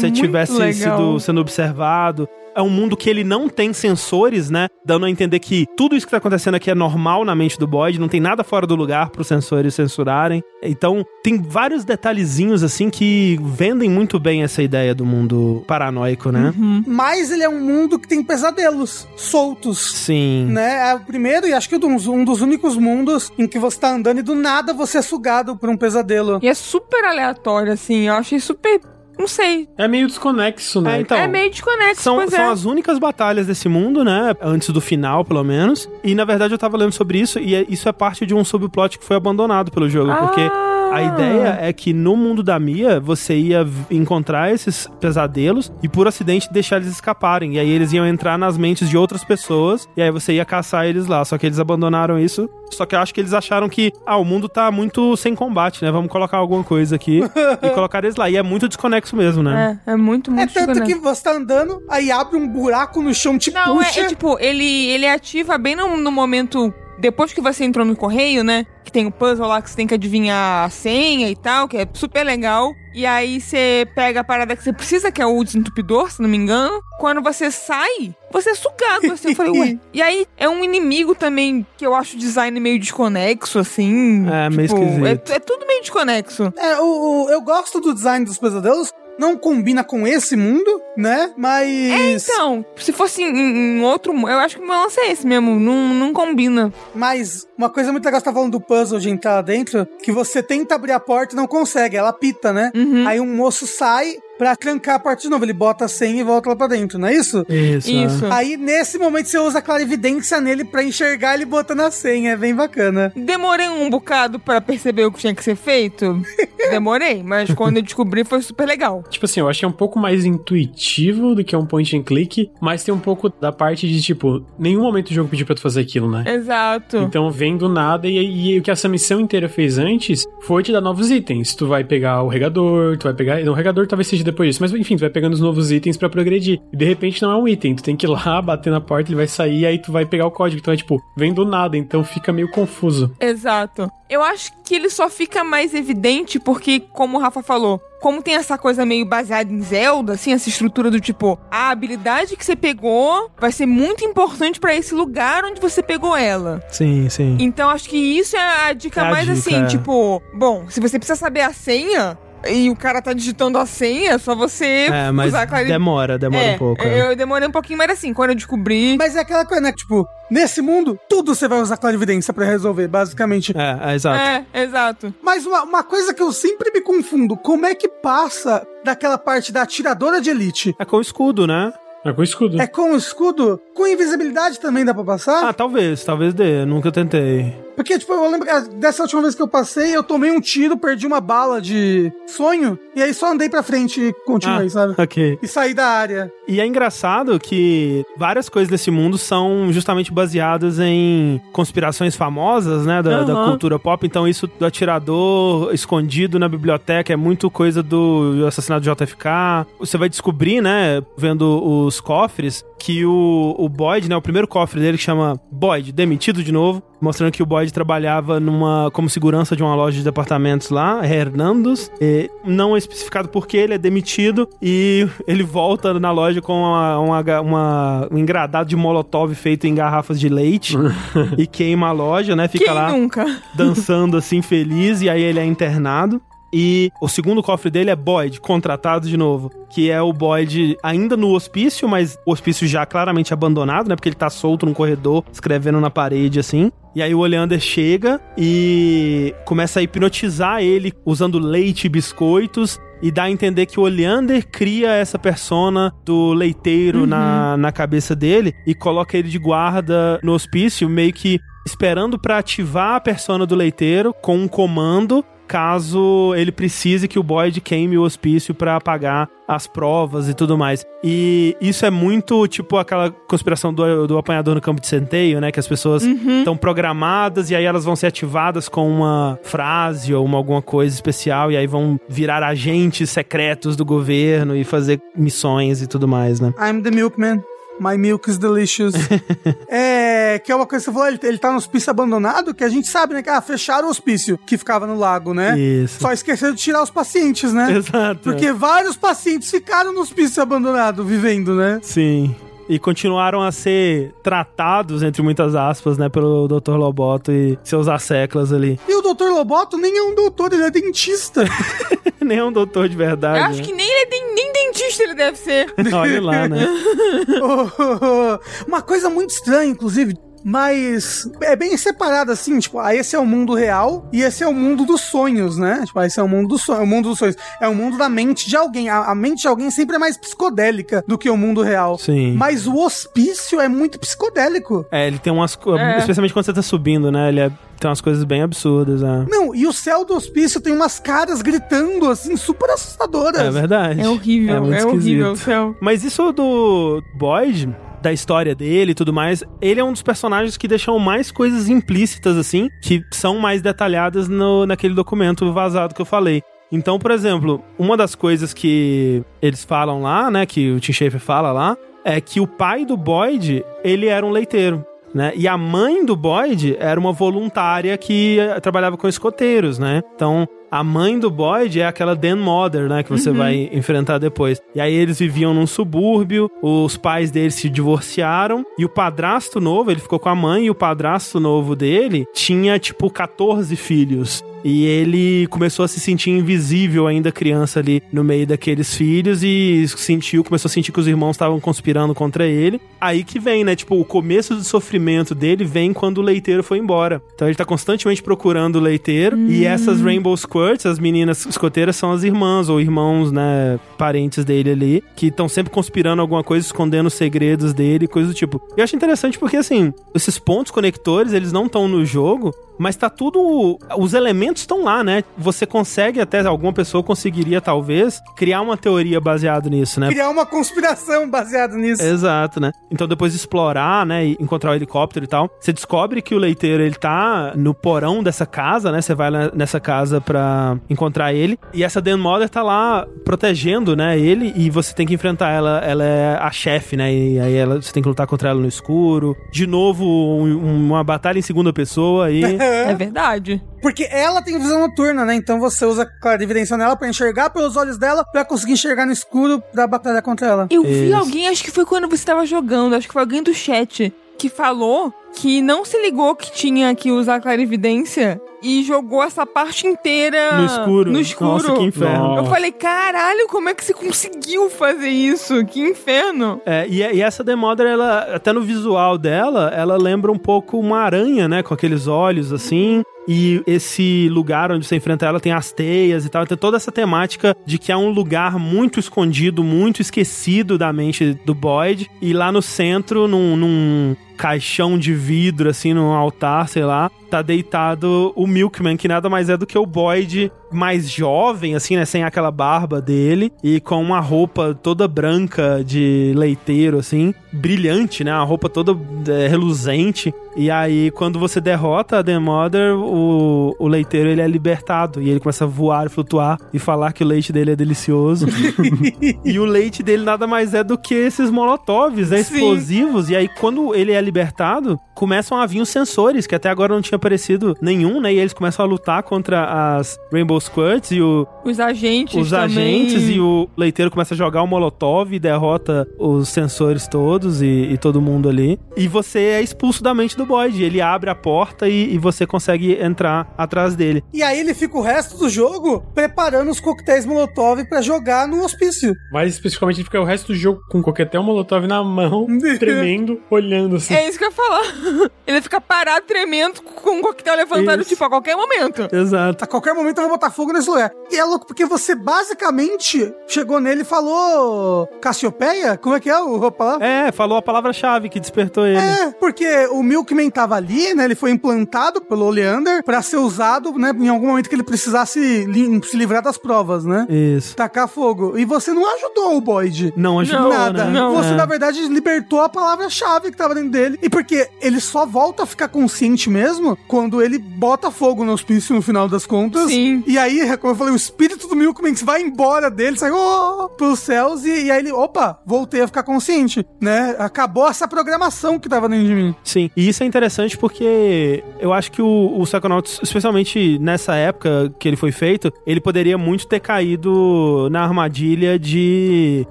você tivesse legal. sido sendo observado. É um mundo que ele não tem sensores, né? Dando a entender que tudo isso que tá acontecendo aqui é normal na mente do Boyd, não tem nada fora do lugar para os sensores censurarem. Então, tem vários detalhezinhos assim que vendem muito bem essa ideia do mundo paranoico, né? Mas ele é um mundo que tem pesadelos soltos. Sim. Né? É o primeiro e acho que um dos, um dos únicos mundos em que você tá andando e do nada você é sugado por um pesadelo. E é super aleatório, assim. Eu achei super. Não sei. É meio desconexo, né? É, então, é meio desconexo, São, são é. as únicas batalhas desse mundo, né? Antes do final, pelo menos. E na verdade eu tava lendo sobre isso, e é- isso é parte de um subplot que foi abandonado pelo jogo. Porque Ah, A ideia é que no mundo da Mia, você ia encontrar esses pesadelos e por acidente deixar eles escaparem. E aí eles iam entrar nas mentes de outras pessoas e aí você ia caçar eles lá. Só que eles abandonaram isso. Só que eu acho que eles acharam que, ah, o mundo tá muito sem combate, né? Vamos colocar alguma coisa aqui (laughs) e colocar eles lá. E é muito desconexo mesmo, né? É, é muito, É muito tanto desconexo. que você tá andando, aí abre um buraco no chão, te Não, é, puxa. é tipo, ele, ele ativa bem no, no momento. Depois que você entrou no correio, né? Que tem o puzzle lá que você tem que adivinhar a senha e tal, que é super legal. E aí você pega a parada que você precisa, que é o desentupidor, se não me engano. Quando você sai, você é sugado, assim. Eu falei, ué. (laughs) E aí é um inimigo também que eu acho o design meio desconexo, assim. É, meio tipo, esquisito. É, é tudo meio desconexo. É, o, o- eu gosto do design dos pesadelos. Não combina com esse mundo, né? Mas. Então, se fosse em, em outro. Eu acho que o meu lance é esse mesmo. Não, não combina. Mas uma coisa muito legal, você tá falando do puzzle de entrar lá dentro, que você tenta abrir a porta e não consegue, ela pita, né? Uhum. Aí um moço sai pra trancar a porta de novo, ele bota a senha e volta lá pra dentro, não é isso? Isso. Isso. Aí nesse momento você usa a clarividência nele pra enxergar ele botando a senha, é bem bacana. Demorei um bocado pra perceber o que tinha que ser feito. (laughs) Demorei, mas quando eu descobri foi super legal. Tipo assim, eu é um pouco mais intuitivo do que um point and click, mas tem um pouco da parte de, tipo, nenhum momento o jogo pediu pra tu fazer aquilo, né? Exato. Então vem do nada e, e o que essa missão inteira fez antes foi te dar novos itens. Tu vai pegar o regador, tu vai pegar. Não, o regador talvez seja depois disso, mas enfim, tu vai pegando os novos itens pra progredir. E de repente não é um item, tu tem que ir lá, (laughs) bater na porta, ele vai sair, aí tu vai pegar o código. Então é tipo, vem do nada, então fica meio confuso. Exato. Eu acho que ele só fica mais evidente porque, como o Rafa falou, como tem essa coisa meio baseada em Zelda, assim, essa estrutura do tipo, a habilidade que você pegou vai ser muito importante pra esse lugar onde você pegou ela. Sim, sim. Então acho que isso é a dica É a mais dica, assim, é. tipo, bom, se você precisa saber a senha e o cara tá digitando a senha, é só você É, mas usar a clari- demora, demora É, um pouco. é. Eu demorei um pouquinho, mas assim, quando eu descobri. Mas é aquela coisa, né? Tipo, nesse mundo, tudo você vai usar clarividência pra resolver, basicamente. É, é, exato. É, exato. Mas uma, uma coisa que eu sempre me confundo, como é que passa daquela parte da atiradora de elite? É com o escudo, né? É com escudo. É com o escudo? Com invisibilidade também dá pra passar? Ah, talvez, talvez dê. Nunca tentei. Porque, tipo, eu lembro que dessa última vez que eu passei, eu tomei um tiro, perdi uma bala de sonho, e aí só andei pra frente e continuei, Ah, sabe? Ok. E saí da área. E é engraçado que várias coisas desse mundo são justamente baseadas em conspirações famosas, né, da, da Aham. cultura pop. Então isso do atirador escondido na biblioteca é muito coisa do assassinato de JFK. Você vai descobrir, né, vendo os cofres, que o, o Boyd, né, o primeiro cofre dele que chama Boyd, demitido de novo, mostrando que o Boyd trabalhava numa como segurança de uma loja de departamentos lá, Hernandos. E não é especificado porque ele é demitido e ele volta na loja com uma, uma- uma- um engradado de molotov feito em garrafas de leite (laughs) e queima a loja, né? Fica Quem lá nunca? dançando assim feliz e aí ele é internado. E o segundo cofre dele é Boyd, contratado de novo. Que é o Boyd ainda no hospício, mas o hospício já claramente abandonado, né? Porque ele tá solto num corredor, escrevendo na parede, assim. E aí o Oleander chega e começa a hipnotizar ele usando leite e biscoitos. E dá a entender que o Oleander cria essa persona do leiteiro na, na cabeça dele e coloca ele de guarda no hospício, meio que esperando pra ativar a persona do leiteiro com um comando caso ele precise que o Boyd queime o hospício pra apagar as provas e tudo mais. E isso é muito tipo aquela conspiração do, do apanhador no campo de centeio, né? Que as pessoas estão programadas e aí elas vão ser ativadas com uma frase ou uma, alguma coisa especial e aí vão virar agentes secretos do governo e fazer missões e tudo mais, né? I'm the milkman. My milk is delicious. (laughs) é, que é uma coisa que você falou, ele, ele tá no hospício abandonado, que a gente sabe, né? Que ah, fecharam o hospício que ficava no lago, né? Isso. Só esqueceram de tirar os pacientes, né? Exato. Porque vários pacientes ficaram no hospício abandonado, vivendo, né? Sim. E continuaram a ser tratados, entre muitas aspas, né, pelo Dr. Loboto e seus asseclas ali. E o Dr. Loboto nem é um doutor, ele é dentista. (laughs) Nem é um doutor de verdade. Eu acho né? que nem, ele é nem dentista ele deve ser. (laughs) Olha lá, né? (laughs) Oh, Uma coisa muito estranha, inclusive, mas é bem separado assim, tipo, ah, esse é o mundo real e esse é o mundo dos sonhos, né? Tipo, ah, esse é o mundo dos sonhos, é o mundo dos sonhos. É o mundo da mente de alguém. A, a mente de alguém sempre é mais psicodélica do que o mundo real. Sim. Mas o hospício é muito psicodélico. É, ele tem umas. É. Especialmente quando você tá subindo, né? Ele é- tem umas coisas bem absurdas, né? Não, e o céu do hospício tem umas caras gritando, assim, super assustadoras. É verdade. É horrível, É é, horrível o céu. Mas isso do Boyd, da história dele e tudo mais, ele é um dos personagens que deixam mais coisas implícitas, assim, que são mais detalhadas no, naquele documento vazado que eu falei. Então, por exemplo, uma das coisas que eles falam lá, né, que o Tim Schafer fala lá, é que o pai do Boyd, ele era um leiteiro. Né? E a mãe do Boyd era uma voluntária que eh, trabalhava com escoteiros, né? Então, a mãe do Boyd é aquela Dan Mother, né? Que você vai enfrentar depois. E aí eles viviam num subúrbio, os pais deles se divorciaram, e o padrasto novo, ele ficou com a mãe, e o padrasto novo dele tinha, tipo, 14 filhos. E ele começou a se sentir invisível ainda criança ali no meio daqueles filhos e sentiu, começou a sentir que os irmãos estavam conspirando contra ele. Aí que vem, né? Tipo, o começo do sofrimento dele vem quando o leiteiro foi embora. Então ele tá constantemente procurando o leiteiro e essas Rainbow Squirts, as meninas escoteiras são as irmãs ou irmãos, né, parentes dele ali, que estão sempre conspirando alguma coisa, escondendo os segredos dele, coisa do tipo. Eu acho interessante porque assim, esses pontos conectores, eles não estão no jogo, mas tá tudo. Os elementos estão lá, né? Você consegue, até alguma pessoa conseguiria, talvez, criar uma teoria baseada nisso, né? Criar uma conspiração baseada nisso. Exato, né? Então depois de explorar, né, e encontrar o helicóptero e tal, você descobre que o leiteiro ele tá no porão dessa casa, né? Você vai nessa casa pra encontrar ele e essa Dan Mother tá lá protegendo, né, ele e você tem que enfrentar ela, ela é a chefe, né? E aí ela, você tem que lutar contra ela no escuro. De novo, um- uma batalha em segunda pessoa e (laughs) É verdade. Porque ela tem visão noturna, né? Então você usa a clarividência nela pra enxergar pelos olhos dela pra conseguir enxergar no escuro pra batalhar contra ela. Eu vi Isso. alguém, acho que foi quando você tava jogando, acho que foi alguém do chat, que falou que não se ligou que tinha que usar clarividência e jogou essa parte inteira no escuro. No escuro. Nossa, que inferno. Nossa. Eu falei, caralho, como é que você conseguiu fazer isso? Que inferno. É, e, e essa The Mother, ela, até no visual dela, ela lembra um pouco uma aranha, né? Com aqueles olhos assim. E esse lugar onde você enfrenta ela tem as teias e tal. Tem toda essa temática de que é um lugar muito escondido, muito esquecido da mente do Boyd. E lá no centro, num, num caixão de vidro, assim, num altar, sei lá, tá deitado o Milkman, que nada mais é do que o Boyd mais jovem, assim, né? Sem aquela barba dele e com uma roupa toda branca de leiteiro, assim, brilhante, né? Uma roupa toda é, reluzente. E aí, quando você derrota a The Mother, o, o leiteiro ele é libertado e ele começa a voar e flutuar e falar que o leite dele é delicioso. (laughs) e o leite dele nada mais é do que esses molotovs, né? Sim. Explosivos. E aí, quando ele é libertado, começam a vir os sensores, que até agora não tinha aparecido nenhum, né? E eles começam a lutar contra as Rainbow Squirts e o, Os agentes os também. agentes e o leiteiro começa a jogar o molotov e derrota os sensores todos e, e todo mundo ali. E você é expulso da mente do Boyd. Ele abre a porta e, e você consegue entrar atrás dele. E aí ele fica o resto do jogo preparando os coquetéis Molotov pra jogar no hospício. Mais especificamente, ele fica o resto do jogo com coquetel molotov na mão, (laughs) tremendo, olhando assim. É isso que eu ia falar. (laughs) Ele fica parado, tremendo, com um coquetel levantado, Isso. tipo, a qualquer momento. Exato. A qualquer momento eu vou botar fogo nesse lugar. E é louco porque você basicamente chegou nele e falou Cassiopeia? Como é que é o a palavra? É, falou a palavra-chave que despertou ele. É, porque o Milkman tava ali, né? Ele foi implantado pelo Oleander pra ser usado, né? Em algum momento que ele precisasse li- se livrar das provas, né? Isso. Tacar fogo. E você não ajudou o Boyd. Não ajudou, Não, Nada. né? não. Você, É. na verdade, libertou a palavra-chave que tava dentro dele. E porque ele só volta a ficar consciente mesmo quando ele bota fogo no hospício no final das contas. Sim. E aí, como eu falei, o espírito do Milkman vai embora dele, sai oh, pros céus. E, e aí ele, opa, voltei a ficar consciente, né? Acabou essa programação que tava dentro de mim. Sim, e isso é interessante porque eu acho que o, o Psychonauts, especialmente nessa época que ele foi feito, ele poderia muito ter caído na armadilha de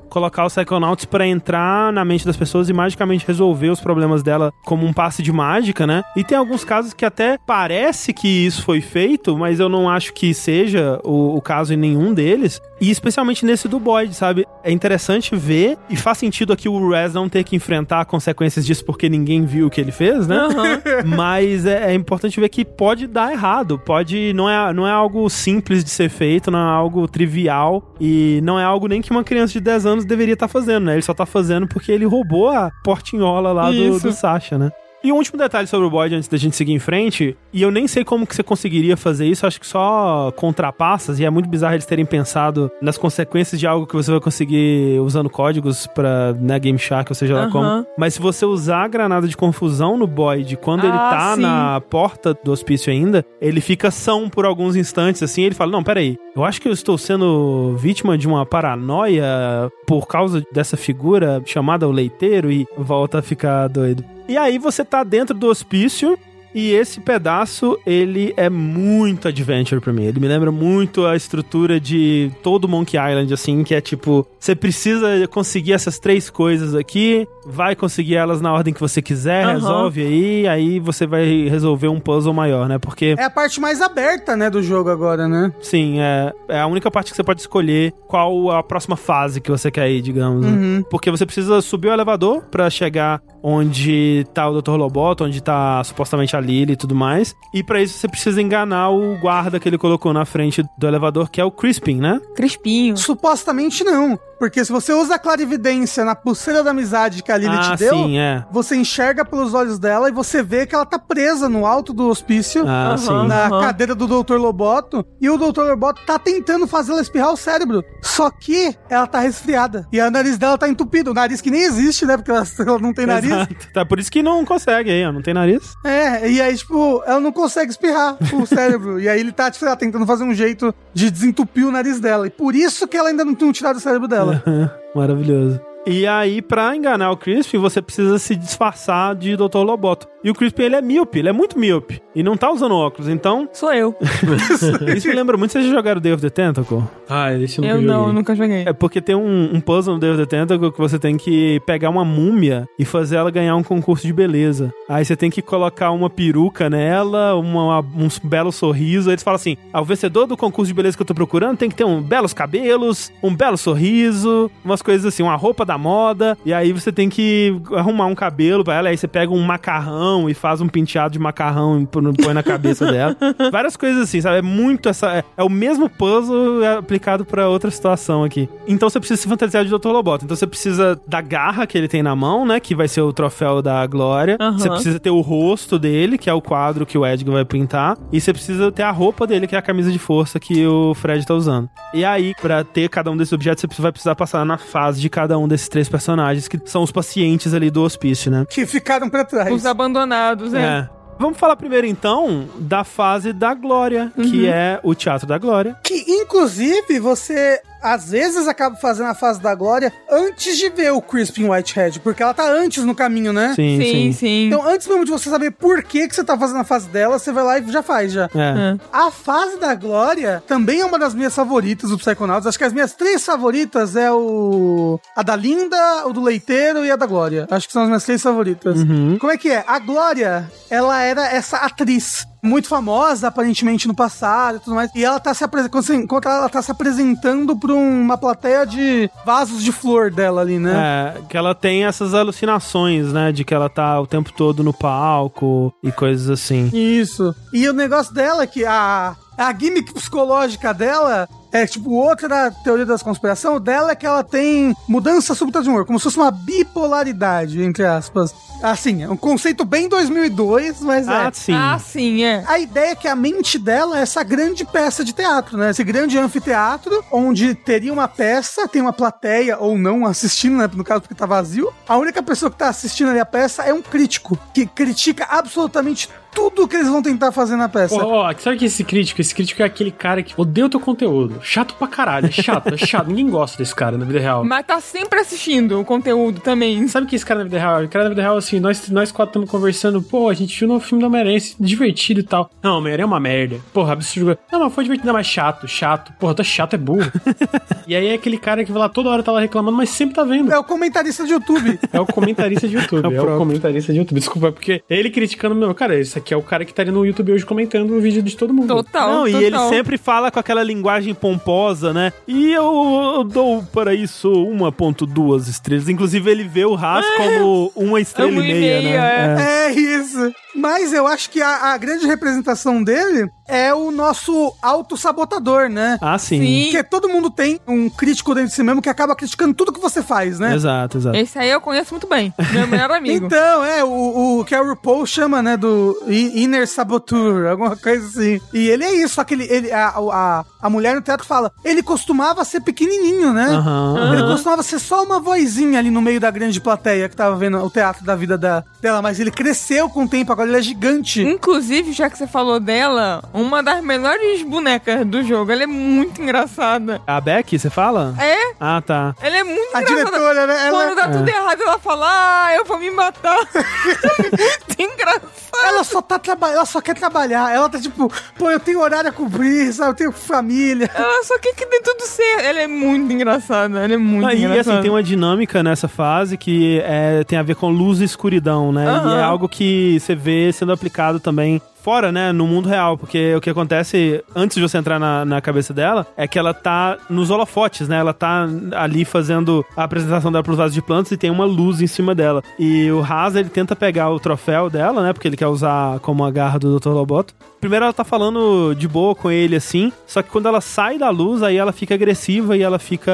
colocar os Psychonauts pra entrar na mente das pessoas e magicamente resolver os problemas problemas dela como um passe de mágica, né? E tem alguns casos que até parece que isso foi feito, mas eu não acho que seja o, o caso em nenhum deles. E especialmente nesse do Boyd, sabe? É interessante ver e faz sentido aqui o Rez não ter que enfrentar consequências disso porque ninguém viu o que ele fez, né? Aham. (laughs) Mas é, é importante ver que pode dar errado, pode não é, não é algo simples de ser feito, não é algo trivial e não é algo nem que uma criança de 10 anos deveria estar fazendo, né? Ele só tá fazendo porque ele roubou a portinhola lá do, Isso. Sasha, né? E um último detalhe sobre o Boyd antes da gente seguir em frente, e eu nem sei como que você conseguiria fazer isso, acho que só contrapassas, e é muito bizarro eles terem pensado nas consequências de algo que você vai conseguir usando códigos pra né, Game Shark, ou seja lá como. Mas se você usar a granada de confusão no Boyd, quando ele Ah, tá sim. na porta do hospício ainda, ele fica são por alguns instantes, assim, ele fala, não, peraí, eu acho que eu estou sendo vítima de uma paranoia por causa dessa figura chamada o leiteiro, e volta a ficar doido. E aí você tá dentro do hospício e esse pedaço, ele é muito adventure pra mim. Ele me lembra muito a estrutura de todo Monkey Island, assim, que é tipo, você precisa conseguir essas três coisas aqui, vai conseguir elas na ordem que você quiser, Aham. resolve aí, aí você vai resolver um puzzle maior, né? Porque, É a parte mais aberta, né, do jogo agora, né? sim, é, é a única parte que você pode escolher qual a próxima fase que você quer ir, digamos. né? Uhum. Porque você precisa subir o elevador pra chegar onde tá o Dr. Loboto, onde tá supostamente a Lily e tudo mais. E pra isso você precisa enganar o guarda que ele colocou na frente do elevador, que é o Crispin, né? Crispinho. Supostamente não. Porque se você usa a clarividência na pulseira da amizade que a Lily ah, te deu, sim, é. você enxerga pelos olhos dela e você vê que ela tá presa no alto do hospício. Ah. Na cadeira do Dr. Loboto, e o Dr. Loboto tá tentando fazer ela espirrar o cérebro. Só que ela tá resfriada. E o nariz dela tá entupido. O nariz que nem existe, né? Porque ela, (laughs) ela não tem nariz. Exato. Tá, por isso que não consegue aí, ó. Não tem nariz. É, e aí, tipo, ela não consegue espirrar o (laughs) cérebro. e aí ele tá, tipo, tentando fazer um jeito de desentupir o nariz dela. E por isso que ela ainda não tem tirado o cérebro dela. (laughs) Maravilhoso. E aí, pra enganar o Crispin, você precisa se disfarçar de Dr. Loboto. E o Crispin, ele é míope, ele é muito míope. E não tá usando óculos, então... Sou eu. (laughs) Isso me lembra muito, vocês já jogaram Day of the Tentacle? Ah, esse eu nunca Eu joguei. não, nunca joguei. É porque tem um, um puzzle no Day of the Tentacle que você tem que pegar uma múmia e fazer ela ganhar um concurso de beleza. Aí você tem que colocar uma peruca nela, uma, um belo sorriso. Aí eles falam assim: ah, o vencedor do concurso de beleza que eu tô procurando tem que ter um belos cabelos, um belo sorriso, umas coisas assim, uma roupa da moda. E aí você tem que arrumar um cabelo pra ela. Aí você pega um macarrão e faz um penteado de macarrão e põe na cabeça dela. (laughs) Várias coisas assim, sabe? É muito essa. É, é o mesmo puzzle aplicado pra outra situação aqui. Então você precisa se fantasiar de Dr. Loboto. Então você precisa da garra que ele tem na mão, né? Que vai ser o troféu da glória. Aham. Você precisa ter o rosto dele, que é o quadro que o Edgar vai pintar. E você precisa ter a roupa dele, que é a camisa de força que o Fred tá usando. E aí, pra ter cada um desses objetos, você vai precisar passar na fase de cada um desses três personagens, que são os pacientes ali do hospício, né? Que ficaram pra trás. Os abandonados, é. É. Vamos falar primeiro então da fase da glória, que é o Teatro da Glória. Que, inclusive, você às vezes acaba fazendo a fase da glória antes de ver o Crispin Whitehead, porque ela tá antes no caminho, né? Sim, Sim, sim. sim. Então, antes mesmo de você saber por que, que você tá fazendo a fase dela, você vai lá e já faz, já. É. É. A fase da Glória também é uma das minhas favoritas do Psychonauts. Acho que as minhas três favoritas é o. A da Linda, o do Leiteiro e a da Glória. Acho que são as minhas três favoritas. Uhum. Como é que é? A Glória, ela era essa atriz muito famosa, aparentemente, no passado e tudo mais. E ela tá se apresentando. Quando ela tá se apresentando pra uma plateia de vasos de flor dela ali, né? É, que ela tem essas alucinações, né? De que ela tá o tempo todo no palco e coisas assim. Isso. E o negócio dela é que a, a gimmick psicológica dela é tipo outra teoria das conspiração dela é que ela tem mudança súbita de humor, como se fosse uma bipolaridade, entre aspas. Assim, é um conceito bem 2002, mas Ah, é. sim. Ah, sim, é. A ideia é que a mente dela é essa grande peça de teatro, né? Esse grande anfiteatro, onde teria uma peça, tem uma plateia ou não assistindo, né? No caso, porque tá vazio. A única pessoa que tá assistindo ali a peça é um crítico, que critica absolutamente tudo que eles vão tentar fazer na peça. Ó, ó, sabe que esse crítico? Esse crítico é aquele cara que odeia o teu conteúdo. Chato pra caralho. É chato, é chato. Ninguém gosta desse cara na vida real. Mas tá sempre assistindo o conteúdo também. Sabe que esse cara na vida real? O cara na vida real, assim, nós, nós quatro estamos conversando, pô, a gente viu no filme do Homem-Aranha, divertido e tal. Não, Homem-Aranha é uma merda. Porra, absurdo. Não, mas foi divertido, não, mas chato, chato. Porra, tá chato, é burro. (laughs) e aí é aquele cara que vai lá toda hora tá lá reclamando, mas sempre tá vendo. É o comentarista de YouTube. É o comentarista de YouTube. (laughs) É o é o comentarista de YouTube. Desculpa, porque ele criticando. Não, cara, esse aqui é o cara que estaria no YouTube hoje comentando o vídeo de todo mundo. Total. Não, total. e ele sempre fala com aquela linguagem pomposa, né? E eu, eu dou para isso 1.2 estrelas. Inclusive, ele vê o Haas como uma estrela Uma e e meia, meia, né? É isso. Mas eu acho que a, a grande representação dele é o nosso autossabotador, né? Ah, sim. Sim. Porque todo mundo tem um crítico dentro de si mesmo que acaba criticando tudo que você faz, né? Exato, exato. Esse aí eu conheço muito bem. Meu melhor (laughs) amigo. Então, é, o, o que a RuPaul chama, né, do Inner Saboteur, alguma coisa assim. E ele é isso, só que ele, ele a, a, a mulher no teatro fala, ele costumava ser pequenininho, né? Aham, Ele costumava ser só uma vozinha ali no meio da grande plateia que tava vendo o teatro da vida da, dela, mas ele cresceu com o tempo, agora ele é gigante. Inclusive, já que você falou dela, uma das melhores bonecas do jogo. Ela é muito engraçada. A Beck, você fala? É, Ah, tá. ela é muito A engraçada. diretora, né? Ela, Quando dá tudo errado, ela fala, ah, eu vou me matar. (laughs) engraçado. ela só tá trabalhando, ela só quer trabalhar. Ela tá tipo, pô, eu tenho horário a cumprir, sabe? Eu tenho família. (laughs) Ela só quer que dê tudo certo. Ela é muito engraçada. Ela é muito Ah, e engraçada. assim, tem uma dinâmica nessa fase que é, tem a ver com luz e escuridão, né? E Aham. é algo que você vê sendo aplicado também fora, né, no mundo real, porque o que acontece antes de você entrar na, na cabeça dela é que ela tá nos holofotes, né? Ela tá ali fazendo a apresentação dela pros vasos de plantas e tem uma luz em cima dela. E o Haas, ele tenta pegar o troféu dela, né? Porque ele quer usar como a garra do Dr. Loboto. Primeiro ela tá falando de boa com ele, assim, só que quando ela sai da luz, aí ela fica agressiva e ela fica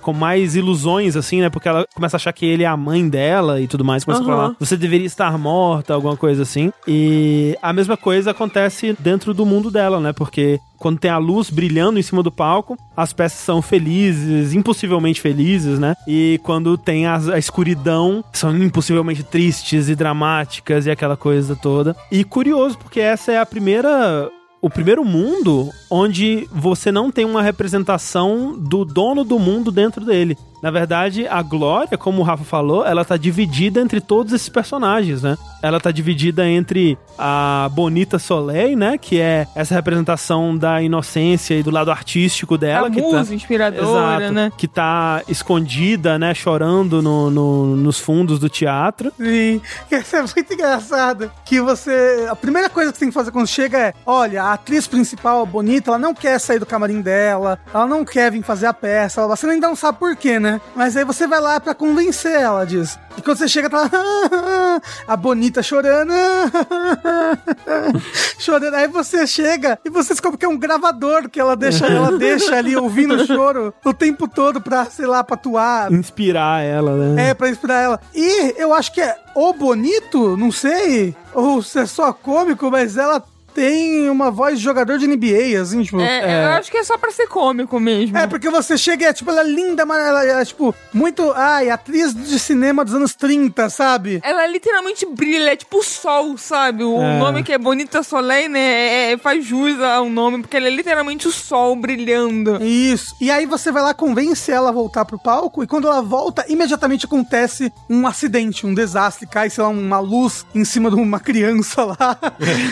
com mais ilusões, assim, né? Porque ela começa a achar que ele é a mãe dela e tudo mais. Começa a Aham. falar, você deveria estar morta, alguma coisa assim. E a mesma coisa acontece dentro do mundo dela, né? Porque quando tem a luz brilhando em cima do palco, as peças são felizes, impossivelmente felizes, né? E quando tem a, a escuridão, são impossivelmente tristes e dramáticas e aquela coisa toda. E curioso, porque essa é a primeira. O primeiro mundo onde você não tem uma representação do dono do mundo dentro dele. Na verdade, a Glória, como o Rafa falou, ela tá dividida entre todos esses personagens, né? Ela tá dividida entre a Bonita Soleil, né? Que é essa representação da inocência e do lado artístico dela. a que musa tá... inspiradora, Exato, né? que tá escondida, né, chorando no, no- nos fundos do teatro. Sim, isso é muito engraçado. Que você. A primeira coisa que você tem que fazer quando chega é: olha, a atriz principal, a bonita, ela não quer sair do camarim dela, ela não quer vir fazer a peça, ela- você ainda não sabe por quê, né? Mas aí você vai lá pra convencer ela disso. E quando você chega, tá lá, (laughs) a bonita chorando, (laughs) chorando. Aí você chega e você descobre que é um gravador que ela deixa, ela (laughs) deixa ali ouvindo o choro o tempo todo pra, sei lá, pra atuar. Inspirar ela, né? É, pra inspirar ela. E eu acho que é o bonito, não sei, ou se é só cômico, mas ela tem uma voz de jogador de NBA, assim, tipo. É, Eu acho que é só pra ser cômico mesmo. É, porque você chega e é, tipo, ela é linda, mas ela é, tipo, muito, ai, atriz de cinema dos anos 30, sabe? Ela literalmente brilha, é tipo o sol, sabe? O É. nome que é Bonita Soleil, né? é- é- faz jus ao nome, porque ela é literalmente o sol brilhando. Isso. E aí você vai lá, convence ela a voltar pro palco, e quando ela volta, imediatamente acontece um acidente, um desastre, cai, sei lá, uma luz em cima de uma (laughs) criança lá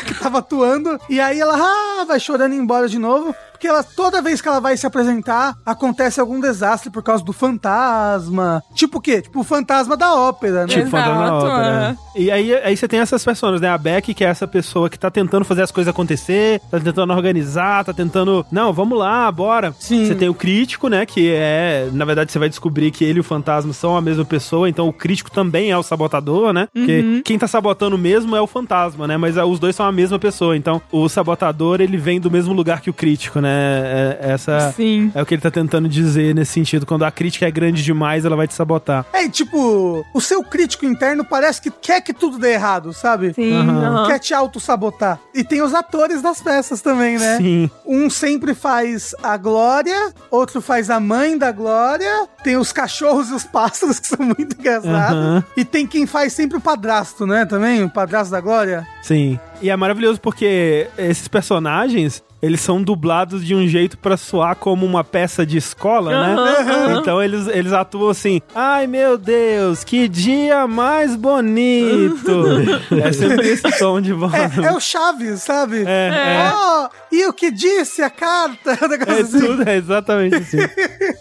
que tava atuando, e aí ela ah, vai chorando e embora de novo. Porque ela, toda vez que ela vai se apresentar, acontece algum desastre por causa do fantasma. Tipo o quê? Tipo o fantasma da ópera, né? Tipo, fantasma da ópera. né? E aí, aí você tem essas pessoas, né? A Beck, que é essa pessoa que tá tentando fazer as coisas acontecer, tá tentando organizar, tá tentando. Não, vamos lá, bora. Sim. Você tem o crítico, né? Que é. Na verdade, você vai descobrir que ele e o fantasma são a mesma pessoa, então o crítico também é o sabotador, né? Porque quem tá sabotando mesmo é o fantasma, né? Mas ah, os dois são a mesma pessoa. Então, o sabotador, ele vem do mesmo lugar que o crítico, né? Né? É- essa Sim. é o que ele tá tentando dizer nesse sentido. Quando a crítica é grande demais, ela vai te sabotar. É, e, tipo, o seu crítico interno parece que quer que tudo dê errado, sabe? Sim. Aham. aham. Quer te auto-sabotar. E tem os atores das peças também, né? Sim. Um sempre faz a Glória, outro faz a mãe da Glória, tem os cachorros e os pássaros, (laughs) que são muito engraçados. Aham. E tem quem faz sempre o padrasto, né? Também, o padrasto da Glória. Sim. E é maravilhoso porque esses personagens, eles são dublados de um jeito pra soar como uma peça de escola, né? Aham. Então eles, eles atuam assim, ai meu Deus, que dia mais bonito. (laughs) é sempre esse tom de voz. É, é o Chaves, sabe? É, é. Oh, e o que disse a carta? (laughs) Um negócio É assim. tudo, é exatamente assim.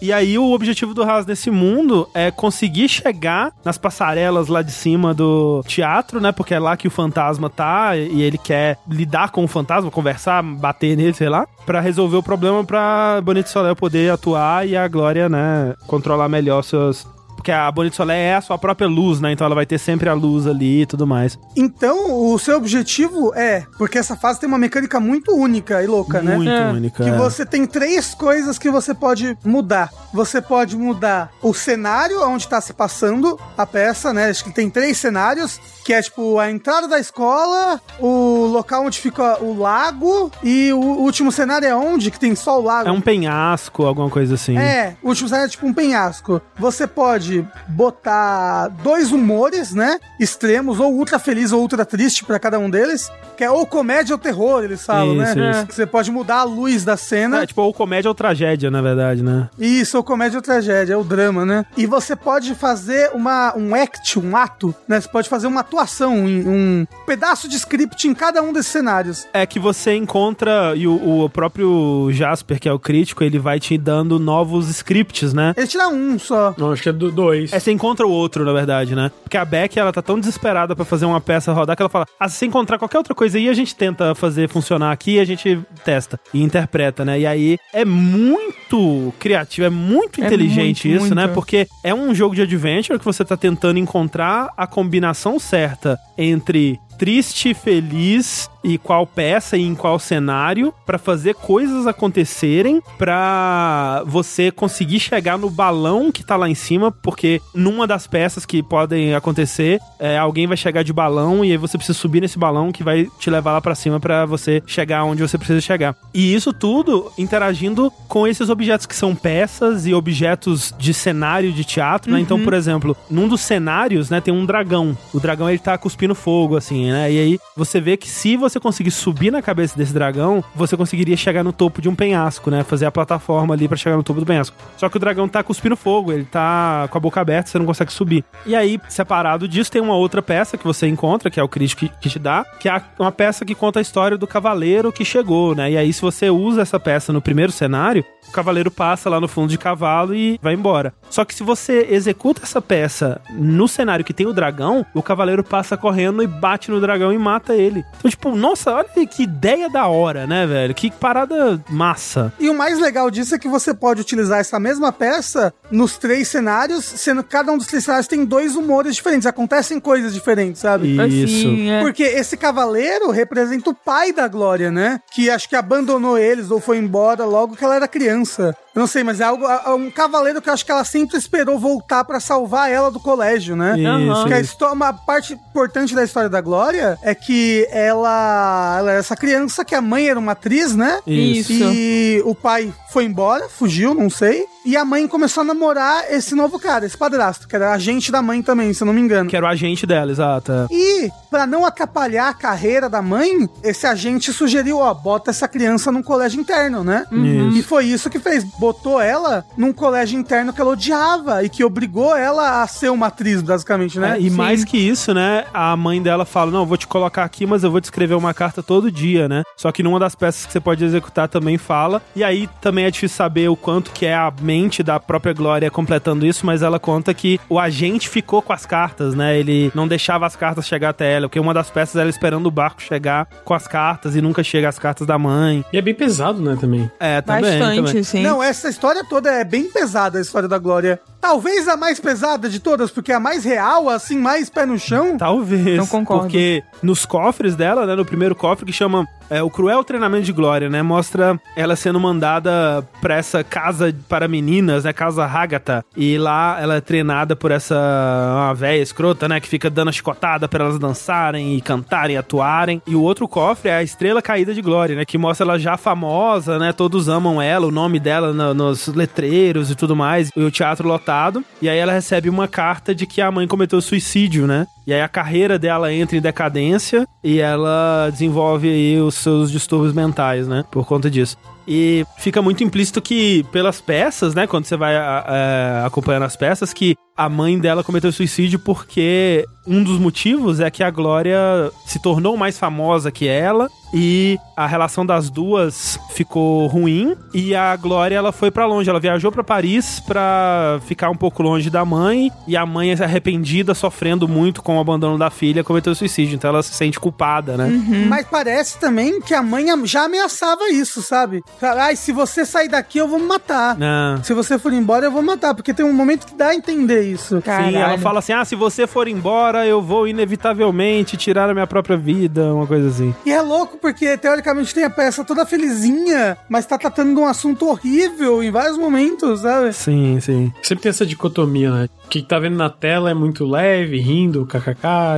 e aí o objetivo do Haas nesse mundo é conseguir chegar nas passarelas lá de cima do teatro, né? Porque é lá que o fantasma tá e ele quer lidar com o fantasma, conversar, bater nele, sei lá, pra resolver o problema pra Bonito Soler poder atuar e a Glória, né, controlar melhor seus porque a Bonito Soler é a sua própria luz, né? Então ela vai ter sempre a luz ali e tudo mais. Então, o seu objetivo é, porque essa fase tem uma mecânica muito única e louca, né? Muito É. única. Que é. você tem três coisas que você pode mudar. Você pode mudar o cenário onde está se passando a peça, né? Acho que tem três cenários, que é tipo a entrada da escola, o local onde fica o lago e o último cenário é onde que tem só o lago. É um penhasco, alguma coisa assim. É, o último cenário é tipo um penhasco. Você pode botar dois humores, né? Extremos, ou ultra feliz ou ultra triste pra cada um deles. Que é ou comédia ou terror, eles falam, Isso, né? isso. Que Você pode mudar a luz da cena. É, tipo, ou comédia ou tragédia, na verdade, né? Isso, ou comédia ou tragédia, é o drama, né? E você pode fazer uma, um act, um ato, né? Você pode fazer uma atuação, um, um pedaço de script em cada um desses cenários. É que você encontra, e o, o próprio Jasper, que é o crítico, ele vai te dando novos scripts, né? Ele tira um só. Não, acho que é do dois. É, você encontra o outro, na verdade, né? Porque a Beck, ela tá tão desesperada pra fazer uma peça rodar que ela fala: ah, se você encontrar qualquer outra coisa aí, a gente tenta fazer funcionar aqui e a gente testa e interpreta, né? E aí é muito criativo, é muito É inteligente muito, isso, né? muito. Porque é um jogo de adventure que você tá tentando encontrar a combinação certa entre triste, feliz e qual peça e em qual cenário pra fazer coisas acontecerem pra você conseguir chegar no balão que tá lá em cima, porque numa das peças que podem acontecer, é, alguém vai chegar de balão e aí você precisa subir nesse balão que vai te levar lá pra cima pra você chegar onde você precisa chegar. E isso tudo interagindo com esses objetos que são peças e objetos de cenário de teatro, né? Então, por exemplo, num dos cenários, né, tem um dragão. O dragão ele tá cuspindo fogo assim, né? E aí você vê que se você conseguir subir na cabeça desse dragão, você conseguiria chegar no topo de um penhasco, né? Fazer a plataforma ali pra chegar no topo do penhasco. Só que o dragão tá cuspindo fogo, ele tá com a boca aberta, você não consegue subir. E aí, separado disso, tem uma outra peça que você encontra, que é o crítico que, que te dá, que é uma peça que conta a história do cavaleiro que chegou, né? E aí, se você usa essa peça no primeiro cenário, o cavaleiro passa lá no fundo de cavalo e vai embora. Só que se você executa essa peça no cenário que tem o dragão, o cavaleiro passa correndo e bate no dragão e mata ele. Então, tipo, nossa, olha que ideia da hora, né, velho? Que parada massa. E o mais legal disso é que você pode utilizar essa mesma peça nos três cenários, sendo que cada um dos três cenários tem dois humores diferentes, acontecem coisas diferentes, sabe? Isso. Assim, é. Porque esse cavaleiro representa o pai da Glória, né? Que acho que abandonou eles ou foi embora logo que ela era criança. Não sei, mas é algo, é um cavaleiro que eu acho que ela sempre esperou voltar pra salvar ela do colégio, né? Isso, Porque a isso. histó- uma parte importante da história da Glória é que ela, ela era essa criança que a mãe era uma atriz, né? Isso. E o pai foi embora, fugiu, não sei. E a mãe começou a namorar esse novo cara, esse padrasto, que era agente da mãe também, se eu não me engano. Que era o agente dela, exato. é. E, pra não atrapalhar a carreira da mãe, esse agente sugeriu, ó, bota essa criança num colégio interno, né? Isso. E foi isso que fez. Botou ela num colégio interno que ela odiava e que obrigou ela a ser uma atriz, basicamente, né? É, e Sim. mais que isso, né? A mãe dela fala: Não, eu vou te colocar aqui, mas eu vou te escrever uma carta todo dia, né? Só que numa das peças que você pode executar também fala. E aí também é difícil saber o quanto que é a mente da própria Glória completando isso, mas ela conta que o agente ficou com as cartas, né? Ele não deixava as cartas chegar até ela, porque uma das peças era esperando o barco chegar com as cartas e nunca chega as cartas da mãe. E é bem pesado, né, também. É, também. Bastante, também. sim. Não, essa história toda é bem pesada, a história da Glória. Talvez a mais pesada de todas, porque é a mais real, assim, mais pé no chão. Talvez. Não concordo. Porque nos cofres dela, né, no primeiro cofre que chama é, o Cruel Treinamento de Glória, né, mostra ela sendo mandada pra essa casa para meninas, né, casa Hagatha, e lá ela é treinada por essa uma véia escrota, né, que fica dando a chicotada pra elas dançarem e cantarem, atuarem. E o outro cofre é a Estrela Caída de Glória, né, que mostra ela já famosa, né, todos amam ela, o nome dela no- nos letreiros e tudo mais, e o teatro lotado. E aí ela recebe uma carta de que a mãe cometeu suicídio, né? E aí a carreira dela entra em decadência e ela desenvolve aí os seus distúrbios mentais, né? Por conta disso. E fica muito implícito que, pelas peças, né? Quando você vai a- acompanhando as peças, que a mãe dela cometeu suicídio porque um dos motivos é que a Glória se tornou mais famosa que ela e a relação das duas ficou ruim e a Glória ela foi pra longe, ela viajou pra Paris pra ficar um pouco longe da mãe e a mãe arrependida, sofrendo muito com o abandono da filha, cometeu suicídio, então ela se sente culpada, né? Mas parece também que a mãe já ameaçava isso, sabe? Ai, se você sair daqui, eu vou me matar. Ah. Se você for embora, eu vou matar. Porque tem um momento que dá a entender isso. Caralho. Sim, ela fala assim: ah, se você for embora, eu vou inevitavelmente tirar a minha própria vida, uma coisa assim. E é louco porque, teoricamente, tem a peça toda felizinha, mas tá tratando de um assunto horrível em vários momentos, sabe? Sim, sim. Sempre tem essa dicotomia, né? O que tá vendo na tela é muito leve, rindo, kkk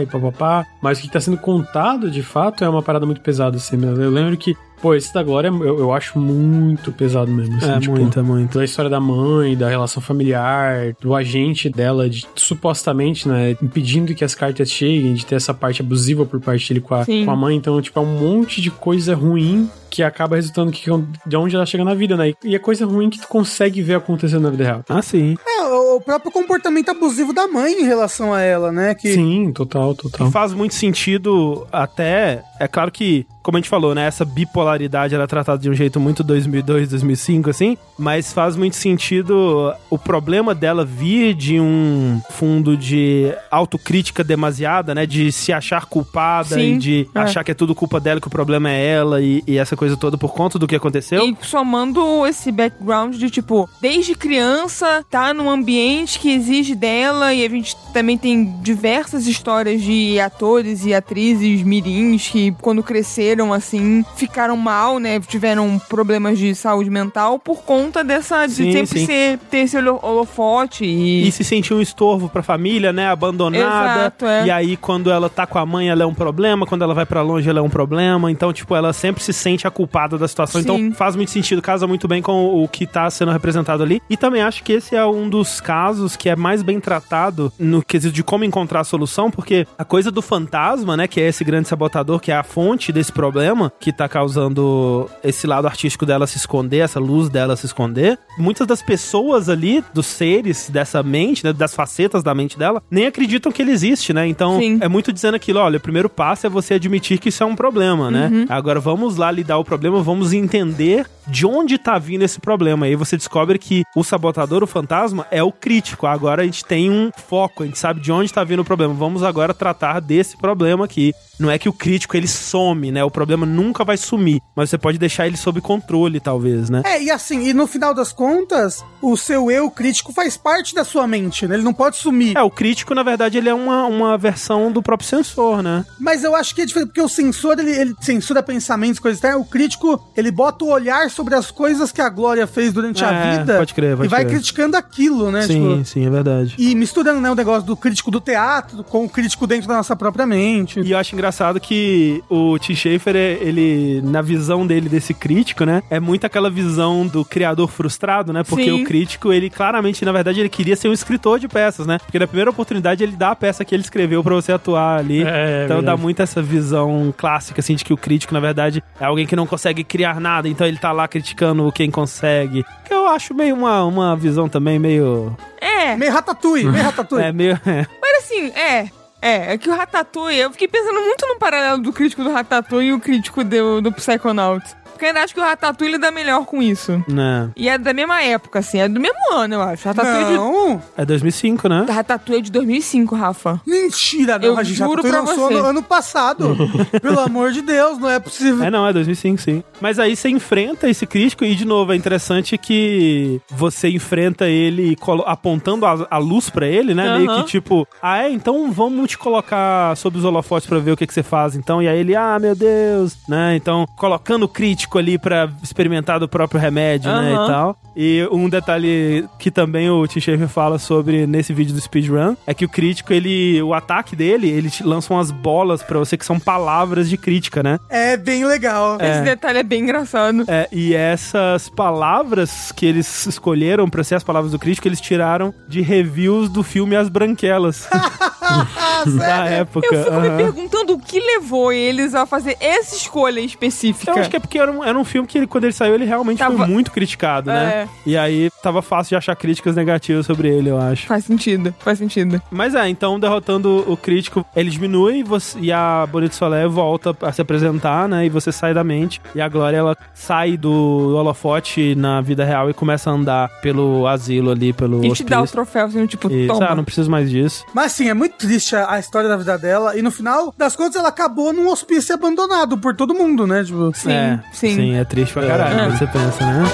e papapá. Mas o que tá sendo contado, de fato, é uma parada muito pesada, assim. mesmo. Eu lembro que, pô, esse da Glória eu, eu acho muito pesado mesmo. Assim, É tipo, muito, é muito. Da história da mãe, da relação familiar, do agente dela, de supostamente, né, impedindo que as cartas cheguem, de ter essa parte abusiva por parte dele com a, com a mãe. Então, tipo, é um monte de coisa ruim que acaba resultando que, de onde ela chega na vida, né? E é coisa ruim que tu consegue ver acontecendo na vida real. Ah, sim. É, o próprio comportamento abusivo da mãe em relação a ela, né? Que Sim, total, total. faz muito sentido até. É claro que, como a gente falou, né? Essa bipolaridade ela é tratada de um jeito muito 2002, 2005, assim. Mas faz muito sentido o problema dela vir de um fundo de autocrítica demasiada, né? De se achar culpada Sim, e de é. achar que é tudo culpa dela, que o problema é ela e, e essa coisa toda por conta do que aconteceu. E somando esse background de, tipo, desde criança, tá num ambiente que exige dela, e a gente também tem diversas histórias de atores e atrizes mirins que, quando cresceram, assim, ficaram mal, né? Tiveram problemas de saúde mental por conta dessa. de Sim, sempre sim. ser, ter esse holo- holofote e. E se sentir um estorvo pra família, né? Abandonada. Exato, é. E aí, quando ela tá com a mãe, ela é um problema. Quando ela vai pra longe, ela é um problema. Então, tipo, ela sempre se sente a culpada da situação. Sim. Então, faz muito sentido, casa muito bem com o que tá sendo representado ali. E também acho que esse é um dos casos que é mais bem tratado no quesito de como encontrar a solução, porque a coisa do fantasma, né? Que é esse grande sabotador, que é a fonte desse problema, que tá causando esse lado artístico dela se esconder, essa luz dela se esconder. Muitas das pessoas ali, dos seres dessa mente, né, das facetas da mente dela, nem acreditam que ele existe, né? Então, Sim. é muito dizendo aquilo, olha, o primeiro passo é você admitir que isso é um problema, né? Agora vamos lá lidar o problema, vamos entender de onde tá vindo esse problema. Aí você descobre que o sabotador, o fantasma, é o crítico. Agora a gente tem um foco, a gente sabe de onde tá vindo o problema. Vamos agora tratar desse problema aqui. Não é que o crítico ele some, né? O problema nunca vai sumir, mas você pode deixar ele sob controle, talvez, né? É, e assim, e no final das contas, o seu eu crítico faz parte da sua mente, né? Ele não pode sumir. É, o crítico, na verdade, ele é uma, uma versão do próprio sensor, né? Mas eu acho que é diferente, porque o sensor, ele, ele censura pensamentos, coisas tal. O crítico, ele bota o olhar sobre as coisas que a Glória fez durante a É, vida. pode crer, pode E vai crer. criticando aquilo, né? sim, Tipo, sim, é verdade. e misturando, né, o negócio do crítico do teatro com o crítico dentro da nossa própria mente. E eu acho engraçado que o Tim Schafer, é- ele, na visão dele desse crítico, né? É muito aquela visão do criador frustrado, né? Porque Sim. o crítico, ele claramente, na verdade, ele queria ser um escritor de peças, né? Porque na primeira oportunidade ele dá a peça que ele escreveu pra você atuar ali. É, então dá verdade. muito essa visão clássica, assim, de que o crítico, na verdade, é alguém que não consegue criar nada, então ele tá lá criticando quem consegue. Que eu acho meio uma, uma visão também meio. É, Meio ratatouille, meio ratatouille. É, meio. é. mas assim, é. É, é que o Ratatouille, eu fiquei pensando muito no paralelo do crítico do Ratatouille e o crítico do, do Psychonauts. Porque eu ainda acho que o Ratatouille lida melhor com isso. Né? E é da mesma época, assim. É do mesmo ano, eu acho. Ratatouille Não, É 2005, né? de... Ratatouille é de 2005, Rafa. mentira, não, Eu a gente juro já pra lançou você. no ano passado. (laughs) Pelo amor de Deus, não é possível. É, não, é 2005, sim. Mas aí você enfrenta esse crítico e, de novo, é interessante que você enfrenta ele colo- apontando a, a luz pra ele, né? Aham. Meio que tipo, ah, é? Então vamos te colocar sob os holofotes pra ver o que, que você faz, então. E aí ele, ah, meu Deus, né? Então, colocando o crítico ali pra experimentar do próprio remédio, né? E tal. E um detalhe que também o Tim Schafer fala sobre nesse vídeo do speedrun é que o crítico, ele, o ataque dele, ele te lança umas bolas pra você que são palavras de crítica, né? É bem legal. Esse detalhe é bem engraçado. É, e essas palavras que eles escolheram pra ser as palavras do crítico, eles tiraram de reviews do filme As Branquelas. (laughs) (laughs) da época. Eu fico me aham. perguntando o que levou eles a fazer essa escolha específica. Eu acho que é porque era um, era um filme que, ele, quando ele saiu, ele realmente Tava- foi muito criticado, né? É. E aí tava fácil de achar críticas negativas sobre ele, eu acho. Faz sentido, faz sentido. Mas é, então derrotando o crítico, ele diminui e, você- e a Bonito Solé volta a se apresentar, né? E você sai da mente. E a Glória, ela sai do holofote na vida real e começa a andar pelo asilo ali, pelo E te dá o hospício. troféu, assim, tipo, Isso, toma. ah, não preciso mais disso. Mas sim, é muito triste a, a história da vida dela. E no final das contas, ela acabou num hospício abandonado por todo mundo, né? Tipo, Sim, é, sim. Sim, é triste pra caralho, É. você pensa, né?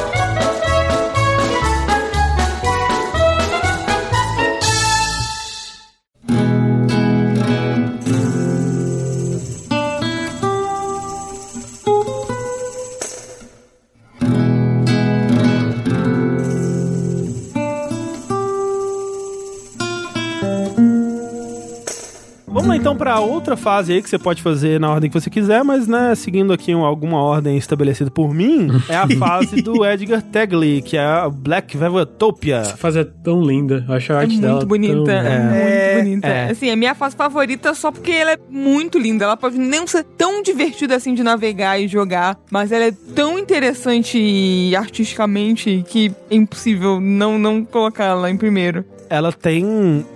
Então pra outra fase aí que você pode fazer na ordem que você quiser, mas né, seguindo aqui um- alguma ordem estabelecida por mim, é a (laughs) fase do Edgar Tegley, que é a Black Velvetopia. Essa fase é tão linda. Eu acho a É arte dela muito bonita, tão... é, muito É, bonita. é. Assim, é minha fase favorita só porque ela é muito linda. Ela pode nem ser tão divertida assim de navegar e jogar, mas ela é tão interessante artisticamente que é impossível não, não colocá-la em primeiro. Ela tem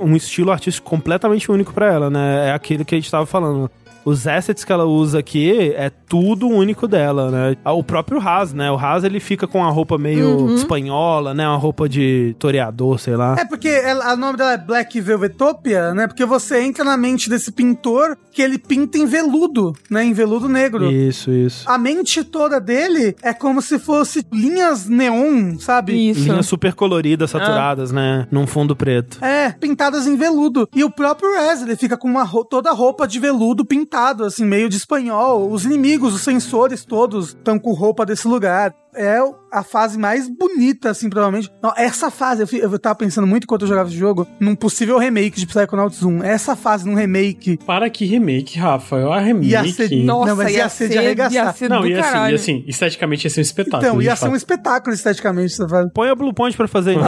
um estilo artístico completamente único pra ela, né? É aquilo que a gente tava falando. Os assets que ela usa aqui é tudo único dela, né? O próprio Haas, né? O Haas, ele fica com uma roupa meio espanhola, né? Uma roupa de toreador, sei lá. É porque ela, o nome dela é Black Velvetopia, né? Porque você entra na mente desse pintor que ele pinta em veludo, né? Em veludo negro. Isso, isso. A mente toda dele é como se fosse linhas neon, sabe? Isso. Linhas super coloridas, saturadas, né? Num fundo preto. É, pintadas em veludo. E o próprio Rez, ele fica com uma toda a roupa de veludo assim, meio de espanhol. Os inimigos, os sensores todos estão com roupa desse lugar. É a fase mais bonita, assim, provavelmente. Não, essa fase, eu, eu tava pensando muito enquanto eu jogava esse jogo, num possível remake de Psychonauts 1. Essa fase num remake Para que remake, Rafa. É uma remake. ia ser... Nossa, não, mas ia, ser de arregaçar. ia ser Não, do assim, caralho. e assim, esteticamente ia ser um espetáculo. Então, ia ser um fato. espetáculo esteticamente essa fase. Põe a Blue Point pra fazer, então.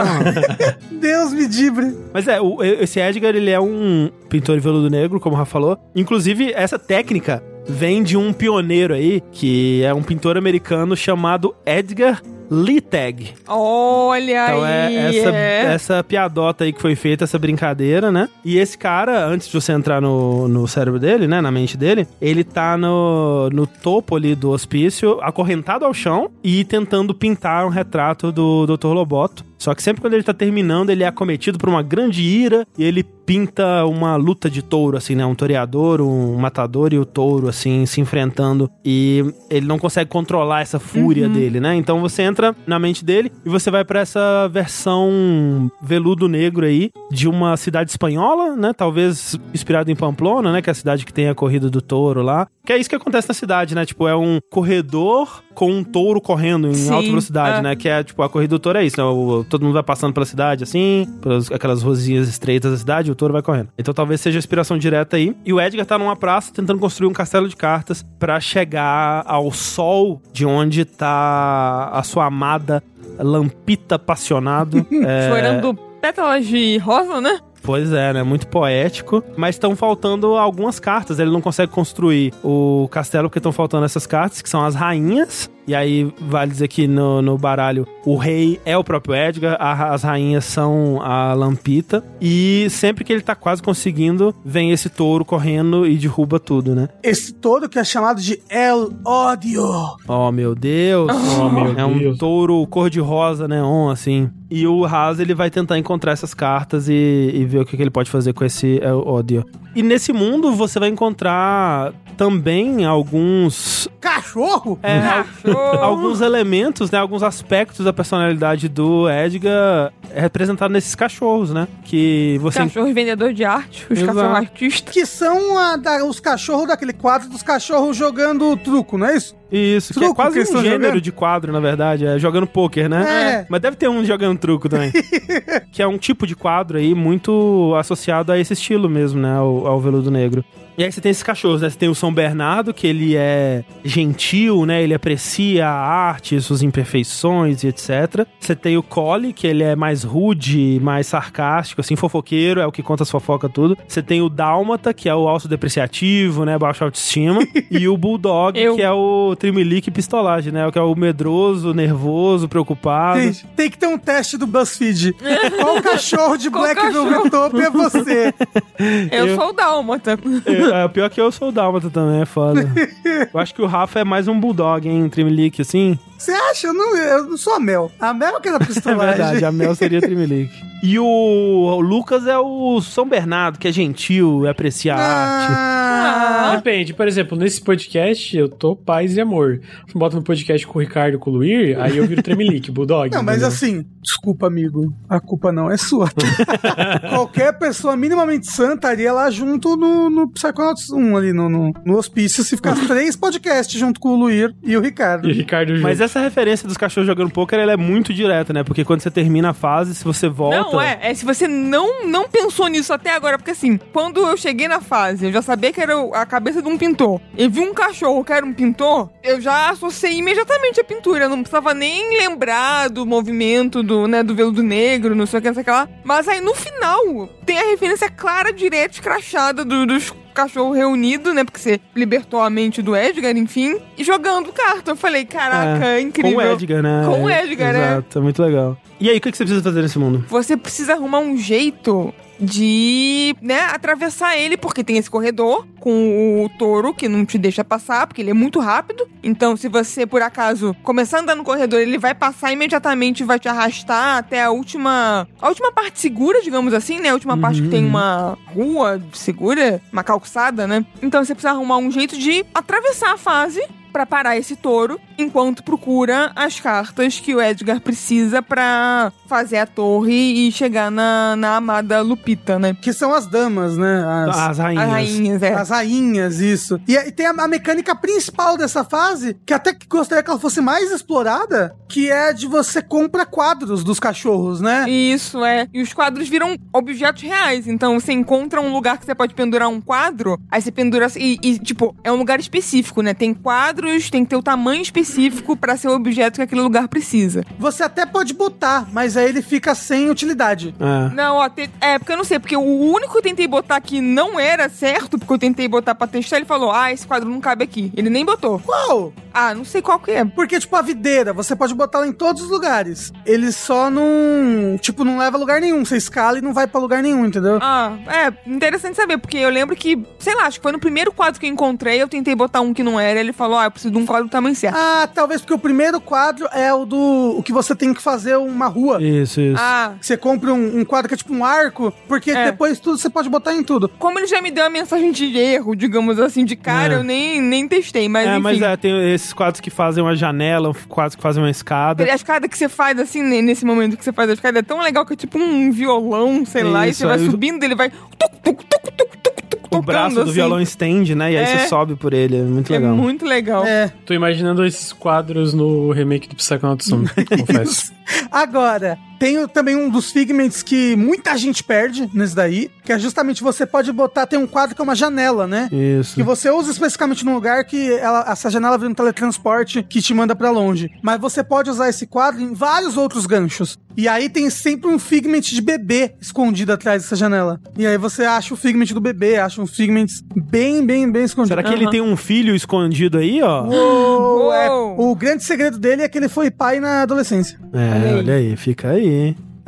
(laughs) Deus me dibre. Mas é, o- esse Edgar, ele é um pintor de veludo negro, como o Rafa falou. Inclusive, essa técnica vem de um pioneiro aí, que é um pintor americano chamado Edgar Littag. Olha Então é aí. essa, é. essa piadota aí que foi feita, essa brincadeira, né? E esse cara, antes de você entrar no, no cérebro dele, né? Na mente dele, ele tá no, no topo ali do hospício, acorrentado ao chão e tentando pintar um retrato do Dr. Loboto. Só que sempre quando ele tá terminando, ele é acometido por uma grande ira e ele pinta uma luta de touro, assim, né? Um toreador, um matador e o touro, assim, se enfrentando. E ele não consegue controlar essa fúria dele, né? Então você entra na mente dele e você vai pra essa versão veludo negro aí de uma cidade espanhola, né? Talvez inspirado em Pamplona, né? Que é a cidade que tem a corrida do touro lá. Que é isso que acontece na cidade, né? Tipo, é um corredor com um touro correndo em Sim, alta velocidade, é. né? Que é, tipo, a corrida do touro é isso, né? O- todo mundo vai passando pela cidade, assim, pelas aquelas ruazinhas estreitas da cidade, o touro vai correndo. Então talvez seja a inspiração direta aí. E o Edgar tá numa praça tentando construir um castelo de cartas pra chegar ao sol de onde tá a sua amada Lampita Passionado. (laughs) é, Chorando pétalas de rosa, né? Pois é, né? Muito poético. Mas estão faltando algumas cartas. Ele não consegue construir o castelo porque estão faltando essas cartas, que são as rainhas. E aí vale dizer que no, no baralho o rei é o próprio Edgar, a- as rainhas são a Lampita. E sempre que ele tá quase conseguindo, vem esse touro correndo e derruba tudo, né? Esse todo que é chamado de El Ódio. Oh, meu Deus. Oh, meu é um Deus. touro cor-de-rosa, neon, assim. E o Haas, ele vai tentar encontrar essas cartas e, e ver o que, que ele pode fazer com esse é, ódio. E nesse mundo, você vai encontrar também alguns... Cachorro? é, (laughs) Cachorro. alguns elementos, né? Alguns aspectos da personalidade do Edgar representado nesses cachorros, né? Que você... Cachorro vendedor de arte, os Exato. cachorros artistas. Que são a da- os cachorros daquele quadro dos cachorros jogando truco, não é isso? Isso, que é Truco quase que um gênero jogando? de quadro, na verdade. É jogando pôquer, né? É. Mas deve ter um jogando truco também. (laughs) que é um tipo de quadro aí muito associado a esse estilo mesmo, né? Ao, ao veludo negro. E aí você tem esses cachorros, né? Você tem o São Bernardo, que ele é gentil, né? Ele aprecia a arte, suas imperfeições e etc. Você tem o Collie, que ele é mais rude, mais sarcástico, assim, fofoqueiro, é o que conta as fofocas tudo. Você tem o Dálmata, que é o alço depreciativo, né? Baixa autoestima. (laughs) e o Bulldog, Eu. que é o trimelique pistolagem, né? O que é o medroso, nervoso, preocupado. Gente, tem que ter um teste do BuzzFeed. (laughs) Qual cachorro de Qual Black cachorro? Velvet Top é você? Eu, Eu- sou o Dálmata. (laughs) É, é, pior que eu sou o Dálmata também, é foda. (laughs) eu acho que o Rafa é mais um Bulldog, hein? Um trimelique, assim. Você acha? Eu não, eu não sou a Mel. A Mel que era (laughs) É pistolagem. verdade, a Mel seria trimelique. E o, o Lucas é o São Bernardo, que é gentil, aprecia a arte. Ah, Depende, por exemplo, nesse podcast eu tô paz e amor. Bota no podcast com o Ricardo e com o Luir, aí eu viro Tremelique, Bulldog. Não, mas entendeu? assim, desculpa, amigo. A culpa não é sua. (laughs) Qualquer pessoa minimamente sã estaria lá junto no, no Psychonauts 1, ali no, no, no hospício, se ficasse (laughs) três podcasts junto com o Luir e o Ricardo. E o Ricardo junto. Mas essa referência dos cachorros jogando poker, ela é muito direta, né? Porque quando você termina a fase, se você volta... Não, é. É se você não, não pensou nisso até agora, porque assim, quando eu cheguei na fase, eu já sabia que era a cabeça de um pintor. E vi um cachorro que era um pintor, eu já associei imediatamente a pintura. Eu não precisava nem lembrar do movimento do, né, do veludo negro, não sei o que, não sei o que lá. Mas aí no final, tem a referência clara, direta, escrachada do- dos cachorros reunidos, né? Porque você libertou a mente do Edgar, enfim, e jogando carta. Eu falei, caraca, É, incrível. Com o Edgar, né? Com o Edgar, é. Exato, é muito legal. E aí, o que que você precisa fazer nesse mundo? você precisa arrumar um jeito de, né, atravessar ele, porque tem esse corredor com o touro que não te deixa passar, porque ele é muito rápido. Então, se você, por acaso, começar a andar no corredor, ele vai passar imediatamente e vai te arrastar até a última. A última parte segura, digamos assim, né? A última parte que tem uma rua segura, uma calçada, né? Então você precisa arrumar um jeito de atravessar a fase pra parar esse touro, enquanto procura as cartas que o Edgar precisa pra fazer a torre e chegar na, na amada Lupita, né? Que são as damas, né? As, As rainhas. As rainhas, é. as rainhas, isso. E, e tem a, a mecânica principal dessa fase, que até que gostaria que ela fosse mais explorada, que é de você compra quadros dos cachorros, né? Isso, é. E os quadros viram objetos reais. Então, você encontra um lugar que você pode pendurar um quadro, aí você pendura... E, e, tipo, é um lugar específico, né? Tem quadros, tem que ter o tamanho específico pra ser o objeto que aquele lugar precisa. Você até pode botar, mas aí ele fica sem utilidade. É. Não, ó, te- é, porque eu não sei, porque o único que eu tentei botar que não era certo, porque eu tentei botar pra testar, ele falou, ah, esse quadro não cabe aqui. Ele nem botou. Qual? Ah, não sei qual que é. Porque, tipo, a videira, você pode botar ela em todos os lugares. Ele só não. Tipo, não leva a lugar nenhum. Você escala e não vai pra lugar nenhum, entendeu? Ah, é, interessante saber, porque eu lembro que, sei lá, acho que foi no primeiro quadro que eu encontrei, eu tentei botar um que não era, ele falou, ah, eu preciso de um quadro do tamanho certo. Ah, talvez porque o primeiro quadro é o do. O que você tem que fazer uma rua. Isso, isso. Ah, Você compra um, um quadro que é tipo um arco, porque É. depois tudo você pode botar em tudo. como ele já me deu a mensagem de erro, digamos assim, de cara, É. eu nem, nem testei, mas é, enfim. mas é, tem esses quadros que fazem uma janela, quadros que fazem uma escada. A escada que você faz, assim, ne- nesse momento que você faz a escada, é tão legal que é tipo um violão, sei lá, e Isso, você vai aí- subindo, ele vai tuc, tuc, tuc, tuc, tuc, tuc, O tocando, braço do assim. violão estende, né? E aí É. você sobe por ele. É muito É legal. muito legal. É. Tô imaginando esses quadros no remake do Psychonauts 1, confesso. Agora, tem também um dos figments que muita gente perde nesse daí, que é justamente você pode botar, tem um quadro que é uma janela, né? Isso. Que você usa especificamente num lugar que ela- essa janela vira um teletransporte que te manda pra longe. Mas você pode usar esse quadro em vários outros ganchos. E aí tem sempre um Figment de bebê escondido atrás dessa janela. E aí você acha o Figment do bebê, acha um Figment bem, bem, bem escondido. Será que ele tem um filho escondido aí, ó? Uou, é, Uou. o grande segredo dele é que ele foi pai na adolescência. É, olha aí, fica aí.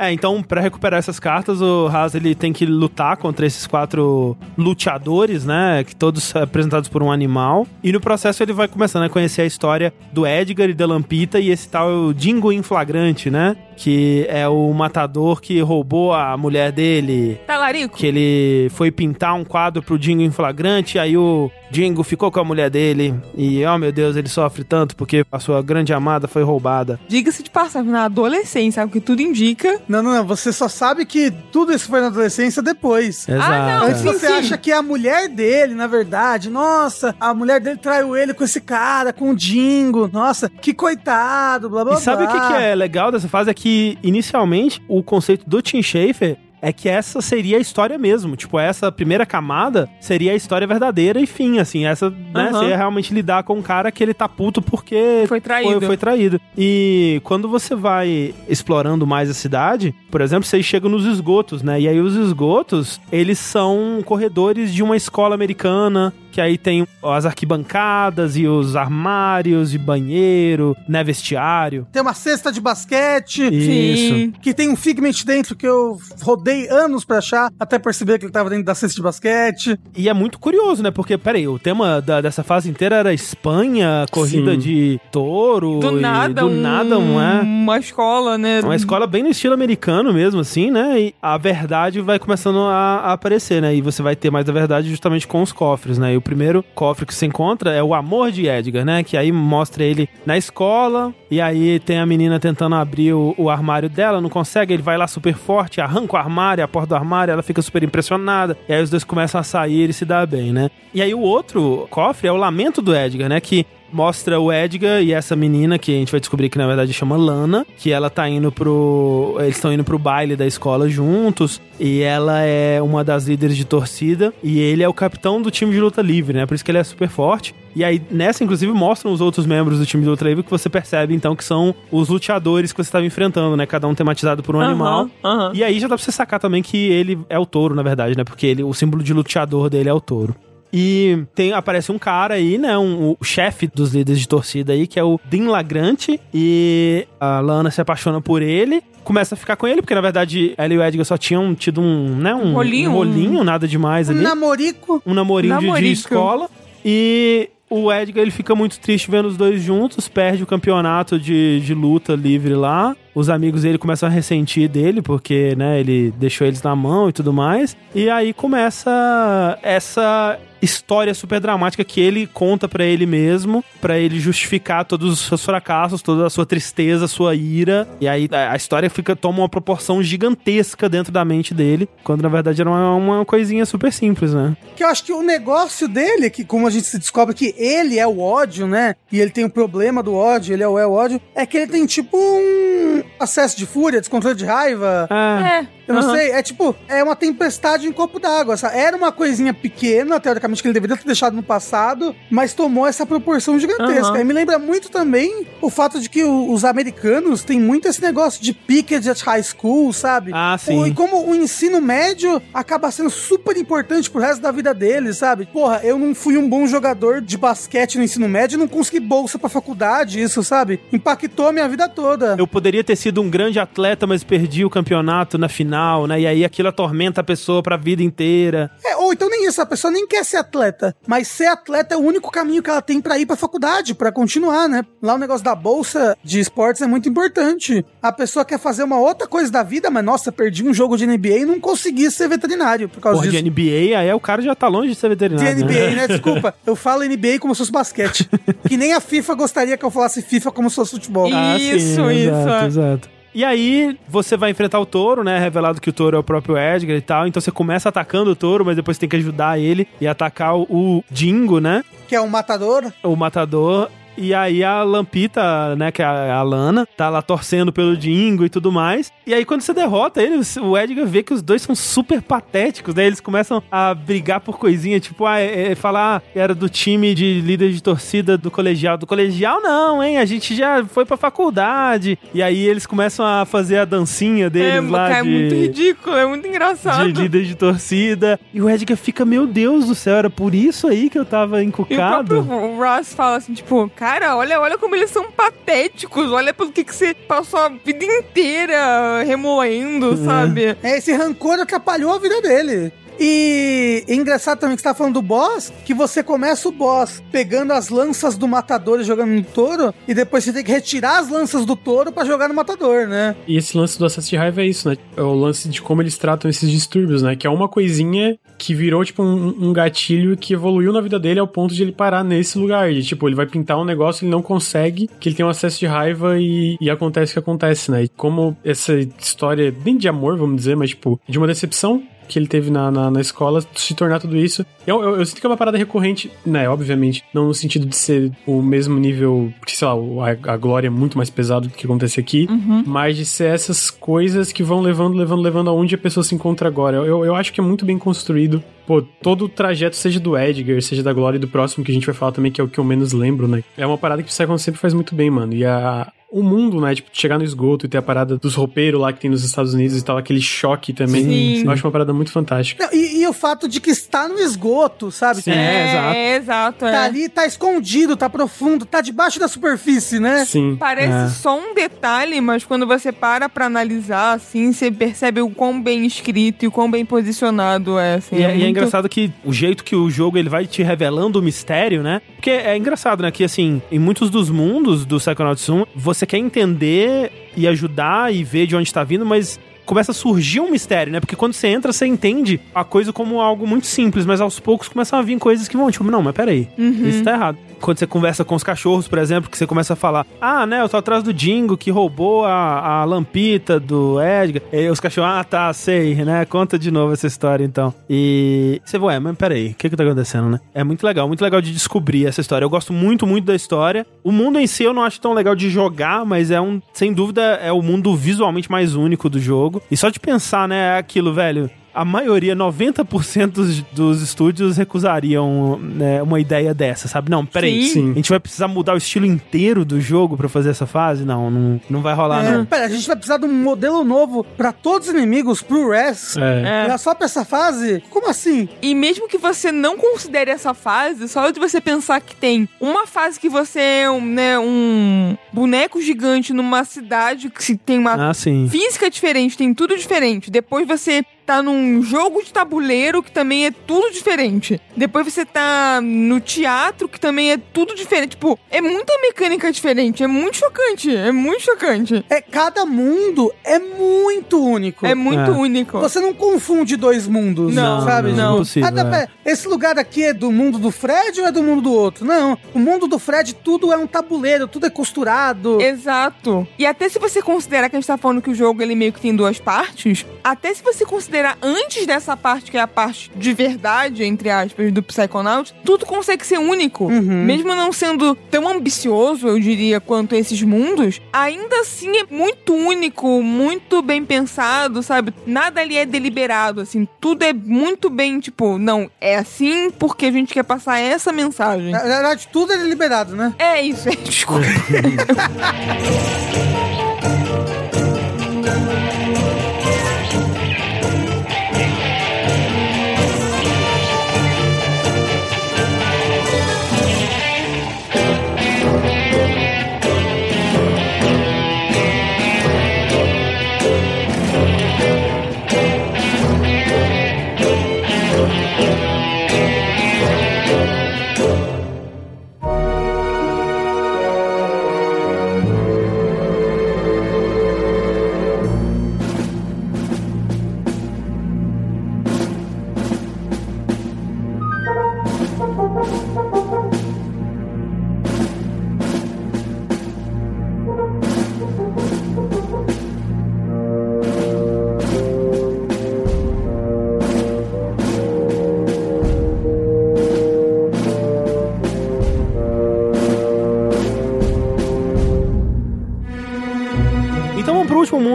É, então, pra recuperar essas cartas, o Haas ele tem que lutar contra esses quatro luteadores, né? Que todos são apresentados por um animal. E no processo ele vai começando a conhecer a história do Edgar e da Lampita e esse tal Dingo em flagrante, né? Que é o matador que roubou a mulher dele. Talarico? Que ele foi pintar um quadro pro Dingo em flagrante, aí o Dingo ficou com a mulher dele. E, oh meu Deus, ele sofre tanto porque a sua grande amada foi roubada. Diga-se de passagem, na adolescência, o que tudo indica. Não, não, não. Você só sabe que tudo isso foi na adolescência depois. Exato. não, Antes sim, você sim. acha que é a mulher dele, na verdade. Nossa, a mulher dele traiu ele com esse cara, com o Dingo. Nossa, que coitado, blá blá E sabe o que, blá. que é legal dessa fase? É que, inicialmente, o conceito do Tim Schafer é que essa seria a história mesmo. Tipo, essa primeira camada seria a história verdadeira e fim, assim. Essa, né, Aham. seria realmente lidar com um cara que ele tá puto porque Foi traído. Foi, foi traído. E quando você vai explorando mais a cidade, por exemplo, vocês chegam nos esgotos, né? E aí os esgotos, eles são corredores de uma escola americana, que aí tem as arquibancadas e os armários e banheiro, né, vestiário. Tem uma cesta de basquete. Isso. Sim. Que tem um Figment dentro que eu rodei anos pra achar, até perceber que ele tava dentro da cesta de basquete. E é muito curioso, né? Porque, peraí, o tema da- dessa fase inteira era Espanha, corrida Sim. de touro. Do e nada, do um, nada, não é? uma escola, né? Uma escola bem no estilo americano mesmo, assim, né? E a verdade vai começando a, a aparecer, né? E você vai ter mais a verdade justamente com os cofres, né? E o primeiro cofre que você encontra é o amor de Edgar, né? Que aí mostra ele na escola, e aí tem a menina tentando abrir o, o armário dela, não consegue, ele vai lá super forte, arranca o armário, a porta do armário, ela fica super impressionada, e aí os dois começam a sair e se dá bem, né? E aí o outro cofre é o lamento do Edgar, né? Que mostra o Edgar e essa menina que a gente vai descobrir que na verdade chama Lana, que ela tá indo pro eles estão indo pro baile da escola juntos e ela é uma das líderes de torcida e ele é o capitão do time de luta livre, né? Por isso que ele é super forte. E aí nessa inclusive mostram os outros membros do time de luta livre que você percebe então que são os luteadores que você estava enfrentando, né? Cada um tematizado por um Aham, animal. aham. E aí já dá pra você sacar também que ele é o touro, na verdade, né? Porque ele, o símbolo de luteador dele é o touro. E tem, aparece um cara aí, né? Um, o chefe dos líderes de torcida aí, que é o Dean Lagrante. E a Lana se apaixona por ele. Começa a ficar com ele, porque na verdade ela e o Edgar só tinham tido um, né? Um, Um rolinho. um rolinho, nada demais Um ali. namorico. Um namorinho de- de, Namorico. escola. E o Edgar ele fica muito triste vendo os dois juntos, perde o campeonato de, de luta livre lá. Os amigos dele começam a ressentir dele, porque, né, ele deixou eles na mão e tudo mais. E aí começa essa história super dramática que ele conta pra ele mesmo, pra ele justificar todos os seus fracassos, toda a sua tristeza, a sua ira. E aí a história fica toma uma proporção gigantesca dentro da mente dele, quando na verdade era uma, uma coisinha super simples, né? Que eu acho que o negócio dele, que como a gente se descobre que ele é o ódio, né? E ele tem o problema do ódio, ele é o, é o ódio, é que ele tem tipo um acesso de fúria, descontrole de raiva. Ah, É. Eu não aham. sei, é tipo, é uma tempestade em copo d'água. Era uma coisinha pequena, teoricamente, que ele deveria ter deixado no passado, mas tomou essa proporção gigantesca. Aham. E me lembra muito também o fato de que os americanos têm muito esse negócio de picked at high school, sabe? Ah, sim. O- E como o ensino médio acaba sendo super importante pro resto da vida deles, sabe? Porra, eu não fui um bom jogador de basquete no ensino médio, não consegui bolsa pra faculdade, isso, sabe? Impactou a minha vida toda. Eu poderia ter sido um grande atleta, mas perdi o campeonato na final, né? E aí aquilo atormenta a pessoa pra vida inteira. É, ou então nem isso, a pessoa nem quer ser atleta, mas ser atleta é o único caminho que ela tem pra ir pra faculdade, pra continuar, né? Lá o negócio da bolsa de esportes é muito importante. A pessoa quer fazer uma outra coisa da vida, mas nossa, perdi um jogo de NBA e não consegui ser veterinário por causa Porra, de disso. NBA, aí o cara já tá longe de ser De veterinário. né? NBA, né? (laughs) Desculpa. Eu falo NBA como se fosse basquete. (laughs) que nem a FIFA gostaria que eu falasse FIFA como se fosse futebol. Ah, Isso, sim, isso, Exato, é. exato. E aí, você vai enfrentar o touro, né? Revelado que o touro é o próprio Edgar e tal. Então você começa atacando o touro, mas depois tem que ajudar ele e atacar o, o Dingo, né? Que é um matador. O matador. E aí a Lampita, né, que é a, a Lana, tá lá torcendo pelo Dingo e tudo mais. E aí quando você derrota ele, o Edgar vê que os dois são super patéticos, né? Eles começam a brigar por coisinha, tipo, ah, é, é, falar ah, era do time de líder de torcida do colegial. Do colegial não, hein? A gente já foi pra faculdade. E aí eles começam a fazer a dancinha deles É, lá cara, é de... muito ridículo, é muito engraçado. De líder de torcida. E o Edgar fica, meu Deus do céu, era por isso aí que eu tava E o encucado. próprio Ross fala assim, tipo, cara, olha, olha como eles são patéticos, olha pelo que, que você passou a vida inteira remoendo, sabe? É, esse rancor atrapalhou a vida dele. E é engraçado também que você tá falando do boss, que você começa o boss pegando as lanças do matador e jogando no touro, e depois você tem que retirar as lanças do touro pra jogar no matador, né? E esse lance do acesso de raiva é isso, né? É o lance de como eles tratam esses distúrbios, né? Que é uma coisinha que virou, tipo, um, um gatilho que evoluiu na vida dele ao ponto de ele parar nesse lugar. E, tipo, ele vai pintar um negócio, ele não consegue, que ele tem um acesso de raiva e, e acontece o que acontece, né? E como essa história, nem de amor, vamos dizer, mas, tipo, de uma decepção que ele teve na, na, na escola se tornar tudo isso. Eu, eu, eu sinto que é uma parada recorrente, né? Obviamente, não no sentido de ser o mesmo nível, porque, sei lá, a, a glória é muito mais pesado do que acontece aqui, mas de ser essas coisas que vão levando, levando, levando aonde a pessoa se encontra agora. Eu, eu acho que é muito bem construído. Pô, todo o trajeto, seja do Edgar, seja da Glória e do próximo, que a gente vai falar também, que é o que eu menos lembro, né? É uma parada que o Psychon sempre faz muito bem, mano. E a, o mundo, né? Tipo, chegar no esgoto e ter a parada dos roupeiros lá que tem nos Estados Unidos e tal, aquele choque também. Sim. Eu acho uma parada muito fantástica. Não, e, e o fato de que está no esgoto, sabe? Sim. É, exato. É, exato, é. Tá ali, tá escondido, tá profundo, tá debaixo da superfície, né? Sim. Parece É. só um detalhe, mas quando você para pra analisar, assim, você percebe o quão bem escrito e o quão bem posicionado é, assim. E é, e é muito- engraçado que o jeito que o jogo ele vai te revelando o mistério, né? Porque é engraçado, né? Que assim, em muitos dos mundos do Psychonauts 1, você quer entender e ajudar e ver de onde tá vindo, mas começa a surgir um mistério, né? Porque quando você entra, você entende a coisa como algo muito simples, mas aos poucos começam a vir coisas que vão, tipo, não, mas peraí, isso tá errado. Quando você conversa com os cachorros, por exemplo, que você começa a falar, ah, né, eu tô atrás do Dingo que roubou a, a lampita do Edgar. E os cachorros, ah, tá, sei, né? Conta de novo essa história, então. E você, ué, mas peraí, o que que tá acontecendo, né? É muito legal, muito legal de descobrir essa história. Eu gosto muito, muito da história. O mundo em si eu não acho tão legal de jogar, mas é um, sem dúvida, é o mundo visualmente mais único do jogo. E só de pensar, né, é aquilo, velho. A maioria, 90% dos, dos estúdios recusariam né, uma ideia dessa, sabe? Não, peraí. Sim. Sim. A gente vai precisar mudar o estilo inteiro do jogo pra fazer essa fase? Não, não, não vai rolar, É, não. Pera, a gente vai precisar de um modelo novo pra todos os inimigos, pro Res. É. É. Era só pra essa fase? Como assim? E mesmo que você não considere essa fase, só de você pensar que tem uma fase que você é um, né, um boneco gigante numa cidade que se tem uma Ah, sim. física diferente, tem tudo diferente. Depois você tá num jogo de tabuleiro que também é tudo diferente. Depois você tá no teatro que também é tudo diferente. Tipo, é muita mecânica diferente. É muito chocante. É muito chocante. É, cada mundo é muito único. É muito É. único. Você não confunde dois mundos, Não, sabe? não, Tipo, impossível, ah, tá, é. esse lugar aqui é do mundo do Fred ou é do mundo do outro? Não, o mundo do Fred tudo é um tabuleiro, tudo é costurado. Exato. E até se você considerar que a gente tá falando que o jogo ele meio que tem duas partes, até se você considerar antes dessa parte, que é a parte de verdade, entre aspas, do Psychonaut, tudo consegue ser único. Uhum. Mesmo não sendo tão ambicioso, eu diria, quanto esses mundos, ainda assim é muito único, muito bem pensado, sabe? Nada ali é deliberado, assim. Tudo é muito bem, tipo, não, é assim porque a gente quer passar essa mensagem. Na verdade, tudo é liberado, né? É isso, é, desculpa. (laughs)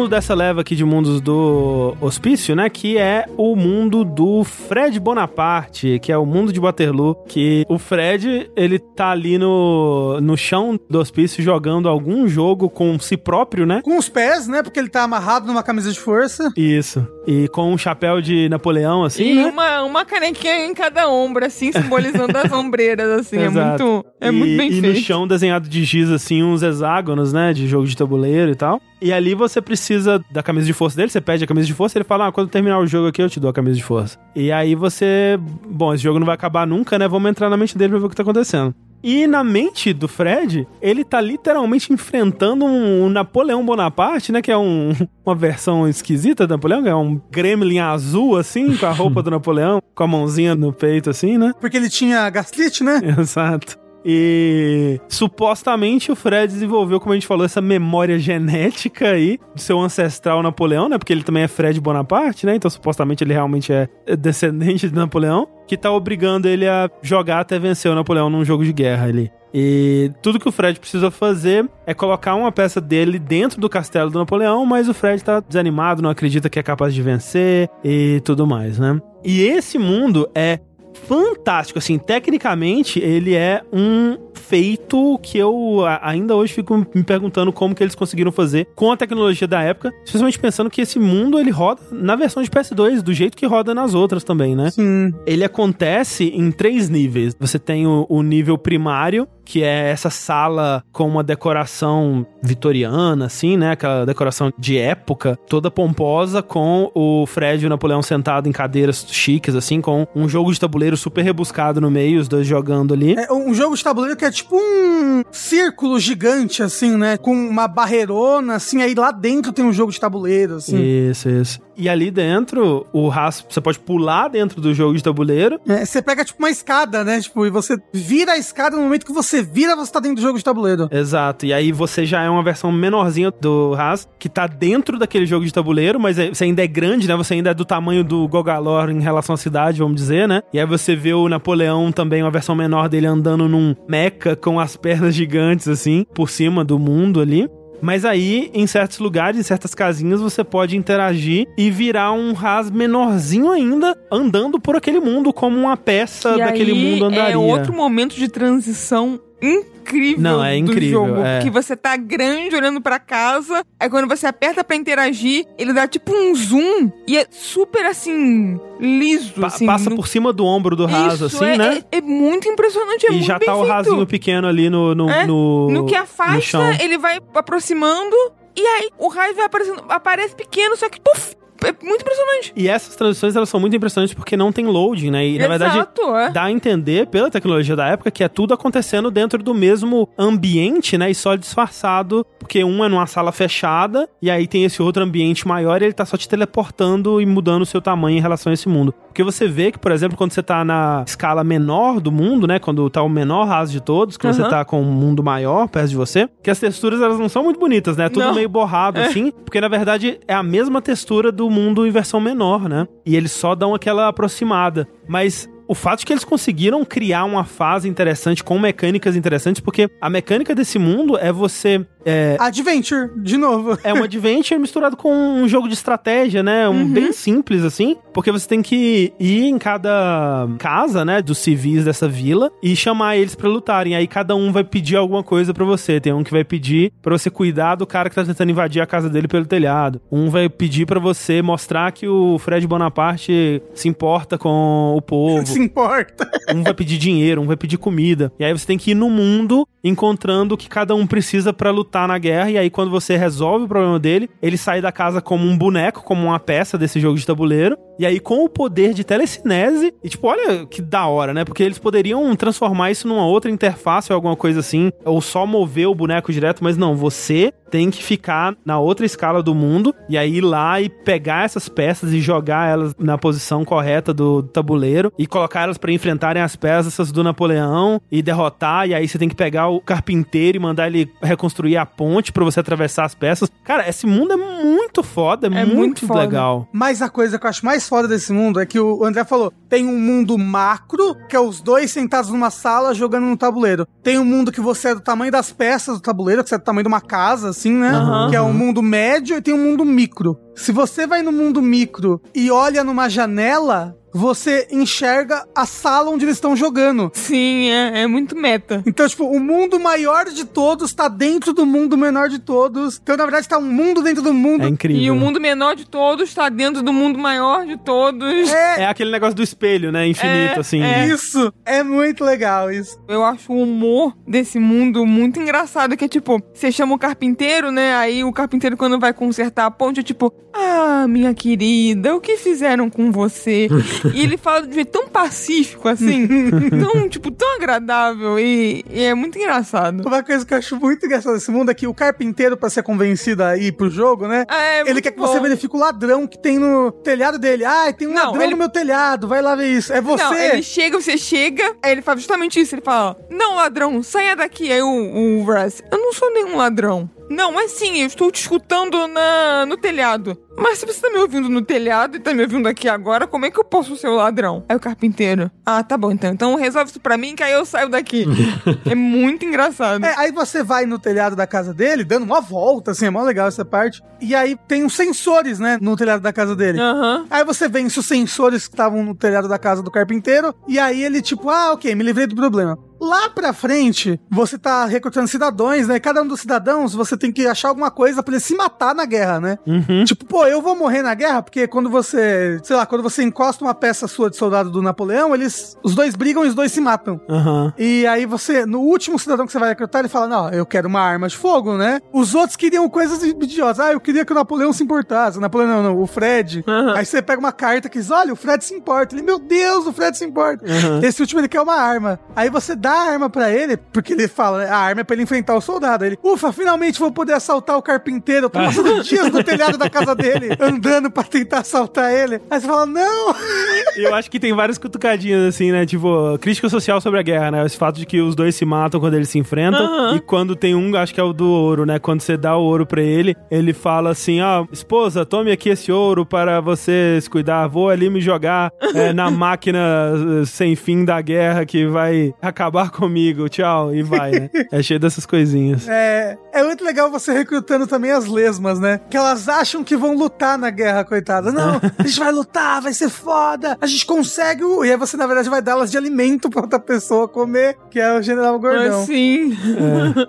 mundo dessa leva aqui de mundos do hospício, né? Que é o mundo do Fred Bonaparte, que é o mundo de Waterloo. Que o Fred, ele tá ali no, no chão do hospício jogando algum jogo com si próprio, né? Com os pés, né? Porque ele tá amarrado numa camisa de força. Isso. E com um chapéu de Napoleão, assim, e né? uma, uma canequinha em cada ombro, assim, simbolizando as ombreiras, assim. É (laughs) Exato. muito, é e, muito bem e feito. no chão desenhado de giz, assim, uns hexágonos, né? De jogo de tabuleiro e tal. E ali você precisa da camisa de força dele, você pede a camisa de força, ele fala, ah, quando terminar o jogo aqui eu te dou a camisa de força. E aí você, bom, esse jogo não vai acabar nunca, né? Vamos entrar na mente dele pra ver o que tá acontecendo. E na mente do Fred, ele tá literalmente enfrentando um, um Napoleão Bonaparte, né? Que é um- (laughs) uma versão esquisita do Napoleão, que é um gremlin azul, assim, com a roupa do (laughs) Napoleão, com a mãozinha no peito, assim, né? Porque ele tinha gastrite, né? (laughs) Exato. E supostamente o Fred desenvolveu, como a gente falou, essa memória genética aí do seu ancestral Napoleão, né? Porque ele também é Fred Bonaparte, né? Então supostamente ele realmente é descendente de Napoleão, que tá obrigando ele a jogar até vencer o Napoleão num jogo de guerra ali. E tudo que o Fred precisa fazer é colocar uma peça dele dentro do castelo do Napoleão, mas o Fred tá desanimado, não acredita que é capaz de vencer e tudo mais, né? E esse mundo é fantástico, assim, tecnicamente ele é um feito que eu ainda hoje fico me perguntando como que eles conseguiram fazer com a tecnologia da época, especialmente pensando que esse mundo ele roda na versão de PS2 do jeito que roda nas outras também, né? Sim. Ele acontece em três níveis. Você tem o, o nível primário, que é essa sala com uma decoração vitoriana, assim, né? Aquela decoração de época, toda pomposa, com o Fred e o Napoleão sentado em cadeiras chiques, assim, com um jogo de tabuleiro super rebuscado no meio, os dois jogando ali. É um jogo de tabuleiro que é tipo um círculo gigante, assim, né? Com uma barreirona, assim, aí lá dentro tem um jogo de tabuleiro, assim. Isso, isso. E ali dentro, o Ras, você pode pular dentro do jogo de tabuleiro. É, você pega tipo uma escada, né? Tipo, e você vira a escada no momento que você vira, você tá dentro do jogo de tabuleiro. Exato. E aí você já é uma versão menorzinha do Ras, que tá dentro daquele jogo de tabuleiro, mas é- você ainda é grande, né? Você ainda é do tamanho do Gogalor em relação à cidade, vamos dizer, né? E aí você vê o Napoleão também, uma versão menor dele andando num mecha com as pernas gigantes, assim, por cima do mundo ali. Mas aí, em certos lugares, em certas casinhas, você pode interagir e virar um Ras menorzinho ainda, andando por aquele mundo como uma peça E daquele mundo andaria. É outro momento de transição incrível Não, é do incrível, jogo. é. Que você tá grande olhando pra casa, aí quando você aperta pra interagir, ele dá tipo um zoom e é super assim, liso. Pa- assim, passa no- por cima do ombro do Ras, Isso, assim, é, né? É, é muito impressionante, é e muito já bem tá o feito. rasinho pequeno ali no, no, É, no, No que no afasta, chão. ele vai aproximando e aí o raio vai aparecendo, aparece pequeno, só que puf, é muito impressionante. E essas transições, elas são muito impressionantes porque não tem loading, né? E, na verdade, Exato, é. dá a entender, pela tecnologia da época, que é tudo acontecendo dentro do mesmo ambiente, né? E só disfarçado, porque um é numa sala fechada, e aí tem esse outro ambiente maior e ele tá só te teleportando e mudando o seu tamanho em relação a esse mundo. Porque você vê que, por exemplo, quando você tá na escala menor do mundo, né? Quando tá o menor raso de todos, que você Aham. tá com um mundo maior perto de você, que as texturas elas não são muito bonitas, né? É tudo Não. meio borrado, assim, porque na verdade é a mesma textura do mundo em versão menor, né? E eles só dão aquela aproximada. Mas o fato de que eles conseguiram criar uma fase interessante com mecânicas interessantes, porque a mecânica desse mundo é você. É, Adventure, de novo. é um adventure misturado com um jogo de estratégia, né? Um bem simples, assim. Porque você tem que ir em cada casa, né? Dos civis dessa vila e chamar eles pra lutarem. Aí cada um vai pedir alguma coisa pra você. Tem um que vai pedir pra você cuidar do cara que tá tentando invadir a casa dele pelo telhado. Um vai pedir pra você mostrar que o Fred Bonaparte se importa com o povo. (laughs) Se importa. (laughs) Um vai pedir dinheiro, um vai pedir comida. E aí você tem que ir no mundo encontrando o que cada um precisa pra lutar na guerra. E aí, quando você resolve o problema dele, ele sai da casa como um boneco, como uma peça desse jogo de tabuleiro. E aí, com o poder de telecinese, e tipo, olha que da hora, né? Porque eles poderiam transformar isso numa outra interface ou alguma coisa assim, ou só mover o boneco direto, mas não, você tem que ficar na outra escala do mundo e aí ir lá e pegar essas peças e jogar elas na posição correta do tabuleiro e colocar elas pra enfrentarem as peças do Napoleão e derrotar. E aí você tem que pegar o carpinteiro e mandar ele reconstruir a ponte pra você atravessar as peças. Cara, esse mundo é muito foda, é, É muito, muito foda. legal. Mas a coisa que eu acho mais mais foda desse mundo é que o André falou: tem um mundo macro, que é os dois sentados numa sala jogando no tabuleiro. Tem um mundo que você é do tamanho das peças do tabuleiro, que você é do tamanho de uma casa, assim, né? Aham. Que é um mundo médio e tem um mundo micro. Se você vai no mundo micro e olha numa janela, você enxerga a sala onde eles estão jogando. Sim, é, é muito meta. Então, tipo, o mundo maior de todos tá dentro do mundo menor de todos. Então, na verdade, tá um mundo dentro do mundo. É incrível. E o mundo menor de todos tá dentro do mundo maior de todos. É, É aquele negócio do espelho, né? Infinito, É, assim. é. isso. É muito legal isso. Eu acho o humor desse mundo muito engraçado, que é tipo, você chama o carpinteiro, né? Aí o carpinteiro, quando vai consertar a ponte, é tipo, ah, minha querida, o que fizeram com você? (laughs) e ele fala de um jeito tão pacífico, assim, (laughs) tão, tipo, tão agradável e, e é muito engraçado. Uma coisa que eu acho muito engraçada desse mundo é que o carpinteiro, pra ser convencido a ir pro jogo, né? É, ele quer que bom. você verifique o ladrão que tem no telhado dele. Ah, tem um Não, ladrão ele- no meu telhado, vai lá ver isso. É você. Não, ele chega, você chega, aí ele fala justamente isso. Ele fala: Não, ladrão, saia daqui. Aí o, o Russ, eu não sou nenhum ladrão. Não, mas sim, eu estou te escutando na, no telhado. Mas se você tá me ouvindo no telhado e tá me ouvindo aqui agora, como é que eu posso ser o ladrão? Aí o carpinteiro. Ah, tá bom então. Então resolve isso pra mim que aí eu saio daqui. (laughs) é muito engraçado. É, aí você vai no telhado da casa dele, dando uma volta, assim, é mó legal essa parte. E aí tem uns sensores, né, no telhado da casa dele. Aham. Aí você vence os sensores que estavam no telhado da casa do carpinteiro, e aí ele, tipo, ah, ok, me livrei do problema. Lá pra frente, você tá recrutando cidadãos, né? Cada um dos cidadãos, você tem que achar alguma coisa pra ele se matar na guerra, né? Uhum. Tipo, pô, eu vou morrer na guerra porque quando você, sei lá, quando você encosta uma peça sua de soldado do Napoleão, eles, os dois brigam e os dois se matam. Aham. E aí você, no último cidadão que você vai recrutar, ele fala: Não, eu quero uma arma de fogo, né? Os outros queriam coisas idiotas. Ah, eu queria que o Napoleão se importasse. O Napoleão não, não, o Fred. Aham. Aí você pega uma carta que diz: Olha, o Fred se importa. Ele, meu Deus, o Fred se importa. Esse último ele quer uma arma. Aí você dá a arma pra ele, porque ele fala: A arma é pra ele enfrentar o soldado. Ele, ufa, finalmente vou poder assaltar o carpinteiro. Eu tô passando (laughs) dias no telhado da casa dele, andando pra tentar assaltar ele. Aí você fala: Não! E eu acho que tem várias cutucadinhas, assim, né? Tipo, crítica social sobre a guerra, né? Esse fato de que os dois se matam quando eles se enfrentam. Aham. E quando tem um, acho que é o do ouro, né? Quando você dá o ouro pra ele, ele fala assim: ó, esposa, tome aqui esse ouro para você se cuidar. Vou ali me jogar é, na máquina eh, sem fim da guerra que vai acabar comigo. Tchau. E vai, né? (laughs) É cheio dessas coisinhas. É, é muito legal você recrutando também as lesmas, né? Que elas acham que vão lutar na guerra, coitada. Não, (laughs) a gente vai lutar, vai ser foda, a gente consegue. o-" E aí você, na verdade, vai dar elas de alimento pra outra pessoa comer, que é o general gordão. Assim.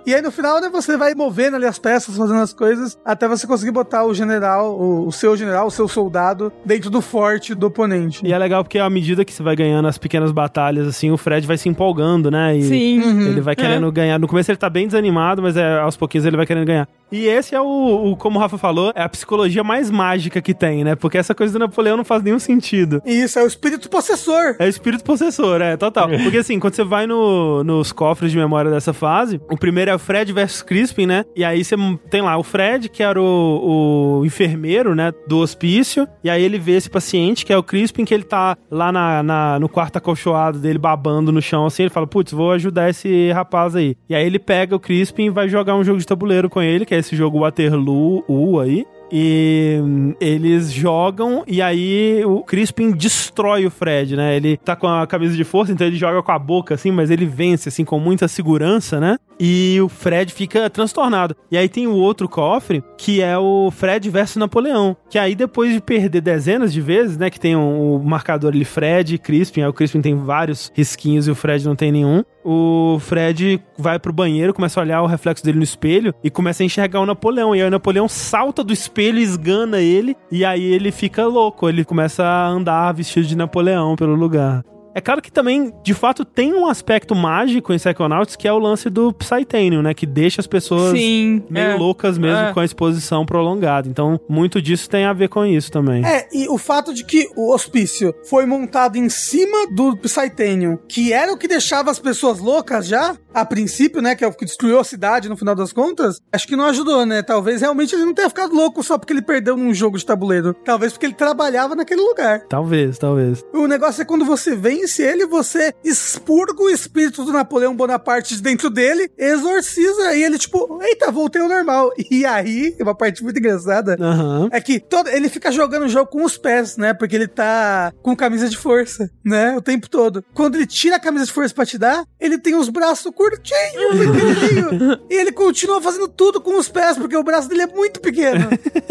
E aí no final, né, você vai movendo ali as peças, fazendo as coisas, até você conseguir botar o general, o, o seu general, o seu soldado, dentro do forte do oponente. E é legal porque à medida que você vai ganhando as pequenas batalhas, assim, o Fred vai se empolgando, né? E Sim. Ele vai querendo ganhar. No começo ele tá bem desanimado, mas é, aos pouquinhos ele vai querendo ganhar. E esse é o, o, como o Rafa falou, é a psicologia mais mágica que tem, né? Porque essa coisa do Napoleão não faz nenhum sentido. Isso, é o espírito possessor. É o espírito possessor, é, total. (laughs) Porque assim, quando você vai no- nos cofres de memória dessa fase, o primeiro é o Fred versus Crispin, né? E aí você tem lá o Fred, que era o, o enfermeiro, né, do hospício, e aí ele vê esse paciente, que é o Crispin, que ele tá lá na, na- no quarto acolchoado dele, babando no chão, assim, ele fala, putz, vou ajudar esse rapaz aí. E aí ele pega o Crispin e vai jogar um jogo de tabuleiro com ele, que é esse jogo Waterloo U aí. E hum, eles jogam e aí o Crispin destrói o Fred, né? Ele tá com a camisa de força, então ele joga com a boca assim, mas ele vence assim com muita segurança, né? E o Fred fica transtornado. E aí tem o outro cofre, que é o Fred versus Napoleão, que aí depois de perder dezenas de vezes, né, que tem um, o marcador ali Fred e Crispin, aí o Crispin tem vários risquinhos e o Fred não tem nenhum. O Fred vai pro banheiro, começa a olhar o reflexo dele no espelho e começa a enxergar o Napoleão. E aí o Napoleão salta do espelho, esgana ele, e aí ele fica louco. Ele começa a andar vestido de Napoleão pelo lugar. É claro que também, de fato, tem um aspecto mágico em Psychonauts que é o lance do Psytanium, né? Que deixa as pessoas Sim. meio é. loucas mesmo É. com a exposição prolongada. Então, muito disso tem a ver com isso também. É, e o fato de que o hospício foi montado em cima do Psytanium, que era o que deixava as pessoas loucas já, a princípio, né, que é o que destruiu a cidade no final das contas, acho que não ajudou, né? Talvez realmente ele não tenha ficado louco só porque ele perdeu num jogo de tabuleiro. Talvez porque ele trabalhava naquele lugar. Talvez, talvez. O negócio é quando você vence ele, você expurga o espírito do Napoleão Bonaparte de dentro dele, exorciza e ele, tipo, eita, voltei ao normal. (laughs) E aí, uma parte muito engraçada Aham. é que todo, ele fica jogando o jogo com os pés, né? Porque ele tá com camisa de força, né? O tempo todo. Quando ele tira a camisa de força pra te dar, ele tem os braços curtinhos, pequenininho. (laughs) e ele continua fazendo tudo com os pés, porque o braço dele é muito pequeno.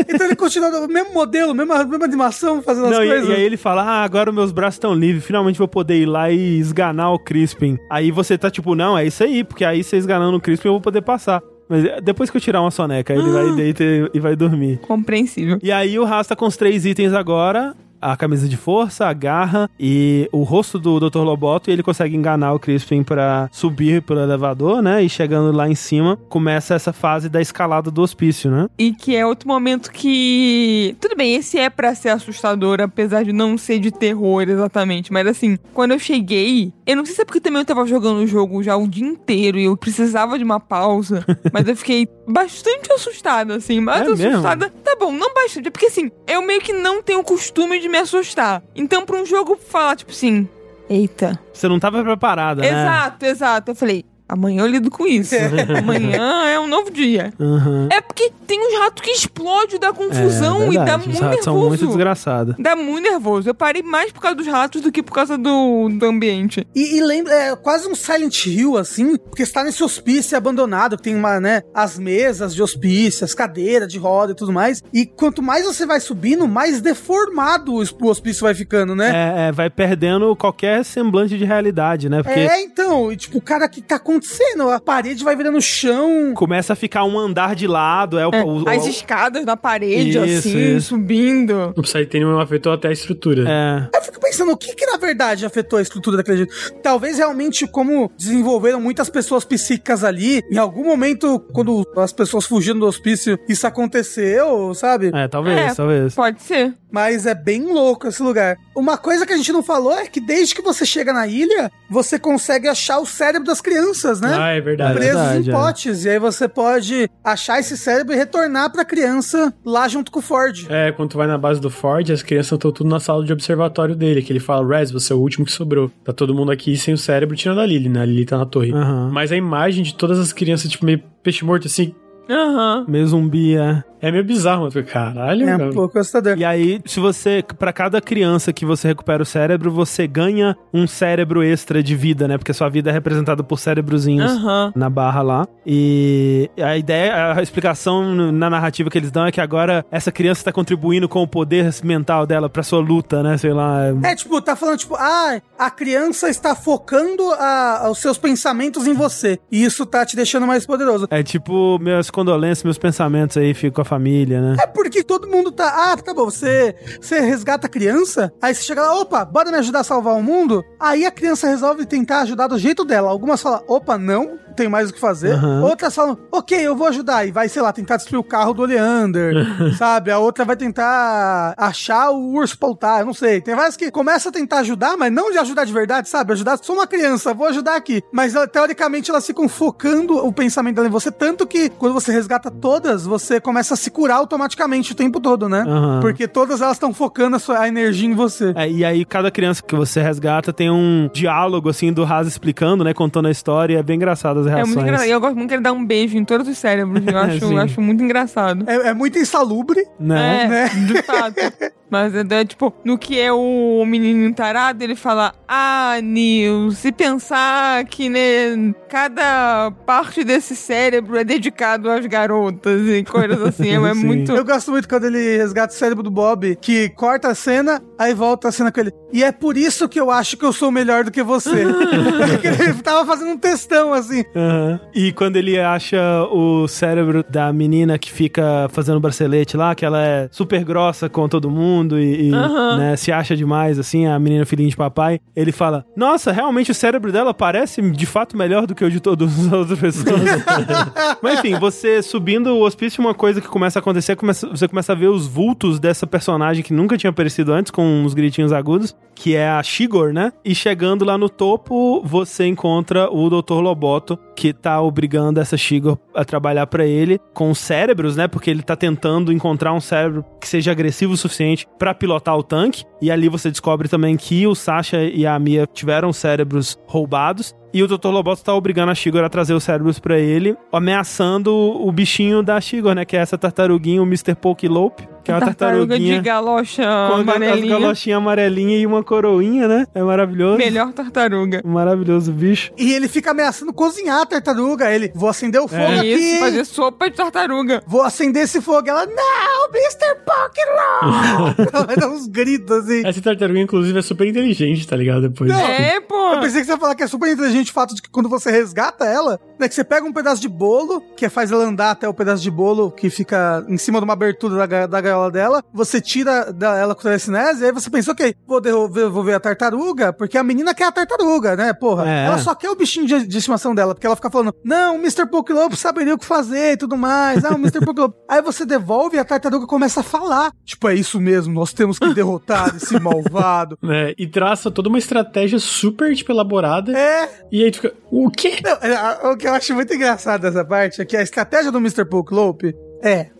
Então ele continua o mesmo modelo, mesma, mesma animação, fazendo Não, as e, coisas. e aí ele fala: Ah, agora meus braços estão livres, finalmente vou poder ir lá e esganar o Crispin. Aí você tá tipo, não, é isso aí, porque aí você esganando o Crispin eu vou poder passar. Mas é, depois que eu tirar uma soneca, aí ele vai deita e- e vai dormir. Compreensível. E aí o Rasta com os três itens agora. A camisa de força, a garra e o rosto do Dr. Loboto, e ele consegue enganar o Crispin pra subir pro elevador, né? E chegando lá em cima, começa essa fase da escalada do hospício, né? E que é outro momento que. Tudo bem, esse é pra ser assustador, apesar de não ser de terror exatamente. Mas assim, quando eu cheguei, eu não sei se é porque também eu tava jogando o jogo já o dia inteiro e eu precisava de uma pausa. (laughs) mas eu fiquei bastante assustada, assim. Mas É mesmo? assustada. Tá bom, não bastante. É porque assim, eu meio que não tenho o costume de me assustar. Então, pra um jogo falar, tipo assim. Eita. Você não tava preparada, né? Exato, exato. Eu falei, amanhã eu lido com isso. (laughs) amanhã é um novo dia. Uhum. É porque tem uns ratos que explodem da confusão É, e dá verdade, muito Os ratos nervoso. são muito desgraçados. Dá muito nervoso. Eu parei mais por causa dos ratos do que por causa do, do ambiente. E, e lembra, é quase um Silent Hill, assim, porque está nesse hospício abandonado, que tem uma, né, as mesas de hospício, as cadeiras de roda e tudo mais. E quanto mais você vai subindo, mais deformado o o hospício vai ficando, né? É, é, vai perdendo qualquer semblante de realidade, né? Porque É, então, e tipo, cara, o que tá acontecendo? A parede vai virando chão. começa a ficar um andar de lado, é o, É, o- o- as escadas na parede, Isso, assim, isso. subindo. O Psytanium afetou até a estrutura. é, Eu fico pensando, o que que na verdade afetou a estrutura daquele jeito? Talvez realmente, como desenvolveram muitas pessoas psíquicas ali, em algum momento, quando as pessoas fugiram do hospício, isso aconteceu, sabe? é, talvez, É. talvez. Pode ser. Mas é bem louco esse lugar. Uma coisa que a gente não falou é que desde que você chega na ilha, você consegue achar o cérebro das crianças, né? Ah, é verdade. É Presos verdade, em é. potes. E aí você pode achar esse cérebro e retornar pra criança lá junto com o Ford. É, quando tu vai na base do Ford, as crianças estão tudo na sala de observatório dele, que ele fala, Rez, você é o último que sobrou. Tá todo mundo aqui sem o cérebro, tirando a Lily, né? A Lily tá na torre. Aham. Mas a imagem de todas as crianças, tipo, meio peixe morto, assim, Aham. Meio zumbi, é. é meio bizarro, mano. Caralho, É cara. um pouco assustador. E aí, se você, pra cada criança que você recupera o cérebro, você ganha um cérebro extra de vida, né? Porque sua vida é representada por cérebrozinhos Aham. na barra lá. E a ideia, a explicação na narrativa que eles dão é que agora essa criança tá contribuindo com o poder mental dela pra sua luta, né? Sei lá. É, tipo, tá falando, tipo, ah, a criança está focando a- os seus pensamentos em você. E isso tá te deixando mais poderoso. É tipo, minhas condolências, meus pensamentos aí, fico com a família, né? É porque todo mundo tá. Ah, tá bom, você, você resgata a criança, aí você chega lá, opa, bora me ajudar a salvar o mundo. Aí a criança resolve tentar ajudar do jeito dela. Algumas falam, opa, não, tem mais o que fazer. Aham. Outras falam, ok, eu vou ajudar. E vai, sei lá, tentar destruir o carro do Oleander, (laughs) sabe? A outra vai tentar achar o urso pautar, eu não sei. Tem várias que começam a tentar ajudar, mas não de ajudar de verdade, sabe? Ajudar só uma criança, vou ajudar aqui. Mas ela- teoricamente elas ficam focando o pensamento dela em você, tanto que quando você resgata todas, você começa a se curar automaticamente o tempo todo, né? Aham. Porque todas elas estão focando a, sua, a energia em você. É, e aí, cada criança que você resgata tem um diálogo, assim, do Haas explicando, né? Contando a história. É bem engraçado as É reações. muito engraçado. Eu gosto muito que ele dá um beijo em todos os cérebros. Eu (laughs) acho, Sim. acho muito engraçado. É, é muito insalubre. Né? É, né? de fato. (laughs) Mas é, é, tipo, no que é o menino tarado, ele fala: Ah, Nil, se pensar que né, cada parte desse cérebro é dedicado às garotas e coisas assim. É, (laughs) muito. Eu gosto muito quando ele resgata o cérebro do Bob, que corta a cena, aí volta a cena com ele. E é por isso que eu acho que eu sou melhor do que você. (laughs) Porque ele tava fazendo um textão, assim. Aham. E quando ele acha o cérebro da menina que fica fazendo bracelete lá, que ela é super grossa com todo mundo e, e, Aham. né, se acha demais, assim, a menina filhinha de papai. Ele fala: Nossa, realmente o cérebro dela parece de fato melhor do que o de todas as outras pessoas. (laughs) Mas enfim, você subindo o hospício, uma coisa que começa a acontecer, começa- você começa a ver os vultos dessa personagem que nunca tinha aparecido antes, com uns gritinhos agudos, que é a Shigor, né? E chegando lá no topo, você encontra o Dr. Loboto, que tá obrigando essa Shigor a trabalhar pra ele com os cérebros, né? Porque ele tá tentando encontrar um cérebro que seja agressivo o suficiente pra pilotar o tanque. E ali você descobre também que o Sasha e a Mia tiveram cérebros roubados. E o Dr. Loboto tá obrigando a Shigor a trazer os cérebros pra ele, ameaçando o bichinho da Shigor, né? Que é essa tartaruguinha, o Mr. Pokelope, que é uma Tartaruga tartaruguinha de galocha com amarelinha. galochinhas amarelinhas e uma coroinha, né? É maravilhoso. Melhor tartaruga. Maravilhoso bicho. E ele fica ameaçando cozinhar a tartaruga. Ele, vou acender o fogo É. aqui. Isso, fazer sopa de tartaruga. Vou acender esse fogo. Ela, não, Mr. Pokémon! (laughs) Ela vai dar uns gritos assim. Essa tartaruga, inclusive, é super inteligente, tá ligado? Depois. É, pô. Eu pensei que você ia falar que é super inteligente o fato de que quando você resgata ela, né, que você pega um pedaço de bolo, que faz ela andar até o pedaço de bolo que fica em cima de uma abertura da, da gaiola dela, você tira ela com telecinese, e aí você pensa, ok, vou devolver, a tartaruga, porque a menina quer a tartaruga, né, porra. É. Ela só quer o bichinho de, de estimação dela, porque ela fica falando, não, o Mr. Pokelope saberia o que fazer e tudo mais, ah, o Mr. Pokelope. (laughs) aí você devolve e a tartaruga começa a falar, tipo, é isso mesmo, nós temos que derrotar esse (laughs) malvado. né? E traça toda uma estratégia super, tipo, elaborada. É, E aí tu fica, o quê? Não, é, o que eu acho muito engraçado dessa parte é que a estratégia do Mr. Pokelope é.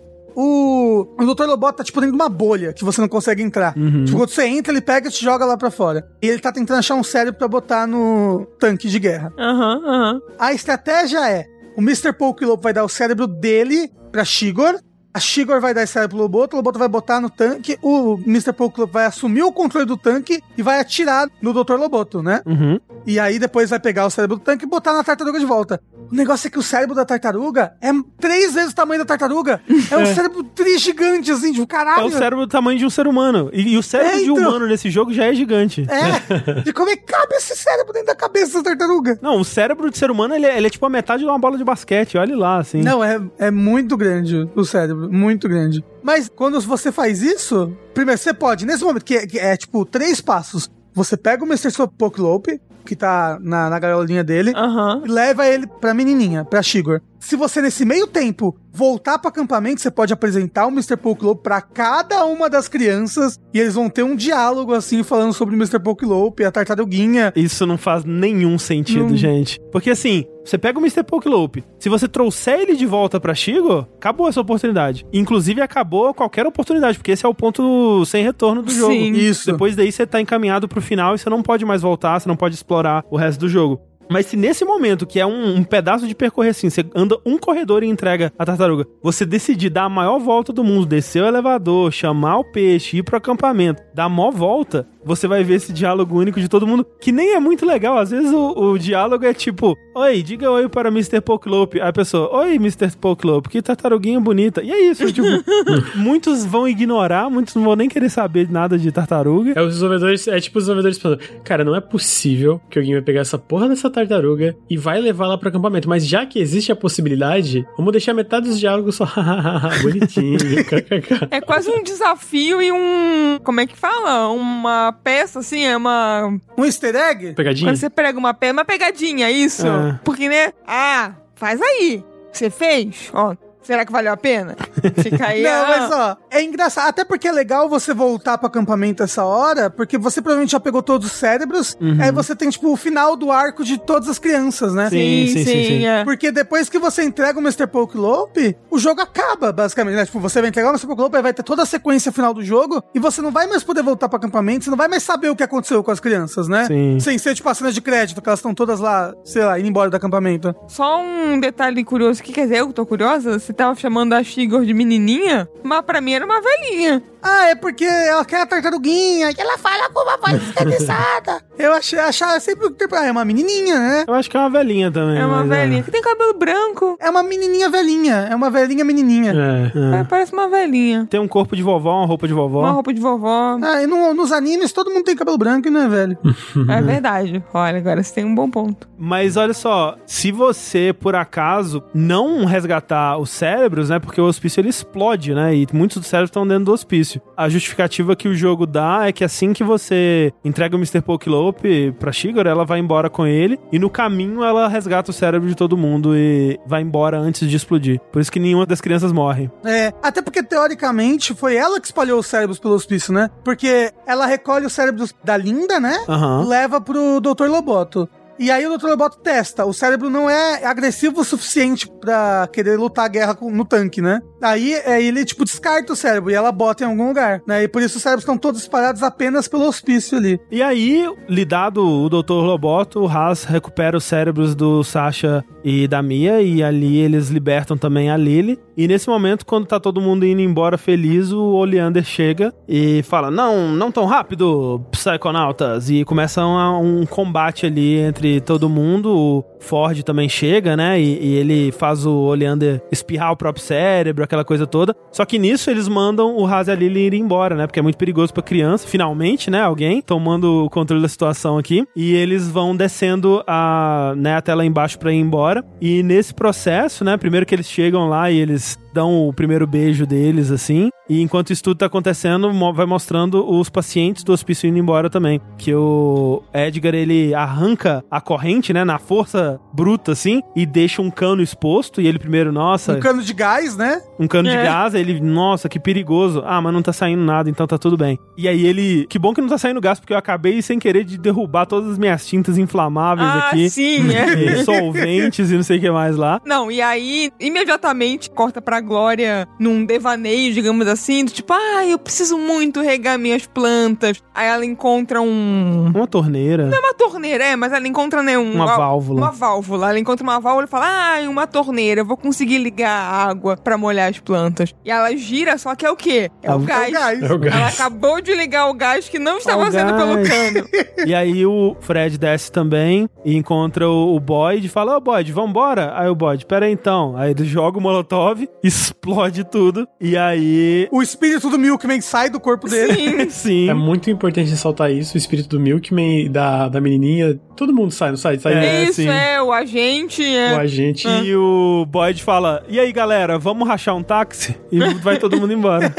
O, o Dr. Loboto tá, tipo, dentro de uma bolha que você não consegue entrar. Tipo, quando você entra, ele pega e te joga lá pra fora. E ele tá tentando achar um cérebro pra botar no tanque de guerra. Aham, aham. A estratégia é: o Mr. Pokelope vai dar o cérebro dele pra Shigor. A Shigor vai dar esse cérebro pro Loboto, o Loboto vai botar no tanque, o Mr. Pokelope vai assumir o controle do tanque e vai atirar no Dr. Loboto, né? Uhum. E aí depois vai pegar o cérebro do tanque e botar na tartaruga de volta. O negócio é que o cérebro da tartaruga é três vezes o tamanho da tartaruga. É um (laughs) cérebro tri gigante, assim, tipo, É caralho. o cérebro do tamanho de um ser humano. E, e o cérebro É, de então. humano nesse jogo já é gigante. É. (laughs) E como é que cabe esse cérebro dentro da cabeça da tartaruga? Não, o cérebro de ser humano, ele é, ele é tipo a metade de uma bola de basquete. Olha lá, assim. Não, é, é muito grande o cérebro, muito grande. Mas quando você faz isso, primeiro você pode, nesse momento, que é, que é, tipo três passos, você pega o Mr. Pokelope, que tá na, na gaiolinha dele, Aham. e leva ele pra menininha, pra Shigor. Se você, nesse meio tempo, voltar pro acampamento, você pode apresentar o Mr. Pokelope pra cada uma das crianças e eles vão ter um diálogo, assim, falando sobre o Mr. Pokelope, a tartaruguinha. Isso não faz nenhum sentido, Não. gente. Porque assim, você pega o Mr. Pokelope, se você trouxer ele de volta pra Shigo, acabou essa oportunidade. Inclusive, acabou qualquer oportunidade, porque esse é o ponto sem retorno do jogo. Sim. Isso. Depois daí você tá encaminhado pro final e você não pode mais voltar, você não pode explorar o resto do jogo. Mas se nesse momento, que é um, um pedaço de percorrer assim, você anda um corredor e entrega a tartaruga, você decidir dar a maior volta do mundo, descer o elevador, chamar o peixe, ir pro acampamento, dar a maior volta, você vai ver esse diálogo único de todo mundo, que nem é muito legal. Às vezes o, o diálogo é tipo, oi, diga oi para Mr. Pokelope. Aí a pessoa, oi, Mr. Pokelope, que tartaruguinha bonita. E é isso, tipo, (laughs) muitos vão ignorar, muitos não vão nem querer saber de nada de tartaruga. É os desenvolvedores, é tipo os desenvolvedores falando, cara, não é possível que alguém vai pegar essa porra dessa tartaruga e vai levar lá pro acampamento. Mas já que existe a possibilidade, vamos deixar metade dos diálogos só (laughs) bonitinho. (laughs) É quase um desafio e um. Como é que fala? Uma peça, assim, é uma. Um easter egg? Pegadinha? Quando você prega uma peça, uma pegadinha, isso. É. Porque, né? Ah, faz aí. Você fez? Ó, será que valeu a pena? (laughs) Fica aí. Não, ah. mas ó, é engraçado. Até porque é legal você voltar pro acampamento essa hora, porque você provavelmente já pegou todos os cérebros. Aí você tem, tipo, o final do arco de todas as crianças, né? Sim, sim, sim, sim. é. Porque depois que você entrega o Mr. Pokelope, o jogo acaba, basicamente, né? Tipo, você vai entregar o Mr. Pokelope, aí vai ter toda a sequência final do jogo, e você não vai mais poder voltar pro acampamento, você não vai mais saber o que aconteceu com as crianças, né? Sim. Sem ser, tipo, a cena de crédito, que elas estão todas lá, sei lá, indo embora do acampamento. Só um detalhe curioso, que quer dizer, eu tô curiosa, você tava chamando a Shigor de menininha, mas pra mim era uma velhinha. Ah, é porque ela quer a tartaruguinha, e ela fala com uma voz (laughs) esganiçada. Eu achei, achava sempre que ah, é uma menininha, né? Eu acho que é uma velhinha também. É uma mas velhinha que tem cabelo branco. É uma menininha velhinha, é uma velhinha menininha. É. É, parece uma velhinha. Tem um corpo de vovó, uma roupa de vovó. Uma roupa de vovó. Ah, e no- nos animes todo mundo tem cabelo branco, né, velho? (laughs) É verdade. Olha, agora você tem um bom ponto. Mas olha só, se você, por acaso, não resgatar os cérebros, né? Porque o hospício ele explode, né? E muitos dos cérebros estão dentro do hospício. A justificativa que o jogo dá é que assim que você entrega o Mr. Pokelope pra Shigor, ela vai embora com ele e no caminho ela resgata o cérebro de todo mundo e vai embora antes de explodir. Por isso que nenhuma das crianças morre. É, até porque teoricamente foi ela que espalhou os cérebros pelo hospício, né? Porque ela recolhe os cérebros da Linda, né? Aham. Leva pro Dr. Loboto. E aí o Dr. Loboto testa. O cérebro não é agressivo o suficiente pra querer lutar a guerra no tanque, né? Aí é, ele, tipo, descarta o cérebro e ela bota em algum lugar, né? E por isso os cérebros estão todos espalhados apenas pelo hospício ali. E aí, lidado o Dr. Loboto, o Haas recupera os cérebros do Sasha e da Mia, e ali eles libertam também a Lily. E nesse momento, quando tá todo mundo indo embora feliz, o Oleander chega e fala: Não, não tão rápido, Psychonautas! E começa uma- um combate ali entre todo mundo. O Ford também chega, né? E, e ele faz o Oleander espirrar o próprio cérebro, aquela coisa toda. Só que nisso eles mandam o Haas Lily ir embora, né? Porque é muito perigoso pra criança. Finalmente, né? Alguém tomando o controle da situação aqui. E eles vão descendo a, né, até lá embaixo pra ir embora. E nesse processo, né? Primeiro que eles chegam lá e eles dão o primeiro beijo deles, assim. E enquanto isso tudo tá acontecendo, vai mostrando os pacientes do hospício indo embora também. Que o Edgar, ele arranca a corrente, né? Na força bruta, assim. E deixa um cano exposto. E ele primeiro, nossa Um cano de gás, né? um cano de É. gás, aí ele, nossa, que perigoso. Ah, mas não tá saindo nada, então tá tudo bem. E aí ele, que bom que não tá saindo gás, porque eu acabei sem querer de derrubar todas as minhas tintas inflamáveis Ah, aqui. sim, é. (laughs) E solventes e não sei o que mais lá. Não, e aí, imediatamente, corta pra Glória num devaneio, digamos assim, do tipo, ah, eu preciso muito regar minhas plantas. Aí ela encontra um... Uma torneira, Uma torneira, é, mas ela encontra, né, um... uma a- válvula. Uma válvula. Ela encontra uma válvula e fala: Ah, uma torneira, eu vou conseguir ligar a água pra molhar as plantas. E ela gira, só que é o quê? É É o o gás. gás. É o gás. Ela acabou de ligar o gás que não estava É o sendo pelo gás. cano. (laughs) E aí o Fred desce também e encontra o, o Boyd e fala, ô Boyd, vambora? Aí o Boyd, pera aí então. Aí ele joga o Molotov, explode tudo. E aí... O espírito do Milkman sai do corpo dele. Sim. Sim. É muito importante ressaltar isso, o espírito do Milkman e da, da menininha. Todo mundo sai, não sai? Sai É, Isso sim. é, o agente é. o agente. E o Boyd fala: E aí, galera, vamos rachar um táxi? E (laughs) vai todo mundo embora.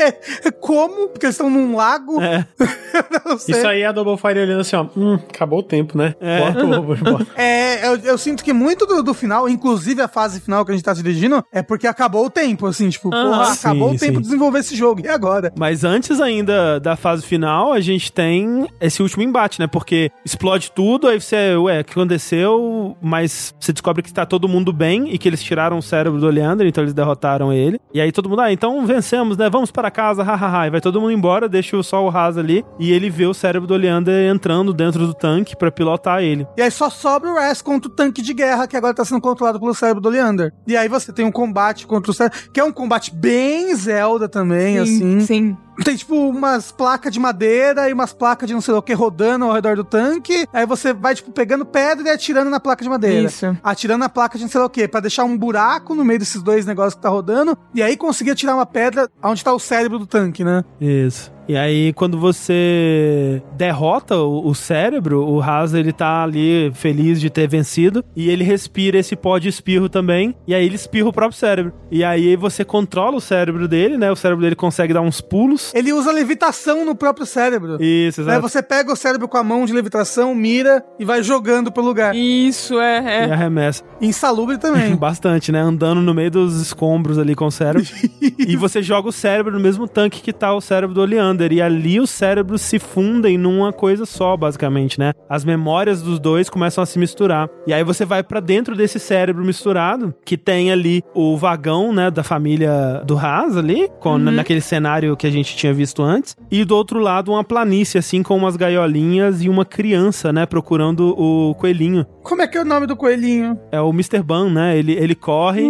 Como? Porque eles estão num lago. É. (laughs) Não sei. Isso aí é a Double Fire olhando assim, ó. Hum, acabou o tempo, né? É. Bota o. (laughs) É, eu, eu sinto que muito do, do final, inclusive a fase final que a gente tá se dirigindo, é porque acabou o tempo, assim, tipo, Aham. porra, Sim, acabou o sim. tempo de desenvolver esse jogo. E agora? Mas antes ainda da fase final, a gente tem esse último embate, né? Porque explode tudo, aí você, ué, o que aconteceu? Mas você descobre que tá todo mundo bem e que eles tiraram o cérebro do Oleander, então eles derrotaram ele. E aí todo mundo, ah, então vencemos, né? Vamos para casa, hahaha. E vai todo mundo embora, deixa só o Haas ali e ele vê o cérebro do Oleander entrando dentro do tanque pra pilotar ele. E aí só sobra o Raz contra o tanque de guerra, que agora tá sendo controlado pelo cérebro do Leander. E aí você tem um combate contra o cérebro, que é um combate bem Zelda também, assim. Sim, sim. Tem, tipo, umas placas de madeira e umas placas de não sei o que rodando ao redor do tanque. Aí você vai, tipo, pegando pedra e atirando na placa de madeira. Isso. Atirando na placa de não sei o que, pra deixar um buraco no meio desses dois negócios que tá rodando. E aí conseguir tirar uma pedra onde tá o cérebro do tanque, né? Isso. E aí, quando você derrota o, o cérebro, o Haas, ele tá ali feliz de ter vencido. E ele respira esse pó de espirro também. E aí ele espirra o próprio cérebro. E aí você controla o cérebro dele, né? O cérebro dele consegue dar uns pulos. Ele usa levitação no próprio cérebro. Isso, Né? exato. Você pega o cérebro com a mão de levitação, mira e vai jogando pro lugar. Isso, é, E é. arremessa. Insalubre também. (laughs) Bastante, né? Andando no meio dos escombros ali com o cérebro. (laughs) e você joga o cérebro no mesmo tanque que tá o cérebro do E ali os cérebros se fundem numa coisa só, basicamente, né? As memórias dos dois começam a se misturar. E aí você vai pra dentro desse cérebro misturado, que tem ali o vagão, né, da família do Haas ali, com, naquele cenário que a gente tinha visto antes. E do outro lado, uma planície, assim, com umas gaiolinhas e uma criança, né, procurando o coelhinho. Como é que é o nome do coelhinho? É o Mr. Ban, né? Ele, ele corre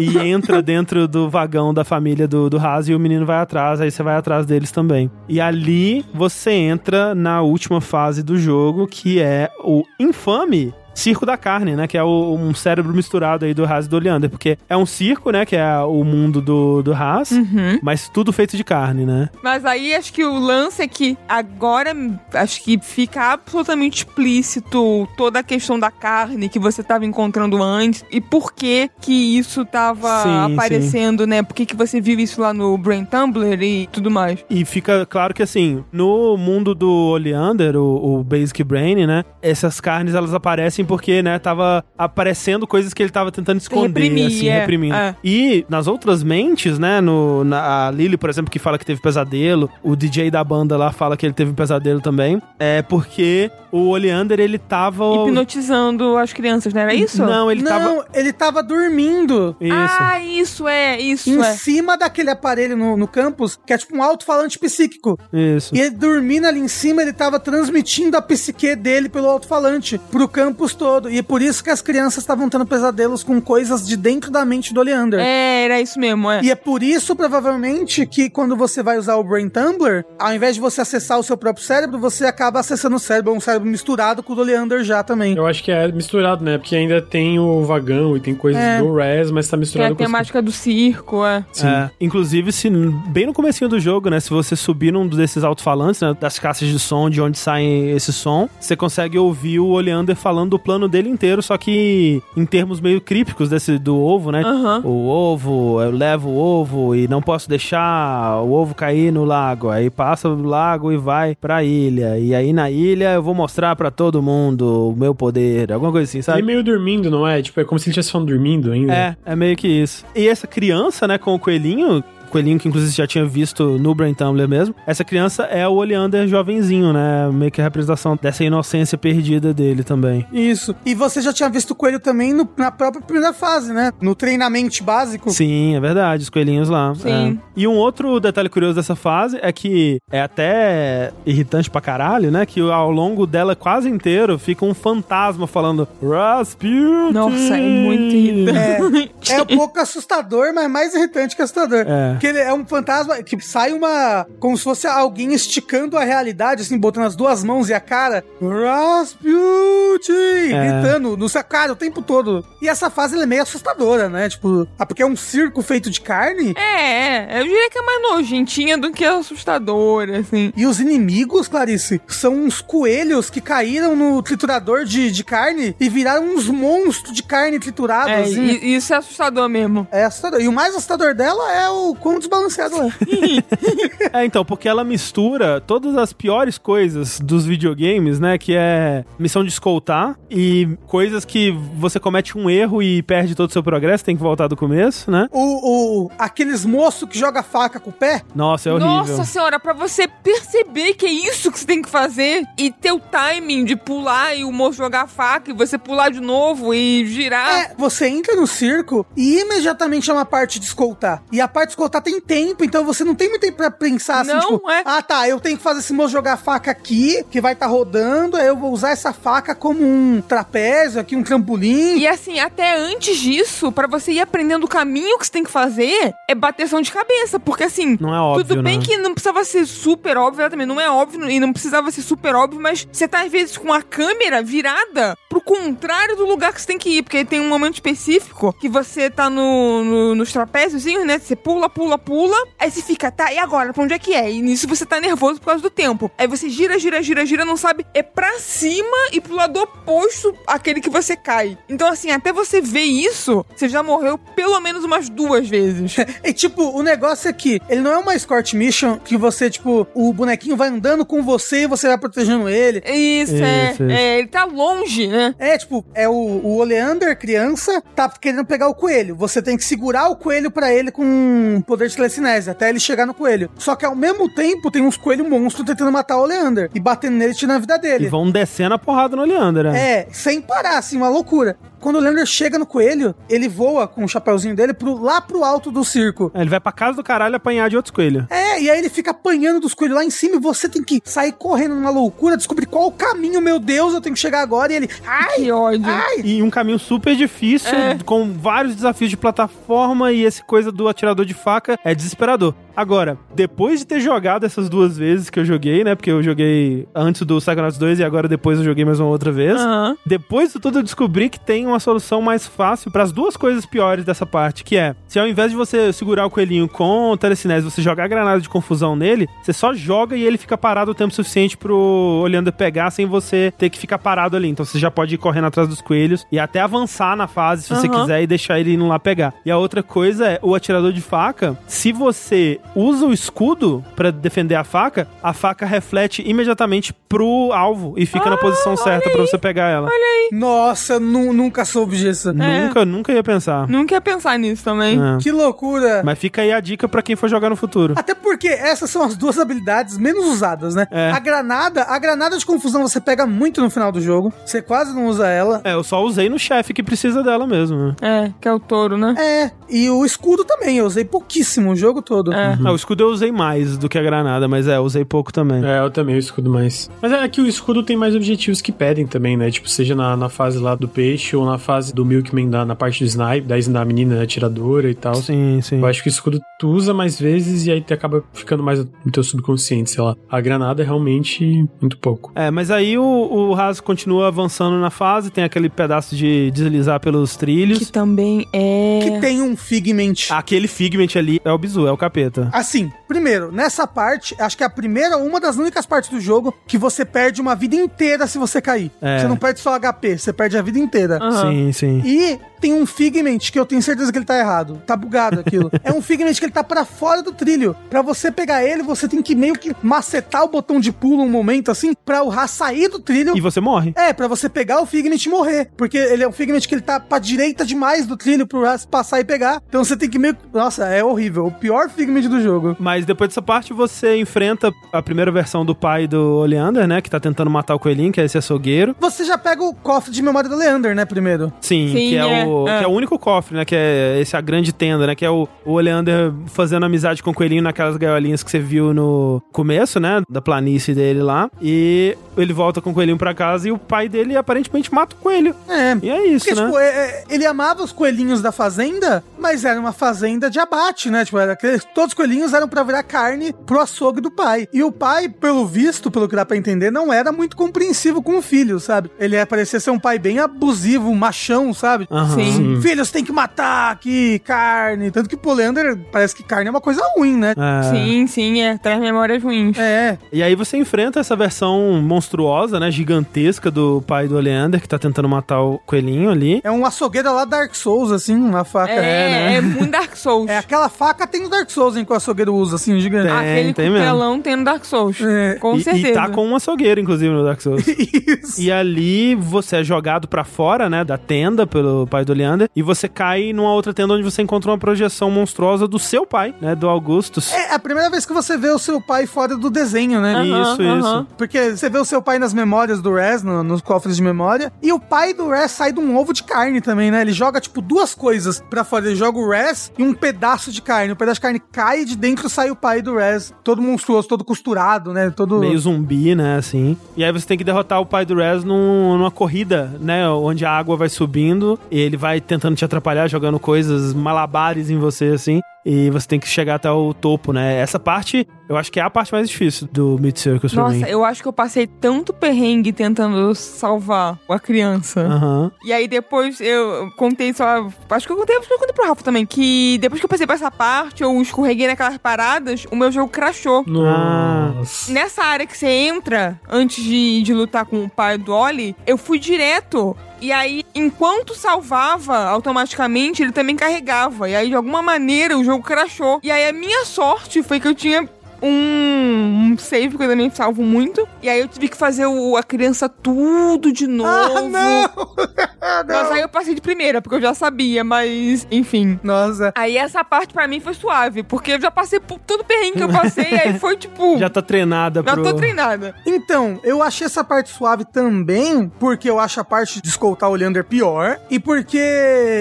e entra dentro do vagão da família do, do Haas e o menino vai atrás, aí você vai atrás deles também. E ali você entra na última fase do jogo, que é o infame circo da carne, né? Que é o- um cérebro misturado aí do Haas e do Oleander. Porque é um circo, né? Que é o mundo do, do Haas, Uhum. mas tudo feito de carne, né? Mas aí acho que o lance é que agora acho que fica absolutamente explícito toda a questão da carne que você tava encontrando antes e por que que isso tava Sim, aparecendo, né? Por que que você viu isso lá no Brain Tumblr e tudo mais. E fica claro que, assim, no mundo do Oleander, o, o Basic Brain, né? Essas carnes, elas aparecem porque, né, tava aparecendo coisas que ele tava tentando esconder, Reprimir, assim, é, reprimindo. é. E nas outras mentes, né, no, na, a Lily, por exemplo, que fala que teve pesadelo, o DJ da banda lá fala que ele teve um pesadelo também, é porque o Oleander, ele tava... Hipnotizando as crianças, não era isso? Não, ele não, tava... ele tava dormindo. Isso. Ah, isso é, isso Em é. cima daquele aparelho no, no campus, que é tipo um alto-falante psíquico. Isso. E ele dormindo ali em cima, ele tava transmitindo a psique dele pelo alto-falante pro campus todo. E é por isso que as crianças estavam tendo pesadelos com coisas de dentro da mente do Oleander. É, era isso mesmo, é. E é por isso, provavelmente, que quando você vai usar o Brain Tumblr, ao invés de você acessar o seu próprio cérebro, você acaba acessando o cérebro, um cérebro misturado com o do Oleander já também. Eu acho que é misturado, né? Porque ainda tem o vagão e tem coisas É. do Res, mas tá misturado a com as temática do circo, é. Sim. É, inclusive, se bem no comecinho do jogo, né? Se você subir num desses alto-falantes, né? Das caixas de som, de onde sai esse som, você consegue ouvir o Oleander falando do plano dele inteiro, só que em termos meio crípticos desse do ovo, né? Aham. O ovo, eu levo o ovo e não posso deixar o ovo cair no lago. Aí passa o lago e vai pra ilha. E aí na ilha eu vou mostrar pra todo mundo o meu poder. Alguma coisa assim, Ele sabe? meio dormindo, não é? Tipo, é como se ele estivesse falando dormindo ainda. É, é meio que isso. E essa criança, né, com o coelhinho, coelhinho que inclusive já tinha visto no Brain Tumblr mesmo, essa criança é o Oleander jovenzinho, né? Meio que a representação dessa inocência perdida dele também. Isso. E você já tinha visto o coelho também no- na própria primeira fase, né? No treinamento básico. Sim, é verdade, os coelhinhos lá. Sim. é. E um outro detalhe curioso dessa fase é que é até irritante pra caralho, né? Que ao longo dela quase inteiro fica um fantasma falando Rasputin. Nossa, é muito irritante. É um pouco assustador, mas mais irritante que assustador. É. Porque ele é um fantasma que sai uma. Como se fosse alguém esticando a realidade, assim, botando as duas mãos e a cara. Rasputin! É. Gritando no seu cara o tempo todo. E essa fase ela é meio assustadora, né? Tipo, ah, porque é um circo feito de carne. É, é, eu diria que é mais nojentinha do que assustadora, assim. E os inimigos, Clarice, são uns coelhos que caíram no triturador de, de carne e viraram uns monstros de carne triturada. É, assim. e- isso é assustador mesmo. É assustador. E o mais assustador dela é o quão desbalanceado ela (laughs) é. É, então, porque ela mistura todas as piores coisas dos videogames, né? Que é missão de escoltar e coisas que você comete um erro e perde todo o seu progresso, tem que voltar do começo, né? o, o, aqueles moços que joga faca com o pé. Nossa, é horrível. Nossa senhora, pra você perceber que é isso que você tem que fazer e ter o timing de pular e o moço jogar a faca e você pular de novo e girar. É, você entra no circo e imediatamente é uma parte de escoltar. E a parte de escoltar tem tempo, então você não tem muito tempo pra pensar assim, Não, tipo, é. ah tá, eu tenho que fazer esse moço jogar a faca aqui, que vai estar rodando, aí eu vou usar essa faca como um trapézio aqui, um trampolim. E assim, até antes disso, pra você ir aprendendo o caminho que você tem que fazer, é bateção de cabeça. Porque assim, Não é óbvio, tudo bem né? que não precisava ser super óbvio, também não é óbvio e não precisava ser super óbvio, mas você tá às vezes com a câmera virada pro contrário do lugar que você tem que ir. Porque tem um momento específico que você tá no, no- nos trapézios, né? Você pula, pula, pula, aí você fica, tá, e agora? Pra onde é que é? E nisso você tá nervoso por causa do tempo. Aí você gira, gira, gira, gira, não sabe, é pra cima e pro lado oposto aquele que você cai. Então, assim, até você ver isso, você já morreu pelo menos umas duas vezes. (laughs) E tipo, o negócio é que ele não é uma escort mission que você, tipo, o bonequinho vai andando com você e você vai protegendo ele. Isso, é, Isso, isso. é. Ele tá longe, né? É, tipo, é o, o Oleander, criança, tá querendo pegar o coelho. Você tem que segurar o coelho pra ele com um poder de telecinese, até ele chegar no coelho. Só que ao mesmo tempo tem uns coelhos monstros tentando matar o Oleander e batendo nele e tirando a vida E dele. vão descendo a porrada no Oleander, né? É, sem parar, assim, uma loucura. Quando o Leander chega no coelho, ele voa com o chapéuzinho dele pro, lá pro alto do circo. É, ele vai pra casa do caralho apanhar de outros coelhos. É, e aí ele fica apanhando dos coelhos lá em cima e você tem que sair correndo numa loucura, descobrir qual o caminho, meu Deus, eu tenho que chegar agora. E ele, ai, Que ódio. ai. E um caminho super difícil, É. com vários desafios de plataforma e esse coisa do atirador de faca é desesperador. Agora, depois de ter jogado essas duas vezes que eu joguei, né? Porque eu joguei antes do Psychonauts 2 e agora depois eu joguei mais uma outra vez. Aham. Depois de tudo eu descobri que tem uma solução mais fácil para as duas coisas piores dessa parte, que é, se ao invés de você segurar o coelhinho com o telecinese, você jogar granada de confusão nele, você só joga e ele fica parado o tempo suficiente pro Oleander pegar sem você ter que ficar parado ali. Então você já pode ir correndo atrás dos coelhos e até avançar na fase se você Aham. quiser e deixar ele indo lá pegar. E a outra coisa é, o atirador de faca, se você usa o escudo pra defender a faca, a faca reflete imediatamente pro alvo e fica na posição certa pra você pegar ela. Nossa, eu nu- nunca soube disso. É. Nunca, nunca ia pensar. Nunca ia pensar nisso também. É. Que loucura. Mas fica aí a dica pra quem for jogar no futuro. Até porque essas são as duas habilidades menos usadas, né? É. A granada, a granada de confusão você pega muito no final do jogo. Você quase não usa ela. É, eu só usei no chefe que precisa dela mesmo. né? É, que é o touro, né? É, e o escudo também, eu usei pouquíssimo o jogo todo. É. Ah, o escudo eu usei mais do que a granada, mas é, eu usei pouco também. É, eu também, o escudo mais. Mas é que o escudo tem mais objetivos que pedem também, né? Tipo, seja na, na fase lá do peixe ou na fase do Milkman, da, na parte do snipe, da, da menina né, atiradora e tal. Sim, sim. Eu acho que o escudo tu usa mais vezes e aí tu acaba ficando mais no teu subconsciente, sei lá. A granada é realmente muito pouco. É, mas aí o, o Haas continua avançando na fase, tem aquele pedaço de deslizar pelos trilhos. Que também é. Que tem um figment. Aquele Figment ali é o bizu, é o capeta. Assim, primeiro, nessa parte, acho que é a primeira, uma das únicas partes do jogo que você perde uma vida inteira se você cair. É. Você não perde só HP, você perde a vida inteira. Aham. Sim, sim. E tem um figment que eu tenho certeza que ele tá errado. Tá bugado aquilo. (laughs) é um figment que ele tá pra fora do trilho. Pra você pegar ele, você tem que meio que macetar o botão de pulo um momento assim, pra o Ra sair do trilho. E você morre. É, pra você pegar o Figment e morrer. Porque ele é um Figment que ele tá pra direita demais do trilho pro Ras passar e pegar. Então você tem que meio. Nossa, é horrível. O pior Figment do jogo. Mas depois dessa parte você enfrenta a primeira versão do pai do Oleander, né? Que tá tentando matar o coelhinho, que é esse açougueiro. Você já pega o cofre de memória do Leander, né? Primeiro. Sim, Sim, que, é é, o, é. que é o único cofre, né? Que é esse a grande tenda, né? Que é o, o Oleander fazendo amizade com o coelhinho naquelas gaiolinhas que você viu no começo, né? Da planície dele lá. E ele volta com o coelhinho pra casa e o pai dele aparentemente mata o coelho. É. E é isso, Porque, né? tipo, é- é- ele amava os coelhinhos da fazenda, mas era uma fazenda de abate, né? Tipo, era aquele- todos os coelhinhos eram pra virar carne pro açougue do pai. E o pai, pelo visto, pelo que dá pra entender, não era muito compreensivo com o filho, sabe? Ele ia parecer ser um pai bem abusivo, um machão, sabe? Aham. Sim. Filhos tem que matar aqui, carne. Tanto que pro Leander parece que carne é uma coisa ruim, né? É. Sim, sim, é. Traz memórias ruins. É, E aí você enfrenta essa versão monstruosa, né? Gigantesca do pai do Oleander, que tá tentando matar o coelhinho ali. é um açougueiro lá Dark Souls, assim, uma faca. É, é, muito Dark Souls. É, aquela faca tem no Dark Souls, hein, que o açougueiro usa, assim, gigante. Tem, Aquele tem mesmo. cupelão tem no Dark Souls. É. Com e, certeza. e tá com um açougueiro, inclusive, no Dark Souls. (laughs) Isso. E ali você é jogado pra fora, né, da tenda pelo pai do Oleander, e você cai numa outra tenda onde você encontra uma projeção monstruosa do seu pai, né, do Augustus. É a primeira vez que você vê o seu pai fora do desenho, né? Aham, isso, aham. isso. Porque você vê o seu pai nas memórias do Rez, no- nos cofres de memória, e o pai do Rez sai de um ovo de carne também, né? Ele joga, tipo, duas coisas pra fora. Ele joga o Rez e um pedaço de carne. O pedaço de carne cai e de dentro sai o pai do Rez, todo monstruoso, todo costurado, né? Todo... Meio zumbi, né, assim. E aí você tem que derrotar o pai do Rez num- numa corrida, né, onde a água vai subindo e ele vai tentando te atrapalhar, jogando coisas, malabares em você, assim. E você tem que chegar até o topo, né? Essa parte, eu acho que é a parte mais difícil do Mid Circus pra mim. Nossa, eu acho que eu passei tanto perrengue tentando salvar a criança. Aham. E aí depois eu contei só. Acho que eu contei, acho que eu contei pro Rafa também. Que depois que eu passei por essa parte, eu escorreguei naquelas paradas, o meu jogo crashou. Nossa. Nessa área que você entra, antes de, de lutar com o pai do Oli, eu fui direto. E aí, enquanto salvava automaticamente, ele também carregava. E aí, de alguma maneira, o jogo crashou. E aí, a minha sorte foi que eu tinha um, um save que eu também salvo muito. E aí, eu tive que fazer o, a criança tudo de novo. Ah, não! (laughs) Ah, não. Mas aí eu passei de primeira, porque eu já sabia, mas enfim. Nossa. Aí essa parte pra mim foi suave, porque eu já passei por todo o perrengue que eu passei, aí foi tipo. (laughs) Já tá treinada já pro... tô treinada. Então, eu achei essa parte suave também, porque eu acho a parte de escoltar o Leander pior, e porque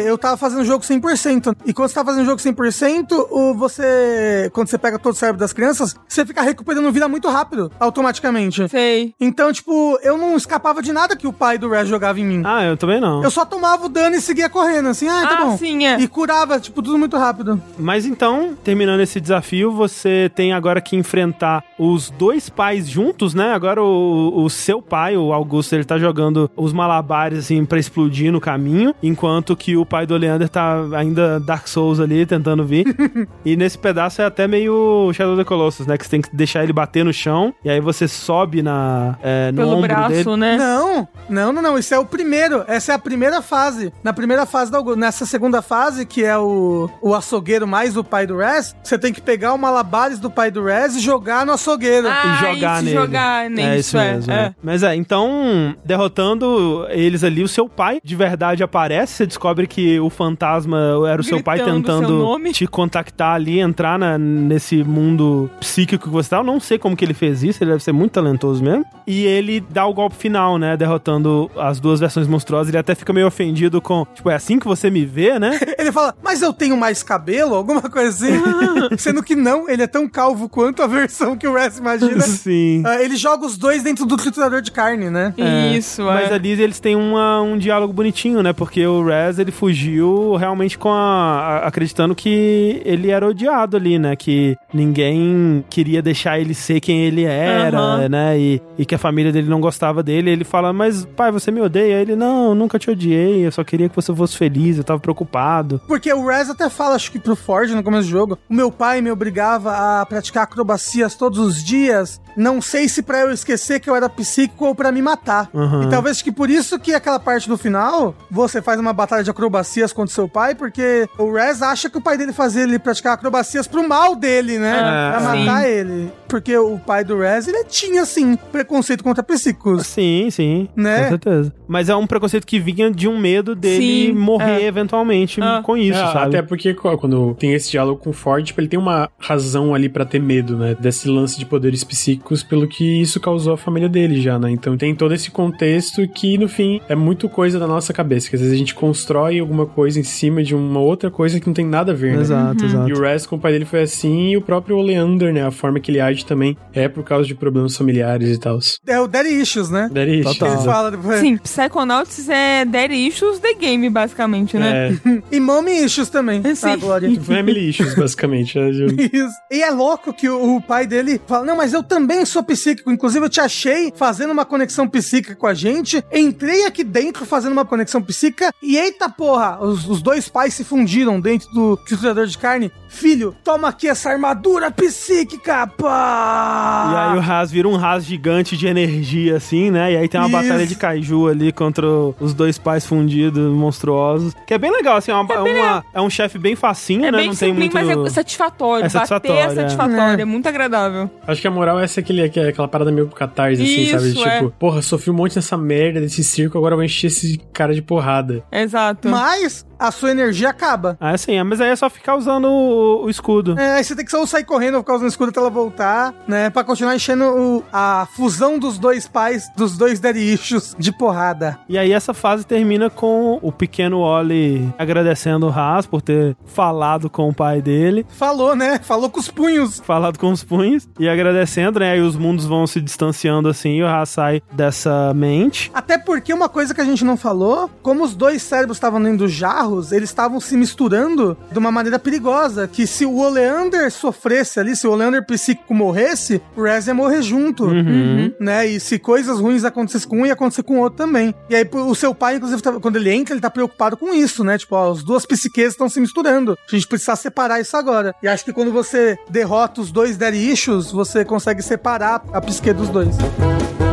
eu tava fazendo o jogo 100%. E quando você tá fazendo o jogo 100%, o você, quando você pega todo o cérebro das crianças, você fica recuperando vida muito rápido, automaticamente. Sei. Então, tipo, eu não escapava de nada que o pai do Res jogava em mim. Ah, eu também não. Eu só tomava o dano e seguia correndo, assim, ah, tá Ah, bom. sim, é. E curava, tipo, tudo muito rápido. Mas então, terminando esse desafio, você tem agora que enfrentar os dois pais juntos, né? Agora o, o seu pai, o Augusto, ele tá jogando os malabares, assim, pra explodir no caminho, enquanto que o pai do Leander tá ainda Dark Souls ali, tentando vir. (laughs) e nesse pedaço é até meio Shadow of the Colossus, né? Que você tem que deixar ele bater no chão, e aí você sobe na, é, no Pelo ombro braço, dele. né? Não, não, não, não. Isso é o primeiro. Essa é a primeira fase. Na primeira fase da. Nessa segunda fase, que é o, o açougueiro mais o pai do Rez, você tem que pegar o malabares do pai do Rez e jogar no açougueiro. Ah, e jogar isso, nele. jogar É nele, isso mesmo. é. Mas é, então, derrotando eles ali, o seu pai de verdade aparece. Você descobre que o fantasma era o seu pai Gritando seu tentando nome. te contactar ali, entrar na- nesse mundo psíquico que você tá. Eu não sei como que ele fez isso, ele deve ser muito talentoso mesmo. E ele dá o golpe final, né? Derrotando as duas versões monstruosas. Ele até fica meio ofendido com, tipo, é assim que você me vê, né? (laughs) Ele fala, mas eu tenho mais cabelo? Alguma coisa assim. (laughs) Sendo que não, ele é tão calvo quanto a versão que o Rez imagina. Sim. Ah, ele joga os dois dentro do triturador de carne, né? Isso, Mas é. ali eles têm uma- um diálogo bonitinho, né? Porque o Rez, ele fugiu realmente com a, a- acreditando que ele era odiado ali, né? Que ninguém queria deixar ele ser quem ele era, Aham. né? E, e que a família dele não gostava dele. Ele fala, mas pai, você me odeia? Ele, não, nunca te odiei, eu só queria que você fosse feliz, eu tava preocupado. Porque o Rez até fala, acho que pro Ford no começo do jogo, o meu pai me obrigava a praticar acrobacias todos os dias. Não sei se pra eu esquecer que eu era psíquico ou pra me matar. Uhum. E talvez que por isso que aquela parte do final, você faz uma batalha de acrobacias contra seu pai, porque o Rez acha que o pai dele fazia ele praticar acrobacias pro mal dele, né? É, pra sim. matar ele. Porque o pai do Rez, ele tinha, sim, preconceito contra psíquicos. Sim, sim. Né? Com certeza. Mas é um preconceito que vinha de um medo dele Sim, morrer é. eventualmente Ah. com isso, É, sabe? Até porque quando tem esse diálogo com o Ford, tipo, ele tem uma razão ali pra ter medo, né? Desse lance de poderes psíquicos, pelo que isso causou à família dele já, né? Então tem todo esse contexto que, no fim, é muito coisa da nossa cabeça. Que às vezes a gente constrói alguma coisa em cima de uma outra coisa que não tem nada a ver, né? Exato, exato. E o Rez com o pai dele foi assim, e o próprio Oleander, né? A forma que ele age também é por causa de problemas familiares e tal. É o Daddy Issues, né? Daddy issues. Total. Ele fala depois. Sim, Psychonauts é Daddy Issues The Game, basicamente, né? É, (laughs) E Mommy Issues também. Sim. A Glória. family issues, basicamente. é, de- (laughs) Isso. E é louco que o, o pai dele fala: Não, mas eu também sou psíquico. Inclusive, eu te achei fazendo uma conexão psíquica com a gente. Entrei aqui dentro fazendo uma conexão psíquica. E eita porra, os, os dois pais se fundiram dentro do triturador de carne. Filho, toma aqui essa armadura psíquica, pá! E aí o Raz vira um Raz gigante de energia, assim, né? E aí tem uma Isso. batalha de kaiju ali contra os dois pais fundidos, monstruosos. Que é bem legal, assim, é, uma- uma- é um chefe bem facinho, É né? bem Não tem muito... mas é satisfatório. É satisfatório, Bater é é. satisfatório, É. é muito agradável. Acho que a moral é essa aquele, aquela parada meio catarse, assim, Isso, sabe? é. Tipo, porra, sofri um monte dessa merda desse circo, agora eu vou encher esse cara de porrada. Exato. Mas a sua energia acaba. Ah, sim, é, mas aí é só ficar usando o, o escudo. É, aí você tem que só sair correndo por causa do escudo até ela voltar, né? Pra continuar enchendo o- a fusão dos dois pais, dos dois issues de porrada. E aí essa fase termina com o pequeno Oli agradecendo o Raz por ter falado com o pai dele, Falou, né? Falou com os punhos. falado com os punhos e agradecendo, né? Aí os mundos vão se distanciando assim e o Raz sai dessa mente. Até porque uma coisa que a gente não falou, como os dois cérebros estavam dentro dos jarros, eles estavam se misturando de uma maneira perigosa. Que se o Oleander sofresse ali, se o Oleander psíquico morresse, o Rez ia morrer junto. Uhum. Né? E se coisas ruins acontecessem com um, ia acontecer com o outro também. E aí, o seu pai, inclusive, tá- quando ele entra, ele tá preocupado com isso, né? Tipo, ó, as duas psiques estão se misturando. A gente precisa separar isso agora. E acho que quando você derrota os dois daddy issues, você consegue separar a psique dos dois. E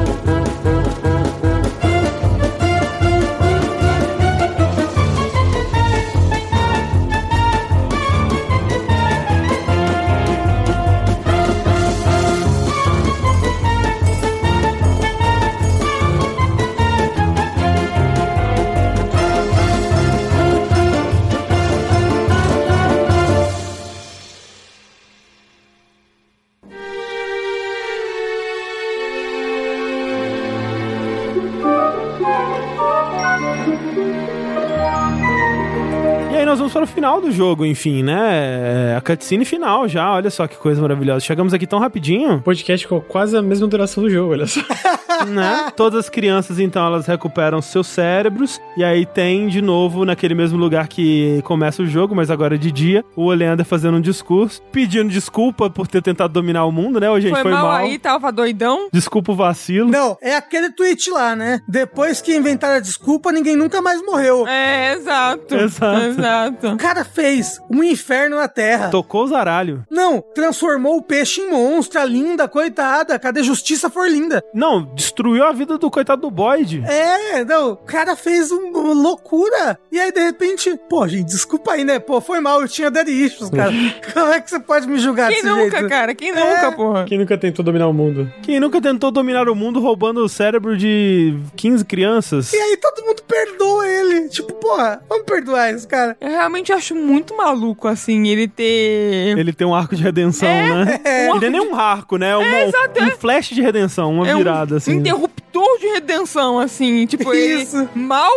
aí nós vamos para o final do jogo, enfim, né? É A cutscene final já, olha só que coisa maravilhosa. Chegamos aqui tão rapidinho, O podcast ficou quase a mesma duração do jogo, olha só. (laughs) né? Todas as crianças, então, elas recuperam seus cérebros. E aí tem, de novo, naquele mesmo lugar que começa o jogo, mas agora de dia, o Oleander fazendo um discurso, pedindo desculpa por ter tentado dominar o mundo, né? Ô, gente, foi, foi, mal, aí, tava doidão. Desculpa o vacilo. Não, é aquele tweet lá, né? Depois que inventaram a desculpa, ninguém nunca mais morreu. É, exato. Exato. Exato. O cara fez um inferno na Terra. Tocou o zaralho. Não, transformou o peixe em monstro, a linda, coitada. Cadê justiça for linda? Não, destruiu a vida do coitado do Boyd. É, não, o cara fez um- uma loucura. E aí, de repente, pô, gente, desculpa aí, né? Pô, foi mal, eu tinha daddy issues, cara. Como é que você pode me julgar Quem desse nunca, jeito? cara? Quem É. nunca, porra? Quem nunca tentou dominar o mundo? Quem nunca tentou dominar o mundo roubando o cérebro de 15 crianças? E aí todo mundo perdoa ele. Tipo, porra, vamos perdoar esse cara. Eu realmente acho muito maluco, assim, ele ter... Ele tem um arco de redenção, né? É. Ele não é nem um arco, né? É uma- exato, um flash de redenção, uma é um virada, assim. interruptor de redenção, assim. Tipo, ele Isso. mal...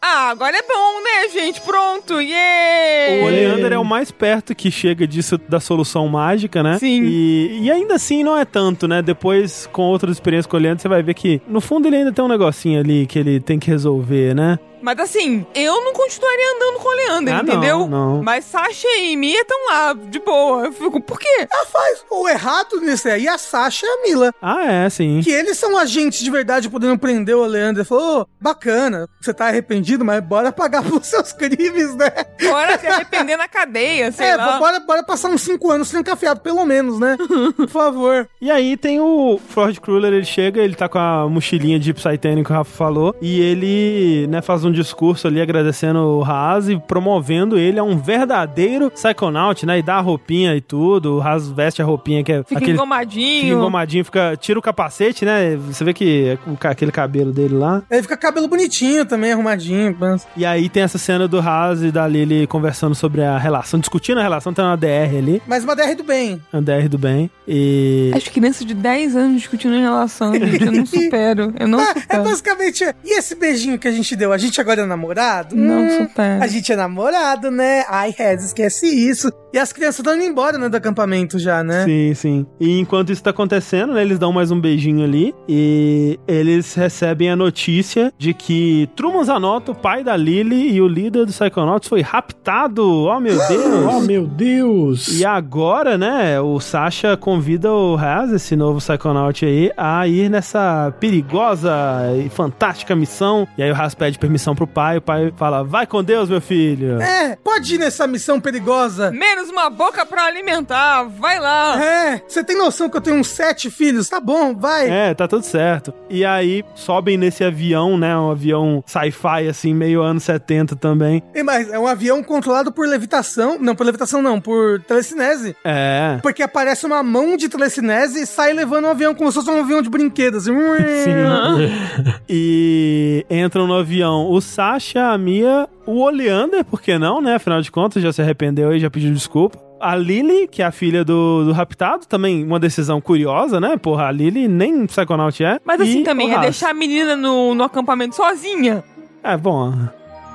Ah, agora é bom, né, gente? Pronto, O yeah! Oleander é o mais perto que chega disso da solução mágica, né? Sim. E, e ainda assim não é tanto, né? Depois, com outras experiências com o Oleander, você vai ver que, no fundo, ele ainda tem um negocinho ali que ele tem que resolver, né? Mas assim, eu não continuaria andando com o Leander, Ah, não, entendeu? não. Mas Sasha e Mia estão lá, de boa. Eu fico, por quê? Ela faz o errado nisso aí, a Sasha e a Mila. Ah, é, sim. Que eles são agentes de verdade podendo prender o Leandro. Ele falou, "Ô, bacana, você tá arrependido, mas bora pagar (laughs) pelos seus crimes, né? Bora se arrepender na cadeia, (laughs) sei é, lá. bora, bora passar uns 5 anos trancafiado, pelo menos, né? (laughs) Por favor. E aí tem o Ford Kruller, ele chega, ele tá com a mochilinha de Psytanic que o Rafa falou, e ele, né, faz um discurso ali agradecendo o Haas e promovendo ele a um verdadeiro Psychonaut, né, e dá a roupinha e tudo, o Haas veste a roupinha que é Fica aquele... engomadinho. Fica engomadinho, fica, tira o capacete, né? Você vê que é aquele cabelo dele lá. Aí fica cabelo bonitinho também, arrumadinho. mas- E aí tem essa cena do Haas e da Lily conversando sobre a relação, discutindo a relação, tem uma DR ali, Mas uma DR do bem. uma DR do bem. E. As crianças de 10 anos discutindo em relação, gente. Eu não (laughs) supero. Eu não Ah, é supero. basicamente. E esse beijinho que a gente deu? A gente agora é namorado? Não Hum, supero. A gente é namorado, né? Ai, Rez, esquece isso. E as crianças estão indo embora, né, do acampamento já, né? Sim, sim. E enquanto isso tá acontecendo, né, eles dão mais um beijinho ali e eles recebem a notícia de que Truman Zanotto, pai da Lily e o líder dos Psychonauts foi raptado. Oh, meu Oh, (gasps) Deus! meu Deus! E agora, né, o Sasha convida o Raz, esse novo Psychonaut aí, a ir nessa perigosa e fantástica missão. E aí o Raz pede permissão pro pai, o pai fala, vai com Deus, meu filho. É, pode ir nessa missão perigosa. Menos uma boca pra alimentar. Vai lá. É, você tem noção que eu tenho uns sete filhos? Tá bom, vai. É, tá tudo certo. E aí sobem nesse avião, né? Um avião sci-fi, assim, meio anos 70 também. E mais, é um avião controlado por levitação. Não, por levitação não, por telecinese. É. Porque aparece uma mão de telecinese e sai levando um avião como se fosse um avião de brinquedos. Assim. (laughs) E entram no avião o Sasha, a Mia, o Oleander, por que não, né? Afinal de contas, já se arrependeu e já pediu desculpa. A Lily, que é a filha do, do raptado, também uma decisão curiosa, né? Porra, a Lily nem Psychonaut é. Mas assim E também, é deixar a menina no, no acampamento sozinha. É, bom.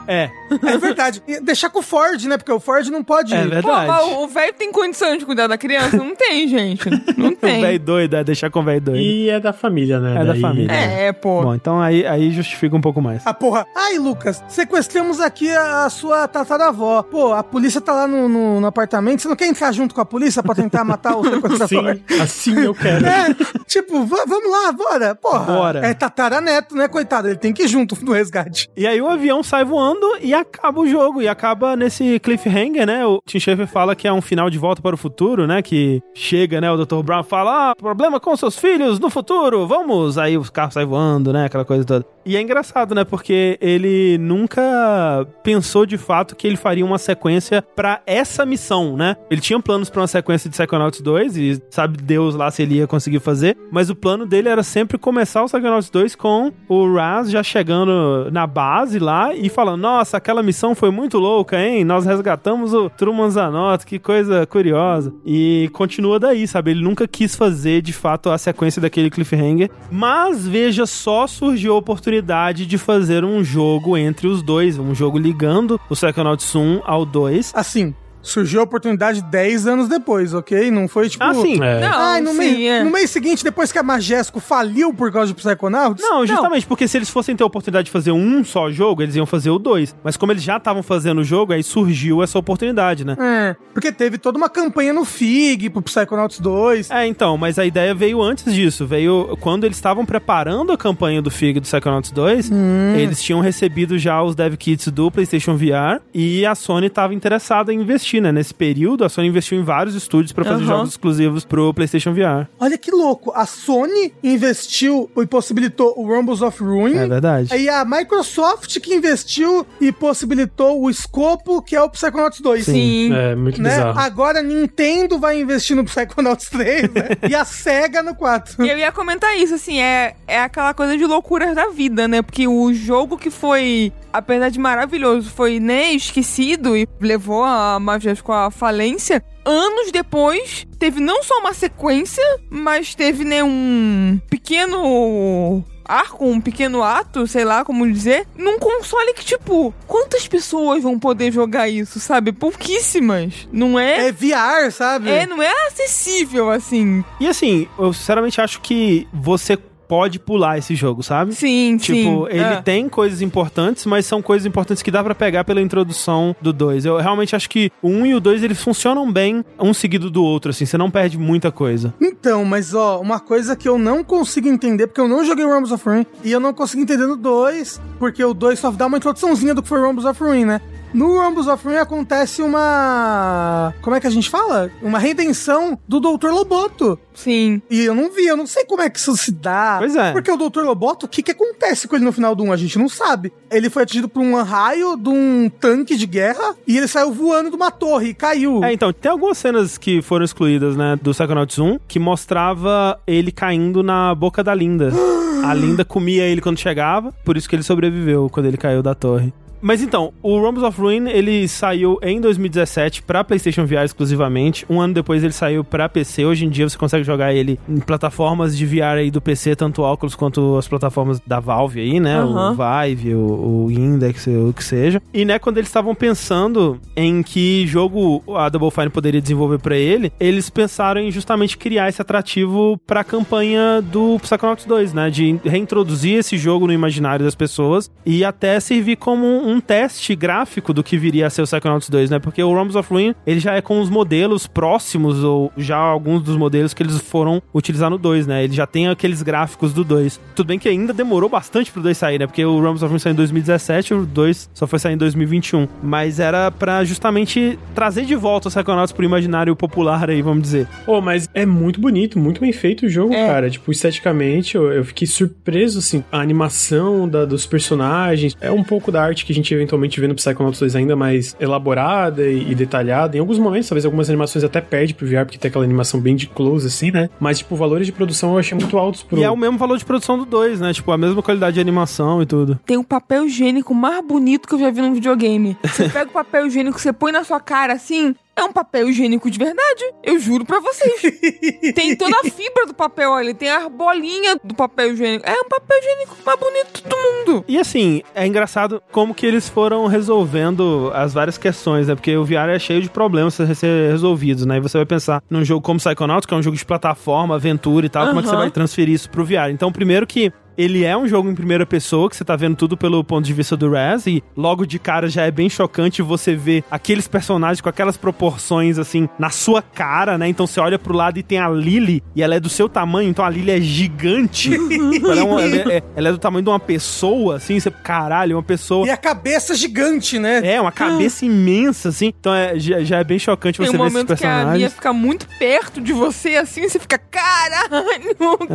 É, É verdade. E deixar com o Ford, né? Porque o Ford não pode. é Pô, verdade. mas o velho tem condição de cuidar da criança? Não tem, gente. Não (laughs) O tem. velho doido, é deixar com o velho doido. E é da família, né? É da família. É, pô. Bom, então aí, aí justifica um pouco mais. Ah, porra. Ai, Lucas, sequestramos aqui a, a sua tataravó. Pô, a polícia tá lá no, no, no apartamento. Você não quer entrar junto com a polícia pra tentar (laughs) matar o sequestrador? Sim, assim eu quero. É, tipo, va- vamos lá, bora. Porra. Bora. É tataraneto, né, coitado? Ele tem que ir junto no resgate. E aí o avião sai voando e acaba o jogo. E acaba nesse cliffhanger, né? O Tim Schafer fala que é um final de volta para o futuro, né? Que chega, né? O Dr. Brown fala: Ah, problema com seus filhos no futuro, vamos! Aí os carros saem voando, né? Aquela coisa toda. E é engraçado, né? Porque ele nunca pensou de fato que ele faria uma sequência pra essa missão, né? Ele tinha planos pra uma sequência de Psychonauts 2 e sabe Deus lá se ele ia conseguir fazer, mas o plano dele era sempre começar o Psychonauts 2 com o Raz já chegando na base lá e falando: Nossa, aquela missão foi muito louca, hein? Nós resgatamos o Truman Zanotto, que coisa curiosa. E continua daí, sabe? Ele nunca quis fazer de fato a sequência daquele cliffhanger, mas veja só surgiu a oportunidade oportunidade de fazer um jogo entre os dois, um jogo ligando o Psychonauts 1 ao 2. Assim, surgiu a oportunidade 10 anos depois, ok? Não foi tipo. Ah, sim. É. Não, Ai, no, sim, mês, é. no mês seguinte, depois que a Majesco faliu por causa de Psychonauts? Não, justamente porque se eles fossem ter a oportunidade de fazer um só jogo, eles iam fazer o dois. Mas como eles já estavam fazendo o jogo, aí surgiu essa oportunidade, né? É, porque teve toda uma campanha no FIG pro Psychonauts 2. É, então, mas a ideia veio antes disso. Veio quando eles estavam preparando a campanha do FIG do Psychonauts 2, eles tinham recebido já os dev kits do PlayStation VR e a Sony estava interessada em investir, né? Nesse período, a Sony investiu em vários estúdios para fazer Aham. jogos exclusivos pro PlayStation VR. Olha que louco, a Sony investiu e possibilitou o Rumbles of Ruin. É verdade. E a Microsoft que investiu e possibilitou o escopo, que é o Psychonauts 2. Sim. É, muito Né? bizarro. Agora a Nintendo vai investir no Psychonauts 3, né? (laughs) e a SEGA no 4. Eu ia comentar isso, assim, é, é aquela coisa de loucuras da vida, né? Porque o jogo que foi, apesar de maravilhoso, foi, né, esquecido e levou a Majesco à falência. Anos depois, teve não só uma sequência, mas teve, né, um pequeno arco, um pequeno ato, sei lá como dizer, num console que, tipo, quantas pessoas vão poder jogar isso, sabe? Pouquíssimas. Não é? É VR, sabe? É, não é acessível, assim. E assim, eu sinceramente acho que você pode pular esse jogo, sabe? Sim, sim. Tipo, ele É. tem coisas importantes, mas são coisas importantes que dá pra pegar pela introdução do 2. Eu realmente acho que o 1 um e o 2 eles funcionam bem um seguido do outro, assim, você não perde muita coisa. Então, mas ó, uma coisa que eu não consigo entender, porque eu não joguei Rumbles of Ruin, e eu não consigo entender no 2, porque o 2 só dá uma introduçãozinha do que foi Rumbles of Ruin, né? No Rumbles of Ruin acontece uma. Como é que a gente fala? Uma redenção do Dr. Loboto. Sim. E eu não vi, eu não sei como é que isso se dá. Pois é. Porque o Dr. Loboto, o que, que acontece com ele no final do 1? A gente não sabe. Ele foi atingido por um raio de um tanque de guerra e ele saiu voando de uma torre e caiu. É, então, tem algumas cenas que foram excluídas, né, do Psychonauts 1, que mostrava ele caindo na boca da Linda. (gasps) A Linda comia ele quando chegava, por isso que ele sobreviveu quando ele caiu da torre. Mas então, o Rumbles of Ruin, ele saiu em 2017 pra PlayStation VR exclusivamente. Um ano depois ele saiu pra PC. Hoje em dia você consegue jogar ele em plataformas de VR aí do PC, tanto o Oculus quanto as plataformas da Valve aí, né? Aham. O Vive, o, o Index, o que seja. E, né, quando eles estavam pensando em que jogo a Double Fine poderia desenvolver pra ele, eles pensaram em justamente criar esse atrativo pra campanha do Psychonauts 2, né? De reintroduzir esse jogo no imaginário das pessoas e até servir como um teste gráfico do que viria a ser o Psychonauts 2, né? Porque o Realms of Ruin, ele já é com os modelos próximos ou já alguns dos modelos que eles foram utilizar no 2, né? Ele já tem aqueles gráficos do 2. Tudo bem que ainda demorou bastante pro 2 sair, né? Porque o Realms of Ruin saiu em 2017, o 2 só foi sair em 2021. Mas era pra justamente trazer de volta o Psychonauts pro imaginário popular aí, vamos dizer. Pô, mas é muito bonito, muito bem feito o jogo, É. cara. Tipo, esteticamente, eu, eu fiquei surpreso, assim. A animação da, dos personagens é um pouco da arte que a gente eventualmente vê no Psychonauts 2 ainda mais elaborada e, e detalhada. Em alguns momentos, talvez algumas animações até perde pro VR, porque tem aquela animação bem de close, assim, né? Mas, tipo, valores de produção eu achei muito altos pro... E é o mesmo valor de produção do 2, né? Tipo, a mesma qualidade de animação e tudo. Tem o papel higiênico mais bonito que eu já vi num videogame. Você (laughs) pega o papel higiênico, você põe na sua cara assim. É um papel higiênico de verdade. Eu juro pra vocês. (laughs) tem toda a fibra do papel ali, tem a bolinha do papel higiênico. É um papel higiênico mais bonito do mundo. E assim, é engraçado como que eles foram resolvendo as várias questões, né? Porque o VR é cheio de problemas a ser resolvidos, né? E você vai pensar num jogo como Psychonauts, que é um jogo de plataforma, aventura e tal, como é que você vai transferir isso pro VR? Então, primeiro que ele é um jogo em primeira pessoa, que você tá vendo tudo pelo ponto de vista do Raz, e logo de cara já é bem chocante você ver aqueles personagens com aquelas proporções, assim, na sua cara, né? Então você olha pro lado e tem a Lily, e ela é do seu tamanho, então a Lily é gigante. ela, é uma- ela é- ela é do tamanho de uma pessoa, assim, você, caralho, uma pessoa. E a cabeça gigante, né? É, uma cabeça imensa, assim. Então é, já, já é bem chocante Tem você um ver esses momento que a Mia personagens. fica muito perto de você, assim, você fica, caralho,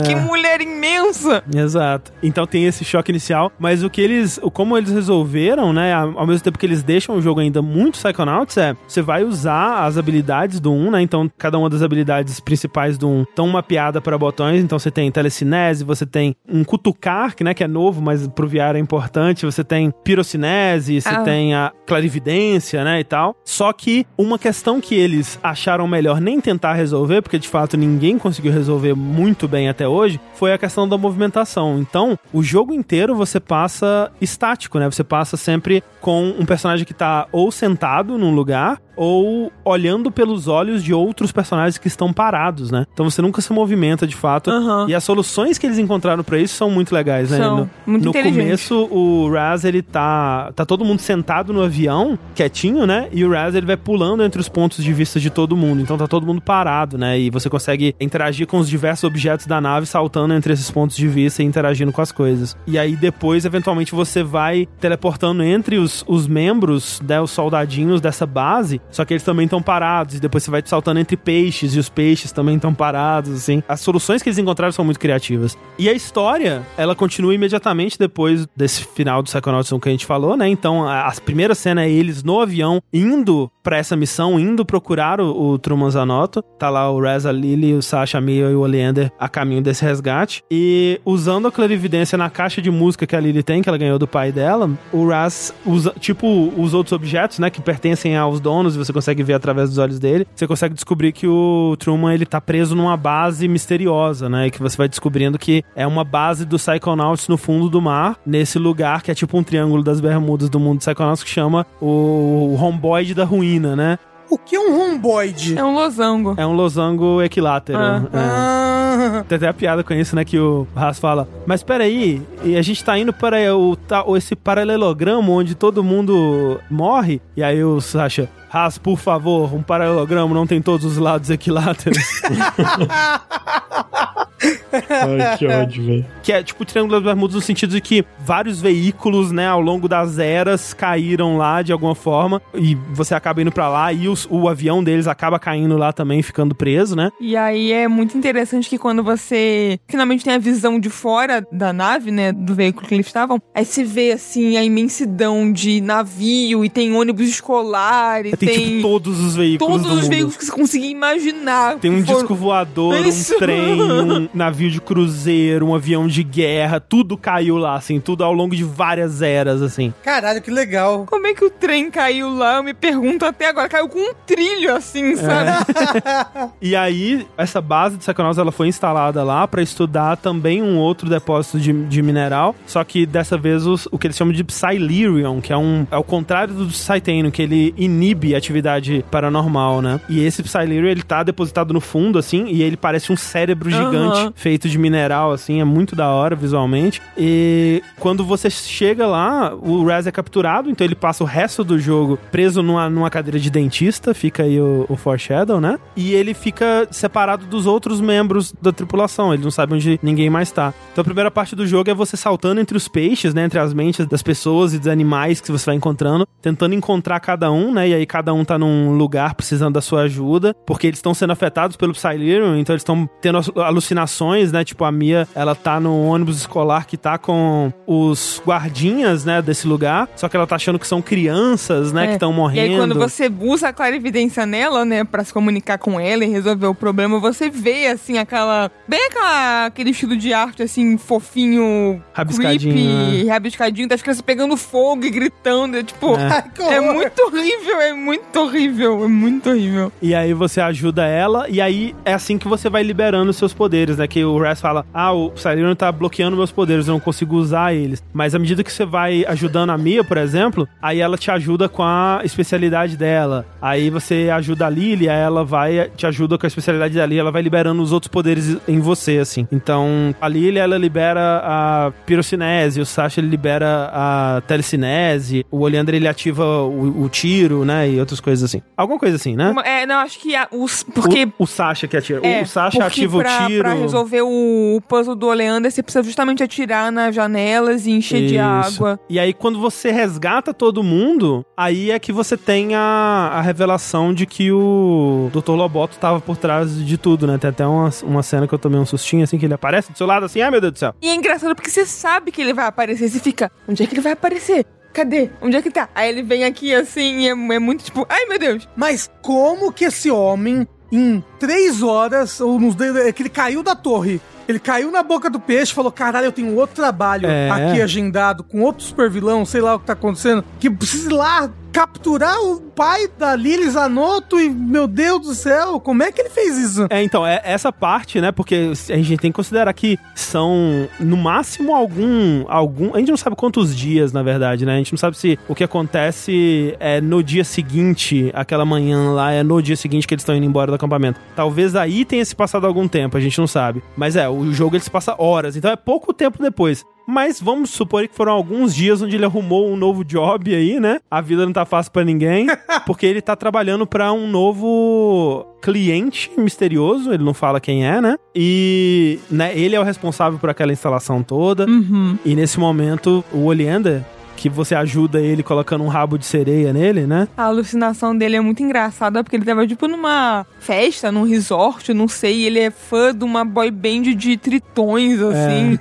que mulher imensa. Exato. Então tem esse choque inicial, mas o que eles, como eles resolveram, né, ao ao mesmo tempo que eles deixam o jogo ainda muito Psychonauts, é, você vai usar as habilidades do 1, né? Então cada uma das habilidades principais do 1 estão mapeada para botões, então você tem telecinese, você tem um cutucar, que né, que é novo, mas pro VR é importante, você tem pirocinese, você Ah. tem a clarividência, né, e tal. Só que uma questão que eles acharam melhor nem tentar resolver, porque de fato ninguém conseguiu resolver muito bem até hoje, foi a questão da movimentação. Então, o jogo inteiro você passa estático, né? Você passa sempre com um personagem que tá ou sentado num lugar ou olhando pelos olhos de outros personagens que estão parados, né? Então você nunca se movimenta de fato. Aham. E as soluções que eles encontraram pra isso são muito legais, né? São. No, Muito no começo, o Raz, ele tá. Tá todo mundo sentado no avião, quietinho, né? E o Raz, ele vai pulando entre os pontos de vista de todo mundo. Então tá todo mundo parado, né? E você consegue interagir com os diversos objetos da nave, saltando entre esses pontos de vista e interagindo com as coisas. E aí depois, eventualmente, você vai teleportando entre os, os membros, né? Os soldadinhos dessa base. Só que eles também estão parados. E depois você vai saltando entre peixes e os peixes também estão parados, assim. As soluções que eles encontraram são muito criativas. E a história, ela continua imediatamente depois desse final do Psychonauts 1 que a gente falou, né? Então, a, a primeira cena é eles no avião indo pra essa missão, indo procurar o, o Truman Zanotto. Tá lá o Reza Lily, o Sasha Mia e o Oleander a caminho desse resgate. E usando a clarividência na caixa de música que a Lily tem, que ela ganhou do pai dela, o Raz usa, tipo, os outros objetos, né, que pertencem aos donos e você consegue ver através dos olhos dele, você consegue descobrir que o Truman, ele tá preso numa base misteriosa, né, e que você vai descobrindo que é uma base do Psychonauts no fundo do mar, nesse lugar que é tipo um triângulo das bermudas do mundo do Psychonauts que chama o Romboide da Ruína, né? O que é um romboide? É um losango. É um losango equilátero. Ah. é. Ah, Tem até a piada com isso, né? Que o Haas fala. Mas peraí, e a gente tá indo para o, ta- esse paralelogramo onde todo mundo morre. E aí o Sasha. Haas, por favor, um paralelogramo não tem todos os lados equiláteros. (laughs) Ai, que ódio, velho. que é tipo o Triângulo das Bermudas no sentido de que vários veículos, né, ao longo das eras caíram lá de alguma forma e você acaba indo pra lá e os- o avião deles acaba caindo lá também, ficando preso, né? E aí é muito interessante que quando você finalmente tem a visão de fora da nave, né, do veículo que eles estavam, aí você vê assim a imensidão de navio e tem ônibus escolar e Tem, tem, tipo todos os veículos todos do os mundo. veículos que você conseguir imaginar. Tem um Foram- disco voador, Isso. um trem, um (laughs) navio de cruzeiro, um avião de guerra, tudo caiu lá, assim, tudo ao longo de várias eras, assim. caralho, que legal. Como é que o trem caiu lá? Eu me pergunto até agora. Caiu com um trilho, assim, sabe? (laughs) E aí, essa base de Psychonauts, ela foi instalada lá pra estudar também um outro depósito de, de mineral, só que dessa vez os- o que eles chamam de Psylyrium, que é um é o contrário do Psytanium, que ele inibe a atividade paranormal, né? E esse Psylyrium, ele tá depositado no fundo, assim, e ele parece um cérebro Aham. Gigante feito de mineral, assim, é muito da hora visualmente. E quando você chega lá, o Raz é capturado, então ele passa o resto do jogo preso numa, numa cadeira de dentista, fica aí o, o Foreshadow, né? E ele fica separado dos outros membros da tripulação, ele não sabe onde ninguém mais tá. Então a primeira parte do jogo é você saltando entre os peixes, né? Entre as mentes das pessoas e dos animais que você vai encontrando, tentando encontrar cada um, né? E aí cada um tá num lugar precisando da sua ajuda, porque eles estão sendo afetados pelo Psylirium, então eles estão tendo as- né? Tipo, a Mia, ela tá no ônibus escolar que tá com os guardinhas, né? Desse lugar, só que ela tá achando que são crianças, né? É. Que estão E morrendo. aí, quando você usa a clarividência nela, né, pra se comunicar com ela e resolver o problema, você vê, assim, aquela. Bem aquela, aquele estilo de arte, assim, fofinho. Rabiscadinho, Creepy, rabiscadinho, das crianças pegando fogo e gritando. É, tipo. É. (laughs) É muito horrível, é muito horrível, é muito horrível. E aí você ajuda ela, e aí é assim que você vai liberando os seus poderes, né? Que o Raz fala, ah, o Psylirium tá bloqueando meus poderes, eu não consigo usar eles. Mas à medida que você vai ajudando a Mia, por exemplo, aí ela te ajuda com a especialidade dela. Aí você ajuda a Lily, aí ela vai, te ajuda com a especialidade dela, e ela vai liberando os outros poderes em você, assim. Então, a Lily, ela libera a pirocinese, o Sasha, ele libera a telecinese, o Oleander, ele ativa o, o tiro, né? E outras coisas assim. Alguma coisa assim, né? É, não, acho que a- os. Porque. O, o Sasha que atira. é, o Sasha ativa pra, o tiro. Pra resolver o, o puzzle do Oleander, você precisa justamente atirar nas janelas e encher de Isso. água. E aí, quando você resgata todo mundo, aí é que você tem a, a revelação de que o Dr. Loboto tava por trás de tudo, né? Tem até uma, uma cena que eu tomei um sustinho, assim, que ele aparece do seu lado, assim, ai meu Deus do céu. E é engraçado porque você sabe que ele vai aparecer. Você fica, onde é que ele vai aparecer? Cadê? Onde é que tá? Aí ele vem aqui assim e é, é muito tipo, ai meu Deus. Mas como que esse homem, em três horas, ou nos é que ele caiu da torre, ele caiu na boca do peixe e falou: caralho, eu tenho outro trabalho É. aqui agendado com outro super vilão, sei lá o que tá acontecendo, que precisa ir lá capturar o pai da Lily Zanotto e, meu Deus do céu, como é que ele fez isso? É, então, é essa parte, né? Porque a gente tem que considerar que são, no máximo, algum. algum a gente não sabe quantos dias, na verdade, né? A gente não sabe se o que acontece é no dia seguinte, aquela manhã lá, é no dia seguinte que eles estão indo embora do acampamento. Talvez aí tenha se passado algum tempo, a gente não sabe. Mas é, o jogo ele se passa horas, então é pouco tempo depois. Mas vamos supor que foram alguns dias onde ele arrumou um novo job aí, né? A vida não tá fácil para ninguém, (laughs) porque ele tá trabalhando para um novo cliente misterioso, ele não fala quem é, né? E né, ele é o responsável por aquela instalação toda. Uhum. E nesse momento, o Oleander que você ajuda ele colocando um rabo de sereia nele, né? A alucinação dele é muito engraçada, porque ele tava tipo numa festa, num resort, não sei, e ele é fã de uma boy band de tritões, assim.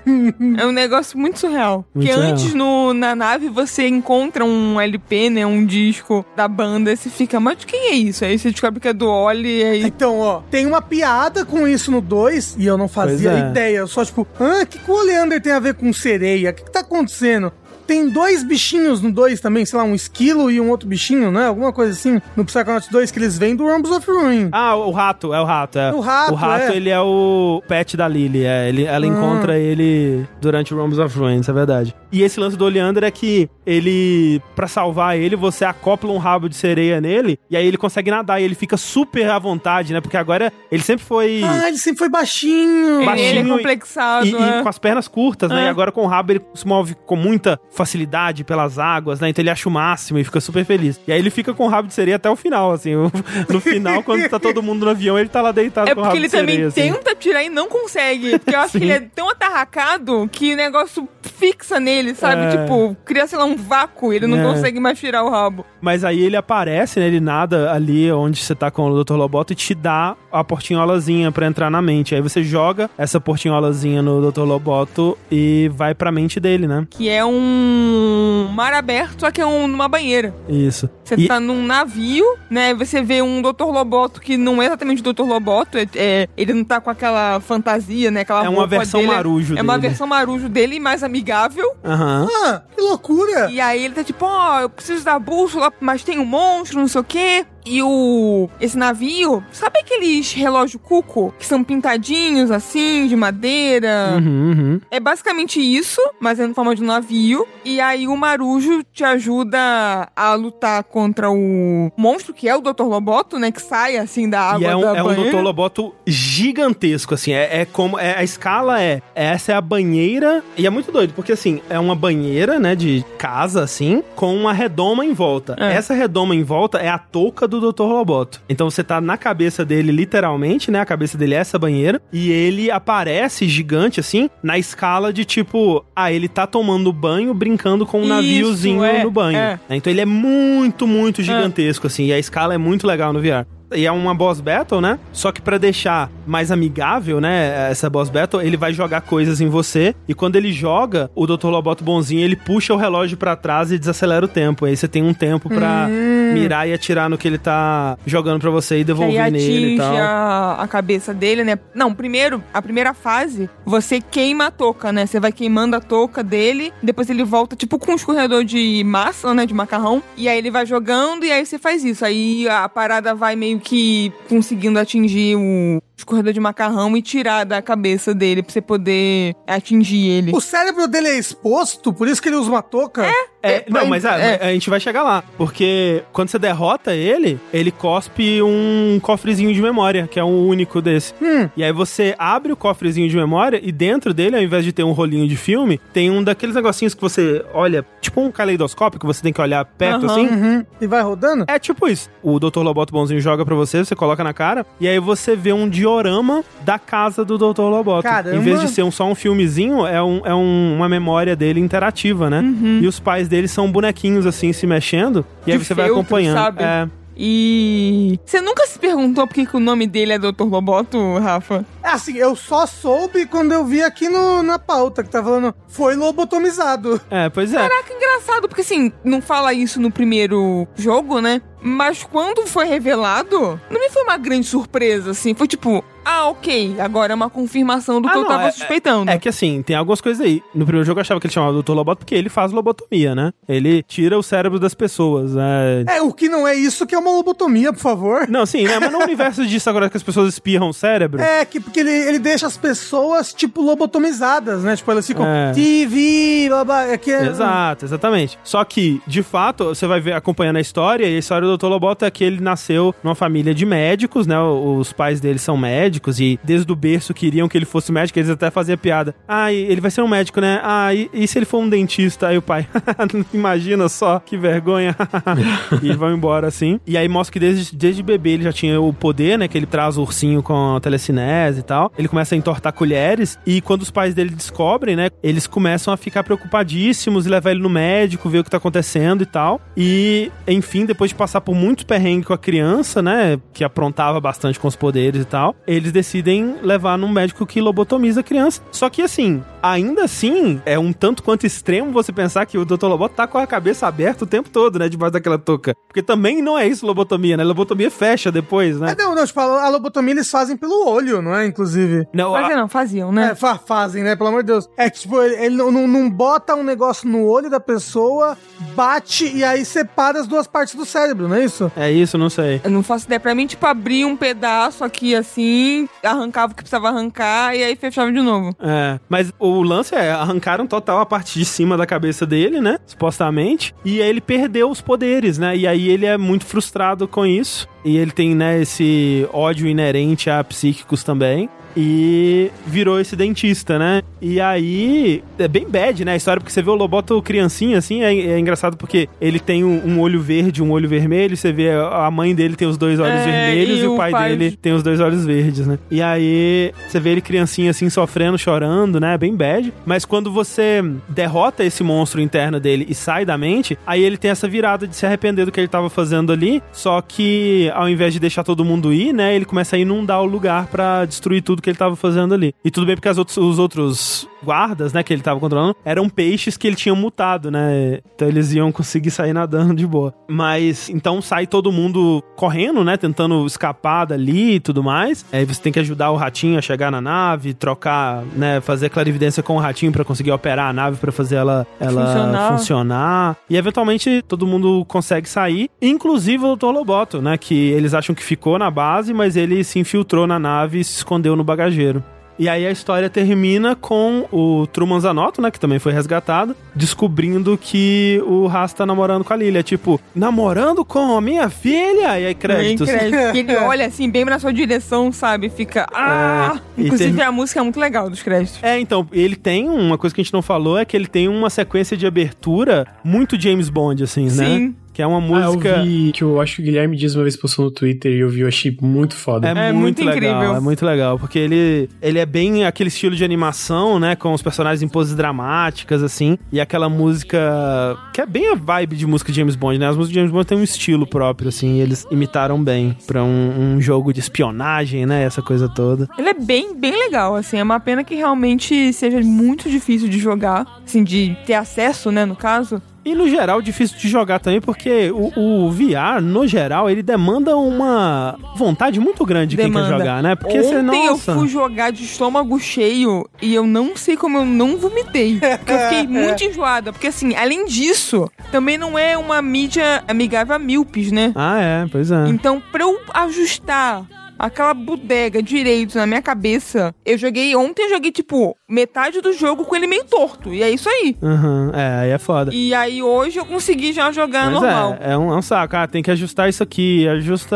É, um negócio muito surreal. Muito que surreal. antes no, na nave você encontra um LP, né, um disco da banda, e você fica, mas de quem é isso? Aí você descobre que é do Oli, e aí... Então, ó, tem uma piada com isso no 2 e eu não fazia é. ideia. Eu só, tipo, ah, o que, que o Oleander tem a ver com sereia? O que, que tá acontecendo? Tem dois bichinhos no 2 também, sei lá, um esquilo e um outro bichinho, né? Alguma coisa assim, no Psychonauts 2 que eles vêm do Rumbles of Ruin. Ah, o rato, é o rato, é. O rato, O rato, é. ele é o pet da Lily, é. Ele, ela Ah. encontra ele durante o Rumbles of Ruin, isso é verdade. E esse lance do Oleander é que ele, pra salvar ele, você acopla um rabo de sereia nele, e aí ele consegue nadar, e ele fica super à vontade, né? Porque agora ele sempre foi... Ah, ele sempre foi baixinho. ele é baixinho complexado, E, e né? com as pernas curtas, né? É. E agora com o rabo ele se move com muita facilidade pelas águas, né? Então ele acha o máximo e fica super feliz. E aí ele fica com o rabo de sereia até o final, assim. (laughs) No final, quando tá todo mundo no avião, ele tá lá deitado É com o rabo porque ele de sereia, também assim. tenta tirar e não consegue. Porque eu acho que ele é tão atarracado que o negócio fixa nele, sabe? É. Tipo, cria, sei lá, um vácuo. Ele não É. consegue mais tirar o rabo. Mas aí ele aparece, né? Ele nada ali onde você tá com o Dr. Loboto e te dá a portinholazinha pra entrar na mente. Aí você joga essa portinholazinha no Dr. Loboto e vai pra mente dele, né? Que é um mar aberto, só que é um, numa banheira. Isso. Você E- tá num navio, né? Você vê um Dr. Loboto que não é exatamente o Dr. Loboto. É, é- ele não tá com aquela fantasia, né? Aquela É uma versão dele. marujo É uma dele. versão marujo dele, mais amigável. Aham. Ah, que loucura. E aí ele tá tipo, ó, eu preciso da bússola, mas tem um monstro, não sei o quê. E o. Esse navio, sabe aqueles relógio cuco? Que são pintadinhos assim, de madeira? Uhum, uhum. É basicamente isso, mas é na forma de um navio. E aí o Marujo te ajuda a lutar contra o monstro, que é o Dr. Loboto, né? Que sai assim da água E é um, da é um. Dr. Loboto gigantesco, assim. É, é como. é- a escala é. Essa é a banheira. E é muito doido, porque assim, é uma banheira, né? De casa, assim, com uma redoma em volta. É. Essa redoma em volta é a touca do Dr. Loboto. Então você tá na cabeça dele, literalmente, né? A cabeça dele é essa banheira. E ele aparece gigante, assim, na escala de tipo. Ah, ele tá tomando banho, brincando com um Isso, naviozinho é, no banho. é. Então ele é muito, muito gigantesco, assim. E a escala é muito legal no VR. E é uma boss battle, né? Só que pra deixar mais amigável, né, essa boss battle, ele vai jogar coisas em você e quando ele joga, o Dr. Loboto bonzinho, ele puxa o relógio pra trás e desacelera o tempo. Aí você tem um tempo pra mirar e atirar no que ele tá jogando pra você e aí devolver nele e tal. a, a cabeça dele, né? Não, primeiro, a primeira fase, você queima a touca, né? Você vai queimando a touca dele, depois ele volta, tipo com um escorredor de massa, né? De macarrão. E aí ele vai jogando e aí você faz isso. Aí a parada vai meio que conseguindo atingir o escorredor de macarrão e tirar da cabeça dele pra você poder atingir ele. O cérebro dele é exposto, por isso que ele usa uma touca. É, É, não, mas- a, é. a gente vai chegar lá. Porque quando você derrota ele, ele cospe um cofrezinho de memória, que é um único desse. Hum. E aí você abre o cofrezinho de memória e dentro dele, ao invés de ter um rolinho de filme, tem um daqueles negocinhos que você olha, tipo um caleidoscópio, que você tem que olhar perto Aham. assim. Uhum. E vai rodando? É tipo isso. O Dr. Loboto bonzinho joga pra você, você coloca na cara, e aí você vê um diorama da casa do Dr. Loboto. Caramba. Em vez de ser um, só um filmezinho, é, um, é um- uma memória dele interativa, né? Uhum. E os pais dele são bonequinhos assim, se mexendo, e aí você vai feltro, acompanhando. sabe? É. E. Você nunca se perguntou por que, que o nome dele é Dr. Loboto, Rafa? É assim, eu só soube quando eu vi aqui no, na pauta que tá falando foi lobotomizado. É, pois é. Caraca, engraçado, porque assim, não fala isso no primeiro jogo, né? Mas quando foi revelado, não me foi uma grande surpresa, assim. Foi tipo, ah, ok, agora é uma confirmação do Ah, que eu não, tava é- suspeitando. É que assim, tem algumas coisas aí. No primeiro jogo eu achava que ele chamava Dr. Loboto porque ele faz lobotomia, né? Ele tira o cérebro das pessoas, né? É, o que não é isso que é uma lobotomia, por favor. Não, sim, né? Mas no universo disso agora que as pessoas espirram o cérebro. É, que, porque ele, ele deixa as pessoas, tipo, lobotomizadas, né? Tipo, elas ficam É. TV, blá, blá, é que é- Exato, exatamente. Só que, de fato, você vai ver acompanhando a história, e a história do Dr. Loboto é que ele nasceu numa família de médicos, né? Os pais dele são médicos e desde o berço queriam que ele fosse médico, eles até faziam piada. Ah, ele vai ser um médico, né? Ah, e, e se ele for um dentista? Aí o pai, (laughs) imagina só, que vergonha. (laughs) e vão embora assim. E aí mostra que desde, desde bebê ele já tinha o poder, né? Que ele traz o ursinho com a telecinese e tal. Ele começa a entortar colheres e quando os pais dele descobrem, né? Eles começam a ficar preocupadíssimos e levar ele no médico, ver o que tá acontecendo e tal. E, enfim, depois de passar por muitos perrengues com a criança, né? Que aprontava bastante com os poderes e tal, eles decidem levar num médico que lobotomiza a criança. Só que, assim, ainda assim, é um tanto quanto extremo você pensar que o Dr. Loboto tá com a cabeça aberta o tempo todo, né? Debaixo daquela touca. Porque também não é isso lobotomia, né? Lobotomia fecha depois, né? É, não, não, tipo, a a lobotomia eles fazem pelo olho, não é? Inclusive. Não, Fazia a- não, faziam, né? É, fa- fazem, né? Pelo amor de Deus. É que, tipo, ele, ele não, não, não bota um negócio no olho da pessoa, bate e aí separa as duas partes do cérebro, não é isso? é isso, não sei. Eu não faço ideia. Pra mim, tipo, abria um pedaço aqui assim, arrancava o que precisava arrancar e aí fechava de novo. É, mas o lance é, arrancaram total a parte de cima da cabeça dele, né? Supostamente. E aí ele perdeu os poderes, né? E aí ele é muito frustrado com isso. E ele tem, né, esse ódio inerente a psíquicos também. E virou esse dentista, né? E aí. É bem bad, né? A história, porque você vê o Loboto criancinha, assim, é, é engraçado porque ele tem um, um olho verde um olho vermelho. Você vê a mãe dele tem os dois olhos É, vermelhos e e, o pai, pai- dele tem os dois olhos verdes, né? E aí você vê ele criancinha assim sofrendo, chorando, né? Bem bad. Mas quando você derrota esse monstro interno dele e sai da mente, aí ele tem essa virada de se arrepender do que ele tava fazendo ali. Só que ao invés de deixar todo mundo ir, né? Ele começa a inundar o lugar pra destruir tudo que ele tava fazendo ali. E tudo bem porque outros, os outros guardas, né, que ele tava controlando, eram peixes que ele tinha mutado, né? Então eles iam conseguir sair nadando de boa. Mas então sai todo mundo correndo, né, tentando escapar dali e tudo mais. Aí você tem que ajudar o ratinho a chegar na nave, trocar, né, fazer clarividência com o ratinho pra conseguir operar a nave pra fazer ela ela Funcionar. funcionar. E eventualmente todo mundo consegue sair, inclusive o Dr. Loboto, né, que eles acham que ficou na base, mas ele se infiltrou na nave e se escondeu no bagageiro. E aí a história termina com o Truman Zanotto, né, que também foi resgatado, descobrindo que o Haas tá namorando com a Lilia. Tipo, namorando com a minha filha? E aí créditos. Bem crédito. (laughs) Que ele olha assim, bem na sua direção, sabe? Fica. Ah! É, e Inclusive, tem- a música é muito legal dos créditos. É, então, ele tem uma coisa que a gente não falou, é que ele tem uma sequência de abertura muito James Bond, assim, né? Sim. Que é uma Ah, música... eu vi que eu acho que o Guilherme Dias uma vez postou no Twitter e eu vi, eu achei muito foda. É, É muito, muito legal, incrível. é muito legal, porque ele, ele é bem aquele estilo de animação, né, com os personagens em poses dramáticas, assim, e aquela música que é bem a vibe de música de James Bond, né, as músicas de James Bond têm um estilo próprio, assim, e eles imitaram bem pra um, um jogo de espionagem, né, essa coisa toda. Ele é bem, bem legal, assim. É uma pena que realmente seja muito difícil de jogar, assim, de ter acesso, né, no caso. E no geral, difícil de jogar também, porque o, o VR, no geral, ele demanda uma vontade muito grande de quem quer jogar, né? Porque você, Ontem eu nossa... fui jogar de estômago cheio e eu não sei como eu não vomitei. Porque eu fiquei (laughs) muito enjoada. Porque, assim, além disso, também não é uma mídia amigável a míopes, né? Ah, é, pois é. Então, pra eu ajustar aquela bodega direito na minha cabeça, eu joguei ontem, eu joguei, tipo, metade do jogo com ele meio torto. E é isso aí. Uhum, é, aí é foda. E aí hoje eu consegui já jogar Mas normal. é, é um, é um saco. Ah, tem que ajustar isso aqui, ajusta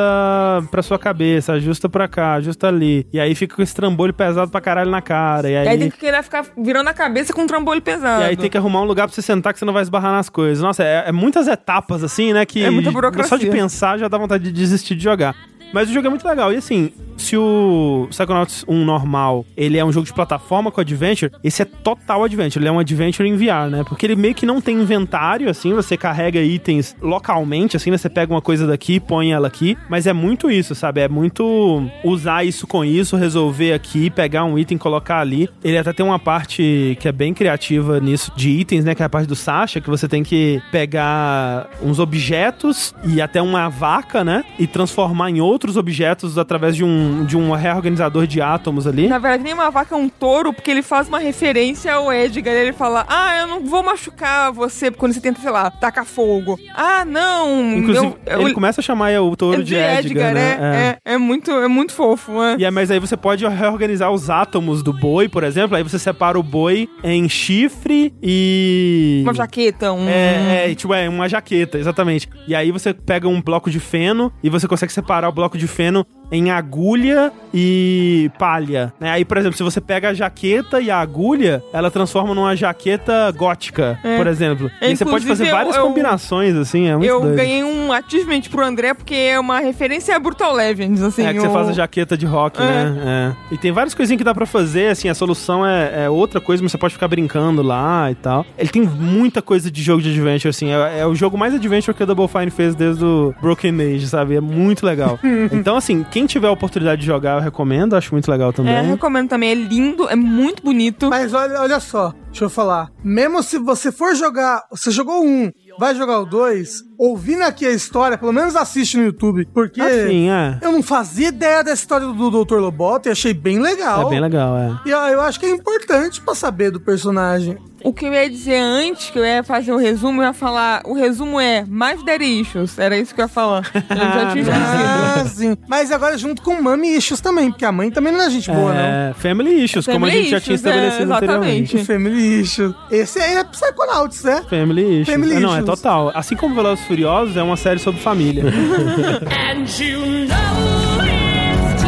pra sua cabeça, ajusta pra cá, ajusta ali. E aí fica com esse trambolho pesado pra caralho na cara. E aí, E aí tem que querer ficar virando a cabeça com um trambolho pesado. e aí tem que arrumar um lugar pra você sentar que você não vai esbarrar nas coisas. Nossa, é, é muitas etapas assim, né? Que É muita burocracia. só de pensar já dá vontade de desistir de jogar. Mas o jogo é muito legal. E assim, se o Psychonauts 1 normal, ele é um jogo de plataforma com adventure, esse é total adventure. Ele é um adventure em VR, né? Porque ele meio que não tem inventário, assim, você carrega itens localmente, assim, né? Você pega uma coisa daqui, põe ela aqui. Mas é muito isso, sabe? É muito usar isso com isso, resolver aqui, pegar um item, colocar ali. Ele até tem uma parte que é bem criativa nisso, de itens, né? Que é a parte do Sasha, que você tem que pegar uns objetos e até uma vaca, né? E transformar em outros outros objetos através de um, de um reorganizador de átomos ali. Na verdade, nem uma vaca é um touro, porque ele faz uma referência ao Edgar. Ele fala: Ah, eu não vou machucar você quando você tenta, sei lá, tacar fogo. Ah, não. Inclusive, eu, ele começa a chamar o touro de, Edgar, né? É, é, é muito, é muito fofo, né? E é, mas aí você pode reorganizar os átomos do boi, por exemplo. Aí você separa o boi em chifre e. Uma jaqueta, um. É, é, tipo, é uma jaqueta, exatamente. E aí você pega um bloco de feno e você consegue separar o bloco de feno em agulha e palha. Né? Aí, por exemplo, se você pega a jaqueta e a agulha, ela transforma numa jaqueta gótica, É. por exemplo. É, e você pode fazer várias eu- combinações, assim, é muito Eu doido. ganhei um achievement pro André porque é uma referência a Brutal Legends, assim. É, que você o- faz a jaqueta de rock, É. né? É. E tem várias coisinhas que dá pra fazer, assim, a solução é, é outra coisa, mas você pode ficar brincando lá e tal. Ele tem muita coisa de jogo de adventure, assim, é, é o jogo mais adventure que a Double Fine fez desde o Broken Age, sabe? É muito legal. (laughs) (laughs) então, assim, quem tiver a oportunidade de jogar, eu recomendo, acho muito legal também. É, recomendo também. É lindo, é muito bonito. Mas olha, olha só, deixa eu falar. Mesmo se você for jogar, você jogou um, vai jogar o dois, ouvindo aqui a história, pelo menos assiste no YouTube, porque Assim, é. eu não fazia ideia dessa história do Dr. Loboto e achei bem legal. É bem legal, é. E eu, eu acho que é importante pra saber do personagem. O que eu ia dizer antes, que eu ia fazer o resumo, eu ia falar. O resumo é mais Daddy Issues. Era isso que eu ia falar. (laughs) Eu já tinha esquecido. Ah, sim. Mas agora junto com Mami Issues também, porque a mãe também não é gente boa, não. É, Family Issues, como a Family gente já tinha Issues, é, estabelecido exatamente. anteriormente. Family Issues. Esse aí é Psychonauts, né? Family Issues. Family É, não, é Issues. total. Assim como Velozes e Furiosos, é uma série sobre família. (laughs) And you know it's too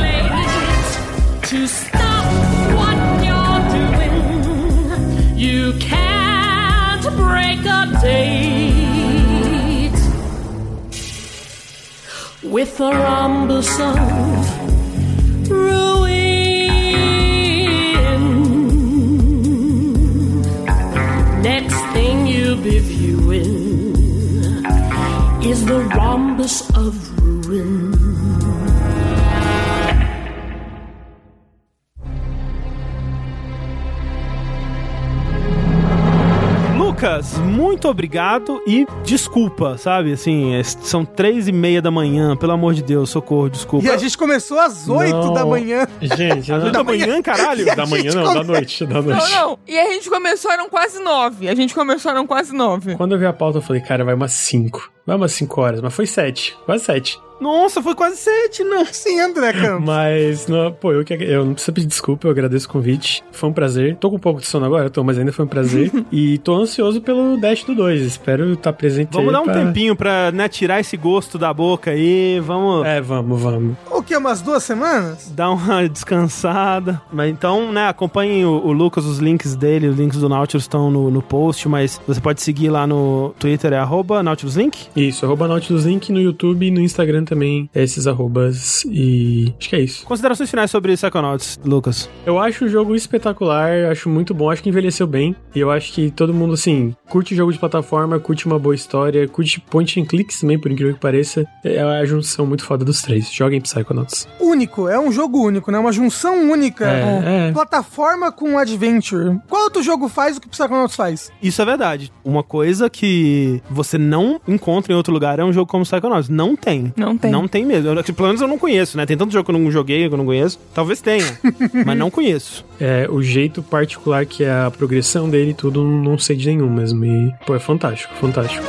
late to stop with a rumble of ruin. Next thing you'll be viewing is the rhombus of ruin. Lucas, muito obrigado e desculpa, sabe? Assim, é- são três e meia da manhã, pelo amor de Deus, socorro, desculpa. E a gente começou às 8 Não. da manhã. Gente, Oito (laughs) da manhã, caralho? (laughs) Da manhã não, come- da noite, da Não, noite. não. E a gente começou, eram quase nove. A gente começou, eram quase nove. Quando eu vi a pauta, eu falei, cara, vai umas 5. Vai umas 5 horas, mas foi 7. Quase 7. Nossa, foi quase sete, não. (laughs) Sim, André Campos. Mas, não, pô, eu, que, eu não preciso pedir desculpa, eu agradeço o convite. Foi um prazer. Tô com um pouco de sono agora, tô, mas ainda foi um prazer. (laughs) e tô ansioso pelo Dash do 2. Espero estar presente Vamos aí dar um pra- tempinho pra né, tirar esse gosto da boca aí, vamos É, vamos, vamos. O que, umas duas semanas? dar uma (laughs) descansada. Mas então, né, acompanhem o, o Lucas, os links dele, os links do Nautilus estão no, no post, mas você pode seguir lá no Twitter, é arroba NautilusLink. Isso, arroba Nautilus Link no YouTube e no Instagram também, é esses arrobas. E acho que é isso. Considerações finais sobre Psychonauts, Lucas. Eu acho o jogo espetacular, acho muito bom, acho que envelheceu bem. E eu acho que todo mundo, assim, curte jogo de plataforma, curte uma boa história, curte point and clicks também, por incrível que pareça. É a junção muito foda dos três. Joguem Psychonauts. Único, é um jogo único, né? Uma junção única. É, é. Plataforma com adventure. Qual outro jogo faz o que o Psychonauts faz? Isso é verdade. Uma coisa que você não encontra em outro lugar é um jogo como Psychonauts. Não tem. Não tem. Não tem mesmo. Eu, pelo menos eu não conheço, né? Tem tanto jogo que eu não joguei, que eu não conheço. Talvez tenha, (laughs) mas não conheço. É, o jeito particular que é a progressão dele e tudo, não sei de nenhum mesmo. E, pô, é fantástico, fantástico.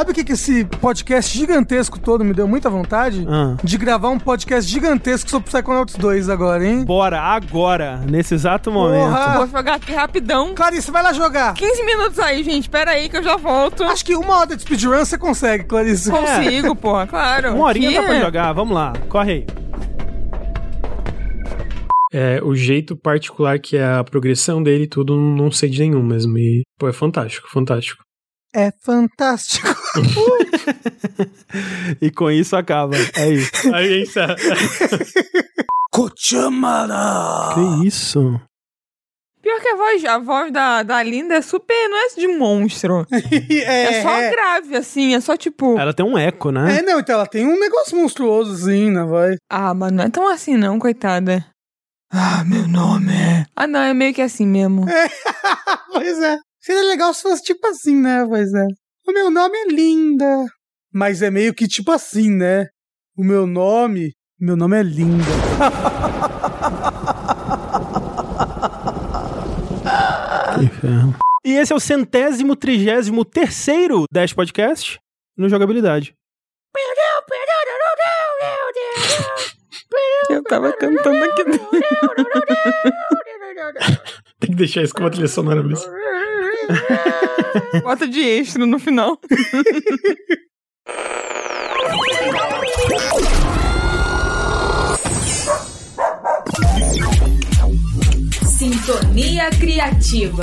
Sabe o que, que esse podcast gigantesco todo me deu muita vontade? Ah. De gravar um podcast gigantesco sobre Psychonauts 2 agora, hein? Bora, agora, nesse exato momento. Porra! Vou jogar aqui rapidão. Clarice, vai lá jogar. 15 minutos aí, gente. Pera aí que eu já volto. Acho que uma hora de speedrun você consegue, Clarice. (laughs) Consigo, porra, claro. Uma horinha Aqui dá pra é- jogar, vamos lá, corre aí. É, o jeito particular que é a progressão dele e tudo, não sei de nenhum mesmo. E, pô, é fantástico, fantástico. É fantástico. (laughs) E com isso acaba. É isso. Aí, é isso. (laughs) Cochamara! que isso? Pior que a voz, a voz da, da Linda é super. Não é de monstro. (laughs) É, só grave, assim. É só tipo. Ela tem um eco, né? É, não, então ela tem um negócio monstruoso assim na voz. Ah, mas não é tão assim, não, coitada. Ah, meu nome é. Ah, não, é meio que assim mesmo. pois é. Seria legal se fosse tipo assim, né? Pois é. O meu nome é Linda. Mas é meio que tipo assim, né? O meu nome. Meu nome é Linda. Inferno. E esse é o centésimo, trigésimo terceiro Dash Podcast no Jogabilidade. (laughs) Eu tava cantando aqui dentro. (laughs) (laughs) Tem que deixar isso como trilha sonora mesmo. Bota de extra no final. Sintonia Criativa.